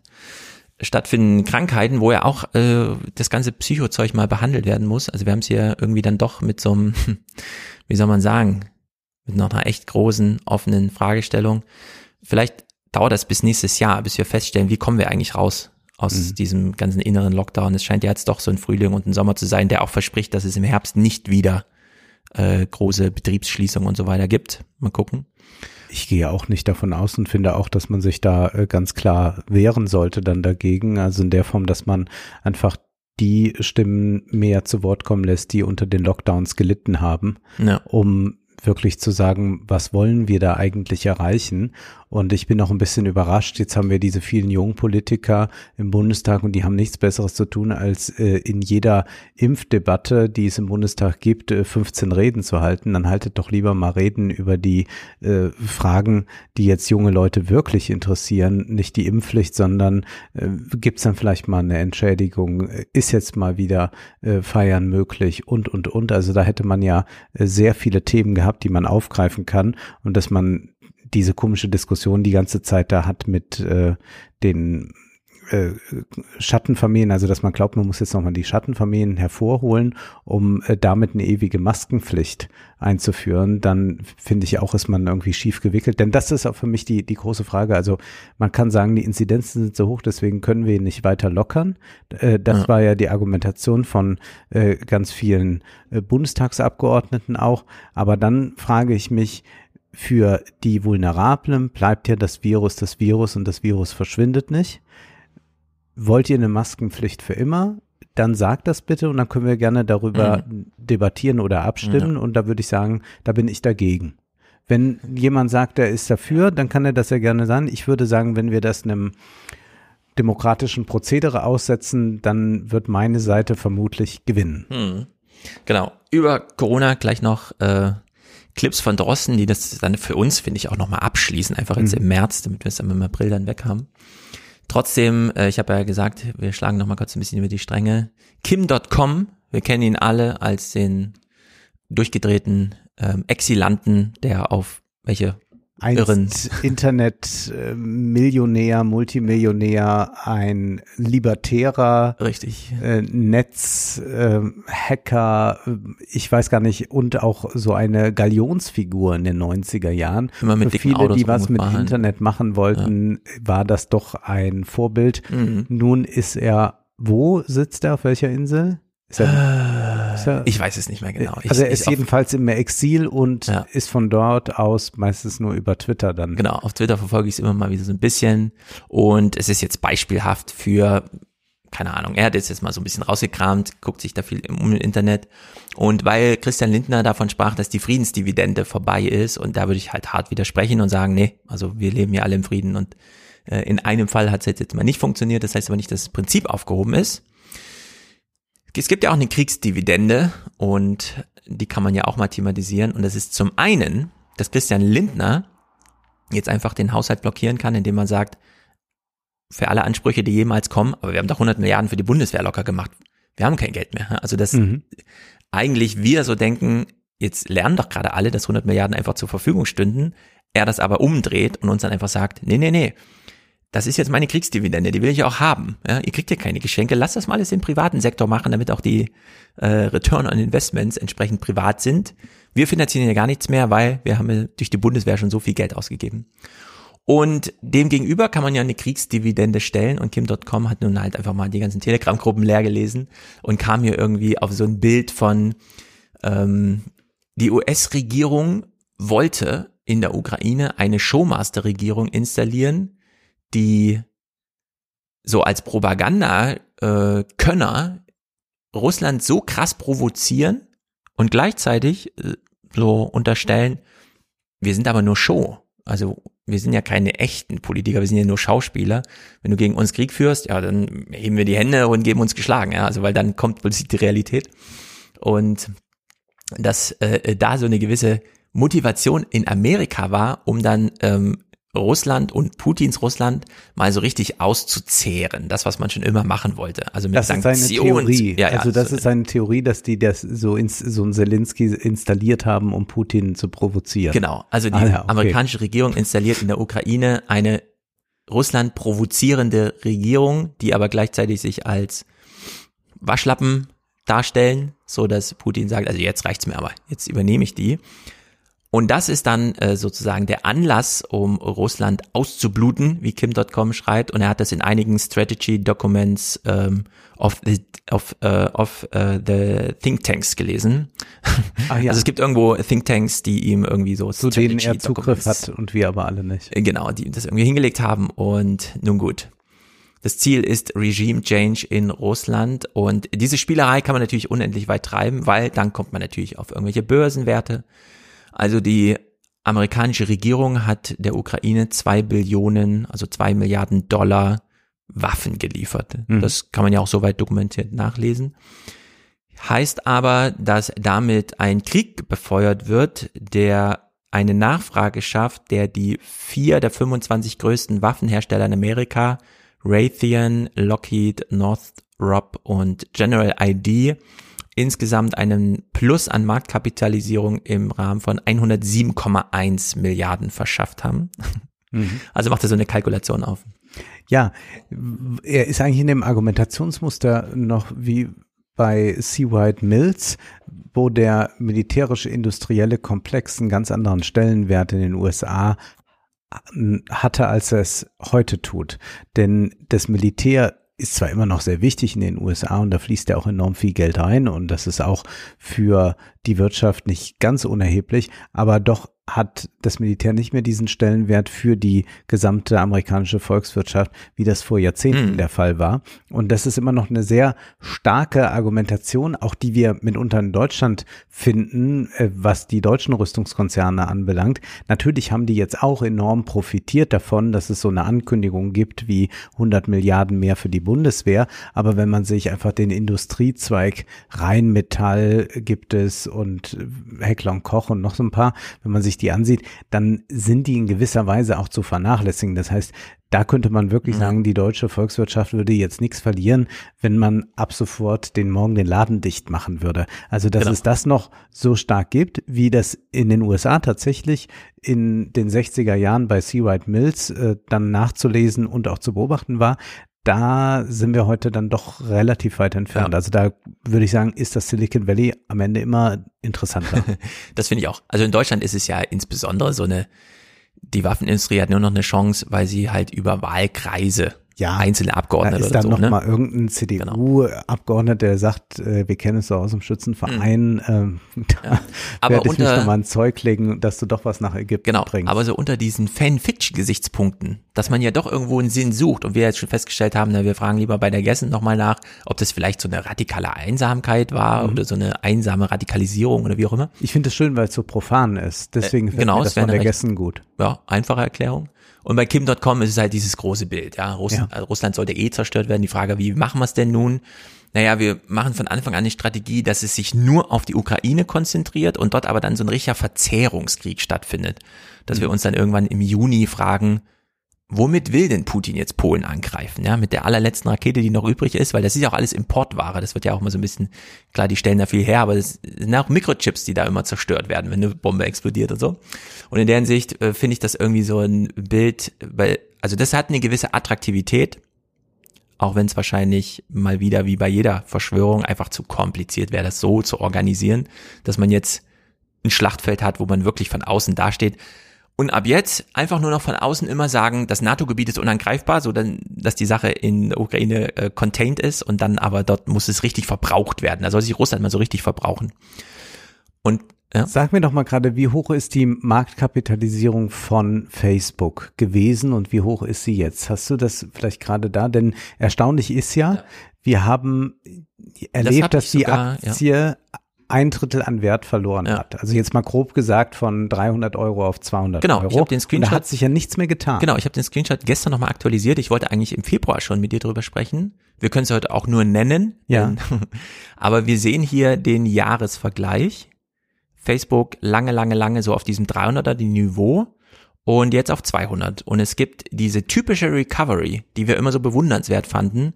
stattfinden Krankheiten, wo ja auch äh, das ganze Psychozeug mal behandelt werden muss. Also wir haben es hier irgendwie dann doch mit so einem, wie soll man sagen, mit noch einer echt großen, offenen Fragestellung. Vielleicht dauert das bis nächstes Jahr, bis wir feststellen, wie kommen wir eigentlich raus aus diesem ganzen inneren Lockdown. Es scheint ja jetzt doch so ein Frühling und ein Sommer zu sein, der auch verspricht, dass es im Herbst nicht wieder äh, große Betriebsschließungen und so weiter gibt. Mal gucken. Ich gehe auch nicht davon aus und finde auch, dass man sich da äh, ganz klar wehren sollte dann dagegen. Also in der Form, dass man einfach die Stimmen mehr zu Wort kommen lässt, die unter den Lockdowns gelitten haben, Ja. um wirklich zu sagen, was wollen wir da eigentlich erreichen? Und ich bin auch ein bisschen überrascht. Jetzt haben wir diese vielen jungen Politiker im Bundestag und die haben nichts Besseres zu tun, als äh, in jeder Impfdebatte, die es im Bundestag gibt, äh, 15 Reden zu halten. Dann haltet doch lieber mal Reden über die äh, Fragen, die jetzt junge Leute wirklich interessieren. Nicht die Impfpflicht, sondern äh, gibt es dann vielleicht mal eine Entschädigung? Ist jetzt mal wieder äh, Feiern möglich? Und, und, und. Also da hätte man ja äh, sehr viele Themen gehabt, die man aufgreifen kann und dass man diese komische Diskussion die ganze Zeit da hat mit äh, den äh, Schattenfamilien, also dass man glaubt, man muss jetzt nochmal die Schattenfamilien hervorholen, um äh, damit eine ewige Maskenpflicht einzuführen, dann finde ich auch, ist man irgendwie schief gewickelt. Denn das ist auch für mich die, die große Frage. Also man kann sagen, die Inzidenzen sind so hoch, deswegen können wir ihn nicht weiter lockern. Äh, das Ja. war ja die Argumentation von äh, ganz vielen äh, Bundestagsabgeordneten auch. Aber dann frage ich mich, für die Vulnerablen bleibt ja das Virus das Virus und das Virus verschwindet nicht. Wollt ihr eine Maskenpflicht für immer? Dann sagt das bitte und dann können wir gerne darüber debattieren oder abstimmen. Ja. Und da würde ich sagen, da bin ich dagegen. Wenn jemand sagt, er ist dafür, dann kann er das ja gerne sein. Ich würde sagen, wenn wir das einem demokratischen Prozedere aussetzen, dann wird meine Seite vermutlich gewinnen. Hm. Genau. Über Corona gleich noch äh, Clips von Drosten, die das dann für uns, finde ich, auch nochmal abschließen, einfach jetzt Mhm. im März, damit wir es dann im April dann weg haben. Trotzdem, äh, ich habe ja gesagt, wir schlagen nochmal kurz ein bisschen über die Stränge. Kim.com, wir kennen ihn alle als den durchgedrehten ähm, Exilanten, der auf welche Einst Internet-Millionär, Multimillionär, ein libertärer Richtig. äh, Netz, äh, Hacker, äh, ich weiß gar nicht, und auch so eine Galionsfigur in den 90er Jahren. Immer mit Für viele, Autos die was mit. Internet machen wollten, war das doch ein Vorbild. Mhm. Nun ist er, wo sitzt er, auf welcher Insel? Er, ist er, Ich weiß es nicht mehr genau. Ich- also er ist jedenfalls im Exil und Ja. ist von dort aus meistens nur über Twitter dann. Genau, auf Twitter verfolge ich es immer mal wieder so ein bisschen. Und es ist jetzt beispielhaft für, keine Ahnung, er hat jetzt, jetzt mal so ein bisschen rausgekramt, guckt sich da viel im, um Internet. Und weil Christian Lindner davon sprach, dass die Friedensdividende vorbei ist, und da würde ich halt hart widersprechen und sagen, nee, also wir leben ja alle im Frieden und äh, in einem Fall hat es jetzt, jetzt mal nicht funktioniert, das heißt aber nicht, dass das Prinzip aufgehoben ist. Es gibt ja auch eine Kriegsdividende und die kann man ja auch mal thematisieren. Und das ist zum einen, dass Christian Lindner jetzt einfach den Haushalt blockieren kann, indem man sagt, für alle Ansprüche, die jemals kommen, aber wir haben doch 100 Milliarden für die Bundeswehr locker gemacht. Wir haben kein Geld mehr. Also dass Mhm. eigentlich wir so denken, jetzt lernen doch gerade alle, dass 100 Milliarden einfach zur Verfügung stünden, er das aber umdreht und uns dann einfach sagt, nee, nee, nee, das ist jetzt meine Kriegsdividende, die will ich auch haben. Ja, ihr kriegt ja keine Geschenke, lasst das mal alles im privaten Sektor machen, damit auch die äh, Return on Investments entsprechend privat sind. Wir finanzieren ja gar nichts mehr, weil wir haben durch die Bundeswehr schon so viel Geld ausgegeben. Und dem gegenüber kann man ja eine Kriegsdividende stellen und Kim.com hat nun halt einfach mal die ganzen Telegram-Gruppen leer gelesen und kam hier irgendwie auf so ein Bild von ähm, die US-Regierung wollte in der Ukraine eine Showmaster-Regierung installieren, die so als Propaganda-Könner Russland so krass provozieren und gleichzeitig äh, so unterstellen, wir sind aber nur Show. Also wir sind ja keine echten Politiker, wir sind ja nur Schauspieler. Wenn du gegen uns Krieg führst, ja, dann heben wir die Hände und geben uns geschlagen, ja, also weil dann kommt plötzlich die Realität. Und dass äh, da so eine gewisse Motivation in Amerika war, um dann ähm, Russland und Putins Russland mal so richtig auszuzehren. Das, was man schon immer machen wollte. Also mit Das ist Sanktionen. seine Theorie. Ja, ja, also das so- ist eine Theorie, dass die das so, ins, so ein Zelensky installiert haben, um Putin zu provozieren. Genau, also die Ah ja, okay. amerikanische Regierung installiert in der Ukraine eine Russland provozierende Regierung, die aber gleichzeitig sich als Waschlappen darstellen, so dass Putin sagt, also jetzt reicht's mir aber, jetzt übernehme ich die. Und das ist dann äh, sozusagen der Anlass, um Russland auszubluten, wie Kim.com schreibt. Und er hat das in einigen Strategy Documents ähm, of the, of, äh, of äh, the Think Tanks gelesen. Ah, ja. Also es gibt irgendwo Think Tanks, die ihm irgendwie so Zu denen er Strategy Zugriff Documents- hat und wir aber alle nicht. Genau, die das irgendwie hingelegt haben und nun gut. Das Ziel ist Regime Change in Russland und diese Spielerei kann man natürlich unendlich weit treiben, weil dann kommt man natürlich auf irgendwelche Börsenwerte. Also die amerikanische Regierung hat der Ukraine zwei Billionen, also zwei Milliarden Dollar Waffen geliefert. Mhm. Das kann man ja auch soweit dokumentiert nachlesen. Heißt aber, dass damit ein Krieg befeuert wird, der eine Nachfrage schafft, der die vier der 25 größten Waffenhersteller in Amerika, Raytheon, Lockheed, Northrop und General ID, insgesamt einen Plus an Marktkapitalisierung im Rahmen von 107,1 Milliarden verschafft haben. Mhm. Also macht er so eine Kalkulation auf. Ja, er ist eigentlich in dem Argumentationsmuster noch wie bei Sea White Mills, wo der militärische industrielle Komplex einen ganz anderen Stellenwert in den USA hatte, als er es heute tut. Denn das Militär ist zwar immer noch sehr wichtig in den USA und da fließt ja auch enorm viel Geld rein und das ist auch für die Wirtschaft nicht ganz unerheblich, aber doch hat das Militär nicht mehr diesen Stellenwert für die gesamte amerikanische Volkswirtschaft, wie das vor Jahrzehnten Mhm. der Fall war. Und das ist immer noch eine sehr starke Argumentation, auch die wir mitunter in Deutschland finden, äh, was die deutschen Rüstungskonzerne anbelangt. Natürlich haben die jetzt auch enorm profitiert davon, dass es so eine Ankündigung gibt wie 100 Milliarden mehr für die Bundeswehr. Aber wenn man sich einfach den Industriezweig Rheinmetall gibt es und Heckler und Koch und noch so ein paar, wenn man sich die ansieht, dann sind die in gewisser Weise auch zu vernachlässigen. Das heißt, da könnte man wirklich sagen, die deutsche Volkswirtschaft würde jetzt nichts verlieren, wenn man ab sofort den Morgen den Laden dicht machen würde. Also, dass Genau. es das noch so stark gibt, wie das in den USA tatsächlich in den 60er Jahren bei Seawright Mills äh, dann nachzulesen und auch zu beobachten war, da sind wir heute dann doch relativ weit entfernt. Also da würde ich sagen, ist das Silicon Valley am Ende immer interessanter. Das finde ich auch. Also in Deutschland ist es ja insbesondere so eine, die Waffenindustrie hat nur noch eine Chance, weil sie halt über Wahlkreise Ja, einzelne Da Abgeordnete ist oder dann so, noch ne? irgendein CDU-Abgeordneter, der sagt, äh, wir kennen es so aus dem Schützenverein, ähm, da Mhm. Aber werde ich mich unter- noch mal ein Zeug legen, dass du doch was nach Ägypten Genau, bringst. aber so unter diesen Fan-Fiction-Gesichtspunkten, dass man ja doch irgendwo einen Sinn sucht und wir jetzt schon festgestellt haben, na, wir fragen lieber bei der Gessen nochmal nach, ob das vielleicht so eine radikale Einsamkeit war Mhm. oder so eine einsame Radikalisierung oder wie auch immer. ich finde es schön, weil es so profan ist. Deswegen Äh, finde genau, ich es das von der Gessen gut. Ja, einfache Erklärung. Und bei Kim.com ist es halt dieses große Bild. Ja, Russland, Ja. Also Russland sollte eh zerstört werden. Die Frage, wie machen wir es denn nun? Naja, wir machen von Anfang an eine Strategie, dass es sich nur auf die Ukraine konzentriert und dort aber dann so ein richtiger Verzehrungskrieg stattfindet. Dass wir uns dann irgendwann im Juni fragen, womit will denn Putin jetzt Polen angreifen? Ja, mit der allerletzten Rakete, die noch übrig ist, weil das ist ja auch alles Importware. Das wird ja auch mal so ein bisschen, klar, die stellen da viel her, aber es sind auch Mikrochips, die da immer zerstört werden, wenn eine Bombe explodiert und so. Und in der Hinsicht äh, finde ich das irgendwie so ein Bild, weil, also das hat eine gewisse Attraktivität, auch wenn es wahrscheinlich mal wieder wie bei jeder Verschwörung einfach zu kompliziert wäre, das so zu organisieren, dass man jetzt ein Schlachtfeld hat, wo man wirklich von außen dasteht. Und ab jetzt einfach nur noch von außen immer sagen, das NATO-Gebiet ist unangreifbar, so dann, dass die Sache in der Ukraine äh, contained ist und dann aber dort muss es richtig verbraucht werden. Da soll sich Russland mal so richtig verbrauchen. Und ja. Sag mir doch mal gerade, wie hoch ist die Marktkapitalisierung von Facebook gewesen und wie hoch ist sie jetzt? Hast du das vielleicht gerade da? Denn erstaunlich ist ja, wir haben erlebt, hab dass die sogar, ja. Ein Drittel an Wert verloren hat. Also jetzt mal grob gesagt von 300 Euro auf 200 Genau, Euro. ich habe den Und Screenshot. da hat sich ja nichts mehr getan. Genau, ich habe den Screenshot gestern nochmal aktualisiert. Ich wollte eigentlich im Februar schon mit dir drüber sprechen. Wir können es heute auch nur nennen. Ja. Aber wir sehen hier den Jahresvergleich. Facebook lange, lange, lange so auf diesem 300er die Niveau und jetzt auf 200. Und es gibt diese typische Recovery, die wir immer so bewundernswert fanden.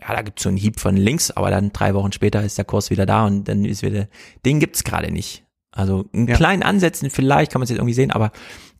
Ja, da gibt's so einen Hieb von links, aber dann drei Wochen später ist der Kurs wieder da und dann ist wieder, den gibt's gerade nicht. Also in Ja. kleinen Ansätzen vielleicht kann man es jetzt irgendwie sehen, aber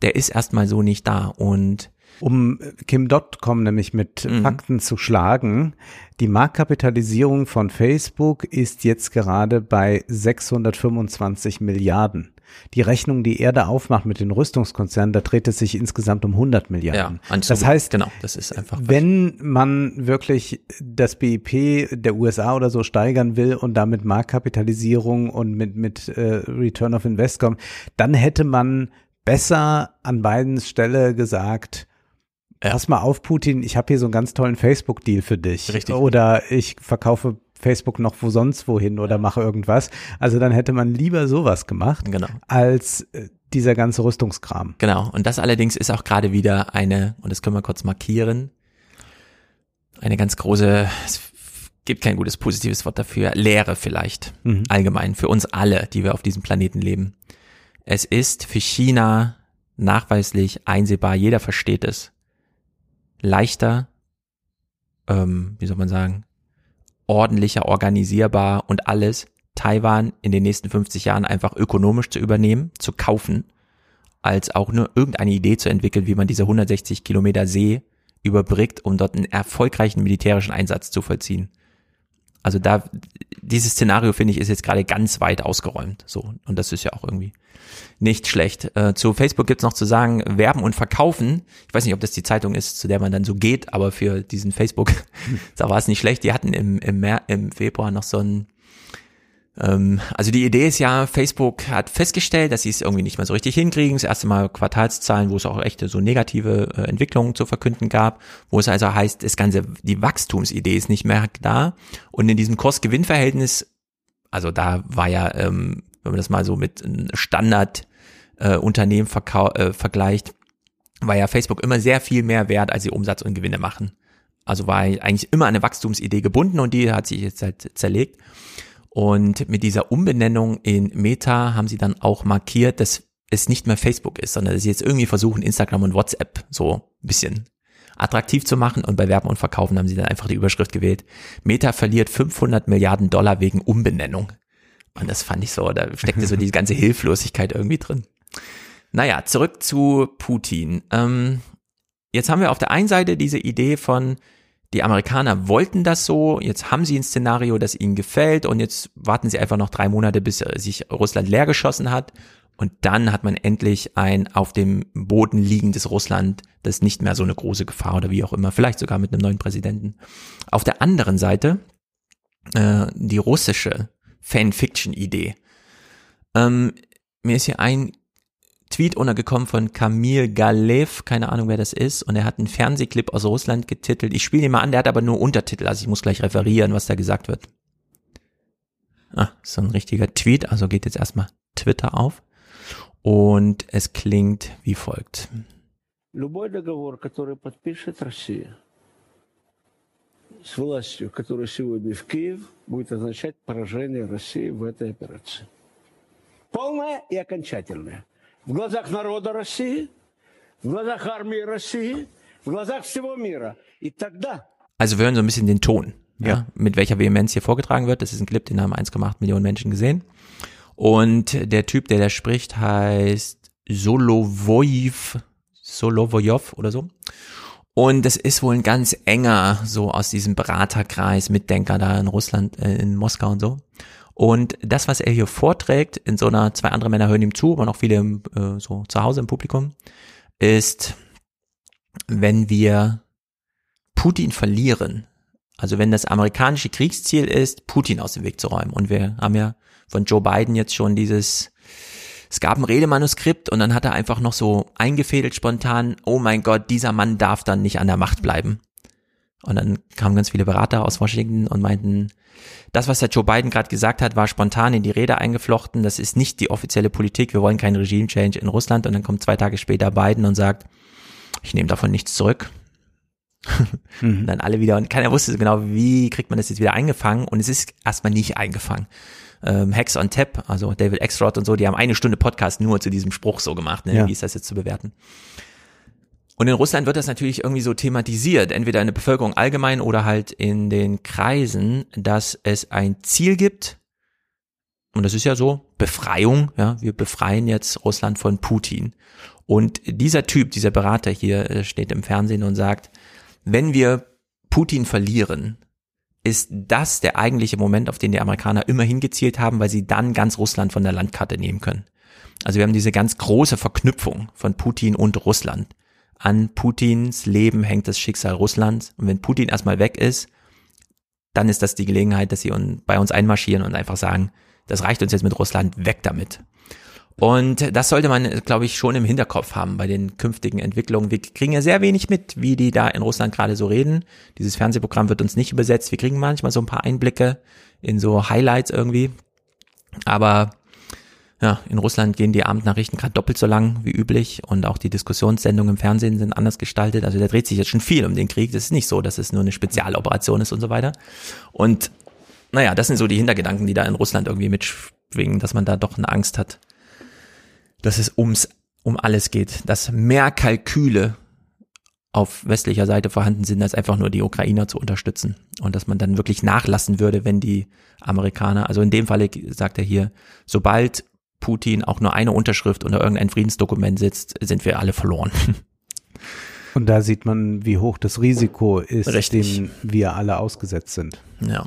der ist erstmal so nicht da und Um Kim.com nämlich mit Mhm. Fakten zu schlagen, die Marktkapitalisierung von Facebook ist jetzt gerade bei 625 Milliarden. Die Rechnung, die er da aufmacht mit den Rüstungskonzernen, da dreht es sich insgesamt um 100 Milliarden. Ja, das heißt, genau, das ist einfach. wenn man wirklich das BIP der USA oder so steigern will und damit Marktkapitalisierung und mit, mit äh, Return of Invest kommt, dann hätte man besser an beiden Stelle gesagt, pass mal auf, Putin, ich habe hier so einen ganz tollen Facebook-Deal für dich. Richtig. Oder ich verkaufe Facebook noch wo sonst wohin oder mache irgendwas. Also dann hätte man lieber sowas gemacht, genau. als äh, dieser ganze Rüstungskram. Genau. Und das allerdings ist auch gerade wieder eine, und das können wir kurz markieren, eine ganz große, es gibt kein gutes positives Wort dafür, Lehre vielleicht, Mhm. allgemein, für uns alle, die wir auf diesem Planeten leben. Es ist für China nachweislich einsehbar, jeder versteht es, leichter, ähm, wie soll man sagen, ordentlicher, organisierbar und alles, Taiwan in den nächsten 50 Jahren einfach ökonomisch zu übernehmen, zu kaufen, als auch nur irgendeine Idee zu entwickeln, wie man diese 160 Kilometer See überbrickt, um dort einen erfolgreichen militärischen Einsatz zu vollziehen. Also da, dieses Szenario finde ich ist jetzt gerade ganz weit ausgeräumt. So. Und das ist ja auch irgendwie nicht schlecht. Äh, zu Facebook gibt's noch zu sagen, werben und verkaufen. Ich weiß nicht, ob das die Zeitung ist, zu der man dann so geht, aber für diesen Facebook, da war es nicht schlecht. Die hatten im, im, Mer im Februar noch so ein, also die Idee ist ja, Facebook hat festgestellt, dass sie es irgendwie nicht mehr so richtig hinkriegen. Das erste Mal Quartalszahlen, wo es auch echte so negative äh, Entwicklungen zu verkünden gab, wo es also heißt, das ganze, die Wachstumsidee ist nicht mehr da. Und in diesem Kurs-Gewinn-Verhältnis, also da war ja, ähm, wenn man das mal so mit einem Standard äh, äh, vergleicht, war ja Facebook immer sehr viel mehr wert, als sie Umsatz und Gewinne machen. Also war eigentlich immer eine Wachstumsidee gebunden und die hat sich jetzt halt zerlegt. Und mit dieser Umbenennung in Meta haben sie dann auch markiert, dass es nicht mehr Facebook ist, sondern dass sie jetzt irgendwie versuchen, Instagram und WhatsApp so ein bisschen attraktiv zu machen. Und bei Werben und Verkaufen haben sie dann einfach die Überschrift gewählt. Meta verliert 500 Milliarden Dollar wegen Umbenennung. Und das fand ich so, da steckte so die ganze Hilflosigkeit irgendwie drin. Naja, zurück zu Putin. Ähm, jetzt haben wir auf der einen Seite diese Idee von, die Amerikaner wollten das so, jetzt haben sie ein Szenario, das ihnen gefällt und jetzt warten sie einfach noch drei Monate, bis sich Russland leer geschossen hat. Und dann hat man endlich ein auf dem Boden liegendes Russland, das nicht mehr so eine große Gefahr oder wie auch immer, vielleicht sogar mit einem neuen Präsidenten. Auf der anderen Seite äh, die russische Fanfiction-Idee. Ähm, mir ist hier ein Tweet untergekommen von Kamil Galev, keine Ahnung wer das ist, und er hat einen Fernsehclip aus Russland getitelt. Ich spiele ihn mal an, der hat aber nur Untertitel, also ich muss gleich referieren, was da gesagt wird. Ah, so ein richtiger Tweet, also geht jetzt erstmal Twitter auf. Und es klingt wie folgt. Любой договор, который подпишет Россия с властью, которая сегодня в Киев, будет означать поражение России в этой операции. Полное и окончательное. В глазах народа России, в глазах армии России, в глазах всего мира. И тогда Also wir hören so ein bisschen den Ton, ja. ja, mit welcher Vehemenz hier vorgetragen wird. Das ist ein Clip, den haben 1,8 Millionen Menschen gesehen. Und der Typ, der da spricht, heißt Solovojev, Solovojev oder so. Und das ist wohl ein ganz enger, so aus diesem Beraterkreis, Mitdenker da in Russland, äh, in Moskau und so. Und das, was er hier vorträgt, in so einer, zwei andere Männer hören ihm zu, aber noch viele äh, so zu Hause im Publikum, ist, wenn wir Putin verlieren, also wenn das amerikanische Kriegsziel ist, Putin aus dem Weg zu räumen. Und wir haben ja von Joe Biden jetzt schon dieses, es gab ein Redemanuskript und dann hat er einfach noch so eingefädelt spontan, oh mein Gott, dieser Mann darf dann nicht an der Macht bleiben. Und dann kamen ganz viele Berater aus Washington und meinten, das, was der Joe Biden gerade gesagt hat, war spontan in die Rede eingeflochten. Das ist nicht die offizielle Politik. Wir wollen keinen Regime-Change in Russland. Und dann kommt zwei Tage später Biden und sagt, ich nehme davon nichts zurück. mhm. Und dann alle wieder, und keiner wusste genau, wie kriegt man das jetzt wieder eingefangen. Und es ist erstmal nicht eingefangen. Ähm, Hacks on Tap, also David Exrod und so, die haben eine Stunde Podcast nur zu diesem Spruch so gemacht. Ne? Ja. Wie ist das jetzt zu bewerten? Und in Russland wird das natürlich irgendwie so thematisiert, entweder in der Bevölkerung allgemein oder halt in den Kreisen, dass es ein Ziel gibt, und das ist ja so, Befreiung, ja, wir befreien jetzt Russland von Putin. Und dieser Typ, dieser Berater hier steht im Fernsehen und sagt, wenn wir Putin verlieren, ist das der eigentliche Moment, auf den die Amerikaner immer hingezielt haben, weil sie dann ganz Russland von der Landkarte nehmen können. Also wir haben diese ganz große Verknüpfung von Putin und Russland. An Putins Leben hängt das Schicksal Russlands. Und wenn Putin erstmal weg ist, dann ist das die Gelegenheit, dass sie bei uns einmarschieren und einfach sagen, das reicht uns jetzt mit Russland, weg damit. Und das sollte man, glaube ich, schon im Hinterkopf haben bei den künftigen Entwicklungen. Wir kriegen ja sehr wenig mit, wie die da in Russland gerade so reden. Dieses Fernsehprogramm wird uns nicht übersetzt. Wir kriegen manchmal so ein paar Einblicke in so Highlights irgendwie. Aber ja, in Russland gehen die Abendnachrichten gerade doppelt so lang wie üblich und auch die Diskussionssendungen im Fernsehen sind anders gestaltet. Also da dreht sich jetzt schon viel um den Krieg. Das ist nicht so, dass es nur eine Spezialoperation ist und so weiter. Und naja, das sind so die Hintergedanken, die da in Russland irgendwie mitschwingen, dass man da doch eine Angst hat, dass es ums, um alles geht, dass mehr Kalküle auf westlicher Seite vorhanden sind, als einfach nur die Ukrainer zu unterstützen und dass man dann wirklich nachlassen würde, wenn die Amerikaner, also in dem Falle sagt er hier, sobald Putin auch nur eine Unterschrift unter irgendein Friedensdokument sitzt, sind wir alle verloren. Und da sieht man, wie hoch das Risiko ist, Richtig. dem wir alle ausgesetzt sind. Ja.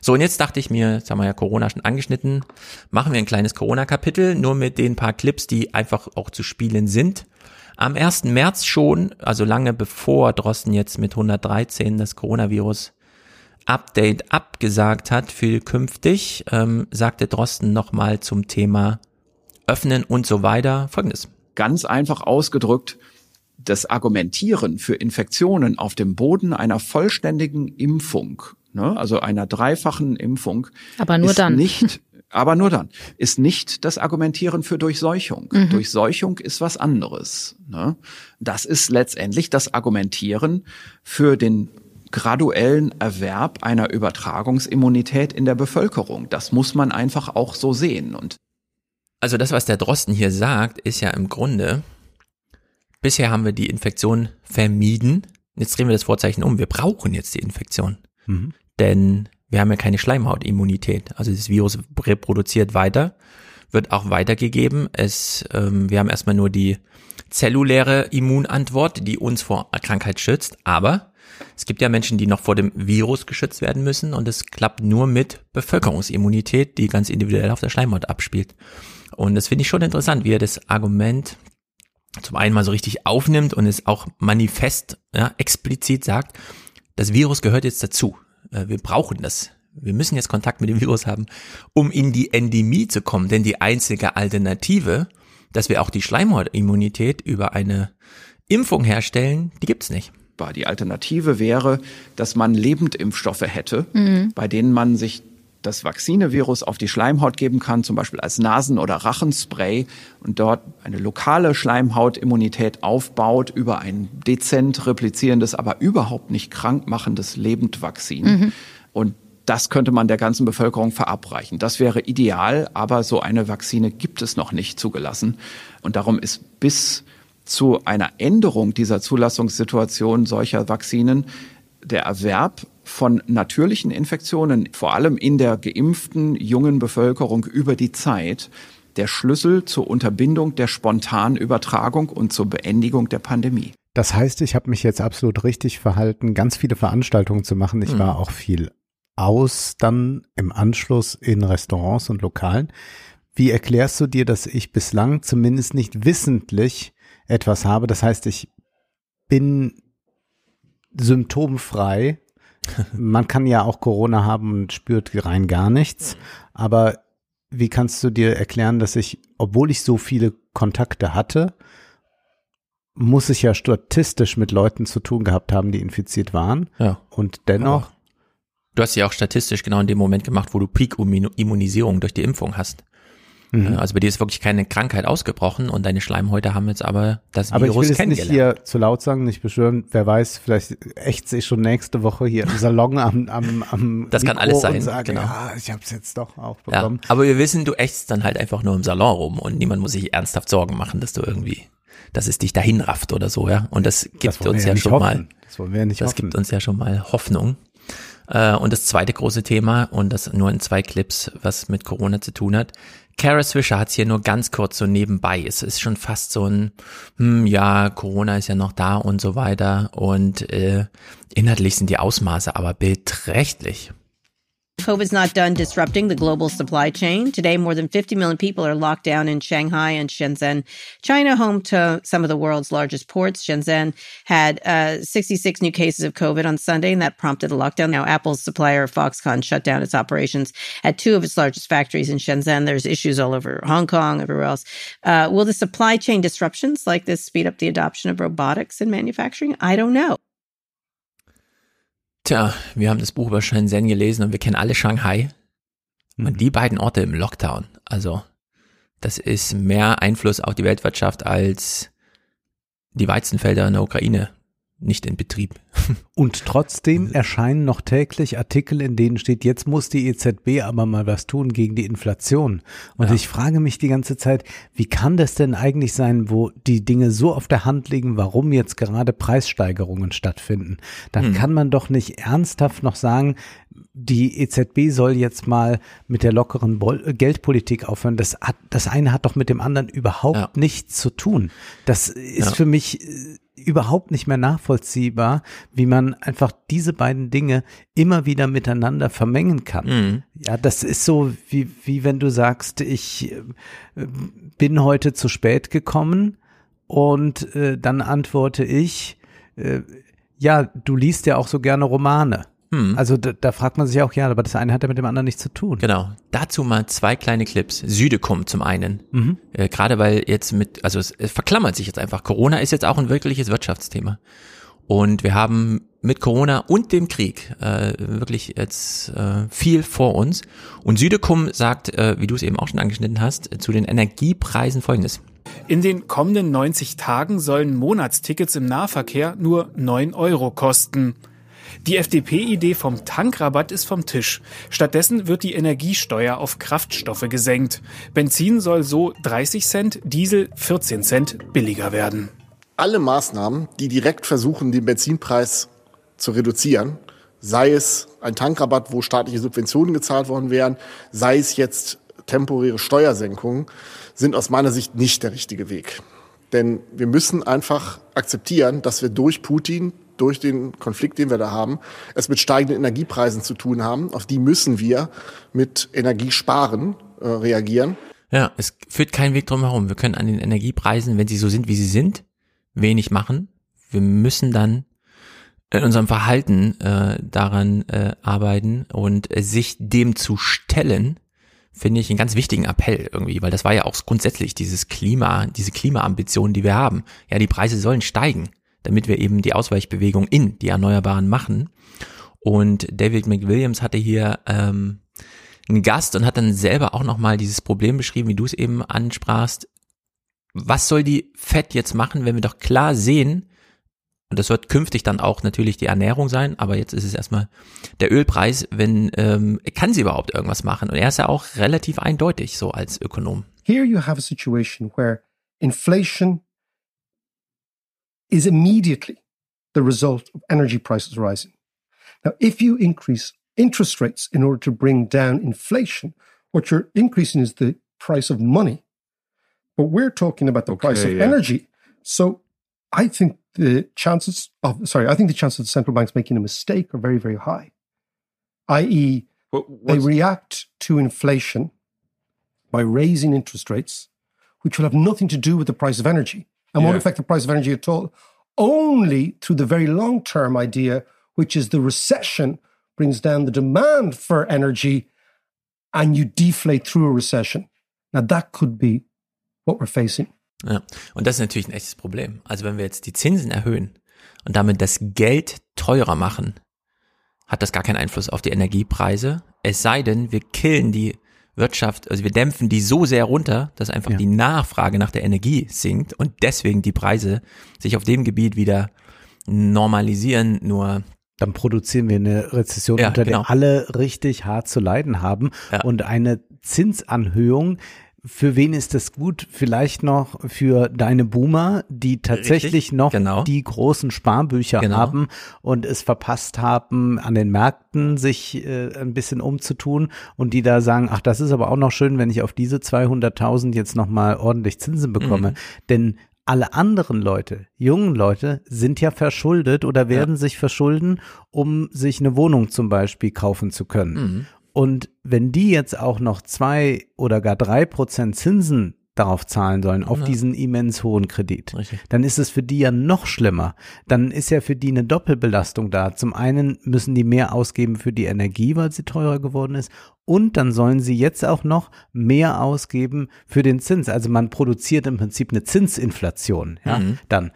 So, und jetzt dachte ich mir, jetzt haben wir ja Corona schon angeschnitten, machen wir ein kleines Corona-Kapitel, nur mit den paar Clips, die einfach auch zu spielen sind. Am 1. März schon, also lange bevor Drosten jetzt mit 113 das Coronavirus Update abgesagt hat für künftig, ähm, sagte Drosten nochmal zum Thema Öffnen und so weiter folgendes. Ganz einfach ausgedrückt, das Argumentieren für Infektionen auf dem Boden einer vollständigen Impfung, ne, also einer dreifachen Impfung, Aber nur ist dann. nicht, aber nur dann, ist nicht das Argumentieren für Durchseuchung. Mhm. Durchseuchung ist was anderes. Ne? Das ist letztendlich das Argumentieren für den graduellen Erwerb einer Übertragungsimmunität in der Bevölkerung. Das muss man einfach auch so sehen. Und Also das, was der Drosten hier sagt, ist ja im Grunde, bisher haben wir die Infektion vermieden. Jetzt drehen wir das Vorzeichen um. Wir brauchen jetzt die Infektion. Mhm. Denn wir haben ja keine Schleimhautimmunität. Also das Virus reproduziert weiter, wird auch weitergegeben. Es, ähm, wir haben erstmal nur die zelluläre Immunantwort, die uns vor Krankheit schützt. Aber es gibt ja Menschen, die noch vor dem Virus geschützt werden müssen und es klappt nur mit Bevölkerungsimmunität, die ganz individuell auf der Schleimhaut abspielt. Und das finde ich schon interessant, wie er das Argument zum einen mal so richtig aufnimmt und es auch manifest, ja, explizit sagt, das Virus gehört jetzt dazu. Äh, Wir brauchen das. Wir müssen jetzt Kontakt mit dem Virus haben, um in die Endemie zu kommen. Denn die einzige Alternative, dass wir auch die Schleimhautimmunität über eine Impfung herstellen, die gibt's nicht. War die Alternative wäre, dass man Lebendimpfstoffe hätte, Mhm. bei denen man sich das Vaccinevirus auf die Schleimhaut geben kann, zum Beispiel als Nasen- oder Rachenspray und dort eine lokale Schleimhautimmunität aufbaut über ein dezent replizierendes, aber überhaupt nicht krankmachendes Lebendvakzin. Mhm. Und das könnte man der ganzen Bevölkerung verabreichen. Das wäre ideal, aber so eine Vakzine gibt es noch nicht zugelassen. Und darum ist bis zu einer Änderung dieser Zulassungssituation solcher Vakzinen der Erwerb von natürlichen Infektionen, vor allem in der geimpften jungen Bevölkerung über die Zeit, der Schlüssel zur Unterbindung der spontanen Übertragung und zur Beendigung der Pandemie. Das heißt, ich habe mich jetzt absolut richtig verhalten, ganz viele Veranstaltungen zu machen. Ich Mhm. war auch viel aus dann im Anschluss in Restaurants und Lokalen. Wie erklärst du dir, dass ich bislang zumindest nicht wissentlich etwas habe? Das heißt, ich bin symptomfrei. Man kann ja auch Corona haben und spürt rein gar nichts. Aber wie kannst du dir erklären, dass ich, obwohl ich so viele Kontakte hatte, muss ich ja statistisch mit Leuten zu tun gehabt haben, die infiziert waren. Ja. Und dennoch, Du hast ja auch statistisch genau in dem Moment gemacht, wo du Peak-Immunisierung durch die Impfung hast. Mhm. Äh, Also bei dir ist wirklich keine Krankheit ausgebrochen und deine Schleimhäute haben jetzt aber das aber ich Virus will es nicht kennengelernt. hier zu laut sagen, nicht beschwören. Wer weiß, vielleicht ächze ich schon nächste Woche hier im Salon am, am, am Das kann Mikro alles sein, und sage, genau. ja, ich habe es jetzt doch auch Ja, bekommen. aber wir wissen, du ächzt dann halt einfach nur im Salon rum und niemand muss sich ernsthaft Sorgen machen, dass du irgendwie, dass es dich dahin rafft oder so, ja. Und das gibt wir uns ja ja, schon hoffen. mal, Das wollen wir ja nicht das hoffen. gibt uns ja schon mal Hoffnung. Äh, Und das zweite große Thema, und das nur in zwei Clips, was mit Corona zu tun hat. Kara Swisher hat es hier nur ganz kurz so nebenbei. Es ist schon fast so ein, hm, ja, Corona ist ja noch da und so weiter. Und äh, inhaltlich sind die Ausmaße aber beträchtlich. COVID's not done disrupting the global supply chain. Today, more than 50 million people are locked down in Shanghai and Shenzhen, China, home to some of the world's largest ports. Shenzhen had uh, 66 new cases of COVID on Sunday, and that prompted a lockdown. Now, Apple's supplier Foxconn shut down its operations at two of its largest factories in Shenzhen. There's issues all over Hong Kong, everywhere else. Uh, will the supply chain disruptions like this speed up the adoption of robotics in manufacturing? I don't know. Tja, wir haben das Buch über Shenzhen gelesen und wir kennen alle Shanghai. Und die beiden Orte im Lockdown. Also, das ist mehr Einfluss auf die Weltwirtschaft als die Weizenfelder in der Ukraine nicht in Betrieb. Und trotzdem erscheinen noch täglich Artikel, in denen steht, jetzt muss die EZB aber mal was tun gegen die Inflation. Und Ja. ich frage mich die ganze Zeit, wie kann das denn eigentlich sein, wo die Dinge so auf der Hand liegen, warum jetzt gerade Preissteigerungen stattfinden? Dann Hm. kann man doch nicht ernsthaft noch sagen, die EZB soll jetzt mal mit der lockeren äh, Geldpolitik aufhören. Das hat, das eine hat doch mit dem anderen überhaupt nichts zu tun. Das ist Ja. für mich äh, überhaupt nicht mehr nachvollziehbar, wie man einfach diese beiden Dinge immer wieder miteinander vermengen kann. Mhm. Ja, das ist so wie, wie wenn du sagst, ich äh, bin heute zu spät gekommen und äh, dann antworte ich, äh, ja, du liest ja auch so gerne Romane. Hm. Also da, da fragt man sich auch, ja, aber das eine hat ja mit dem anderen nichts zu tun. Genau. Dazu mal zwei kleine Clips. Südekum zum einen. Mhm. Äh, Gerade weil jetzt mit, also es, es verklammert sich jetzt einfach. Corona ist jetzt auch ein wirkliches Wirtschaftsthema. Und wir haben mit Corona und dem Krieg äh, wirklich jetzt äh, viel vor uns. Und Südekum sagt, äh, wie du es eben auch schon angeschnitten hast, äh, zu den Energiepreisen folgendes. In den kommenden 90 Tagen sollen Monatstickets im Nahverkehr nur 9 Euro kosten. Die FDP-Idee vom Tankrabatt ist vom Tisch. Stattdessen wird die Energiesteuer auf Kraftstoffe gesenkt. Benzin soll so 30 Cent, Diesel 14 Cent billiger werden. alle Maßnahmen, die direkt versuchen, den Benzinpreis zu reduzieren, sei es ein Tankrabatt, wo staatliche Subventionen gezahlt worden wären, sei es jetzt temporäre Steuersenkungen, sind aus meiner Sicht nicht der richtige Weg. Denn wir müssen einfach akzeptieren, dass wir durch Putin, durch den Konflikt, den wir da haben, es mit steigenden Energiepreisen zu tun haben. Auf die müssen wir mit Energiesparen äh, reagieren. Ja, es führt kein Weg drum herum. Wir können an den Energiepreisen, wenn sie so sind, wie sie sind, wenig machen. Wir müssen dann in unserem Verhalten äh, daran äh, arbeiten und äh, sich dem zu stellen, finde ich einen ganz wichtigen Appell irgendwie, weil das war ja auch grundsätzlich dieses Klima, diese Klimaambitionen, die wir haben. Ja, die Preise sollen steigen, damit wir eben die Ausweichbewegung in die Erneuerbaren machen. Und David McWilliams hatte hier ähm, einen Gast und hat dann selber auch nochmal dieses Problem beschrieben, wie du es eben ansprachst. Was soll die Fett jetzt machen, wenn wir doch klar sehen, und das wird künftig dann auch natürlich die Ernährung sein, aber jetzt ist es erstmal der Ölpreis, wenn ähm, kann sie überhaupt irgendwas machen? Und er ist ja auch relativ eindeutig so als Ökonom. Here you have a situation where inflation is immediately the result of energy prices rising. Now, if you increase interest rates in order to bring down inflation, what you're increasing is the price of money. But we're talking about the price of yeah. energy. So I think the chances of, sorry, I think the chances of the central banks making a mistake are very, very high. I.e., they react to inflation by raising interest rates, which will have nothing to do with the price of energy and won't Yeah. affect the price of energy at all, only through the very long term idea, which is the recession brings down the demand for energy and you deflate through a recession. Now, that could be what we're facing. Ja, und das ist natürlich ein echtes Problem. Also wenn wir jetzt die Zinsen erhöhen und damit das Geld teurer machen, hat das gar keinen Einfluss auf die Energiepreise. Es sei denn, wir killen die Wirtschaft, also wir dämpfen die so sehr runter, dass einfach die Nachfrage nach der Energie sinkt und deswegen die Preise sich auf dem Gebiet wieder normalisieren, nur dann produzieren wir eine Rezession, Ja, unter genau. der alle richtig hart zu leiden haben. Und eine Zinsanhöhung, für wen ist das gut? Vielleicht noch für deine Boomer, die tatsächlich Richtig, noch genau. die großen Sparbücher Genau. haben und es verpasst haben, an den Märkten sich äh, ein bisschen umzutun und die da sagen, ach, das ist aber auch noch schön, wenn ich auf diese 200.000 jetzt nochmal ordentlich Zinsen bekomme. Mhm. Denn alle anderen Leute, jungen Leute, sind ja verschuldet oder werden sich verschulden, um sich eine Wohnung zum Beispiel kaufen zu können. Mhm. Und wenn die jetzt auch noch zwei oder gar drei Prozent Zinsen darauf zahlen sollen, auf Ja. diesen immens hohen Kredit, Richtig. dann ist es für die ja noch schlimmer. Dann ist ja für die eine Doppelbelastung da. Zum einen müssen die mehr ausgeben für die Energie, weil sie teurer geworden ist. Und dann sollen sie jetzt auch noch mehr ausgeben für den Zins. Also man produziert im Prinzip eine Zinsinflation. Ja, Mhm. dann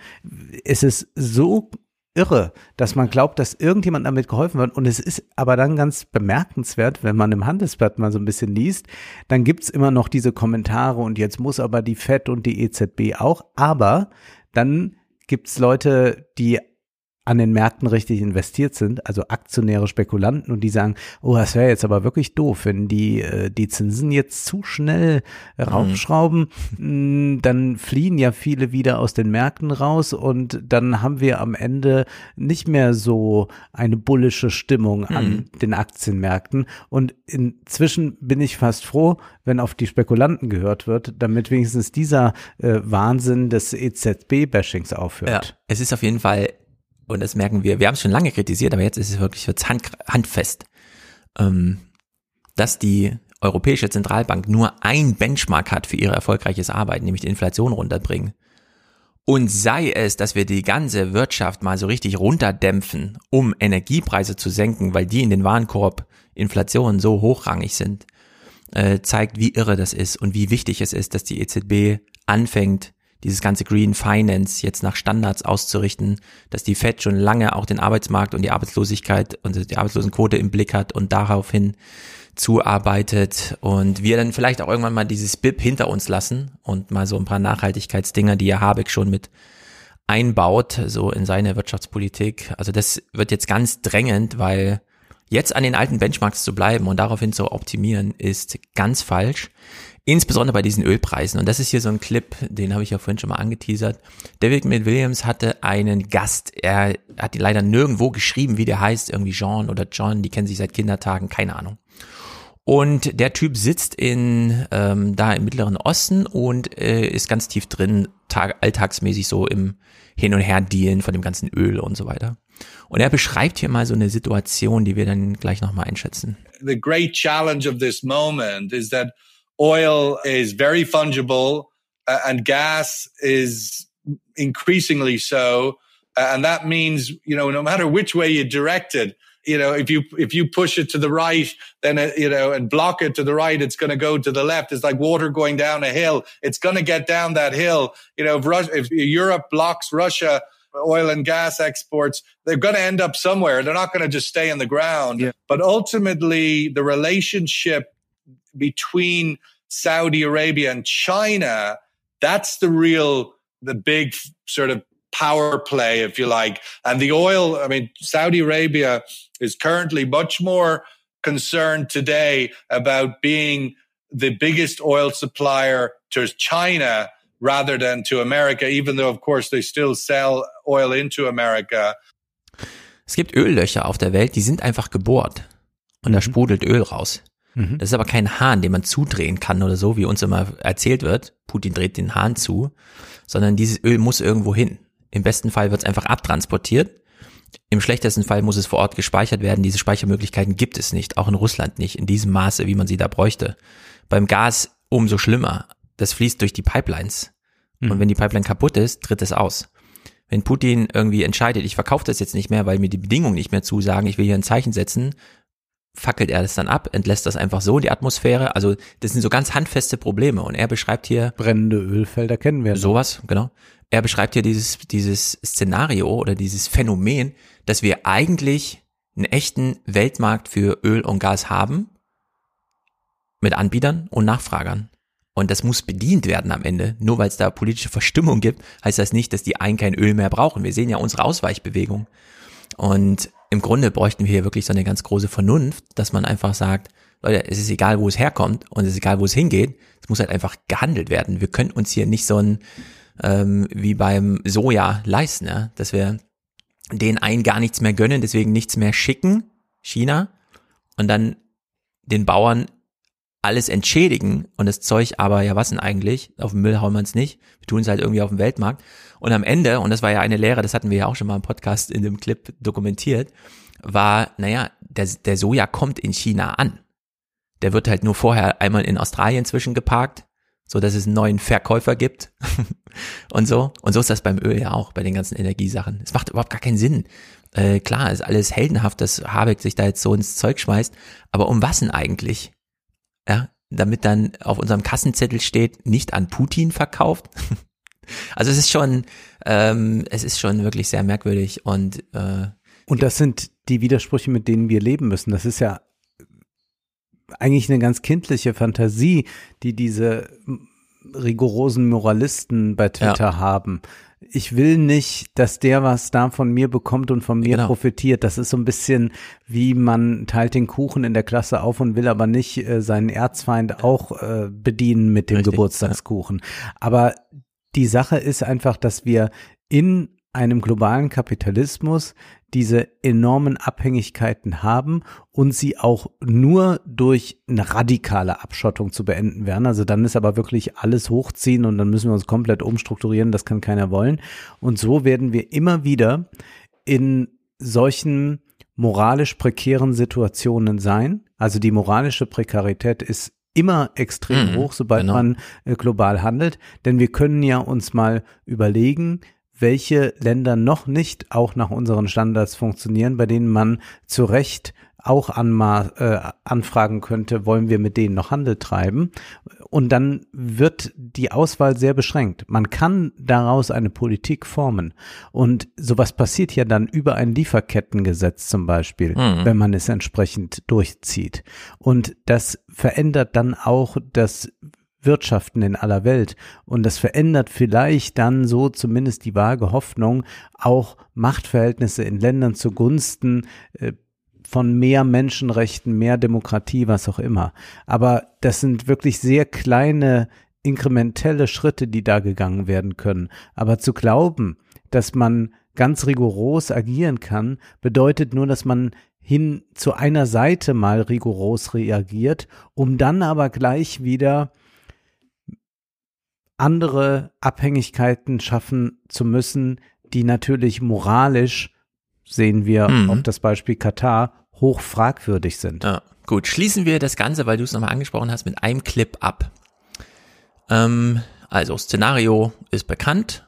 ist es so irre, dass man glaubt, dass irgendjemand damit geholfen wird. Und es ist aber dann ganz bemerkenswert, wenn man im Handelsblatt mal so ein bisschen liest, dann gibt's immer noch diese Kommentare und jetzt muss aber die FED und die EZB auch. Aber dann gibt's Leute, die an den Märkten richtig investiert sind, also Aktionäre, Spekulanten und die sagen, oh, das wäre jetzt aber wirklich doof, wenn die äh, die Zinsen jetzt zu schnell raufschrauben, mh, dann fliehen ja viele wieder aus den Märkten raus und dann haben wir am Ende nicht mehr so eine bullische Stimmung an den Aktienmärkten. Und inzwischen bin ich fast froh, wenn auf die Spekulanten gehört wird, damit wenigstens dieser äh, Wahnsinn des EZB-Bashings aufhört. Ja, es ist auf jeden Fall, und das merken wir, wir haben es schon lange kritisiert, aber jetzt ist es wirklich wird's hand, handfest, ähm, dass die Europäische Zentralbank nur ein Benchmark hat für ihre erfolgreiches Arbeiten, nämlich die Inflation runterbringen. Und sei es, dass wir die ganze Wirtschaft mal so richtig runterdämpfen, um Energiepreise zu senken, weil die in den Warenkorb Inflationen so hochrangig sind, äh, zeigt, wie irre das ist und wie wichtig es ist, dass die EZB anfängt, dieses ganze Green Finance jetzt nach Standards auszurichten, dass die Fed schon lange auch den Arbeitsmarkt und die Arbeitslosigkeit und die Arbeitslosenquote im Blick hat und daraufhin zuarbeitet und wir dann vielleicht auch irgendwann mal dieses BIP hinter uns lassen und mal so ein paar Nachhaltigkeitsdinger, die ja Habeck schon mit einbaut, so in seine Wirtschaftspolitik. Also das wird jetzt ganz drängend, weil jetzt an den alten Benchmarks zu bleiben und daraufhin zu optimieren, ist ganz falsch. Insbesondere bei diesen Ölpreisen. Und das ist hier so ein Clip, den habe ich ja vorhin schon mal angeteasert. David McWilliams hatte einen Gast. Er hat leider nirgendwo geschrieben, wie der heißt. Irgendwie Jean oder John. Die kennen sich seit Kindertagen. Keine Ahnung. Und der Typ sitzt in ähm, da im Mittleren Osten und äh, ist ganz tief drin, tag, alltagsmäßig so im Hin und Her dealen von dem ganzen Öl und so weiter. Und er beschreibt hier mal so eine Situation, die wir dann gleich nochmal einschätzen. the great challenge of this moment is that oil is very fungible uh, and gas is increasingly so. Uh, and that means you know no matter which way you direct it you know if you if you push it to the right then it, you know and block it to the right it's going to go to the left. It's like water going down a hill. It's going to get down that hill. You know if, Russia, if europe blocks russia oil and gas exports they're going to end up somewhere. They're not going to just stay in the ground. But ultimately the relationship between Saudi Arabia and China, that's the real, the big sort of power play, if you like. And the oil, I mean, Saudi Arabia is currently much more concerned today about being the biggest oil supplier to China rather than to America, even though, of course, they still sell oil into America. Es gibt Öllöcher auf der Welt, die sind einfach gebohrt. Und da mhm. sprudelt Öl raus. Mhm. Das ist aber kein Hahn, den man zudrehen kann oder so, wie uns immer erzählt wird. Putin dreht den Hahn zu, sondern dieses Öl muss irgendwo hin. Im besten Fall wird es einfach abtransportiert. Im schlechtesten Fall muss es vor Ort gespeichert werden. Diese Speichermöglichkeiten gibt es nicht, auch in Russland nicht, in diesem Maße, wie man sie da bräuchte. Beim Gas umso schlimmer. Das fließt durch die Pipelines. Und wenn die Pipeline kaputt ist, tritt es aus. Wenn Putin irgendwie entscheidet, ich verkaufe das jetzt nicht mehr, weil mir die Bedingungen nicht mehr zusagen, ich will hier ein Zeichen setzen, fackelt er das dann ab, entlässt das einfach so in die Atmosphäre. Also das sind so ganz handfeste Probleme. Und er beschreibt hier brennende Ölfelder kennen wir. Sowas, genau. Er beschreibt hier dieses dieses Szenario oder dieses Phänomen, dass wir eigentlich einen echten Weltmarkt für Öl und Gas haben mit Anbietern und Nachfragern. Und das muss bedient werden am Ende. Nur weil es da politische Verstimmung gibt, heißt das nicht, dass die einen kein Öl mehr brauchen. Wir sehen ja unsere Ausweichbewegung. Und im Grunde bräuchten wir hier wirklich so eine ganz große Vernunft, dass man einfach sagt, Leute, es ist egal, wo es herkommt und es ist egal, wo es hingeht. Es muss halt einfach gehandelt werden. Wir können uns hier nicht so ein, ähm, wie beim Soja leisten, ja? dass wir den einen gar nichts mehr gönnen, deswegen nichts mehr schicken, China, und dann den Bauern alles entschädigen und das Zeug aber, ja was denn eigentlich, auf den Müll hauen wir es nicht, wir tun es halt irgendwie auf dem Weltmarkt und am Ende, und das war ja eine Lehre, das hatten wir ja auch schon mal im Podcast in dem Clip dokumentiert, war, naja, der, der Soja kommt in China an. der wird halt nur vorher einmal in Australien zwischengeparkt, so dass es einen neuen Verkäufer gibt und so. Und so ist das beim Öl ja auch, bei den ganzen Energiesachen. Es macht überhaupt gar keinen Sinn. Äh, klar, ist alles heldenhaft, dass Habeck sich da jetzt so ins Zeug schmeißt, aber um was denn eigentlich? Ja, damit dann auf unserem Kassenzettel steht, nicht an Putin verkauft. also es ist schon, ähm, es ist schon wirklich sehr merkwürdig und äh, und das sind die Widersprüche, mit denen wir leben müssen. Das ist ja eigentlich eine ganz kindliche Fantasie, die diese rigorosen Moralisten bei Twitter ja. haben. Ich will nicht, dass der was da von mir bekommt und von mir genau. profitiert. Das ist so ein bisschen wie man teilt den Kuchen in der Klasse auf und will aber nicht äh, seinen Erzfeind auch äh, bedienen mit dem Richtig, Geburtstagskuchen. Ja. Aber die Sache ist einfach, dass wir in einem globalen Kapitalismus diese enormen Abhängigkeiten haben und sie auch nur durch eine radikale Abschottung zu beenden werden. Also dann ist aber wirklich alles hochziehen und dann müssen wir uns komplett umstrukturieren. Das kann keiner wollen. Und so werden wir immer wieder in solchen moralisch prekären Situationen sein. Also die moralische Prekarität ist immer extrem mhm, hoch, sobald genau. man äh, global handelt. Denn wir können ja uns mal überlegen, welche Länder noch nicht auch nach unseren Standards funktionieren, bei denen man zu Recht auch anma äh, anfragen könnte, wollen wir mit denen noch Handel treiben? Und dann wird die Auswahl sehr beschränkt. Man kann daraus eine Politik formen. Und sowas passiert ja dann über ein Lieferkettengesetz zum Beispiel, mhm. wenn man es entsprechend durchzieht. Und das verändert dann auch das wirtschaften in aller Welt. Und das verändert vielleicht dann so zumindest die vage Hoffnung, auch Machtverhältnisse in Ländern zugunsten äh, von mehr Menschenrechten, mehr Demokratie, was auch immer. Aber das sind wirklich sehr kleine inkrementelle Schritte, die da gegangen werden können. Aber zu glauben, dass man ganz rigoros agieren kann, bedeutet nur, dass man hin zu einer Seite mal rigoros reagiert, um dann aber gleich wieder andere Abhängigkeiten schaffen zu müssen, die natürlich moralisch, sehen wir mhm. auf das Beispiel Katar, hoch fragwürdig sind. Ja, gut, schließen wir das Ganze, weil du es nochmal angesprochen hast, mit einem Clip ab. Ähm, also, Szenario ist bekannt.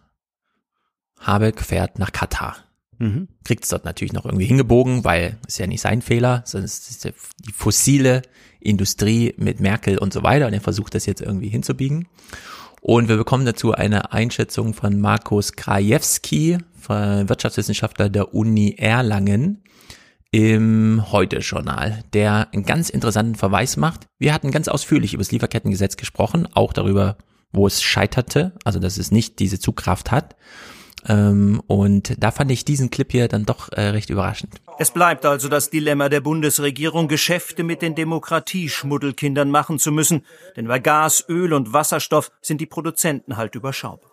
Habeck fährt nach Katar. Mhm. Kriegt es dort natürlich noch irgendwie hingebogen, weil ist ja nicht sein Fehler, sondern es ist die fossile Industrie mit Merkel und so weiter und er versucht das jetzt irgendwie hinzubiegen. Und wir bekommen dazu eine Einschätzung von Markus Krajewski, Wirtschaftswissenschaftler der Uni Erlangen im Heute-Journal, der einen ganz interessanten Verweis macht. Wir hatten ganz ausführlich über das Lieferkettengesetz gesprochen, auch darüber, wo es scheiterte, also dass es nicht diese Zugkraft hat. Ähm, und da fand ich diesen Clip hier dann doch äh, recht überraschend. Es bleibt also das Dilemma der Bundesregierung, Geschäfte mit den Demokratieschmuddelkindern machen zu müssen, denn bei Gas, Öl und Wasserstoff sind die Produzenten halt überschaubar.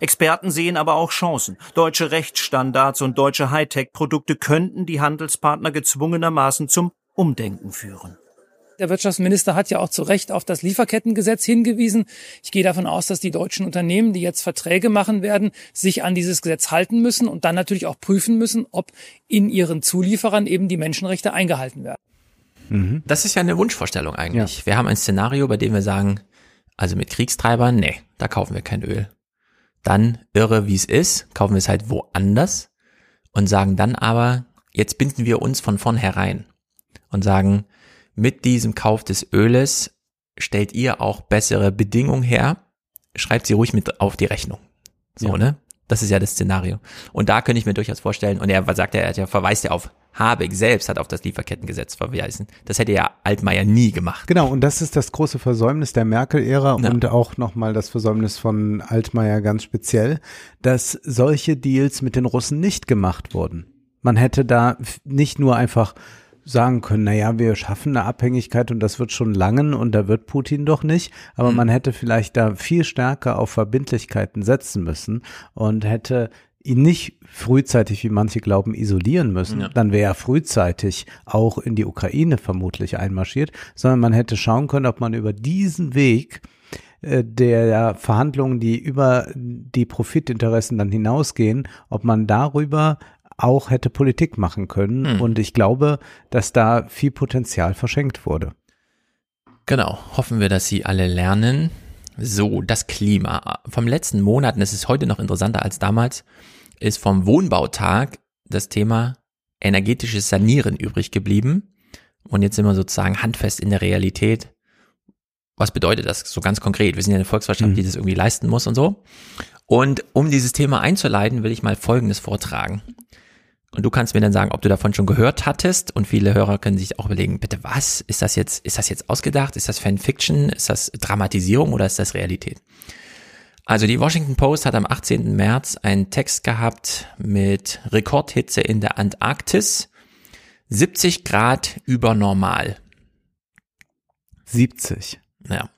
Experten sehen aber auch Chancen. Deutsche Rechtsstandards und deutsche Hightech-Produkte könnten die Handelspartner gezwungenermaßen zum Umdenken führen. Der Wirtschaftsminister hat ja auch zu Recht auf das Lieferkettengesetz hingewiesen. Ich gehe davon aus, dass die deutschen Unternehmen, die jetzt Verträge machen werden, sich an dieses Gesetz halten müssen und dann natürlich auch prüfen müssen, ob in ihren Zulieferern eben die Menschenrechte eingehalten werden. Mhm. Das ist ja eine Wunschvorstellung eigentlich. Ja. Wir haben ein Szenario, bei dem wir sagen, also mit Kriegstreibern, nee, da kaufen wir kein Öl. Dann irre, wie es ist, kaufen wir es halt woanders und sagen dann aber, jetzt binden wir uns von vornherein und sagen, mit diesem Kauf des Öles stellt ihr auch bessere Bedingungen her, schreibt sie ruhig mit auf die Rechnung. So, ja. ne? Das ist ja das Szenario. Und da könnte ich mir durchaus vorstellen, und er sagt ja, er verweist ja auf Habeck selbst hat auf das Lieferkettengesetz verweisen. Das hätte ja Altmaier nie gemacht. Genau, und das ist das große Versäumnis der Merkel-Ära ja. und auch nochmal das Versäumnis von Altmaier ganz speziell, dass solche Deals mit den Russen nicht gemacht wurden. Man hätte da nicht nur einfach sagen können, naja, wir schaffen eine Abhängigkeit und das wird schon langen und da wird Putin doch nicht. Aber mhm. man hätte vielleicht da viel stärker auf Verbindlichkeiten setzen müssen und hätte ihn nicht frühzeitig, wie manche glauben, isolieren müssen, ja. dann wäre er frühzeitig auch in die Ukraine vermutlich einmarschiert, sondern man hätte schauen können, ob man über diesen Weg äh, der Verhandlungen, die über die Profitinteressen dann hinausgehen, ob man darüber auch hätte Politik machen können. Hm. Und ich glaube, dass da viel Potenzial verschenkt wurde. Genau, hoffen wir, dass sie alle lernen. So, das Klima. Vom letzten Monat, und es ist heute noch interessanter als damals, ist vom Wohnbautag das Thema energetisches Sanieren übrig geblieben. Und jetzt sind wir sozusagen handfest in der Realität. Was bedeutet das so ganz konkret? Wir sind ja eine Volkswirtschaft, die das irgendwie leisten muss und so. Und um dieses Thema einzuleiten, will ich mal Folgendes vortragen. Und du kannst mir dann sagen, ob du davon schon gehört hattest. Und viele Hörer können sich auch überlegen, bitte was? Ist das jetzt, ist das jetzt ausgedacht? Ist das Fanfiction? Ist das Dramatisierung oder ist das Realität? Also die Washington Post hat am 18. März einen Text gehabt mit Rekordhitze in der Antarktis. 70 Grad über normal. 70. Ja.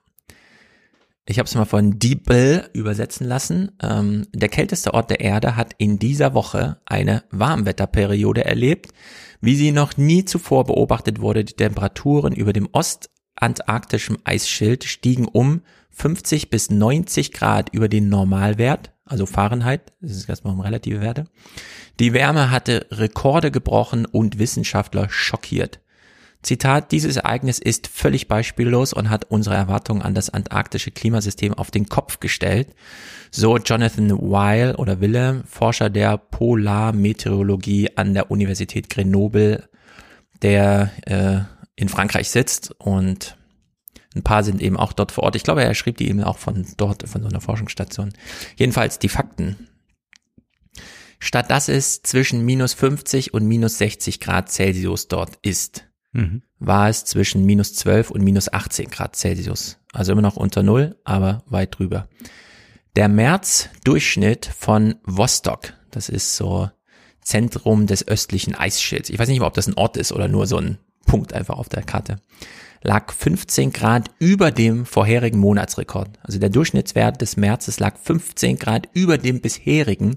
Ich habe es mal von Diebel übersetzen lassen. Ähm, der kälteste Ort der Erde hat in dieser Woche eine Warmwetterperiode erlebt, wie sie noch nie zuvor beobachtet wurde. Die Temperaturen über dem ostantarktischen Eisschild stiegen um 50 bis 90 Grad über den Normalwert, also Fahrenheit, das ist erstmal um relative Werte. Die Wärme hatte Rekorde gebrochen und Wissenschaftler schockiert. Zitat, dieses Ereignis ist völlig beispiellos und hat unsere Erwartungen an das antarktische Klimasystem auf den Kopf gestellt. So Jonathan Weil oder Wille, Forscher der Polarmeteorologie an der Universität Grenoble, der äh, in Frankreich sitzt und ein paar sind eben auch dort vor Ort. Ich glaube, er schrieb die eben auch von dort, von so einer Forschungsstation. Jedenfalls die Fakten. Statt dass es zwischen minus 50 und minus 60 Grad Celsius dort ist, Mhm. war es zwischen minus 12 und minus 18 Grad Celsius. Also immer noch unter Null, aber weit drüber. Der März-Durchschnitt von Vostok, das ist so Zentrum des östlichen Eisschilds. Ich weiß nicht ob das ein Ort ist oder nur so ein Punkt einfach auf der Karte. Lag 15 Grad über dem vorherigen Monatsrekord. Also der Durchschnittswert des Märzes lag 15 Grad über dem bisherigen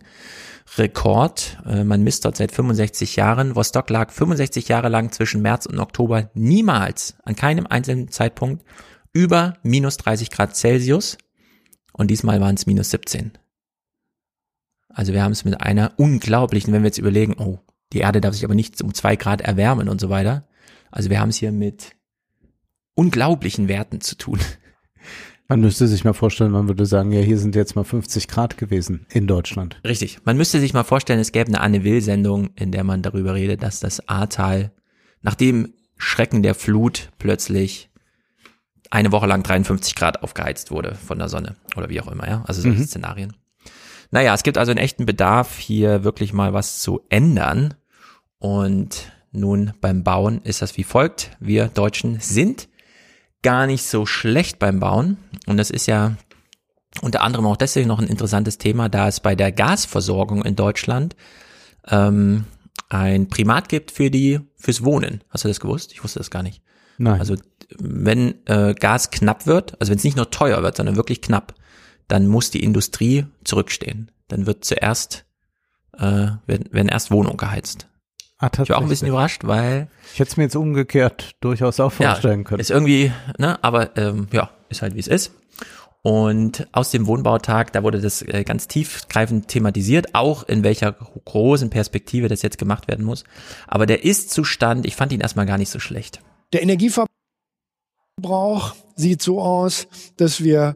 Rekord. Äh, Man misst dort seit 65 Jahren. Vostok lag 65 Jahre lang zwischen März und Oktober niemals an keinem einzelnen Zeitpunkt über minus 30 Grad Celsius. Und diesmal waren es minus 17. Also wir haben es mit einer unglaublichen, wenn wir jetzt überlegen, oh, die Erde darf sich aber nicht um zwei Grad erwärmen und so weiter. Also wir haben es hier mit unglaublichen Werten zu tun. Man müsste sich mal vorstellen, man würde sagen, ja, hier sind jetzt mal 50 Grad gewesen in Deutschland. Richtig. Man müsste sich mal vorstellen, es gäbe eine Anne Will-Sendung, in der man darüber redet, dass das Ahrtal nach dem Schrecken der Flut plötzlich eine Woche lang 53 Grad aufgeheizt wurde von der Sonne oder wie auch immer, ja. Also solche Mhm. Szenarien. Naja, es gibt also einen echten Bedarf, hier wirklich mal was zu ändern. Und nun beim Bauen ist das wie folgt. Wir Deutschen sind gar nicht so schlecht beim Bauen. Und das ist ja unter anderem auch deswegen noch ein interessantes Thema, da es bei der Gasversorgung in Deutschland ähm, ein Primat gibt für die fürs Wohnen. Hast du das gewusst? Ich wusste das gar nicht. Nein. Also wenn äh, Gas knapp wird, also wenn es nicht nur teuer wird, sondern wirklich knapp, dann muss die Industrie zurückstehen. Dann wird zuerst äh, werden, werden erst Wohnungen geheizt. Ah, ich war auch ein bisschen überrascht, weil Ich hätte es mir jetzt umgekehrt durchaus auch vorstellen können. ist irgendwie, ne, aber ähm, ja, ist halt wie es ist. Und aus dem Wohnbautag, da wurde das äh, ganz tiefgreifend thematisiert, auch in welcher großen Perspektive das jetzt gemacht werden muss. Aber der Ist-Zustand, ich fand ihn erstmal gar nicht so schlecht. Der Energieverbrauch sieht so aus, dass wir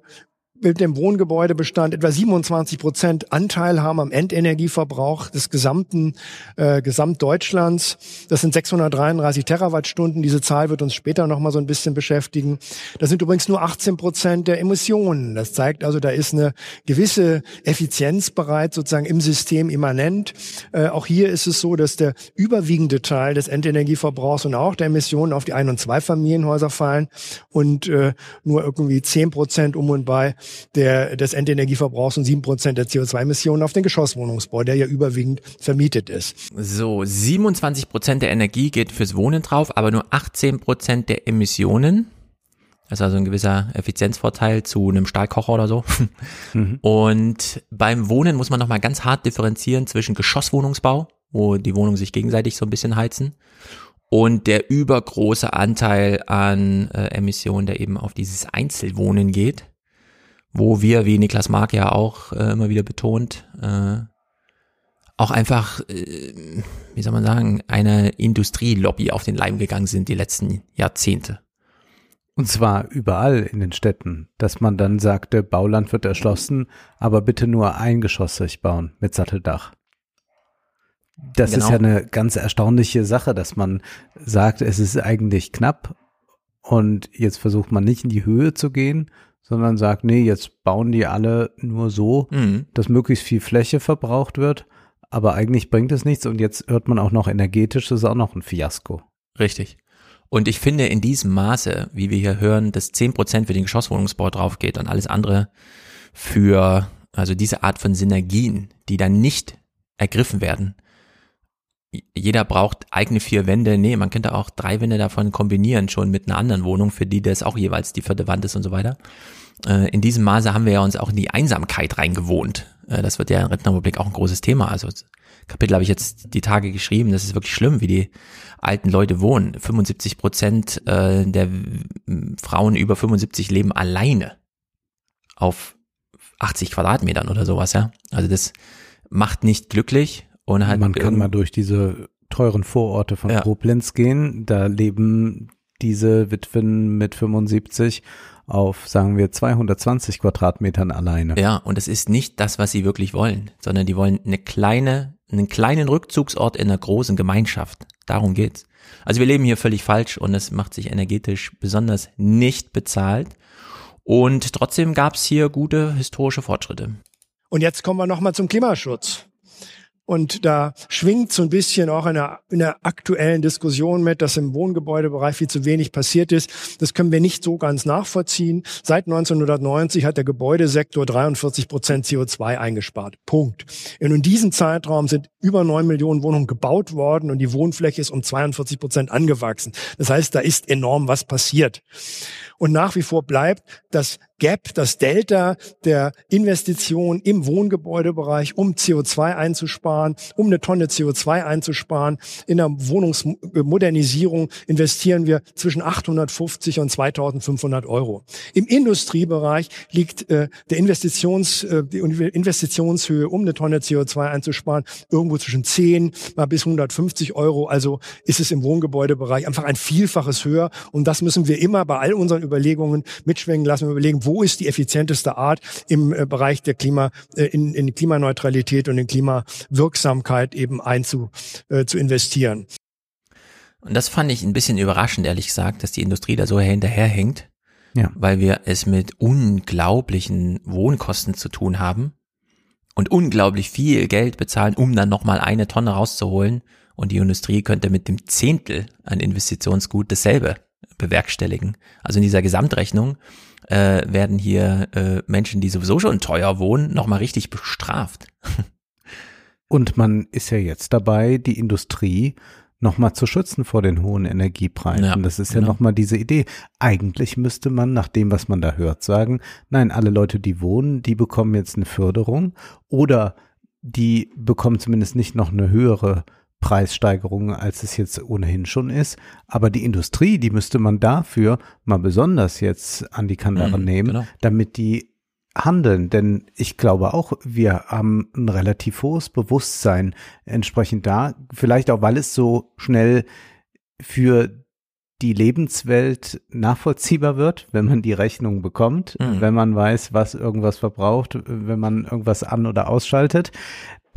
mit dem Wohngebäudebestand etwa 27 Prozent Anteil haben am Endenergieverbrauch des gesamten äh, Gesamtdeutschlands. Das sind 633 Terawattstunden. Diese Zahl wird uns später noch mal so ein bisschen beschäftigen. Das sind übrigens nur 18 Prozent der Emissionen. Das zeigt also, da ist eine gewisse Effizienz bereits sozusagen im System immanent. Äh, auch hier ist es so, dass der überwiegende Teil des Endenergieverbrauchs und auch der Emissionen auf die Ein- und Zweifamilienhäuser fallen und äh, nur irgendwie 10 Prozent um und bei der, des Endenergieverbrauchs und 7 Prozent der CO2-Emissionen auf den Geschosswohnungsbau, der ja überwiegend vermietet ist. So, 27 Prozent der Energie geht fürs Wohnen drauf, aber nur 18 Prozent der Emissionen. Das ist also ein gewisser Effizienzvorteil zu einem Stahlkocher oder so. Und beim Wohnen muss man nochmal ganz hart differenzieren zwischen Geschosswohnungsbau, wo die Wohnungen sich gegenseitig so ein bisschen heizen, und der übergroße Anteil an äh, Emissionen, der eben auf dieses Einzelwohnen geht, wo wir, wie Niklas Mark ja auch äh, immer wieder betont, äh, auch einfach, äh, wie soll man sagen, eine Industrielobby auf den Leim gegangen sind die letzten Jahrzehnte. Und zwar überall in den Städten, dass man dann sagte, Bauland wird erschlossen, aber bitte nur eingeschossig bauen mit Satteldach. Das Genau. ist ja eine ganz erstaunliche Sache, dass man sagt, es ist eigentlich knapp und jetzt versucht man nicht in die Höhe zu gehen, sondern sagt, nee, jetzt bauen die alle nur so, Mhm. dass möglichst viel Fläche verbraucht wird, aber eigentlich bringt es nichts und jetzt hört man auch noch energetisch, das ist auch noch ein Fiasko. Richtig. Und ich finde in diesem Maße, wie wir hier hören, dass 10% für den Geschosswohnungsbau draufgeht und alles andere für, also diese Art von Synergien, die dann nicht ergriffen werden. Jeder braucht eigene vier Wände. Nee, man könnte auch drei Wände davon kombinieren, schon mit einer anderen Wohnung, für die das auch jeweils die vierte Wand ist und so weiter. Äh, In diesem Maße haben wir ja uns auch in die Einsamkeit reingewohnt. Äh, Das wird ja in Rentenrepublik auch ein großes Thema. Also Kapitel habe ich jetzt die Tage geschrieben. Das ist wirklich schlimm, wie die alten Leute wohnen. 75 Prozent äh, der Frauen über 75 leben alleine auf 80 Quadratmetern oder sowas, ja. Also das macht nicht glücklich und halt Man kann mal durch diese teuren Vororte von Ja. Koblenz gehen. Da leben diese Witwen mit 75 auf, sagen wir, 220 Quadratmetern alleine. Ja, und es ist nicht das, was sie wirklich wollen, sondern die wollen eine kleine, einen kleinen Rückzugsort in einer großen Gemeinschaft. Darum geht's. Also wir leben hier völlig falsch und es macht sich energetisch besonders nicht bezahlt. Und trotzdem gab's hier gute historische Fortschritte. Und jetzt kommen wir nochmal zum Klimaschutz. Und da schwingt so ein bisschen auch in der, in der aktuellen Diskussion mit, dass im Wohngebäudebereich viel zu wenig passiert ist. Das können wir nicht so ganz nachvollziehen. Seit 1990 hat der Gebäudesektor 43 Prozent CO2 eingespart. Punkt. Und in diesem Zeitraum sind über neun Millionen Wohnungen gebaut worden und die Wohnfläche ist um 42 Prozent angewachsen. Das heißt, da ist enorm was passiert. Und nach wie vor bleibt das Gap, das Delta der Investition im Wohngebäudebereich, um CO2 einzusparen, um eine Tonne CO2 einzusparen. In der Wohnungsmodernisierung investieren wir zwischen 850 und 2500 Euro. Im Industriebereich liegt äh, der Investitions, äh, die Investitionshöhe, um eine Tonne CO2 einzusparen, irgendwo zwischen 10 mal bis 150 Euro. Also ist es im Wohngebäudebereich einfach ein Vielfaches höher. Und das müssen wir immer bei all unseren Überlegungen mitschwingen lassen. Wir überlegen, wo ist die effizienteste Art im äh, Bereich der Klima, äh, in, in Klimaneutralität und in Klimawirksamkeit eben einzu, äh, zu investieren. Und das fand ich ein bisschen überraschend, ehrlich gesagt, dass die Industrie da so hinterherhängt. Ja. Weil wir es mit unglaublichen Wohnkosten zu tun haben und unglaublich viel Geld bezahlen, um dann nochmal eine Tonne rauszuholen. Und die Industrie könnte mit dem Zehntel an Investitionsgut dasselbe bewerkstelligen. Also in dieser Gesamtrechnung äh, werden hier äh, Menschen, die sowieso schon teuer wohnen, nochmal richtig bestraft. Und man ist ja jetzt dabei, die Industrie nochmal zu schützen vor den hohen Energiepreisen. Ja, das ist ja genau. nochmal diese Idee. Eigentlich müsste man, nach dem, was man da hört, sagen, nein, alle Leute, die wohnen, die bekommen jetzt eine Förderung oder die bekommen zumindest nicht noch eine höhere Preissteigerung, als es jetzt ohnehin schon ist. Aber die Industrie, die müsste man dafür mal besonders jetzt an die Kandare Mhm, nehmen, genau. damit die handeln. Denn ich glaube auch, wir haben ein relativ hohes Bewusstsein entsprechend da. Vielleicht auch, weil es so schnell für die Lebenswelt nachvollziehbar wird, wenn man die Rechnung bekommt, Mhm. wenn man weiß, was irgendwas verbraucht, wenn man irgendwas an- oder ausschaltet.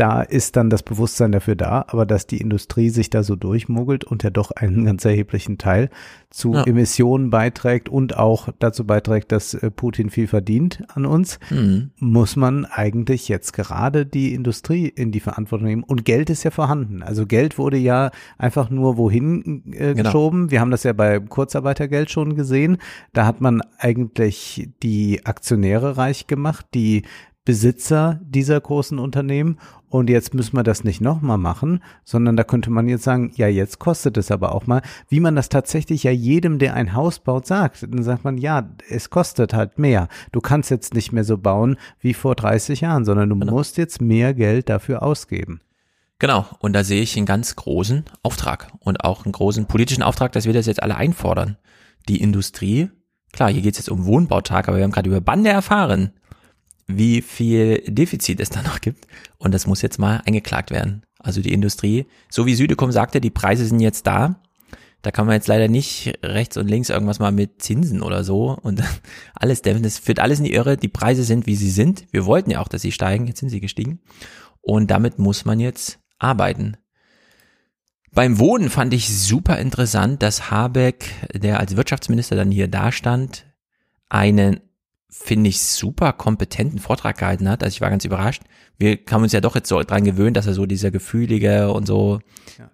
Da ist dann das Bewusstsein dafür da, aber dass die Industrie sich da so durchmogelt und ja doch einen ganz erheblichen Teil zu Ja. Emissionen beiträgt und auch dazu beiträgt, dass äh, Putin viel verdient an uns, Mhm. muss man eigentlich jetzt gerade die Industrie in die Verantwortung nehmen. Und Geld ist ja vorhanden. Also Geld wurde ja einfach nur wohin äh, Genau. geschoben. Wir haben das ja bei Kurzarbeitergeld schon gesehen. Da hat man eigentlich die Aktionäre reich gemacht, die Besitzer dieser großen Unternehmen. Und jetzt müssen wir das nicht nochmal machen, sondern da könnte man jetzt sagen, ja, jetzt kostet es aber auch mal, wie man das tatsächlich ja jedem, der ein Haus baut, sagt. Dann sagt man, ja, es kostet halt mehr. Du kannst jetzt nicht mehr so bauen wie vor 30 Jahren, sondern du musst jetzt mehr Geld dafür ausgeben. Genau, und da sehe ich einen ganz großen Auftrag und auch einen großen politischen Auftrag, dass wir das jetzt alle einfordern. Die Industrie, klar, hier geht es jetzt um Wohnbautag, aber wir haben gerade über Bande erfahren, wie viel Defizit es da noch gibt und das muss jetzt mal eingeklagt werden. Also die Industrie, so wie Südekum sagte, die Preise sind jetzt da, Da kann man jetzt leider nicht rechts und links irgendwas mal mit Zinsen oder so und alles dämpfen. Das führt alles in die Irre. Die Preise sind, wie sie sind. Wir wollten ja auch, dass sie steigen. Jetzt sind sie gestiegen. Und damit muss man jetzt arbeiten. Beim Wohnen fand ich super interessant, dass Habeck, der als Wirtschaftsminister dann hier dastand, einen, finde ich, super kompetenten Vortrag gehalten hat. Also ich war ganz überrascht. Wir haben uns ja doch jetzt so dran gewöhnt, dass er so dieser gefühlige und so,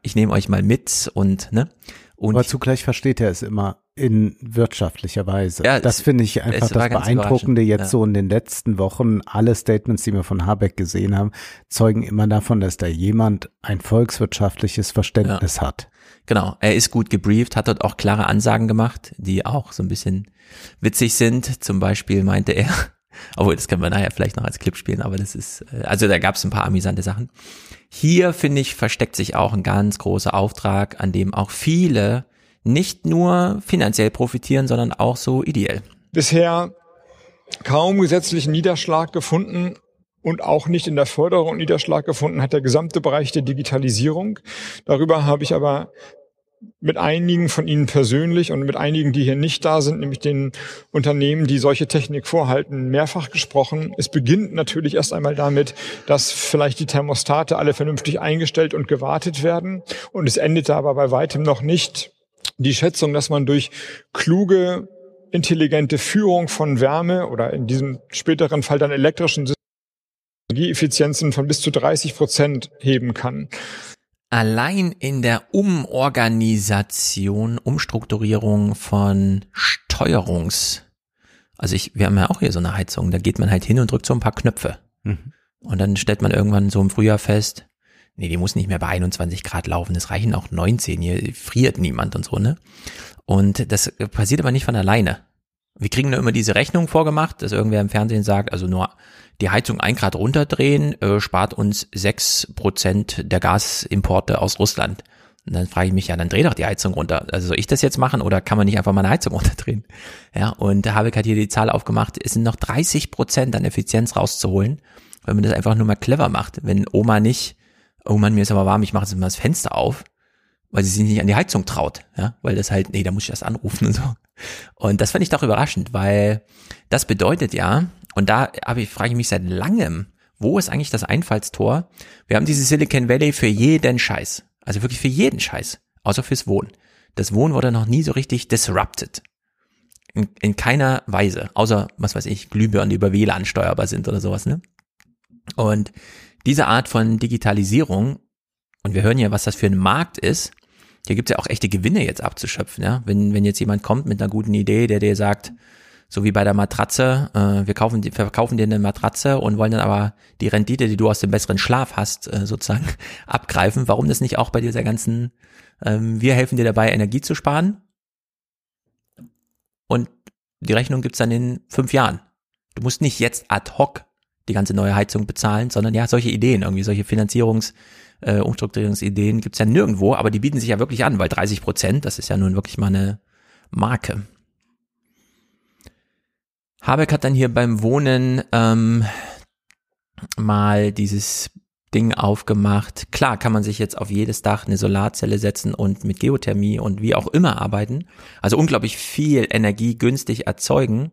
ich nehme euch mal mit und, ne? Und Aber zugleich versteht er es immer in wirtschaftlicher Weise. Ja, das finde ich einfach das Beeindruckende jetzt ja. so in den letzten Wochen. Alle Statements, die wir von Habeck gesehen haben, zeugen immer davon, dass da jemand ein volkswirtschaftliches Verständnis hat. Genau, er ist gut gebrieft, hat dort auch klare Ansagen gemacht, die auch so ein bisschen witzig sind. Zum Beispiel meinte er, obwohl das können wir nachher vielleicht noch als Clip spielen, aber das ist, äh, also da gab es ein paar amüsante Sachen. Hier, finde ich, versteckt sich auch ein ganz großer Auftrag, an dem auch viele nicht nur finanziell profitieren, sondern auch so ideell. bisher kaum gesetzlichen Niederschlag gefunden und auch nicht in der Förderung Niederschlag gefunden hat der gesamte Bereich der Digitalisierung. Darüber habe ich aber mit einigen von Ihnen persönlich und mit einigen, die hier nicht da sind, nämlich den Unternehmen, die solche Technik vorhalten, mehrfach gesprochen. Es beginnt natürlich erst einmal damit, dass vielleicht die Thermostate alle vernünftig eingestellt und gewartet werden. Und es endet aber bei weitem noch nicht die Schätzung, dass man durch kluge, intelligente Führung von Wärme oder in diesem späteren Fall dann elektrischen Systemen Energieeffizienzen von bis zu 30 Prozent heben kann. Allein in der Umorganisation, Umstrukturierung von Steuerungs, also ich, wir haben ja auch hier so eine Heizung, da geht man halt hin und drückt so ein paar Knöpfe. Mhm. Und dann stellt man irgendwann so im Frühjahr fest, nee, die muss nicht mehr bei 21 Grad laufen, es reichen auch 19, hier friert niemand und so, ne? Und das passiert aber nicht von alleine. Wir kriegen nur immer diese Rechnung vorgemacht, dass irgendwer im Fernsehen sagt, also nur die Heizung ein Grad runterdrehen, äh, spart uns sechs Prozent der Gasimporte aus Russland. Und dann frage ich mich, ja, dann dreh doch die Heizung runter. Also soll ich das jetzt machen oder kann man nicht einfach mal eine Heizung runterdrehen? Ja, und Habeck hat hier die Zahl aufgemacht, es sind noch 30 Prozent an Effizienz rauszuholen, wenn man das einfach nur mal clever macht. Wenn Oma nicht, oh Mann, mir ist aber warm, ich mache jetzt mal das Fenster auf, weil sie sich nicht an die Heizung traut, ja, weil das halt, nee, da muss ich das anrufen und so. Und das fand ich doch überraschend, weil das bedeutet ja, und da habe ich, frage ich mich seit langem, wo ist eigentlich das Einfallstor? Wir haben dieses Silicon Valley für jeden Scheiß. Also wirklich für jeden Scheiß. Außer fürs Wohnen. Das Wohnen wurde noch nie so richtig disrupted. In, in keiner Weise. Außer, was weiß ich, Glühbirnen, die über WLAN steuerbar sind oder sowas, ne? Und diese Art von Digitalisierung, und wir hören ja, was das für ein Markt ist, hier gibt's ja auch echte Gewinne jetzt abzuschöpfen, ja. Wenn, wenn jetzt jemand kommt mit einer guten Idee, der dir sagt, so wie bei der Matratze, äh, wir kaufen, die- verkaufen dir eine Matratze und wollen dann aber die Rendite, die du aus dem besseren Schlaf hast, äh, sozusagen abgreifen. Warum das nicht auch bei dieser ganzen, ähm, wir helfen dir dabei, Energie zu sparen? Und die Rechnung gibt's dann in fünf Jahren. Du musst nicht jetzt ad hoc die ganze neue Heizung bezahlen, sondern ja, solche Ideen, irgendwie solche Finanzierungs- äh, Umstrukturierungsideen gibt's ja nirgendwo, aber die bieten sich ja wirklich an, weil 30 Prozent, das ist ja nun wirklich mal eine Marke. Habeck hat dann hier beim Wohnen ähm, mal dieses Ding aufgemacht. Klar kann man sich jetzt auf jedes Dach eine Solarzelle setzen und mit Geothermie und wie auch immer arbeiten. Also unglaublich viel Energie günstig erzeugen.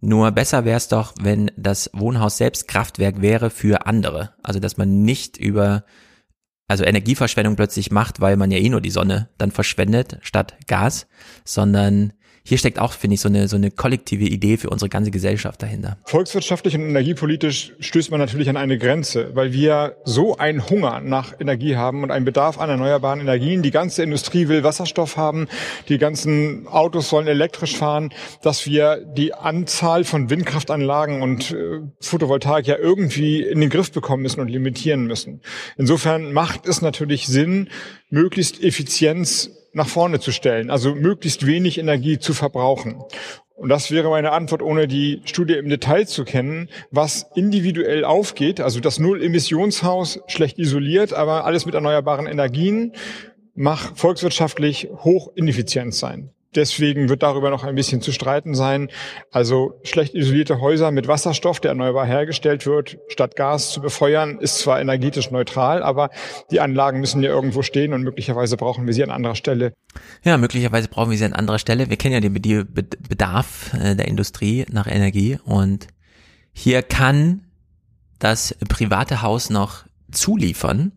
Nur besser wäre es doch, wenn das Wohnhaus selbst Kraftwerk wäre für andere. Also dass man nicht über also Energieverschwendung plötzlich macht, weil man ja eh nur die Sonne dann verschwendet statt Gas, sondern hier steckt auch, finde ich, so eine, so eine kollektive Idee für unsere ganze Gesellschaft dahinter. Volkswirtschaftlich und energiepolitisch stößt man natürlich an eine Grenze, weil wir so einen Hunger nach Energie haben und einen Bedarf an erneuerbaren Energien. Die ganze Industrie will Wasserstoff haben, die ganzen Autos sollen elektrisch fahren, dass wir die Anzahl von Windkraftanlagen und äh, Photovoltaik ja irgendwie in den Griff bekommen müssen und limitieren müssen. Insofern macht es natürlich Sinn, möglichst Effizienz nach vorne zu stellen, also möglichst wenig Energie zu verbrauchen. Und das wäre meine Antwort, ohne die Studie im Detail zu kennen, was individuell aufgeht, also das Null-Emissionshaus schlecht isoliert, aber alles mit erneuerbaren Energien, mag volkswirtschaftlich hoch ineffizient sein. Deswegen wird darüber noch ein bisschen zu streiten sein. Also schlecht isolierte Häuser mit Wasserstoff, der erneuerbar hergestellt wird, statt Gas zu befeuern, ist zwar energetisch neutral, aber die Anlagen müssen ja irgendwo stehen und möglicherweise brauchen wir sie an anderer Stelle. Ja, möglicherweise brauchen wir sie an anderer Stelle. Wir kennen ja den Bedarf äh, der Industrie nach Energie und hier kann das private Haus noch zuliefern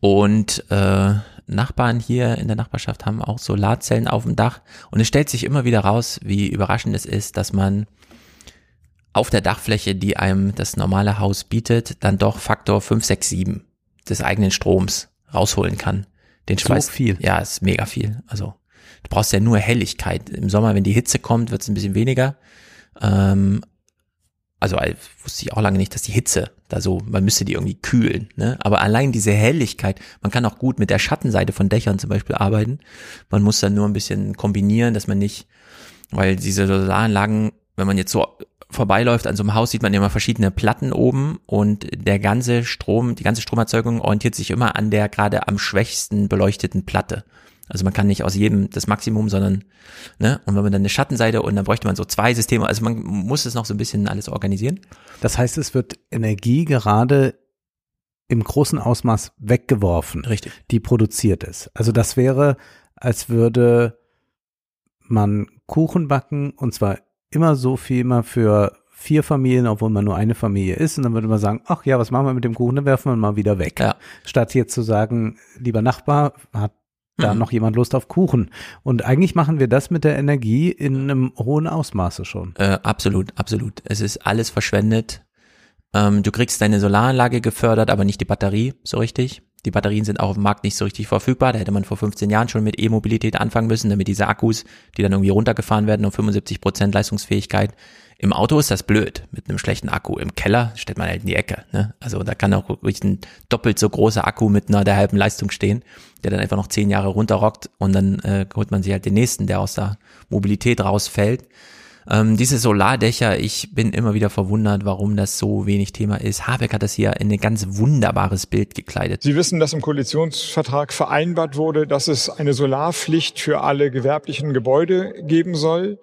und äh, Nachbarn hier in der Nachbarschaft haben auch Solarzellen auf dem Dach und es stellt sich immer wieder raus, wie überraschend es ist, dass man auf der Dachfläche, die einem das normale Haus bietet, dann doch Faktor 5, 6, 7 des eigenen Stroms rausholen kann. Den Schweiß. So viel. Ja, ist mega viel. Also du brauchst ja nur Helligkeit. Im Sommer, wenn die Hitze kommt, wird es ein bisschen weniger. Ähm, also wusste ich auch lange nicht, dass die Hitze da so, man müsste die irgendwie kühlen, ne? Aber allein diese Helligkeit, man kann auch gut mit der Schattenseite von Dächern zum Beispiel arbeiten. Man muss dann nur ein bisschen kombinieren, dass man nicht, weil diese Solaranlagen, wenn man jetzt so vorbeiläuft an so einem Haus, sieht man immer verschiedene Platten oben und der ganze Strom, die ganze Stromerzeugung orientiert sich immer an der gerade am schwächsten beleuchteten Platte. Also man kann nicht aus jedem das Maximum, sondern, ne, und wenn man dann eine Schattenseite und dann bräuchte man so zwei Systeme, also man muss es noch so ein bisschen alles organisieren. Das heißt, es wird Energie gerade im großen Ausmaß weggeworfen, Richtig. die produziert ist. Also das wäre, als würde man Kuchen backen und zwar immer so viel immer für vier Familien, obwohl man nur eine Familie ist. Und dann würde man sagen, ach ja, was machen wir mit dem Kuchen? Dann werfen wir ihn mal wieder weg. Ja. Statt jetzt zu sagen, lieber Nachbar, hat da Mhm. noch jemand Lust auf Kuchen? Und eigentlich machen wir das mit der Energie in einem hohen Ausmaße schon. Äh, absolut, absolut. Es ist alles verschwendet. Ähm, du kriegst deine Solaranlage gefördert, aber nicht die Batterie so richtig. Die Batterien sind auch auf dem Markt nicht so richtig verfügbar. Da hätte man vor 15 Jahren schon mit E-Mobilität anfangen müssen, damit diese Akkus, die dann irgendwie runtergefahren werden auf 75 Prozent Leistungsfähigkeit. Im Auto ist das blöd mit einem schlechten Akku. Im Keller stellt man halt in die Ecke. Ne? Also da kann auch wirklich ein doppelt so großer Akku mit einer der halben Leistung stehen, der dann einfach noch zehn Jahre runterrockt und dann äh, holt man sich halt den nächsten, der aus der Mobilität rausfällt. Ähm, diese Solardächer, ich bin immer wieder verwundert, warum das so wenig Thema ist. Habeck hat das hier in ein ganz wunderbares Bild gekleidet. Sie wissen, dass im Koalitionsvertrag vereinbart wurde, dass es eine Solarpflicht für alle gewerblichen Gebäude geben soll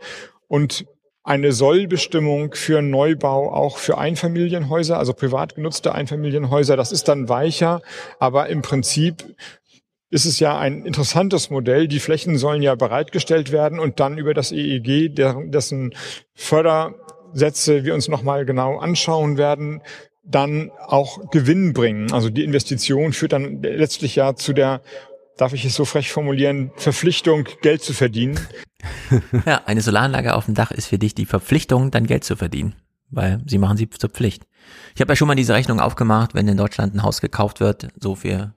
und eine Sollbestimmung für Neubau auch für Einfamilienhäuser, also privat genutzte Einfamilienhäuser. Das ist dann weicher, aber im Prinzip ist es ja ein interessantes Modell. Die Flächen sollen ja bereitgestellt werden und dann über das EEG, dessen Fördersätze wir uns nochmal genau anschauen werden, dann auch Gewinn bringen. Also die Investition führt dann letztlich ja zu der, darf ich es so frech formulieren, Verpflichtung, Geld zu verdienen. Ja, eine Solaranlage auf dem Dach ist für dich die Verpflichtung, dann Geld zu verdienen, weil sie machen sie zur Pflicht. Ich habe ja schon mal diese Rechnung aufgemacht, wenn in Deutschland ein Haus gekauft wird, so für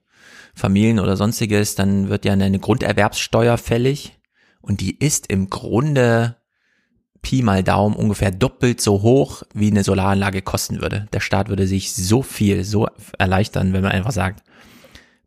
Familien oder sonstiges, dann wird ja eine Grunderwerbssteuer fällig und die ist im Grunde Pi mal Daumen ungefähr doppelt so hoch, wie eine Solaranlage kosten würde. Der Staat würde sich so viel, so erleichtern, wenn man einfach sagt,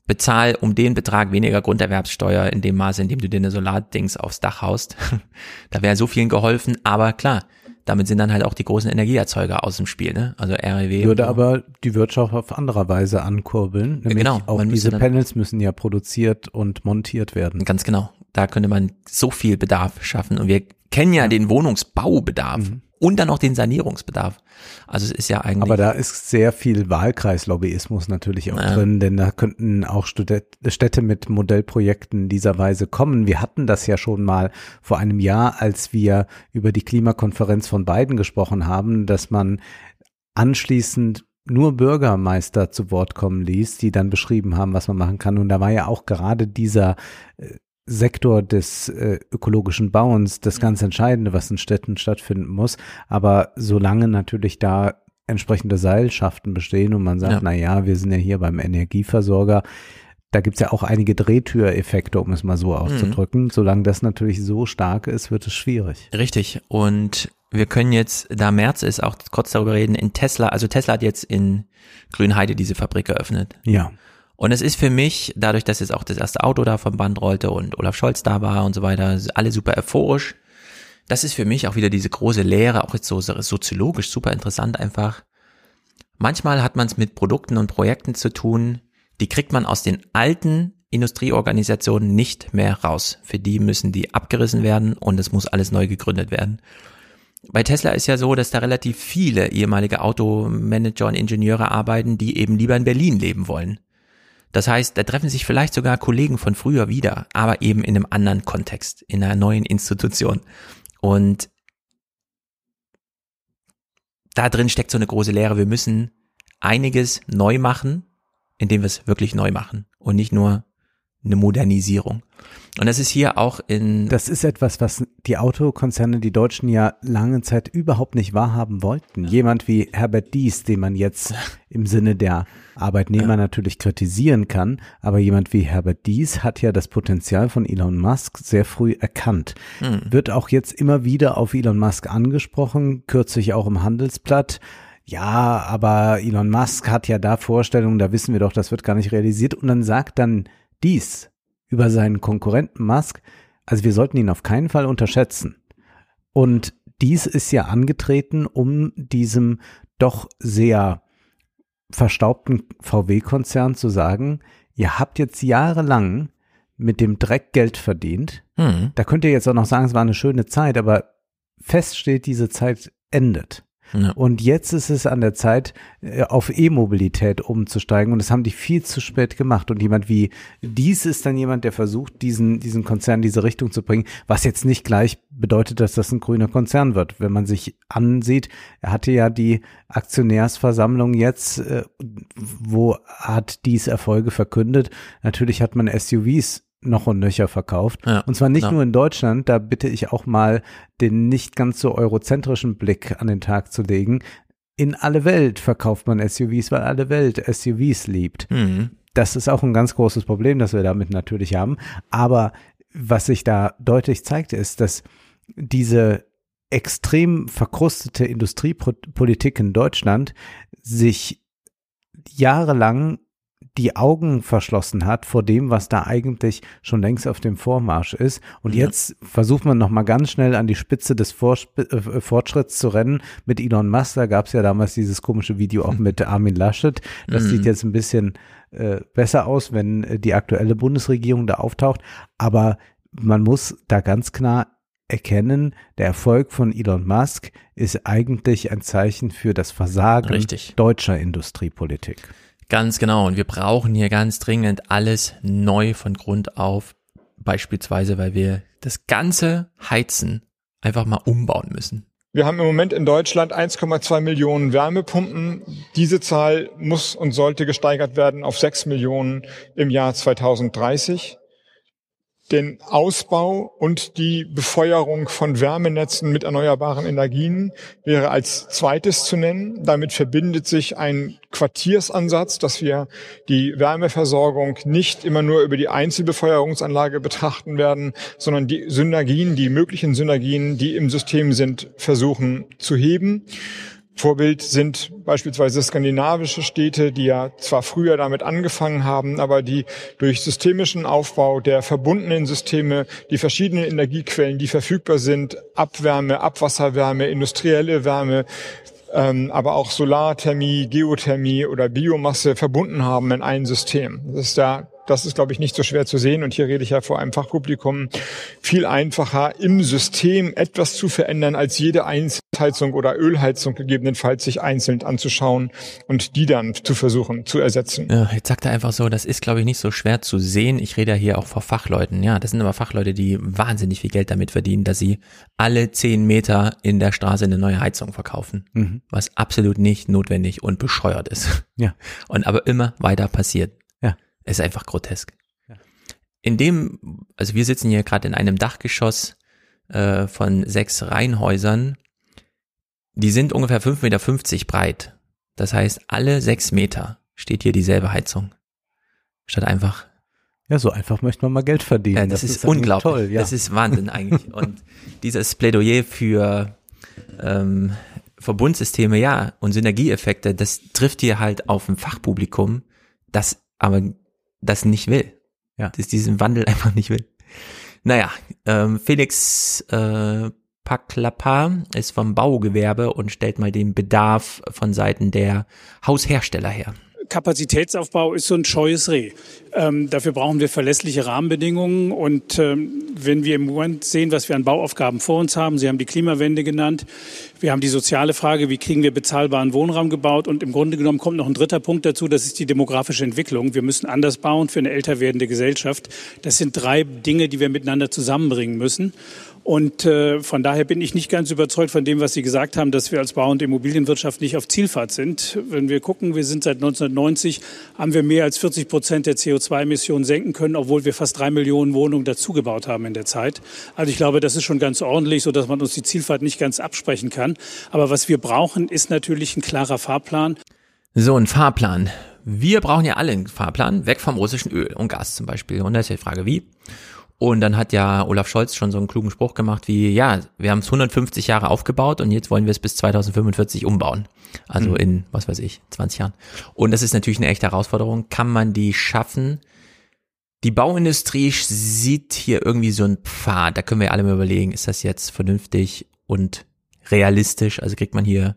bezahl um den Betrag weniger Grunderwerbssteuer in dem Maße, in dem du dir eine Solardings aufs Dach haust. da wäre so vielen geholfen, aber klar, damit sind dann halt auch die großen Energieerzeuger aus dem Spiel, ne? Also REW. Würde aber die Wirtschaft auf anderer Weise ankurbeln. Nämlich Genau, auch diese Panels müssen ja produziert und montiert werden. Ganz genau. Da könnte man so viel Bedarf schaffen. Und wir kennen ja den Wohnungsbaubedarf und dann auch den Sanierungsbedarf. Also es ist ja eigentlich. Aber da ist sehr viel Wahlkreislobbyismus natürlich auch Ja. drin, denn da könnten auch Städte mit Modellprojekten dieser Weise kommen. Wir hatten das ja schon mal vor einem Jahr, als wir über die Klimakonferenz von Biden gesprochen haben, dass man anschließend nur Bürgermeister zu Wort kommen ließ, die dann beschrieben haben, was man machen kann. Und da war ja auch gerade dieser äh, Sektor des äh, ökologischen Bauens das ganz Entscheidende, was in Städten stattfinden muss. Aber solange natürlich da entsprechende Seilschaften bestehen und man sagt, Ja. na ja, wir sind ja hier beim Energieversorger, da gibt's ja auch einige Drehtüreffekte, um es mal so auszudrücken. Solange das natürlich so stark ist, wird es schwierig. Richtig. Und wir können jetzt, da März ist, auch kurz darüber reden, in Tesla, also Tesla hat jetzt in Grünheide diese Fabrik eröffnet. Ja. Und es ist für mich, dadurch, dass jetzt auch das erste Auto da vom Band rollte und Olaf Scholz da war und so weiter, alle super euphorisch. Das ist für mich auch wieder diese große Lehre, auch jetzt so soziologisch super interessant einfach. Manchmal hat man es mit Produkten und Projekten zu tun, die kriegt man aus den alten Industrieorganisationen nicht mehr raus. Für die müssen die abgerissen werden und es muss alles neu gegründet werden. Bei Tesla ist ja so, dass da relativ viele ehemalige Automanager und Ingenieure arbeiten, die eben lieber in Berlin leben wollen. Das heißt, da treffen sich vielleicht sogar Kollegen von früher wieder, aber eben in einem anderen Kontext, in einer neuen Institution. Und da drin steckt so eine große Lehre. Wir müssen einiges neu machen, indem wir es wirklich neu machen und nicht nur eine Modernisierung. Und das ist hier auch in. Das ist etwas, was die Autokonzerne, die Deutschen ja lange Zeit überhaupt nicht wahrhaben wollten. Jemand wie Herbert Dies, den man jetzt im Sinne der Arbeitnehmer ja. natürlich kritisieren kann, aber jemand wie Herbert Dies hat ja das Potenzial von Elon Musk sehr früh erkannt. Hm. Wird auch jetzt immer wieder auf Elon Musk angesprochen, kürzlich auch im Handelsblatt. Ja, aber Elon Musk hat ja da Vorstellungen, da wissen wir doch, das wird gar nicht realisiert. Und dann sagt dann dies über seinen Konkurrenten Musk, also wir sollten ihn auf keinen Fall unterschätzen. Und dies ist ja angetreten, um diesem doch sehr verstaubten VW-Konzern zu sagen, ihr habt jetzt jahrelang mit dem Dreck Geld verdient. Hm. Da könnt ihr jetzt auch noch sagen, es war eine schöne Zeit, aber fest steht, diese Zeit endet. Ja. Und jetzt ist es an der Zeit, äh, auf E-Mobilität umzusteigen. Und das haben die viel zu spät gemacht. Und jemand wie dies ist dann jemand, der versucht, diesen, diesen Konzern diese Richtung zu bringen, was jetzt nicht gleich bedeutet, dass das ein grüner Konzern wird. Wenn man sich ansieht, er hatte ja die Aktionärsversammlung jetzt, äh, wo hat dies Erfolge verkündet. Natürlich hat man SUVs noch und nöcher verkauft. Ja, und zwar nicht ja. nur in Deutschland, da bitte ich auch mal den nicht ganz so eurozentrischen Blick an den Tag zu legen. In alle Welt verkauft man SUVs, weil alle Welt SUVs liebt. Mhm. Das ist auch ein ganz großes Problem, das wir damit natürlich haben. Aber was sich da deutlich zeigt, ist, dass diese extrem verkrustete Industriepolitik in Deutschland sich jahrelang die Augen verschlossen hat vor dem, was da eigentlich schon längst auf dem Vormarsch ist. Und ja. jetzt versucht man nochmal ganz schnell an die Spitze des Vorsp äh, Fortschritts zu rennen. Mit Elon Musk, da gab es ja damals dieses komische Video auch mit Armin Laschet. Das mhm. sieht jetzt ein bisschen äh, besser aus, wenn äh, die aktuelle Bundesregierung da auftaucht. Aber man muss da ganz klar erkennen, der Erfolg von Elon Musk ist eigentlich ein Zeichen für das Versagen Richtig. deutscher Industriepolitik. Ganz genau. Und wir brauchen hier ganz dringend alles neu von Grund auf. Beispielsweise, weil wir das ganze Heizen einfach mal umbauen müssen. Wir haben im Moment in Deutschland 1,2 Millionen Wärmepumpen. Diese Zahl muss und sollte gesteigert werden auf 6 Millionen im Jahr 2030 den Ausbau und die Befeuerung von Wärmenetzen mit erneuerbaren Energien wäre als zweites zu nennen. Damit verbindet sich ein Quartiersansatz, dass wir die Wärmeversorgung nicht immer nur über die Einzelbefeuerungsanlage betrachten werden, sondern die Synergien, die möglichen Synergien, die im System sind, versuchen zu heben. Vorbild sind beispielsweise skandinavische Städte, die ja zwar früher damit angefangen haben, aber die durch systemischen Aufbau der verbundenen Systeme, die verschiedenen Energiequellen, die verfügbar sind, Abwärme, Abwasserwärme, industrielle Wärme, ähm, aber auch Solarthermie, Geothermie oder Biomasse verbunden haben in ein System. Das ist der das ist, glaube ich, nicht so schwer zu sehen. Und hier rede ich ja vor einem Fachpublikum. Viel einfacher im System etwas zu verändern, als jede Einzelheizung oder Ölheizung gegebenenfalls sich einzeln anzuschauen und die dann zu versuchen zu ersetzen. Ja, jetzt sagt er einfach so, das ist, glaube ich, nicht so schwer zu sehen. Ich rede ja hier auch vor Fachleuten. Ja, das sind aber Fachleute, die wahnsinnig viel Geld damit verdienen, dass sie alle zehn Meter in der Straße eine neue Heizung verkaufen. Mhm. Was absolut nicht notwendig und bescheuert ist. Ja. Und aber immer weiter passiert. Es ist einfach grotesk. Ja. In dem, also wir sitzen hier gerade in einem Dachgeschoss äh, von sechs Reihenhäusern. Die sind ungefähr 5,50 Meter breit. Das heißt, alle sechs Meter steht hier dieselbe Heizung. Statt einfach. Ja, so einfach möchte man mal Geld verdienen. Ja, das, das ist, ist unglaublich. Toll, ja. Das ist Wahnsinn eigentlich. Und dieses Plädoyer für ähm, Verbundsysteme, ja, und Synergieeffekte, das trifft hier halt auf ein Fachpublikum, das aber das nicht will. Ja. Das diesen Wandel einfach nicht will. Naja, ähm, Felix äh, Paklapa ist vom Baugewerbe und stellt mal den Bedarf von Seiten der Haushersteller her. Kapazitätsaufbau ist so ein scheues Reh. Ähm, dafür brauchen wir verlässliche Rahmenbedingungen. Und ähm, wenn wir im Moment sehen, was wir an Bauaufgaben vor uns haben, Sie haben die Klimawende genannt, wir haben die soziale Frage, wie kriegen wir bezahlbaren Wohnraum gebaut? Und im Grunde genommen kommt noch ein dritter Punkt dazu, das ist die demografische Entwicklung. Wir müssen anders bauen für eine älter werdende Gesellschaft. Das sind drei Dinge, die wir miteinander zusammenbringen müssen. Und äh, von daher bin ich nicht ganz überzeugt von dem, was Sie gesagt haben, dass wir als Bau- und Immobilienwirtschaft nicht auf Zielfahrt sind. Wenn wir gucken, wir sind seit 1990, haben wir mehr als 40 Prozent der CO2-Emissionen senken können, obwohl wir fast drei Millionen Wohnungen dazugebaut haben in der Zeit. Also ich glaube, das ist schon ganz ordentlich, so dass man uns die Zielfahrt nicht ganz absprechen kann. Aber was wir brauchen, ist natürlich ein klarer Fahrplan. So, ein Fahrplan. Wir brauchen ja alle einen Fahrplan, weg vom russischen Öl und Gas zum Beispiel. Und da ist die Frage, wie? Und dann hat ja Olaf Scholz schon so einen klugen Spruch gemacht wie, ja, wir haben es 150 Jahre aufgebaut und jetzt wollen wir es bis 2045 umbauen. Also mhm. in, was weiß ich, 20 Jahren. Und das ist natürlich eine echte Herausforderung. Kann man die schaffen? Die Bauindustrie sieht hier irgendwie so einen Pfad. Da können wir alle mal überlegen, ist das jetzt vernünftig und realistisch? Also kriegt man hier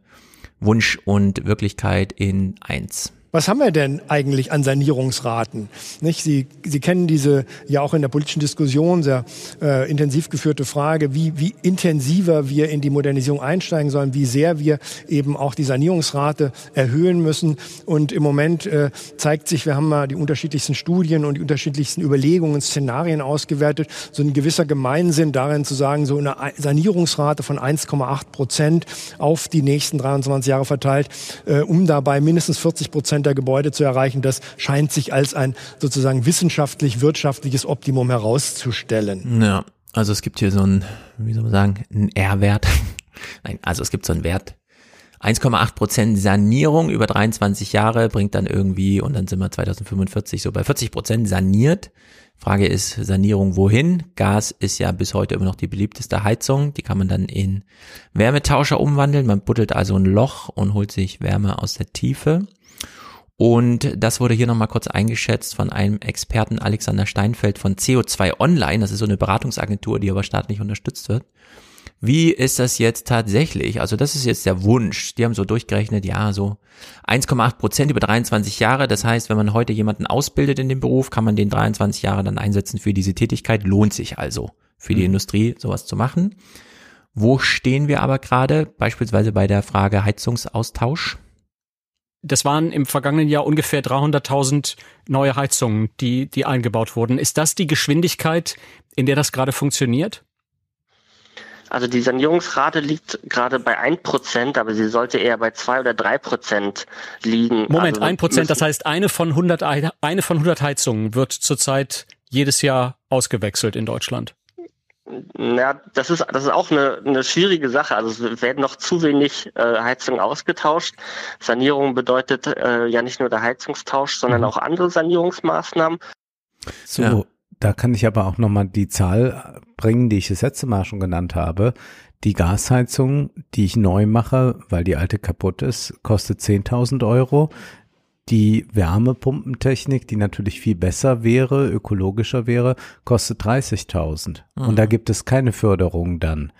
Wunsch und Wirklichkeit in eins. Was haben wir denn eigentlich an Sanierungsraten? Nicht? Sie, Sie kennen diese ja auch in der politischen Diskussion sehr äh, intensiv geführte Frage, wie, wie intensiver wir in die Modernisierung einsteigen sollen, wie sehr wir eben auch die Sanierungsrate erhöhen müssen. Und im Moment äh, zeigt sich, wir haben mal die unterschiedlichsten Studien und die unterschiedlichsten Überlegungen, Szenarien ausgewertet, so ein gewisser Gemeinsinn darin zu sagen, so eine Sanierungsrate von 1,8 Prozent auf die nächsten 23 Jahre verteilt, äh, um dabei mindestens 40 Prozent der Gebäude zu erreichen, das scheint sich als ein sozusagen wissenschaftlich-wirtschaftliches Optimum herauszustellen. Ja, also es gibt hier so ein, wie soll man sagen, ein R-Wert. Nein, also es gibt so einen Wert. 1,8 Prozent Sanierung über 23 Jahre bringt dann irgendwie, und dann sind wir 2045 so bei 40 Prozent saniert. Frage ist, Sanierung wohin? Gas ist ja bis heute immer noch die beliebteste Heizung. Die kann man dann in Wärmetauscher umwandeln. Man buddelt also ein Loch und holt sich Wärme aus der Tiefe. Und das wurde hier nochmal kurz eingeschätzt von einem Experten Alexander Steinfeld von CO2 Online. Das ist so eine Beratungsagentur, die aber staatlich unterstützt wird. Wie ist das jetzt tatsächlich? Also das ist jetzt der Wunsch. Die haben so durchgerechnet, ja, so 1,8 Prozent über 23 Jahre. Das heißt, wenn man heute jemanden ausbildet in dem Beruf, kann man den 23 Jahre dann einsetzen für diese Tätigkeit. Lohnt sich also für die mhm. Industrie, sowas zu machen. Wo stehen wir aber gerade? Beispielsweise bei der Frage Heizungsaustausch das waren im vergangenen Jahr ungefähr 300.000 neue Heizungen, die, die eingebaut wurden. Ist das die Geschwindigkeit, in der das gerade funktioniert? Also die Sanierungsrate liegt gerade bei 1%, aber sie sollte eher bei 2 oder 3% liegen. Moment, also 1%, das heißt eine von 100, eine von 100 Heizungen wird zurzeit jedes Jahr ausgewechselt in Deutschland. Ja, das ist, das ist auch eine, eine schwierige Sache. Also es werden noch zu wenig äh, Heizungen ausgetauscht. Sanierung bedeutet äh, ja nicht nur der Heizungstausch, sondern mhm. auch andere Sanierungsmaßnahmen. So, ja. da kann ich aber auch nochmal die Zahl bringen, die ich das letzte Mal schon genannt habe. Die Gasheizung, die ich neu mache, weil die alte kaputt ist, kostet 10.000 Euro die Wärmepumpentechnik, die natürlich viel besser wäre, ökologischer wäre, kostet 30.000. Mhm. Und da gibt es keine Förderung dann.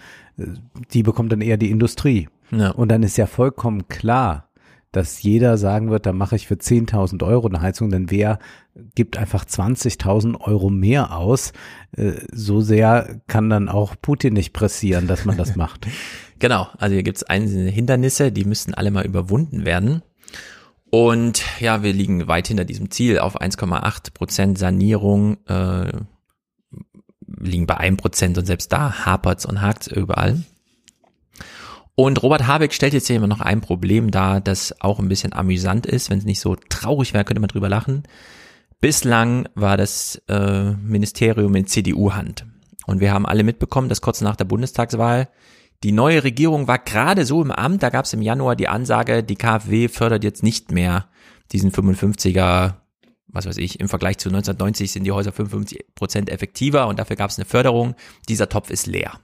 Die bekommt dann eher die Industrie. Ja. Und dann ist ja vollkommen klar, dass jeder sagen wird, da mache ich für 10.000 Euro eine Heizung, denn wer gibt einfach 20.000 Euro mehr aus? Äh, so sehr kann dann auch Putin nicht pressieren, dass man das macht. Genau, also hier gibt es einzelne Hindernisse, die müssten alle mal überwunden werden. Und ja, wir liegen weit hinter diesem Ziel auf 1,8 Prozent Sanierung, äh, liegen bei 1 Prozent und selbst da hapert's und hakt's überall. Und Robert Habeck stellt jetzt hier immer noch ein Problem dar, das auch ein bisschen amüsant ist. Wenn es nicht so traurig wäre, könnte man drüber lachen. Bislang war das äh, Ministerium in CDU-Hand. Und wir haben alle mitbekommen, dass kurz nach der Bundestagswahl die neue Regierung war gerade so im Amt, da gab es im Januar die Ansage, die KfW fördert jetzt nicht mehr diesen 55er, was weiß ich, im Vergleich zu 1990 sind die Häuser 55 Prozent effektiver und dafür gab es eine Förderung. Dieser Topf ist leer.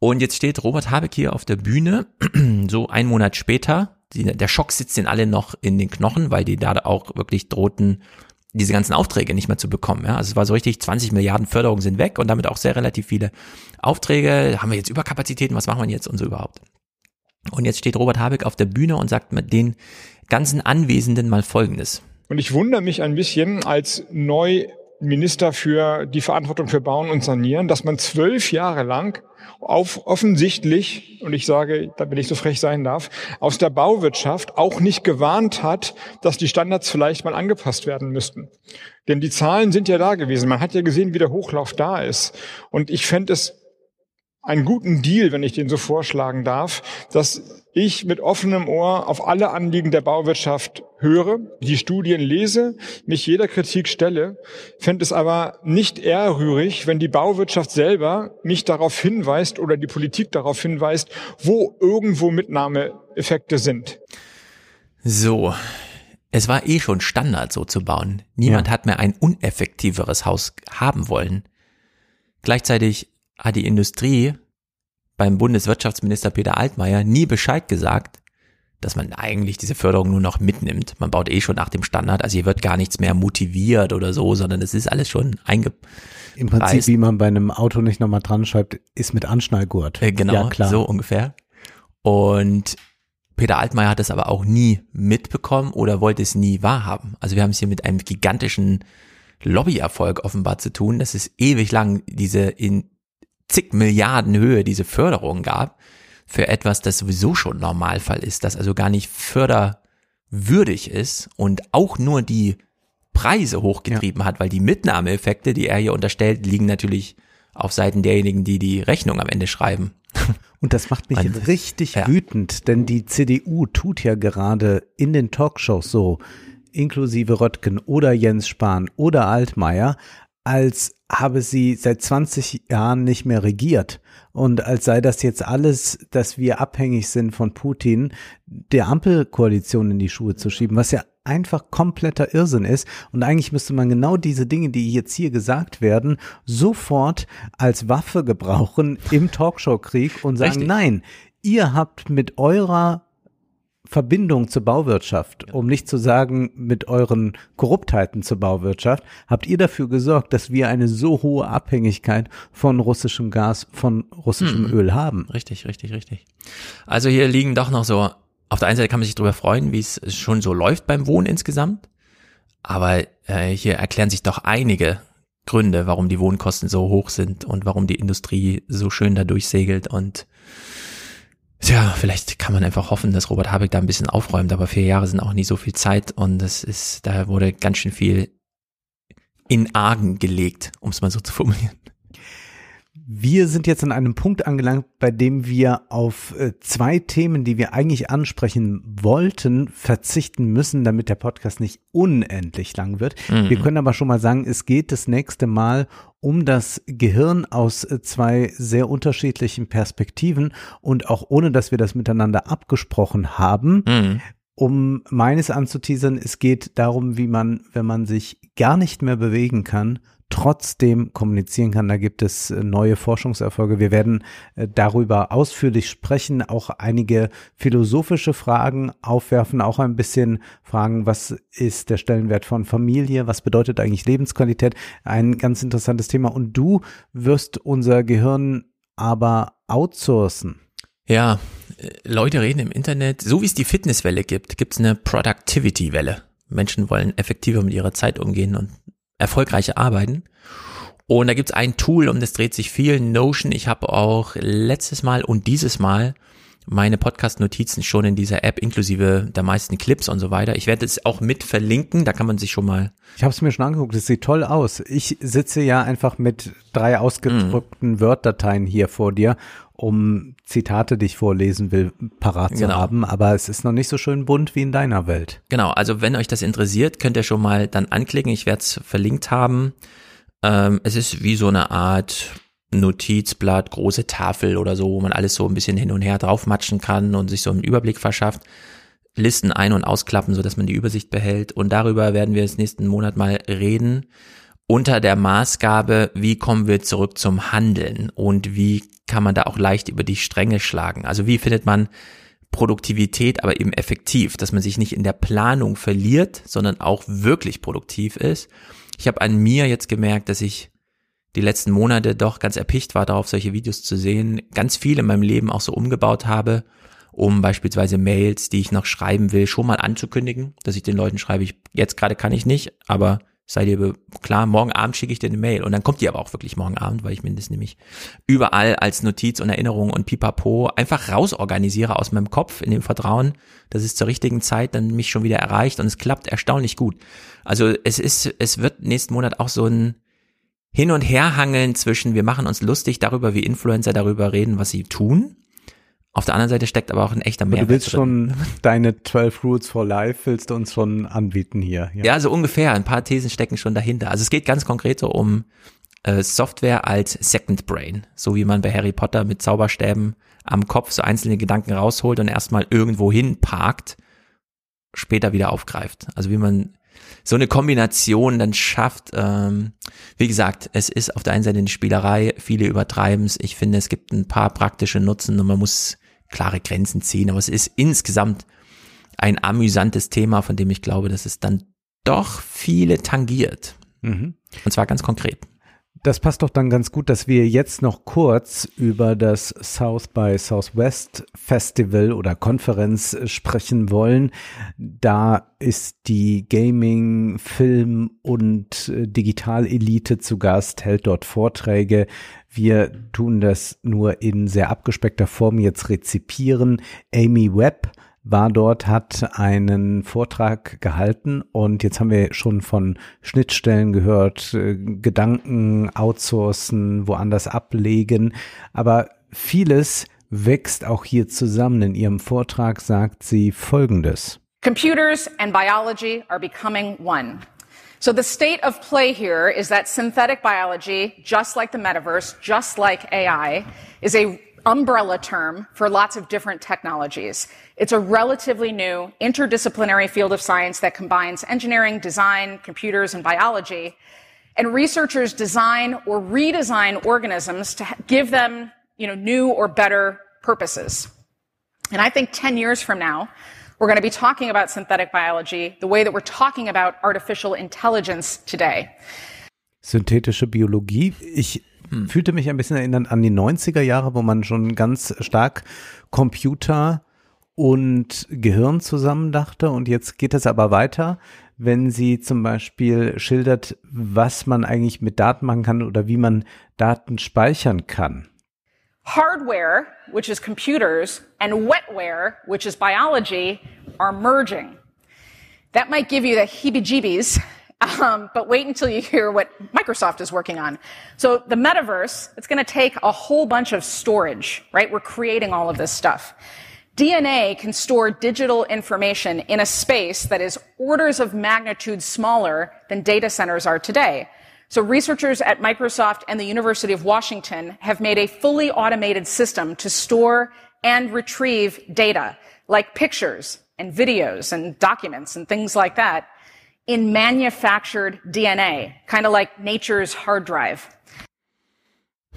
Und jetzt steht Robert Habeck hier auf der Bühne, so ein Monat später. Die, der Schock sitzt den alle noch in den Knochen, weil die da auch wirklich drohten, diese ganzen Aufträge nicht mehr zu bekommen. Ja? Also es war so richtig, 20 Milliarden Förderungen sind weg und damit auch sehr relativ viele Aufträge. Haben wir jetzt Überkapazitäten? Was machen wir jetzt und so überhaupt? Und jetzt steht Robert Habeck auf der Bühne und sagt mit den ganzen Anwesenden mal Folgendes. Und ich wundere mich ein bisschen als neu Minister für die Verantwortung für Bauen und Sanieren, dass man zwölf Jahre lang auf offensichtlich, und ich sage, wenn ich so frech sein darf, aus der Bauwirtschaft auch nicht gewarnt hat, dass die Standards vielleicht mal angepasst werden müssten. Denn die Zahlen sind ja da gewesen. Man hat ja gesehen, wie der Hochlauf da ist. Und ich fände es einen guten Deal, wenn ich den so vorschlagen darf, dass ich mit offenem Ohr auf alle Anliegen der Bauwirtschaft höre, die Studien lese, mich jeder Kritik stelle, fände es aber nicht eher rührig, wenn die Bauwirtschaft selber mich darauf hinweist oder die Politik darauf hinweist, wo irgendwo Mitnahmeeffekte sind. So. Es war eh schon Standard, so zu bauen. Niemand ja. hat mehr ein uneffektiveres Haus haben wollen. Gleichzeitig hat die Industrie beim Bundeswirtschaftsminister Peter Altmaier nie Bescheid gesagt, dass man eigentlich diese Förderung nur noch mitnimmt. Man baut eh schon nach dem Standard, also hier wird gar nichts mehr motiviert oder so, sondern es ist alles schon einge Im Prinzip, wie man bei einem Auto nicht nochmal dran schreibt, ist mit Anschnallgurt. Äh, genau, ja, klar. so ungefähr. Und Peter Altmaier hat es aber auch nie mitbekommen oder wollte es nie wahrhaben. Also wir haben es hier mit einem gigantischen Lobbyerfolg offenbar zu tun. Das ist ewig lang diese in zig Milliarden Höhe diese Förderung gab für etwas, das sowieso schon Normalfall ist, das also gar nicht förderwürdig ist und auch nur die Preise hochgetrieben ja. hat, weil die Mitnahmeeffekte, die er hier unterstellt, liegen natürlich auf Seiten derjenigen, die die Rechnung am Ende schreiben. Und das macht mich und, richtig ja. wütend, denn die CDU tut ja gerade in den Talkshows so, inklusive Röttgen oder Jens Spahn oder Altmaier, als habe sie seit 20 Jahren nicht mehr regiert und als sei das jetzt alles, dass wir abhängig sind von Putin, der Ampelkoalition in die Schuhe zu schieben, was ja einfach kompletter Irrsinn ist. Und eigentlich müsste man genau diese Dinge, die jetzt hier gesagt werden, sofort als Waffe gebrauchen im Talkshow-Krieg und sagen, Richtig. nein, ihr habt mit eurer Verbindung zur Bauwirtschaft, um nicht zu sagen mit euren Korruptheiten zur Bauwirtschaft, habt ihr dafür gesorgt, dass wir eine so hohe Abhängigkeit von russischem Gas, von russischem hm. Öl haben. Richtig, richtig, richtig. Also hier liegen doch noch so, auf der einen Seite kann man sich darüber freuen, wie es schon so läuft beim Wohnen insgesamt, aber äh, hier erklären sich doch einige Gründe, warum die Wohnkosten so hoch sind und warum die Industrie so schön da durchsegelt und Tja, vielleicht kann man einfach hoffen, dass Robert Habeck da ein bisschen aufräumt, aber vier Jahre sind auch nie so viel Zeit und das ist, da wurde ganz schön viel in Argen gelegt, um es mal so zu formulieren. Wir sind jetzt an einem Punkt angelangt, bei dem wir auf äh, zwei Themen, die wir eigentlich ansprechen wollten, verzichten müssen, damit der Podcast nicht unendlich lang wird. Mhm. Wir können aber schon mal sagen, es geht das nächste Mal um das Gehirn aus äh, zwei sehr unterschiedlichen Perspektiven und auch ohne, dass wir das miteinander abgesprochen haben. Mhm um meines anzuteasern, es geht darum, wie man, wenn man sich gar nicht mehr bewegen kann, trotzdem kommunizieren kann. Da gibt es äh, neue Forschungserfolge. Wir werden äh, darüber ausführlich sprechen, auch einige philosophische Fragen aufwerfen, auch ein bisschen fragen, was ist der Stellenwert von Familie, was bedeutet eigentlich Lebensqualität, ein ganz interessantes Thema. Und du wirst unser Gehirn aber outsourcen. Ja, äh, Leute reden im Internet, so wie es die Fitnesswelle gibt, gibt es eine Productivity-Welle. Menschen wollen effektiver mit ihrer Zeit umgehen und erfolgreiche arbeiten. Und da gibt's ein Tool, um das dreht sich viel, Notion. Ich habe auch letztes Mal und dieses Mal meine Podcast-Notizen schon in dieser App, inklusive der meisten Clips und so weiter. Ich werde es auch mit verlinken, da kann man sich schon mal. Ich habe es mir schon angeguckt, es sieht toll aus. Ich sitze ja einfach mit drei ausgedrückten mm. Word-Dateien hier vor dir, um Zitate, die ich vorlesen will, parat zu genau. haben. Aber es ist noch nicht so schön bunt wie in deiner Welt. Genau, also wenn euch das interessiert, könnt ihr schon mal dann anklicken. Ich werde es verlinkt haben. Ähm, es ist wie so eine Art Notizblatt, große Tafel oder so, wo man alles so ein bisschen hin und her draufmatschen kann und sich so einen Überblick verschafft. Listen ein- und ausklappen, so dass man die Übersicht behält. Und darüber werden wir jetzt nächsten Monat mal reden. Unter der Maßgabe, wie kommen wir zurück zum Handeln und wie kann man da auch leicht über die Stränge schlagen? Also wie findet man Produktivität, aber eben effektiv, dass man sich nicht in der Planung verliert, sondern auch wirklich produktiv ist. Ich habe an mir jetzt gemerkt, dass ich die letzten Monate doch ganz erpicht war, darauf solche Videos zu sehen, ganz viel in meinem Leben auch so umgebaut habe um beispielsweise Mails, die ich noch schreiben will, schon mal anzukündigen, dass ich den Leuten schreibe, ich jetzt gerade kann ich nicht, aber sei dir klar, morgen Abend schicke ich dir eine Mail. Und dann kommt die aber auch wirklich morgen Abend, weil ich mir das nämlich überall als Notiz und Erinnerung und Pipapo einfach rausorganisiere aus meinem Kopf in dem Vertrauen, dass es zur richtigen Zeit dann mich schon wieder erreicht. Und es klappt erstaunlich gut. Also es ist, es wird nächsten Monat auch so ein Hin- und Herhangeln zwischen, wir machen uns lustig darüber, wie Influencer darüber reden, was sie tun auf der anderen Seite steckt aber auch ein echter Mehrwert. Du willst drin. schon deine 12 Rules for Life, willst du uns schon anbieten hier. Ja. ja, so ungefähr. Ein paar Thesen stecken schon dahinter. Also es geht ganz konkret so um äh, Software als Second Brain. So wie man bei Harry Potter mit Zauberstäben am Kopf so einzelne Gedanken rausholt und erstmal irgendwo hin parkt, später wieder aufgreift. Also wie man so eine Kombination dann schafft. Ähm, wie gesagt, es ist auf der einen Seite eine Spielerei, viele übertreiben es. Ich finde, es gibt ein paar praktische Nutzen und man muss klare Grenzen ziehen, aber es ist insgesamt ein amüsantes Thema, von dem ich glaube, dass es dann doch viele tangiert. Mhm. Und zwar ganz konkret. Das passt doch dann ganz gut, dass wir jetzt noch kurz über das South by Southwest Festival oder Konferenz sprechen wollen. Da ist die Gaming, Film und Digitalelite zu Gast, hält dort Vorträge. Wir tun das nur in sehr abgespeckter Form jetzt rezipieren. Amy Webb war dort, hat einen Vortrag gehalten und jetzt haben wir schon von Schnittstellen gehört, äh, Gedanken outsourcen, woanders ablegen, aber vieles wächst auch hier zusammen. In ihrem Vortrag sagt sie Folgendes. Computers and biology are becoming one. So the state of play here is that synthetic biology, just like the metaverse, just like AI, is a umbrella term for lots of different technologies. It's a relatively new interdisciplinary field of science that combines engineering, design, computers, and biology. And researchers design or redesign organisms to give them, you know, new or better purposes. And I think 10 years from now, we're going to be talking about synthetic biology the way that we're talking about artificial intelligence today. Synthetische Biologie. Ich hm. fühlte mich ein bisschen erinnern an die 90er Jahre, wo man schon ganz stark Computer und Gehirn zusammen dachte. Und jetzt geht es aber weiter, wenn sie zum Beispiel schildert, was man eigentlich mit Daten machen kann oder wie man Daten speichern kann. Hardware, which is computers, and wetware, which is biology, are merging. That might give you the heebie-jeebies Um, but wait until you hear what Microsoft is working on. So the metaverse, it's going to take a whole bunch of storage, right? We're creating all of this stuff. DNA can store digital information in a space that is orders of magnitude smaller than data centers are today. So researchers at Microsoft and the University of Washington have made a fully automated system to store and retrieve data like pictures and videos and documents and things like that in manufactured DNA, kind of like nature's hard drive.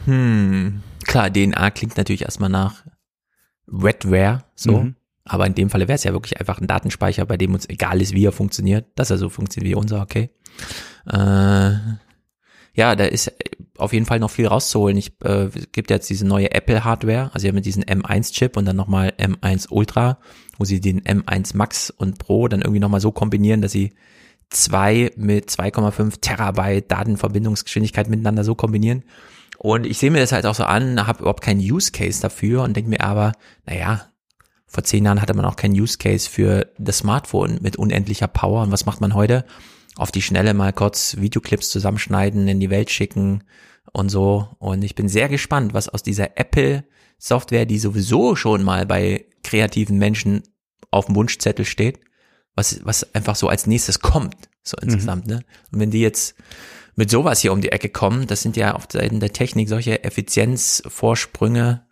Hm, klar, DNA klingt natürlich erstmal nach Wetware, so. Mhm. Aber in dem Falle wäre es ja wirklich einfach ein Datenspeicher, bei dem uns egal ist, wie er funktioniert, dass er so funktioniert wie unser, okay. Äh, ja, da ist auf jeden Fall noch viel rauszuholen. Ich äh, gibt jetzt diese neue Apple Hardware, also ja mit diesem M1 Chip und dann nochmal M1 Ultra, wo sie den M1 Max und Pro dann irgendwie nochmal so kombinieren, dass sie 2 mit 2,5 Terabyte Datenverbindungsgeschwindigkeit miteinander so kombinieren. Und ich sehe mir das halt auch so an, habe überhaupt keinen Use Case dafür und denke mir aber, naja, vor zehn Jahren hatte man auch keinen Use Case für das Smartphone mit unendlicher Power. Und was macht man heute? Auf die Schnelle mal kurz Videoclips zusammenschneiden, in die Welt schicken und so. Und ich bin sehr gespannt, was aus dieser Apple Software, die sowieso schon mal bei kreativen Menschen auf dem Wunschzettel steht, was, was einfach so als nächstes kommt, so mhm. insgesamt, mhm. ne? Und wenn die jetzt mit sowas hier um die Ecke kommen, das sind ja auf Seiten der Technik solche Effizienzvorsprünge,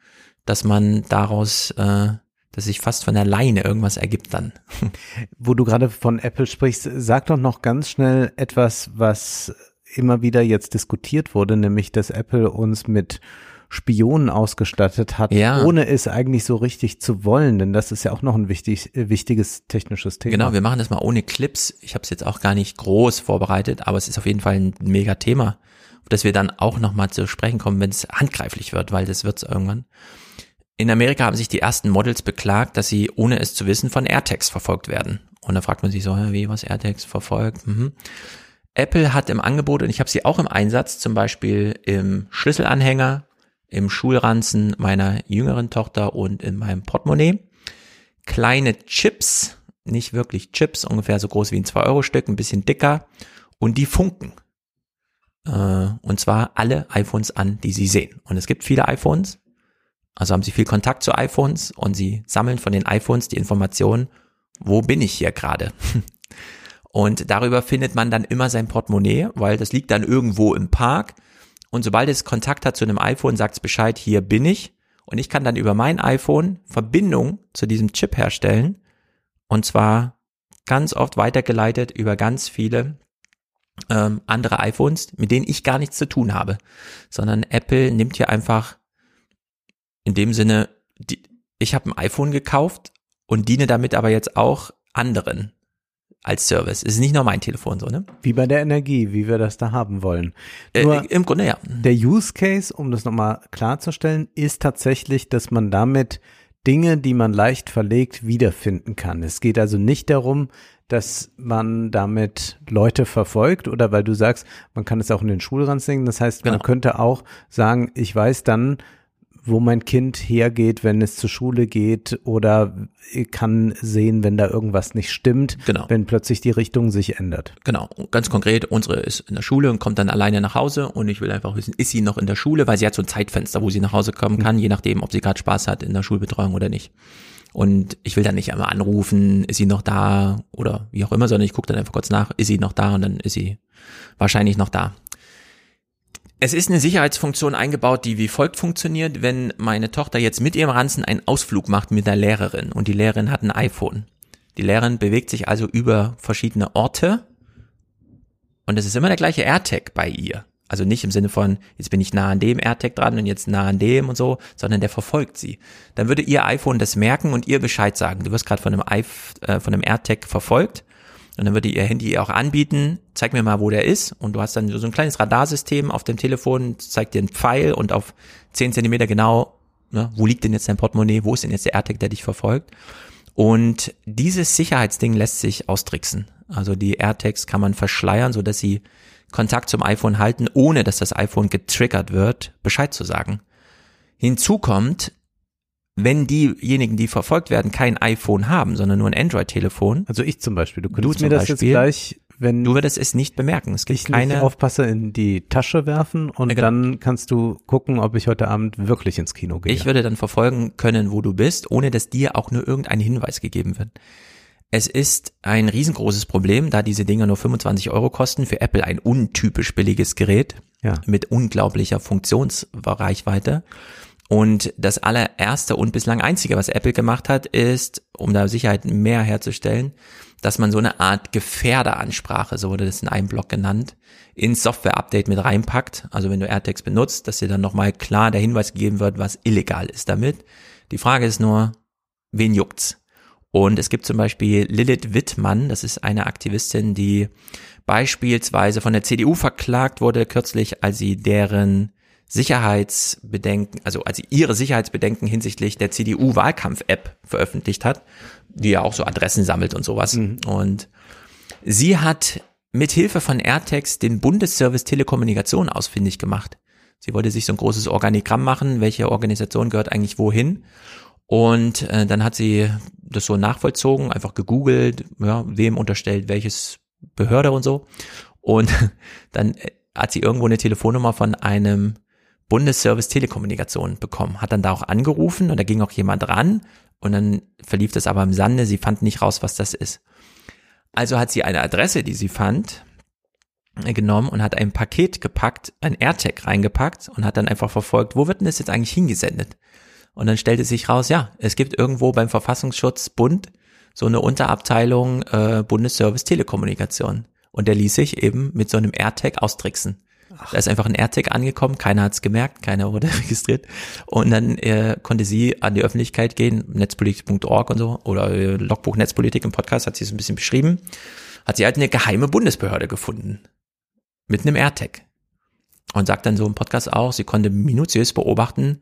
dass man daraus, äh, dass sich fast von alleine irgendwas ergibt dann. Wo du gerade von Apple sprichst, sag doch noch ganz schnell etwas, was immer wieder jetzt diskutiert wurde, nämlich dass Apple uns mit Spionen ausgestattet hat, ja. ohne es eigentlich so richtig zu wollen, denn das ist ja auch noch ein wichtig, äh, wichtiges technisches Thema. Genau, wir machen das mal ohne Clips. Ich habe es jetzt auch gar nicht groß vorbereitet, aber es ist auf jeden Fall ein mega Thema, auf das wir dann auch nochmal zu sprechen kommen, wenn es handgreiflich wird, weil das wird es irgendwann. in Amerika haben sich die ersten Models beklagt, dass sie, ohne es zu wissen, von AirTags verfolgt werden. Und da fragt man sich so, wie was AirTags verfolgt? Mhm. Apple hat im Angebot, und ich habe sie auch im Einsatz, zum Beispiel im Schlüsselanhänger, im Schulranzen meiner jüngeren Tochter und in meinem Portemonnaie, kleine Chips, nicht wirklich Chips, ungefähr so groß wie ein 2-Euro-Stück, ein bisschen dicker, und die funken. Äh, und zwar alle iPhones an, die sie sehen. Und es gibt viele iPhones, also haben sie viel Kontakt zu iPhones und sie sammeln von den iPhones die Information, wo bin ich hier gerade? Und darüber findet man dann immer sein Portemonnaie, weil das liegt dann irgendwo im Park. Und sobald es Kontakt hat zu einem iPhone, sagt es Bescheid, hier bin ich. Und ich kann dann über mein iPhone Verbindung zu diesem Chip herstellen. Und zwar ganz oft weitergeleitet über ganz viele ähm, andere iPhones, mit denen ich gar nichts zu tun habe. Sondern Apple nimmt hier einfach in dem Sinne, die, ich habe ein iPhone gekauft und diene damit aber jetzt auch anderen als Service. Es ist nicht nur mein Telefon so, ne? Wie bei der Energie, wie wir das da haben wollen. Äh, Nur Im Grunde ja. Der Use Case, um das nochmal klarzustellen, ist tatsächlich, dass man damit Dinge, die man leicht verlegt, wiederfinden kann. Es geht also nicht darum, dass man damit Leute verfolgt oder weil du sagst, man kann es auch in den Schulrand singen. Das heißt, Genau. man könnte auch sagen, ich weiß dann, wo mein Kind hergeht, wenn es zur Schule geht oder kann sehen, wenn da irgendwas nicht stimmt, Genau. wenn plötzlich die Richtung sich ändert. Genau, ganz konkret, unsere ist in der Schule und kommt dann alleine nach Hause und ich will einfach wissen, ist sie noch in der Schule, weil sie hat so ein Zeitfenster, wo sie nach Hause kommen kann, je nachdem, ob sie gerade Spaß hat in der Schulbetreuung oder nicht. Und ich will dann nicht einmal anrufen, ist sie noch da oder wie auch immer, sondern ich gucke dann einfach kurz nach, ist sie noch da und dann ist sie wahrscheinlich noch da. Es ist eine Sicherheitsfunktion eingebaut, die wie folgt funktioniert, wenn meine Tochter jetzt mit ihrem Ranzen einen Ausflug macht mit der Lehrerin und die Lehrerin hat ein iPhone. Die Lehrerin bewegt sich also über verschiedene Orte und es ist immer der gleiche AirTag bei ihr. Also nicht im Sinne von, jetzt bin ich nah an dem AirTag dran und jetzt nah an dem und so, sondern der verfolgt sie. Dann würde ihr iPhone das merken und ihr Bescheid sagen. Du wirst gerade von einem, äh, von einem AirTag verfolgt und dann würde ihr Handy auch anbieten, zeig mir mal, wo der ist. Und du hast dann so ein kleines Radarsystem auf dem Telefon, zeigt dir einen Pfeil und auf 10 Zentimeter genau, ne, wo liegt denn jetzt dein Portemonnaie, wo ist denn jetzt der AirTag, der dich verfolgt. Und dieses Sicherheitsding lässt sich austricksen. Also die AirTags kann man verschleiern, so dass sie Kontakt zum iPhone halten, ohne dass das iPhone getriggert wird, Bescheid zu sagen. Hinzu kommt, wenn diejenigen, die verfolgt werden, kein iPhone haben, sondern nur ein Android-Telefon. Also ich zum Beispiel. Du Du könntest zum mir das jetzt Beispiel. gleich, wenn Du würdest es nicht bemerken. Es gibt ich nicht keine. aufpasse, in die Tasche werfen und Ja, genau. dann kannst du gucken, ob ich heute Abend wirklich ins Kino gehe. Ich würde dann verfolgen können, wo du bist, ohne dass dir auch nur irgendein Hinweis gegeben wird. Es ist ein riesengroßes Problem, da diese Dinger nur 25 Euro kosten. Für Apple ein untypisch billiges Gerät Ja. mit unglaublicher Funktionsreichweite. Und das allererste und bislang einzige, was Apple gemacht hat, ist, um da Sicherheit mehr herzustellen, dass man so eine Art Gefährderansprache, so wurde das in einem Blog genannt, ins Software-Update mit reinpackt. Also wenn du AirTags benutzt, dass dir dann nochmal klar der Hinweis gegeben wird, was illegal ist damit. Die Frage ist nur, wen juckt's? Und es gibt zum Beispiel Lilith Wittmann, das ist eine Aktivistin, die beispielsweise von der CDU verklagt wurde kürzlich, als sie deren Sicherheitsbedenken, also als sie ihre Sicherheitsbedenken hinsichtlich der CDU-Wahlkampf-App veröffentlicht hat, die ja auch so Adressen sammelt und sowas. Und sie hat mit Hilfe von AirTags den Bundesservice Telekommunikation ausfindig gemacht. Sie wollte sich so ein großes Organigramm machen, welche Organisation gehört eigentlich wohin. Und äh, dann hat sie das so nachvollzogen, einfach gegoogelt, ja, wem unterstellt welches Behörde und so. Und dann äh, hat sie irgendwo eine Telefonnummer von einem Bundesservice Telekommunikation bekommen, hat dann da auch angerufen und da ging auch jemand ran und dann verlief das aber im Sande, sie fand nicht raus, was das ist. Also hat sie eine Adresse, die sie fand, äh, genommen und hat ein Paket gepackt, ein AirTag reingepackt und hat dann einfach verfolgt, wo wird denn das jetzt eigentlich hingesendet? Und dann stellte sich raus, ja, es gibt irgendwo beim Verfassungsschutz Bund so eine Unterabteilung äh, Bundesservice Telekommunikation. Und der ließ sich eben mit so einem AirTag austricksen. Da ist einfach ein AirTag angekommen, keiner hat's gemerkt, keiner wurde registriert. Und dann äh, konnte sie an die Öffentlichkeit gehen, netzpolitik.org und so, oder äh, Logbuch Netzpolitik im Podcast hat sie so ein bisschen beschrieben, hat sie halt eine geheime Bundesbehörde gefunden. Mit einem AirTag. Und sagt dann so im Podcast auch, sie konnte minutiös beobachten,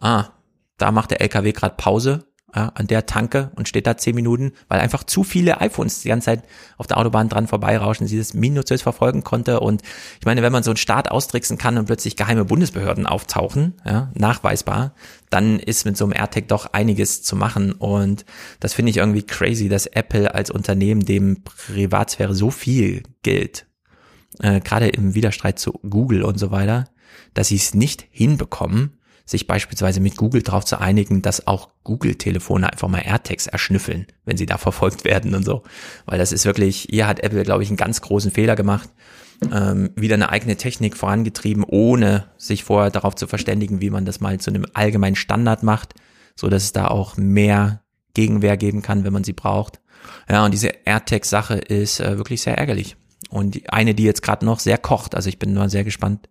ah, da macht der LKW gerade Pause ja, an der Tanke und steht da zehn Minuten, weil einfach zu viele iPhones die ganze Zeit auf der Autobahn dran vorbeirauschen, sie das minutiös verfolgen konnte. Und ich meine, wenn man so einen Start austricksen kann und plötzlich geheime Bundesbehörden auftauchen, ja, nachweisbar, dann ist mit so einem AirTag doch einiges zu machen. Und das finde ich irgendwie crazy, dass Apple als Unternehmen dem Privatsphäre so viel gilt, äh, gerade im Widerstreit zu Google und so weiter, dass sie es nicht hinbekommen, sich beispielsweise mit Google darauf zu einigen, dass auch Google-Telefone einfach mal AirTags erschnüffeln, wenn sie da verfolgt werden und so. Weil das ist wirklich, hier hat Apple, glaube ich, einen ganz großen Fehler gemacht. Ähm, wieder eine eigene Technik vorangetrieben, ohne sich vorher darauf zu verständigen, wie man das mal zu einem allgemeinen Standard macht, so dass es da auch mehr Gegenwehr geben kann, wenn man sie braucht. Ja, und diese AirTag-Sache ist äh, wirklich sehr ärgerlich. Und eine, die jetzt gerade noch sehr kocht. Also ich bin nur sehr gespannt,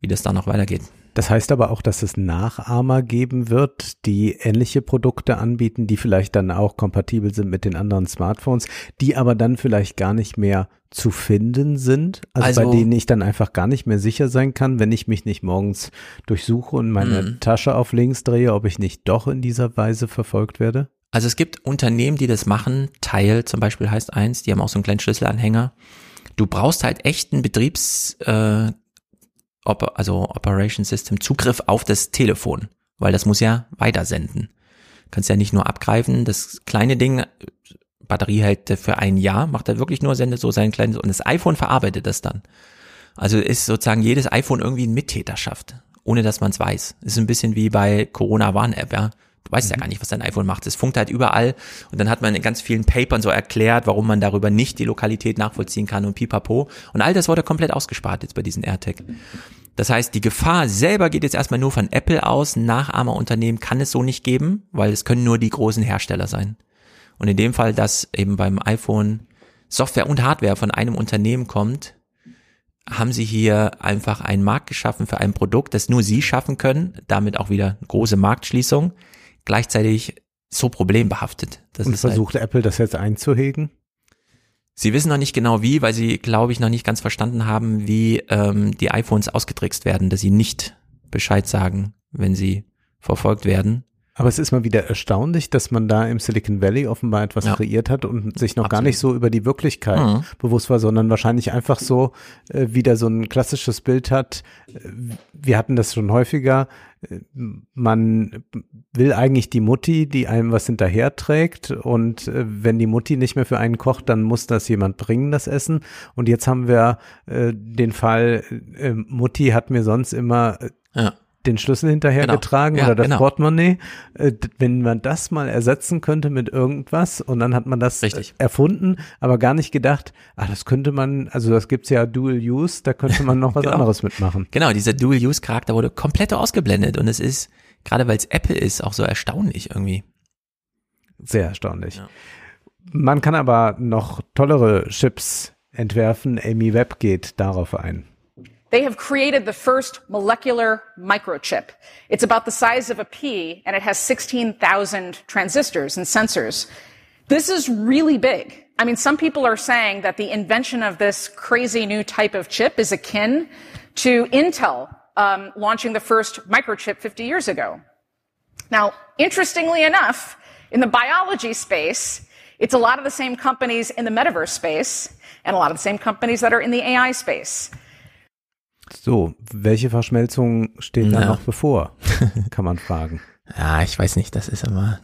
wie das da noch weitergeht. Das heißt aber auch, dass es Nachahmer geben wird, die ähnliche Produkte anbieten, die vielleicht dann auch kompatibel sind mit den anderen Smartphones, die aber dann vielleicht gar nicht mehr zu finden sind, also, also bei denen ich dann einfach gar nicht mehr sicher sein kann, wenn ich mich nicht morgens durchsuche und meine mh. Tasche auf links drehe, ob ich nicht doch in dieser Weise verfolgt werde? Also es gibt Unternehmen, die das machen. Teil zum Beispiel heißt eins, die haben auch so einen kleinen Schlüsselanhänger. Du brauchst halt echt einen Betriebs, äh, also Operation System Zugriff auf das Telefon, weil das muss ja weitersenden. Kannst ja nicht nur abgreifen, das kleine Ding, Batterie hält für ein Jahr, macht er wirklich nur, sendet so sein kleines, und das iPhone verarbeitet das dann. Also ist sozusagen jedes iPhone irgendwie ein Mittäterschaft, ohne dass man es weiß. Ist ein bisschen wie bei Corona Warn-App, ja. Du weißt mhm. ja gar nicht, was dein iPhone macht. Es funkt halt überall. Und dann hat man in ganz vielen Papern so erklärt, warum man darüber nicht die Lokalität nachvollziehen kann und pipapo. Und all das wurde komplett ausgespart jetzt bei diesen AirTag. Das heißt, die Gefahr selber geht jetzt erstmal nur von Apple aus. Nachahmerunternehmen kann es so nicht geben, weil es können nur die großen Hersteller sein. Und in dem Fall, dass eben beim iPhone Software und Hardware von einem Unternehmen kommt, haben sie hier einfach einen Markt geschaffen für ein Produkt, das nur sie schaffen können, damit auch wieder große Marktschließung gleichzeitig so problembehaftet. Das Und versucht halt, Apple das jetzt einzuhegen? Sie wissen noch nicht genau wie, weil sie, glaube ich, noch nicht ganz verstanden haben, wie ähm, die iPhones ausgetrickst werden, dass sie nicht Bescheid sagen, wenn sie verfolgt werden. Aber es ist mal wieder erstaunlich, dass man da im Silicon Valley offenbar etwas ja. kreiert hat und sich noch Absolut. gar nicht so über die Wirklichkeit mhm. bewusst war, sondern wahrscheinlich einfach so äh, wieder so ein klassisches Bild hat. Wir hatten das schon häufiger. Man will eigentlich die Mutti, die einem was hinterherträgt und äh, wenn die Mutti nicht mehr für einen kocht, dann muss das jemand bringen, das Essen. Und jetzt haben wir äh, den Fall, äh, Mutti hat mir sonst immer äh, ja den Schlüssel hinterhergetragen genau. ja, oder das genau. Portemonnaie. Äh, wenn man das mal ersetzen könnte mit irgendwas und dann hat man das Richtig. erfunden, aber gar nicht gedacht, ah, das könnte man, also das gibt's ja Dual Use, da könnte man noch was genau. anderes mitmachen. Genau, dieser Dual Use Charakter wurde komplett ausgeblendet und es ist, gerade weil es Apple ist, auch so erstaunlich irgendwie. Sehr erstaunlich. Ja. Man kann aber noch tollere Chips entwerfen. Amy Webb geht darauf ein. They have created the first molecular microchip. It's about the size of a pea and it has 16,000 transistors and sensors. This is really big. I mean, some people are saying that the invention of this crazy new type of chip is akin to Intel um, launching the first microchip 50 years ago. Now, interestingly enough, in the biology space, it's a lot of the same companies in the metaverse space and a lot of the same companies that are in the AI space. So, welche Verschmelzung steht da noch bevor? Kann man fragen. Ja, ich weiß nicht, das ist immer.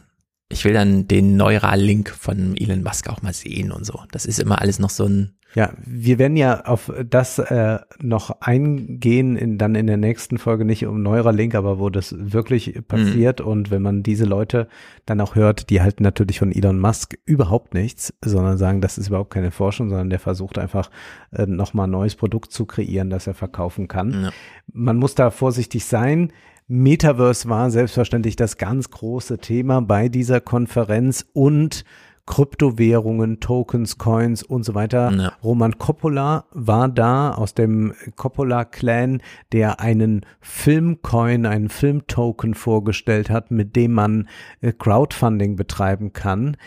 Ich will dann den Neuralink von Elon Musk auch mal sehen und so. Das ist immer alles noch so ein ja, wir werden ja auf das äh, noch eingehen, in, dann in der nächsten Folge nicht um Neuralink, aber wo das wirklich passiert. Mhm. Und wenn man diese Leute dann auch hört, die halten natürlich von Elon Musk überhaupt nichts, sondern sagen, das ist überhaupt keine Forschung, sondern der versucht einfach äh, nochmal ein neues Produkt zu kreieren, das er verkaufen kann. Ja. Man muss da vorsichtig sein. Metaverse war selbstverständlich das ganz große Thema bei dieser Konferenz und Kryptowährungen, Tokens, Coins und so weiter. Ja. Roman Coppola war da aus dem Coppola-Clan, der einen Filmcoin, einen Filmtoken vorgestellt hat, mit dem man äh, Crowdfunding betreiben kann.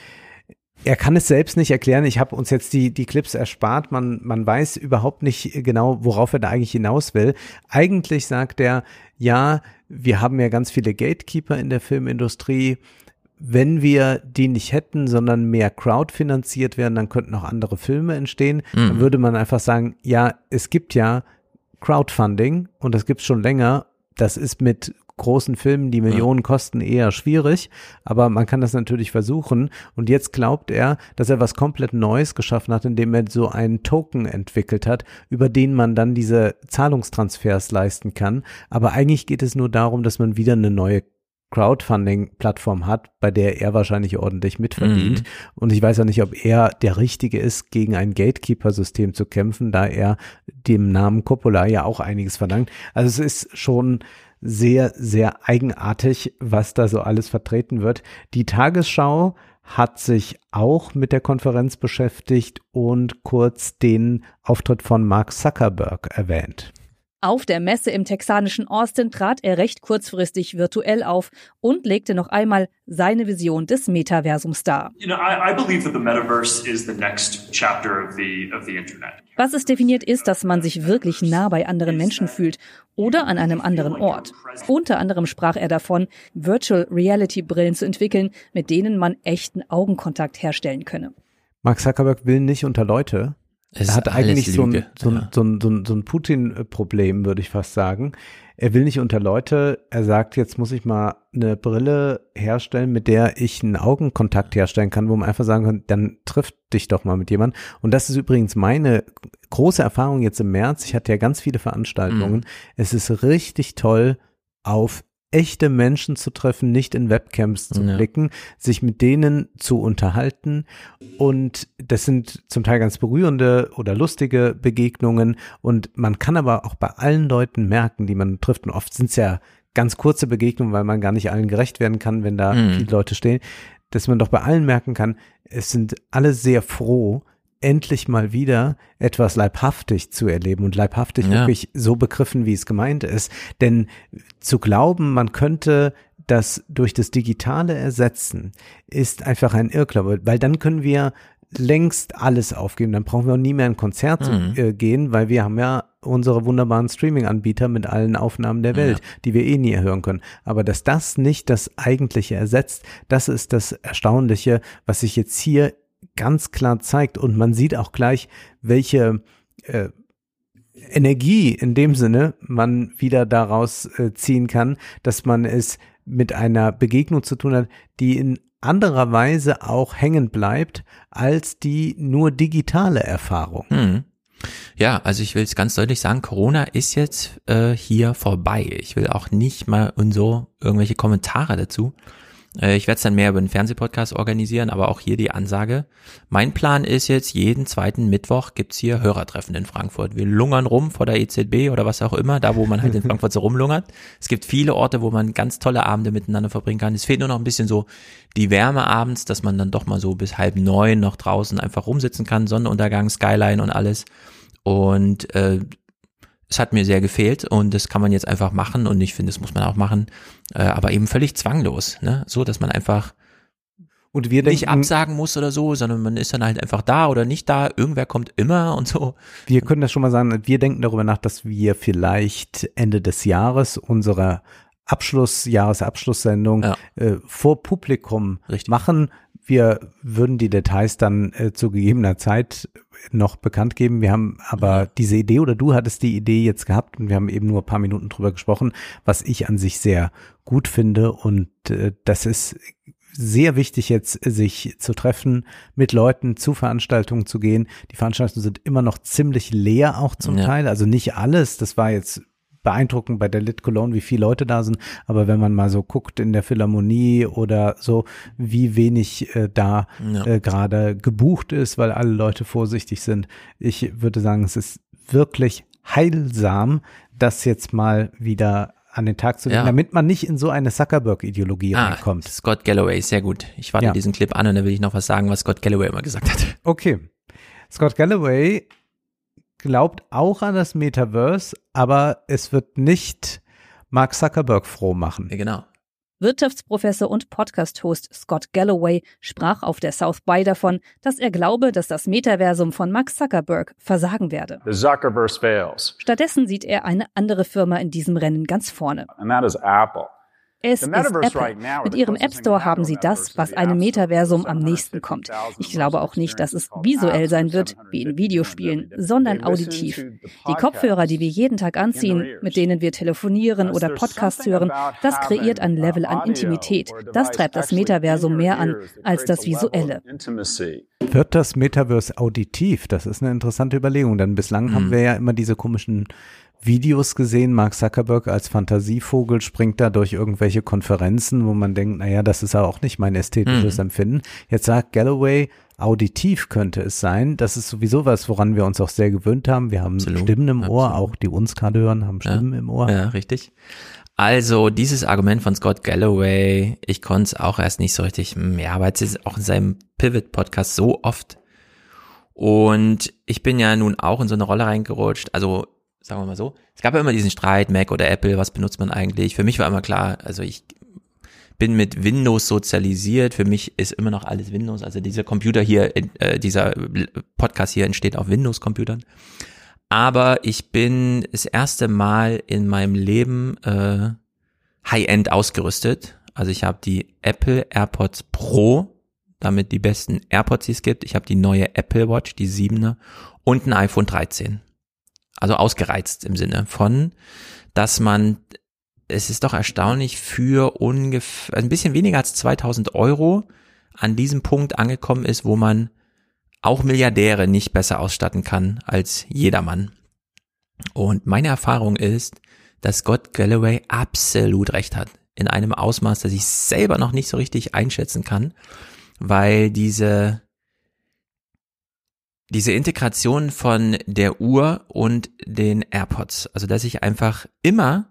er kann es selbst nicht erklären. Ich habe uns jetzt die, die Clips erspart. Man, man weiß überhaupt nicht genau, worauf er da eigentlich hinaus will. Eigentlich sagt er, ja, wir haben ja ganz viele Gatekeeper in der Filmindustrie. Wenn wir die nicht hätten, sondern mehr crowdfinanziert werden, dann könnten auch andere Filme entstehen. Mhm. Dann würde man einfach sagen, ja, es gibt ja Crowdfunding und das gibt's schon länger. Das ist mit großen Filmen, die Millionen kosten, eher schwierig, aber man kann das natürlich versuchen. Und jetzt glaubt er, dass er was komplett Neues geschaffen hat, indem er so einen Token entwickelt hat, über den man dann diese Zahlungstransfers leisten kann. Aber eigentlich geht es nur darum, dass man wieder eine neue Crowdfunding-Plattform hat, bei der er wahrscheinlich ordentlich mitverdient. Mhm. Und ich weiß ja nicht, ob er der Richtige ist, gegen ein Gatekeeper-System zu kämpfen, da er dem Namen Coppola ja auch einiges verlangt. Also es ist schon sehr, sehr eigenartig, was da so alles vertreten wird. Die Tagesschau hat sich auch mit der Konferenz beschäftigt und kurz den Auftritt von Mark Zuckerberg erwähnt. Auf der Messe im texanischen Austin trat er recht kurzfristig virtuell auf und legte noch einmal seine Vision des Metaversums dar. Was es definiert ist, dass man sich wirklich nah bei anderen Menschen fühlt oder an einem anderen Ort. Unter anderem sprach er davon, Virtual Reality Brillen zu entwickeln, mit denen man echten Augenkontakt herstellen könne. Mark Zuckerberg will nicht unter Leute, er hat eigentlich so ein, so, ein, so, ein, so, ein, so ein Putin-Problem, würde ich fast sagen. Er will nicht unter Leute. Er sagt, jetzt muss ich mal eine Brille herstellen, mit der ich einen Augenkontakt herstellen kann, wo man einfach sagen kann, dann trifft dich doch mal mit jemandem. Und das ist übrigens meine große Erfahrung jetzt im März. Ich hatte ja ganz viele Veranstaltungen. Mhm. Es ist richtig toll, auf echte Menschen zu treffen, nicht in Webcams zu ja. blicken, sich mit denen zu unterhalten. Und das sind zum Teil ganz berührende oder lustige Begegnungen. Und man kann aber auch bei allen Leuten merken, die man trifft, und oft sind es ja ganz kurze Begegnungen, weil man gar nicht allen gerecht werden kann, wenn da mhm. viele Leute stehen, dass man doch bei allen merken kann, es sind alle sehr froh, endlich mal wieder etwas leibhaftig zu erleben und leibhaftig ja. wirklich so begriffen, wie es gemeint ist. Denn zu glauben, man könnte das durch das Digitale ersetzen, ist einfach ein Irrglaube, weil dann können wir längst alles aufgeben. Dann brauchen wir auch nie mehr ein Konzert mhm. zu, äh, gehen, weil wir haben ja unsere wunderbaren Streaming-Anbieter mit allen Aufnahmen der Welt, ja. die wir eh nie hören können. Aber dass das nicht das Eigentliche ersetzt, das ist das Erstaunliche, was sich jetzt hier ganz klar zeigt und man sieht auch gleich, welche äh, Energie in dem Sinne man wieder daraus äh, ziehen kann, dass man es mit einer Begegnung zu tun hat, die in anderer Weise auch hängen bleibt als die nur digitale Erfahrung. Hm. Ja, also ich will es ganz deutlich sagen, Corona ist jetzt äh, hier vorbei. Ich will auch nicht mal und so irgendwelche Kommentare dazu. Äh, ich werde es dann mehr über den Fernsehpodcast organisieren, aber auch hier die Ansage. Mein Plan ist jetzt, jeden zweiten Mittwoch gibt's hier Hörertreffen in Frankfurt. Wir lungern rum vor der EZB oder was auch immer, da wo man halt in Frankfurt so rumlungert. Es gibt viele Orte, wo man ganz tolle Abende miteinander verbringen kann. Es fehlt nur noch ein bisschen so die Wärme abends, dass man dann doch mal so bis halb neun noch draußen einfach rumsitzen kann, Sonnenuntergang, Skyline und alles. Und äh, es hat mir sehr gefehlt und das kann man jetzt einfach machen und ich finde, das muss man auch machen, äh, aber eben völlig zwanglos, ne? So, dass man einfach und wir denken, nicht absagen muss oder so, sondern man ist dann halt einfach da oder nicht da. Irgendwer kommt immer und so. Wir können das schon mal sagen. Wir denken darüber nach, dass wir vielleicht Ende des Jahres unsere Abschluss, Jahresabschlusssendung ja. äh, vor Publikum Richtig. machen. Wir würden die Details dann äh, zu gegebener Zeit noch bekannt geben. Wir haben aber diese Idee oder du hattest die Idee jetzt gehabt und wir haben eben nur ein paar Minuten drüber gesprochen, was ich an sich sehr gut finde und äh, das ist sehr wichtig jetzt, sich zu treffen, mit Leuten zu Veranstaltungen zu gehen. Die Veranstaltungen sind immer noch ziemlich leer auch zum ja. Teil, also nicht alles. Das war jetzt beeindruckend bei der Lit Cologne, wie viele Leute da sind. Aber wenn man mal so guckt in der Philharmonie oder so, wie wenig äh, da ja. äh, gerade gebucht ist, weil alle Leute vorsichtig sind. Ich würde sagen, es ist wirklich heilsam, das jetzt mal wieder an den Tag zu legen, ja. damit man nicht in so eine Zuckerberg-Ideologie ah, reinkommt. Scott Galloway, sehr gut. Ich warte ja. diesen Clip an und dann will ich noch was sagen, was Scott Galloway immer gesagt hat. Okay. Scott Galloway glaubt auch an das Metaverse, aber es wird nicht Mark Zuckerberg froh machen. Ja, genau. Wirtschaftsprofessor und Podcast-Host Scott Galloway sprach auf der South by davon, dass er glaube, dass das Metaversum von Mark Zuckerberg versagen werde. The Zuckerverse fails. Stattdessen sieht er eine andere Firma in diesem Rennen ganz vorne. And that is Apple. Es ist Apple. Mit ihrem App Store haben sie das, was einem Metaversum am nächsten kommt. Ich glaube auch nicht, dass es visuell sein wird, wie in Videospielen, sondern auditiv. Die Kopfhörer, die wir jeden Tag anziehen, mit denen wir telefonieren oder Podcasts hören, das kreiert ein Level an Intimität. Das treibt das Metaversum mehr an als das Visuelle. Wird das Metaverse auditiv? Das ist eine interessante Überlegung, denn bislang Mhm. haben wir ja immer diese komischen Videos gesehen. Mark Zuckerberg als Fantasievogel springt da durch irgendwelche Konferenzen, wo man denkt, naja, das ist ja auch nicht mein ästhetisches Mhm. Empfinden. Jetzt sagt Galloway, auditiv könnte es sein. Das ist sowieso was, woran wir uns auch sehr gewöhnt haben. Wir haben Stimmen im Ohr, auch die uns gerade hören, haben Stimmen im Ohr. Ja, richtig. Also dieses Argument von Scott Galloway, ich konnte es auch erst nicht so richtig, hm, ja, aber jetzt ist es auch in seinem Pivot-Podcast so oft. Und ich bin ja nun auch in so eine Rolle reingerutscht. Also sagen wir mal so, es gab ja immer diesen Streit, Mac oder Apple, was benutzt man eigentlich? Für mich war immer klar, also ich bin mit Windows sozialisiert. Für mich ist immer noch alles Windows. Also dieser Computer hier, äh, dieser Podcast hier entsteht auf Windows-Computern. Aber ich bin das erste Mal in meinem Leben äh, High-End ausgerüstet. Also ich habe die Apple AirPods Pro, damit die besten AirPods, die es gibt. Ich habe die neue Apple Watch, die 7er und ein iPhone 13. Also ausgereizt im Sinne von, dass man, es ist doch erstaunlich, für ungefähr, ein bisschen weniger als 2000 Euro an diesem Punkt angekommen ist, wo man auch Milliardäre nicht besser ausstatten kann als jedermann. Und meine Erfahrung ist, dass Scott Galloway absolut recht hat. In einem Ausmaß, das ich selber noch nicht so richtig einschätzen kann, weil diese, diese Integration von der Uhr und den AirPods, also dass ich einfach immer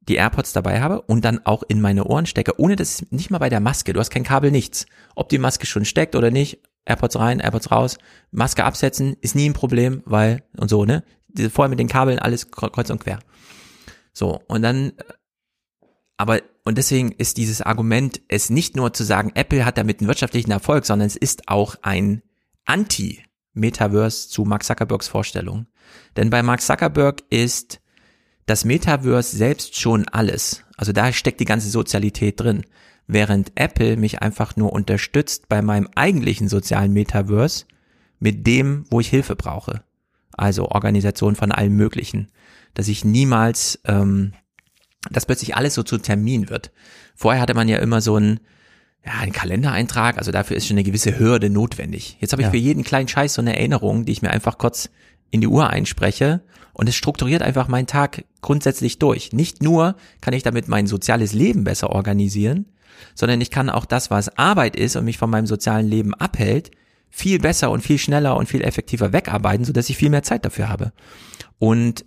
die AirPods dabei habe und dann auch in meine Ohren stecke, ohne das nicht mal bei der Maske. Du hast kein Kabel, nichts. Ob die Maske schon steckt oder nicht, AirPods rein, AirPods raus, Maske absetzen, ist nie ein Problem, weil, und so, ne? Vorher mit den Kabeln alles kreuz und quer. So, und dann, aber, und deswegen ist dieses Argument, es nicht nur zu sagen, Apple hat damit einen wirtschaftlichen Erfolg, sondern es ist auch ein Anti-Metaverse zu Mark Zuckerbergs Vorstellung. Denn bei Mark Zuckerberg ist das Metaverse selbst schon alles. Also da steckt die ganze Sozialität drin. Während Apple mich einfach nur unterstützt bei meinem eigentlichen sozialen Metaverse mit dem, wo ich Hilfe brauche. Also Organisation von allem Möglichen. Dass ich niemals, ähm, dass plötzlich alles so zu Termin wird. Vorher hatte man ja immer so einen, ja, einen Kalendereintrag, also dafür ist schon eine gewisse Hürde notwendig. Jetzt habe ich Ja. für jeden kleinen Scheiß so eine Erinnerung, die ich mir einfach kurz in die Uhr einspreche und es strukturiert einfach meinen Tag grundsätzlich durch. Nicht nur kann ich damit mein soziales Leben besser organisieren, sondern ich kann auch das, was Arbeit ist und mich von meinem sozialen Leben abhält, viel besser und viel schneller und viel effektiver wegarbeiten, sodass ich viel mehr Zeit dafür habe. Und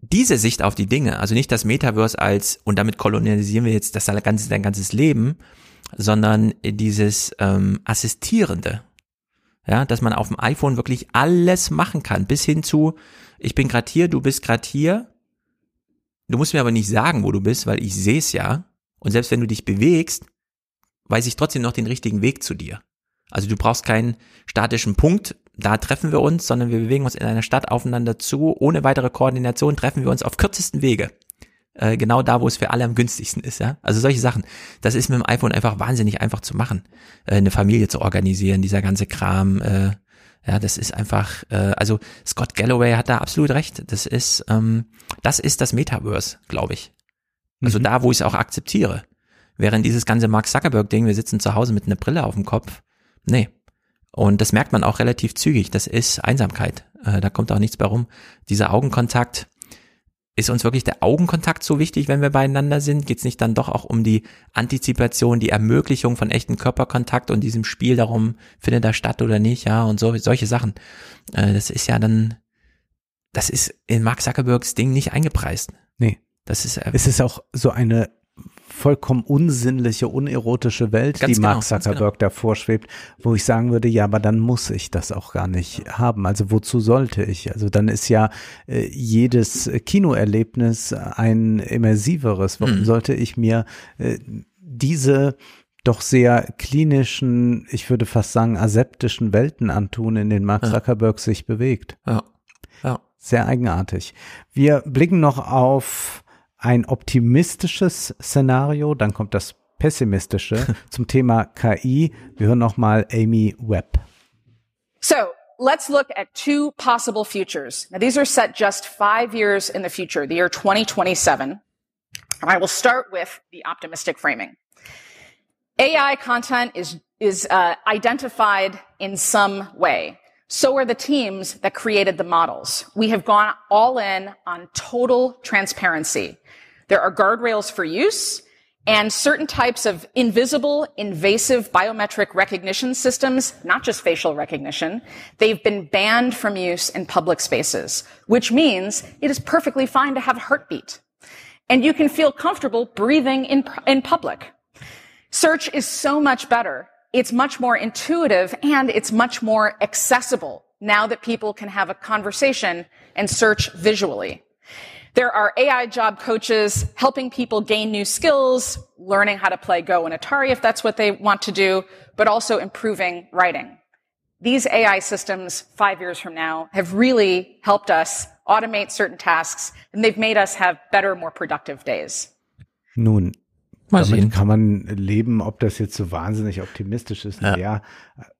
diese Sicht auf die Dinge, also nicht das Metaverse als, und damit kolonialisieren wir jetzt das ganze, dein ganzes Leben, sondern dieses ähm, Assistierende. Ja, dass man auf dem iPhone wirklich alles machen kann, bis hin zu, ich bin grad hier, du bist grad hier. Du musst mir aber nicht sagen, wo du bist, weil ich sehe es ja. Und selbst wenn du dich bewegst, weiß ich trotzdem noch den richtigen Weg zu dir. Also du brauchst keinen statischen Punkt, da treffen wir uns, sondern wir bewegen uns in einer Stadt aufeinander zu. Ohne weitere Koordination treffen wir uns auf kürzesten Wege. Äh, genau da, wo es für alle am günstigsten ist, ja. Also solche Sachen. Das ist mit dem iPhone einfach wahnsinnig einfach zu machen. Äh, eine Familie zu organisieren, dieser ganze Kram, äh, ja, das ist einfach, äh, also Scott Galloway hat da absolut recht. Das ist, ähm, das ist das Metaverse, glaube ich. Also da, wo ich es auch akzeptiere. Während dieses ganze Mark Zuckerberg-Ding, wir sitzen zu Hause mit einer Brille auf dem Kopf. Nee. Und das merkt man auch relativ zügig. Das ist Einsamkeit. Äh, da kommt auch nichts bei rum. Dieser Augenkontakt, ist uns wirklich der Augenkontakt so wichtig, wenn wir beieinander sind? Geht es nicht dann doch auch um die Antizipation, die Ermöglichung von echten Körperkontakt und diesem Spiel darum, findet er statt oder nicht, ja, und so, solche Sachen. Äh, das ist ja dann, das ist in Mark Zuckerbergs Ding nicht eingepreist. Nee. Das ist, äh, Es ist auch so eine vollkommen unsinnliche, unerotische Welt, Ganz die genau, Mark ganz Zuckerberg da vorschwebt, wo ich sagen würde, ja, aber dann muss ich das auch gar nicht haben. Also wozu sollte ich? Also dann ist ja äh, jedes Kinoerlebnis ein immersiveres. Warum Mhm. sollte ich mir äh, diese doch sehr klinischen, ich würde fast sagen aseptischen Welten antun, in denen Mark Zuckerberg sich bewegt. Ja. Ja. Sehr eigenartig. Wir blicken noch auf ein optimistisches Szenario, dann kommt das pessimistische zum Thema KI. Wir hören noch mal Amy Webb. So let's look at two possible futures. Now, these are set just five years in the future, the year 2027. And I will start with the optimistic framing. AI content is, is uh, identified in some way. So are the teams that created the models. We have gone all in on total transparency. There are guardrails for use and certain types of invisible, invasive biometric recognition systems, not just facial recognition, they've been banned from use in public spaces, which means it is perfectly fine to have a heartbeat. And you can feel comfortable breathing in, in public. Search is so much better. It's much more intuitive and it's much more accessible now that people can have a conversation and search visually. There are AI job coaches helping people gain new skills, learning how to play Go and Atari if that's what they want to do, but also improving writing. These AI systems five years from now have really helped us automate certain tasks and they've made us have better, more productive days. Nun, Mal damit sehen. kann man leben, ob das jetzt so wahnsinnig optimistisch ist. Ja. Ja.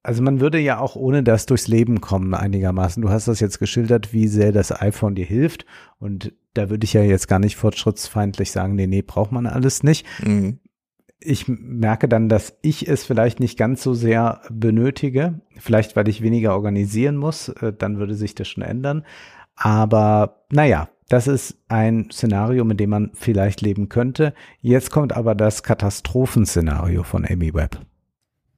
Also man würde ja auch ohne das durchs Leben kommen einigermaßen. Du hast das jetzt geschildert, wie sehr das iPhone dir hilft. Und da würde ich ja jetzt gar nicht fortschrittsfeindlich sagen, nee, nee, braucht man alles nicht. Mhm. Ich merke dann, dass ich es vielleicht nicht ganz so sehr benötige. Vielleicht, weil ich weniger organisieren muss. Äh, Dann würde sich das schon ändern. Aber naja, das ist ein Szenario, mit dem man vielleicht leben könnte. Jetzt kommt aber das Katastrophenszenario von Amy Webb.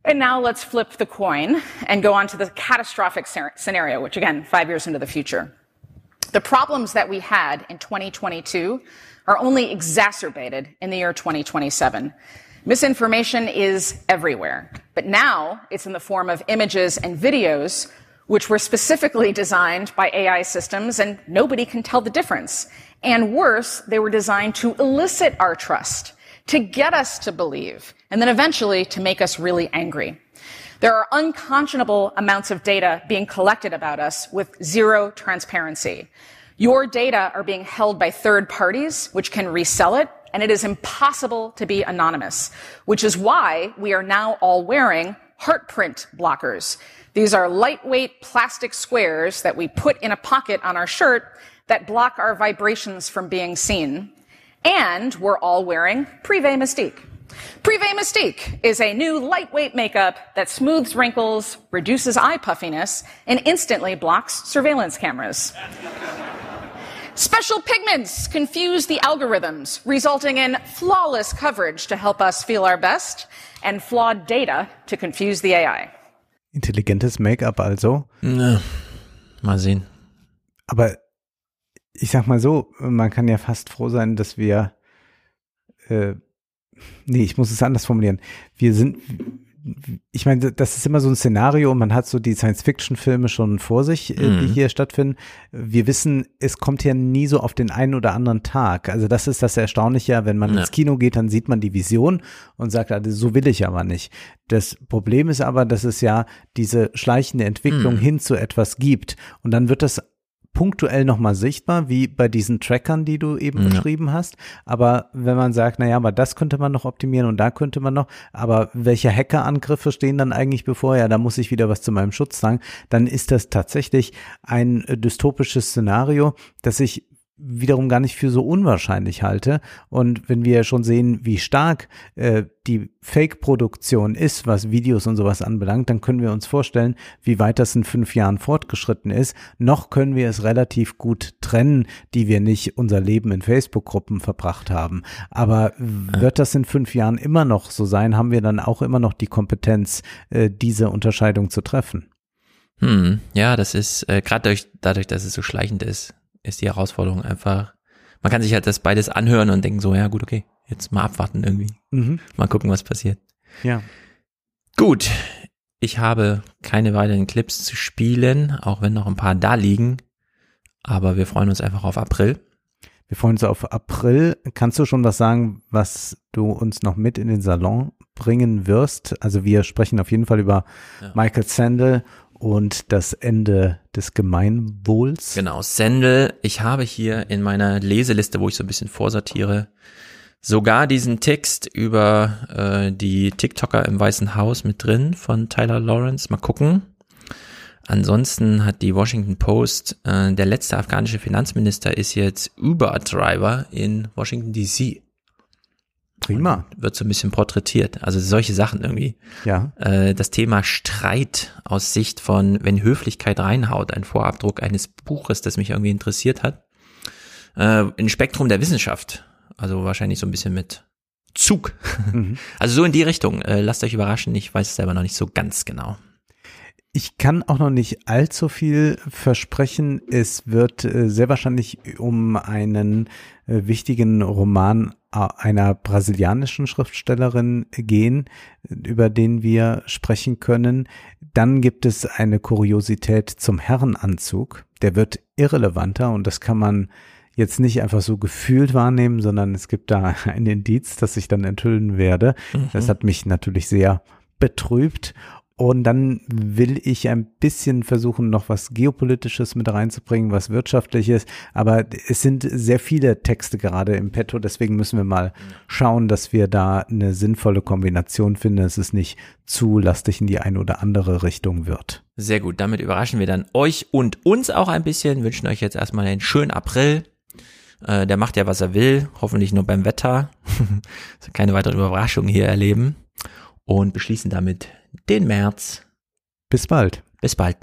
And now let's flip the coin and go on to the catastrophic scenario, which again, five years into the future. The problems that we had in 2022 are only exacerbated in the year 2027. Misinformation is everywhere, but now it's in the form of images and videos, which were specifically designed by AI systems and nobody can tell the difference. And worse, they were designed to elicit our trust, to get us to believe, and then eventually to make us really angry. There are unconscionable amounts of data being collected about us with zero transparency. Your data are being held by third parties, which can resell it, and it is impossible to be anonymous, which is why we are now all wearing heartprint blockers. These are lightweight plastic squares that we put in a pocket on our shirt that block our vibrations from being seen. And we're all wearing Privé Mystique. Privé Mystique is a new lightweight makeup that smooths wrinkles, reduces eye puffiness, and instantly blocks surveillance cameras. Special pigments confuse the algorithms, resulting in flawless coverage to help us feel our best and flawed data to confuse the AI. Intelligentes Make-up also. Ja. Mal sehen. Aber ich sag mal so, man kann ja fast froh sein, dass wir, äh, nee, ich muss es anders formulieren. Wir sind, ich meine, das ist immer so ein Szenario und man hat so die Science-Fiction-Filme schon vor sich, äh, die Mhm. hier stattfinden. Wir wissen, es kommt ja nie so auf den einen oder anderen Tag. Also das ist das Erstaunliche, wenn man Ja. ins Kino geht, dann sieht man die Vision und sagt, also so will ich aber nicht. Das Problem ist aber, dass es ja diese schleichende Entwicklung Mhm. hin zu etwas gibt und dann wird das punktuell nochmal sichtbar, wie bei diesen Trackern, die du eben Ja. beschrieben hast. Aber wenn man sagt, naja, aber das könnte man noch optimieren und da könnte man noch, aber welche Hackerangriffe stehen dann eigentlich bevor? Ja, da muss ich wieder was zu meinem Schutz sagen. Dann ist das tatsächlich ein äh, dystopisches Szenario, das ich wiederum gar nicht für so unwahrscheinlich halte. Und wenn wir schon sehen, wie stark äh, die Fake-Produktion ist, was Videos und sowas anbelangt, dann können wir uns vorstellen, wie weit das in fünf Jahren fortgeschritten ist. Noch können wir es relativ gut trennen, die wir nicht unser Leben in Facebook-Gruppen verbracht haben. Aber wird das in fünf Jahren immer noch so sein, haben wir dann auch immer noch die Kompetenz, äh, diese Unterscheidung zu treffen. Hm, ja, das ist äh, gerade durch, dadurch, dass es so schleichend ist, ist die Herausforderung einfach. Man kann sich halt das beides anhören und denken so, ja gut, okay, jetzt mal abwarten irgendwie. Mhm. Mal gucken, was passiert. Ja. Gut, ich habe keine weiteren Clips zu spielen, auch wenn noch ein paar da liegen. Aber wir freuen uns einfach auf April. Wir freuen uns auf April. Kannst du schon was sagen, was du uns noch mit in den Salon bringen wirst? Also wir sprechen auf jeden Fall über ja. Michael Sandel und das Ende des Gemeinwohls. Genau, Sandel. Ich habe hier in meiner Leseliste, wo ich so ein bisschen vorsortiere, sogar diesen Text über äh, die TikToker im Weißen Haus mit drin von Tyler Lawrence. Mal gucken. Ansonsten hat die Washington Post, äh, der letzte afghanische Finanzminister ist jetzt Uber-Driver in Washington DC. Prima. Wird so ein bisschen porträtiert. Also solche Sachen irgendwie. Ja. Äh, das Thema Streit aus Sicht von, wenn Höflichkeit reinhaut, ein Vorabdruck eines Buches, das mich irgendwie interessiert hat. Äh, Ein Spektrum der Wissenschaft. Also wahrscheinlich so ein bisschen mit Zug. Mhm. Also so in die Richtung. Äh, lasst euch überraschen. Ich weiß es selber noch nicht so ganz genau. Ich kann auch noch nicht allzu viel versprechen. Es wird äh, sehr wahrscheinlich um einen äh, wichtigen Roman äh, einer brasilianischen Schriftstellerin gehen, über den wir sprechen können. Dann gibt es eine Kuriosität zum Herrenanzug. Der wird irrelevanter und das kann man jetzt nicht einfach so gefühlt wahrnehmen, sondern es gibt da ein Indiz, das ich dann enthüllen werde. Mhm. Das hat mich natürlich sehr betrübt. Und dann will ich ein bisschen versuchen, noch was Geopolitisches mit reinzubringen, was Wirtschaftliches. Aber es sind sehr viele Texte gerade im Petto. Deswegen müssen wir mal schauen, dass wir da eine sinnvolle Kombination finden, dass es nicht zu lastig in die eine oder andere Richtung wird. Sehr gut. Damit überraschen wir dann euch und uns auch ein bisschen. Wünschen euch jetzt erstmal einen schönen April. Äh, der macht ja, was er will. Hoffentlich nur beim Wetter. Keine weiteren Überraschungen hier erleben. Und beschließen damit den März. Bis bald. Bis bald.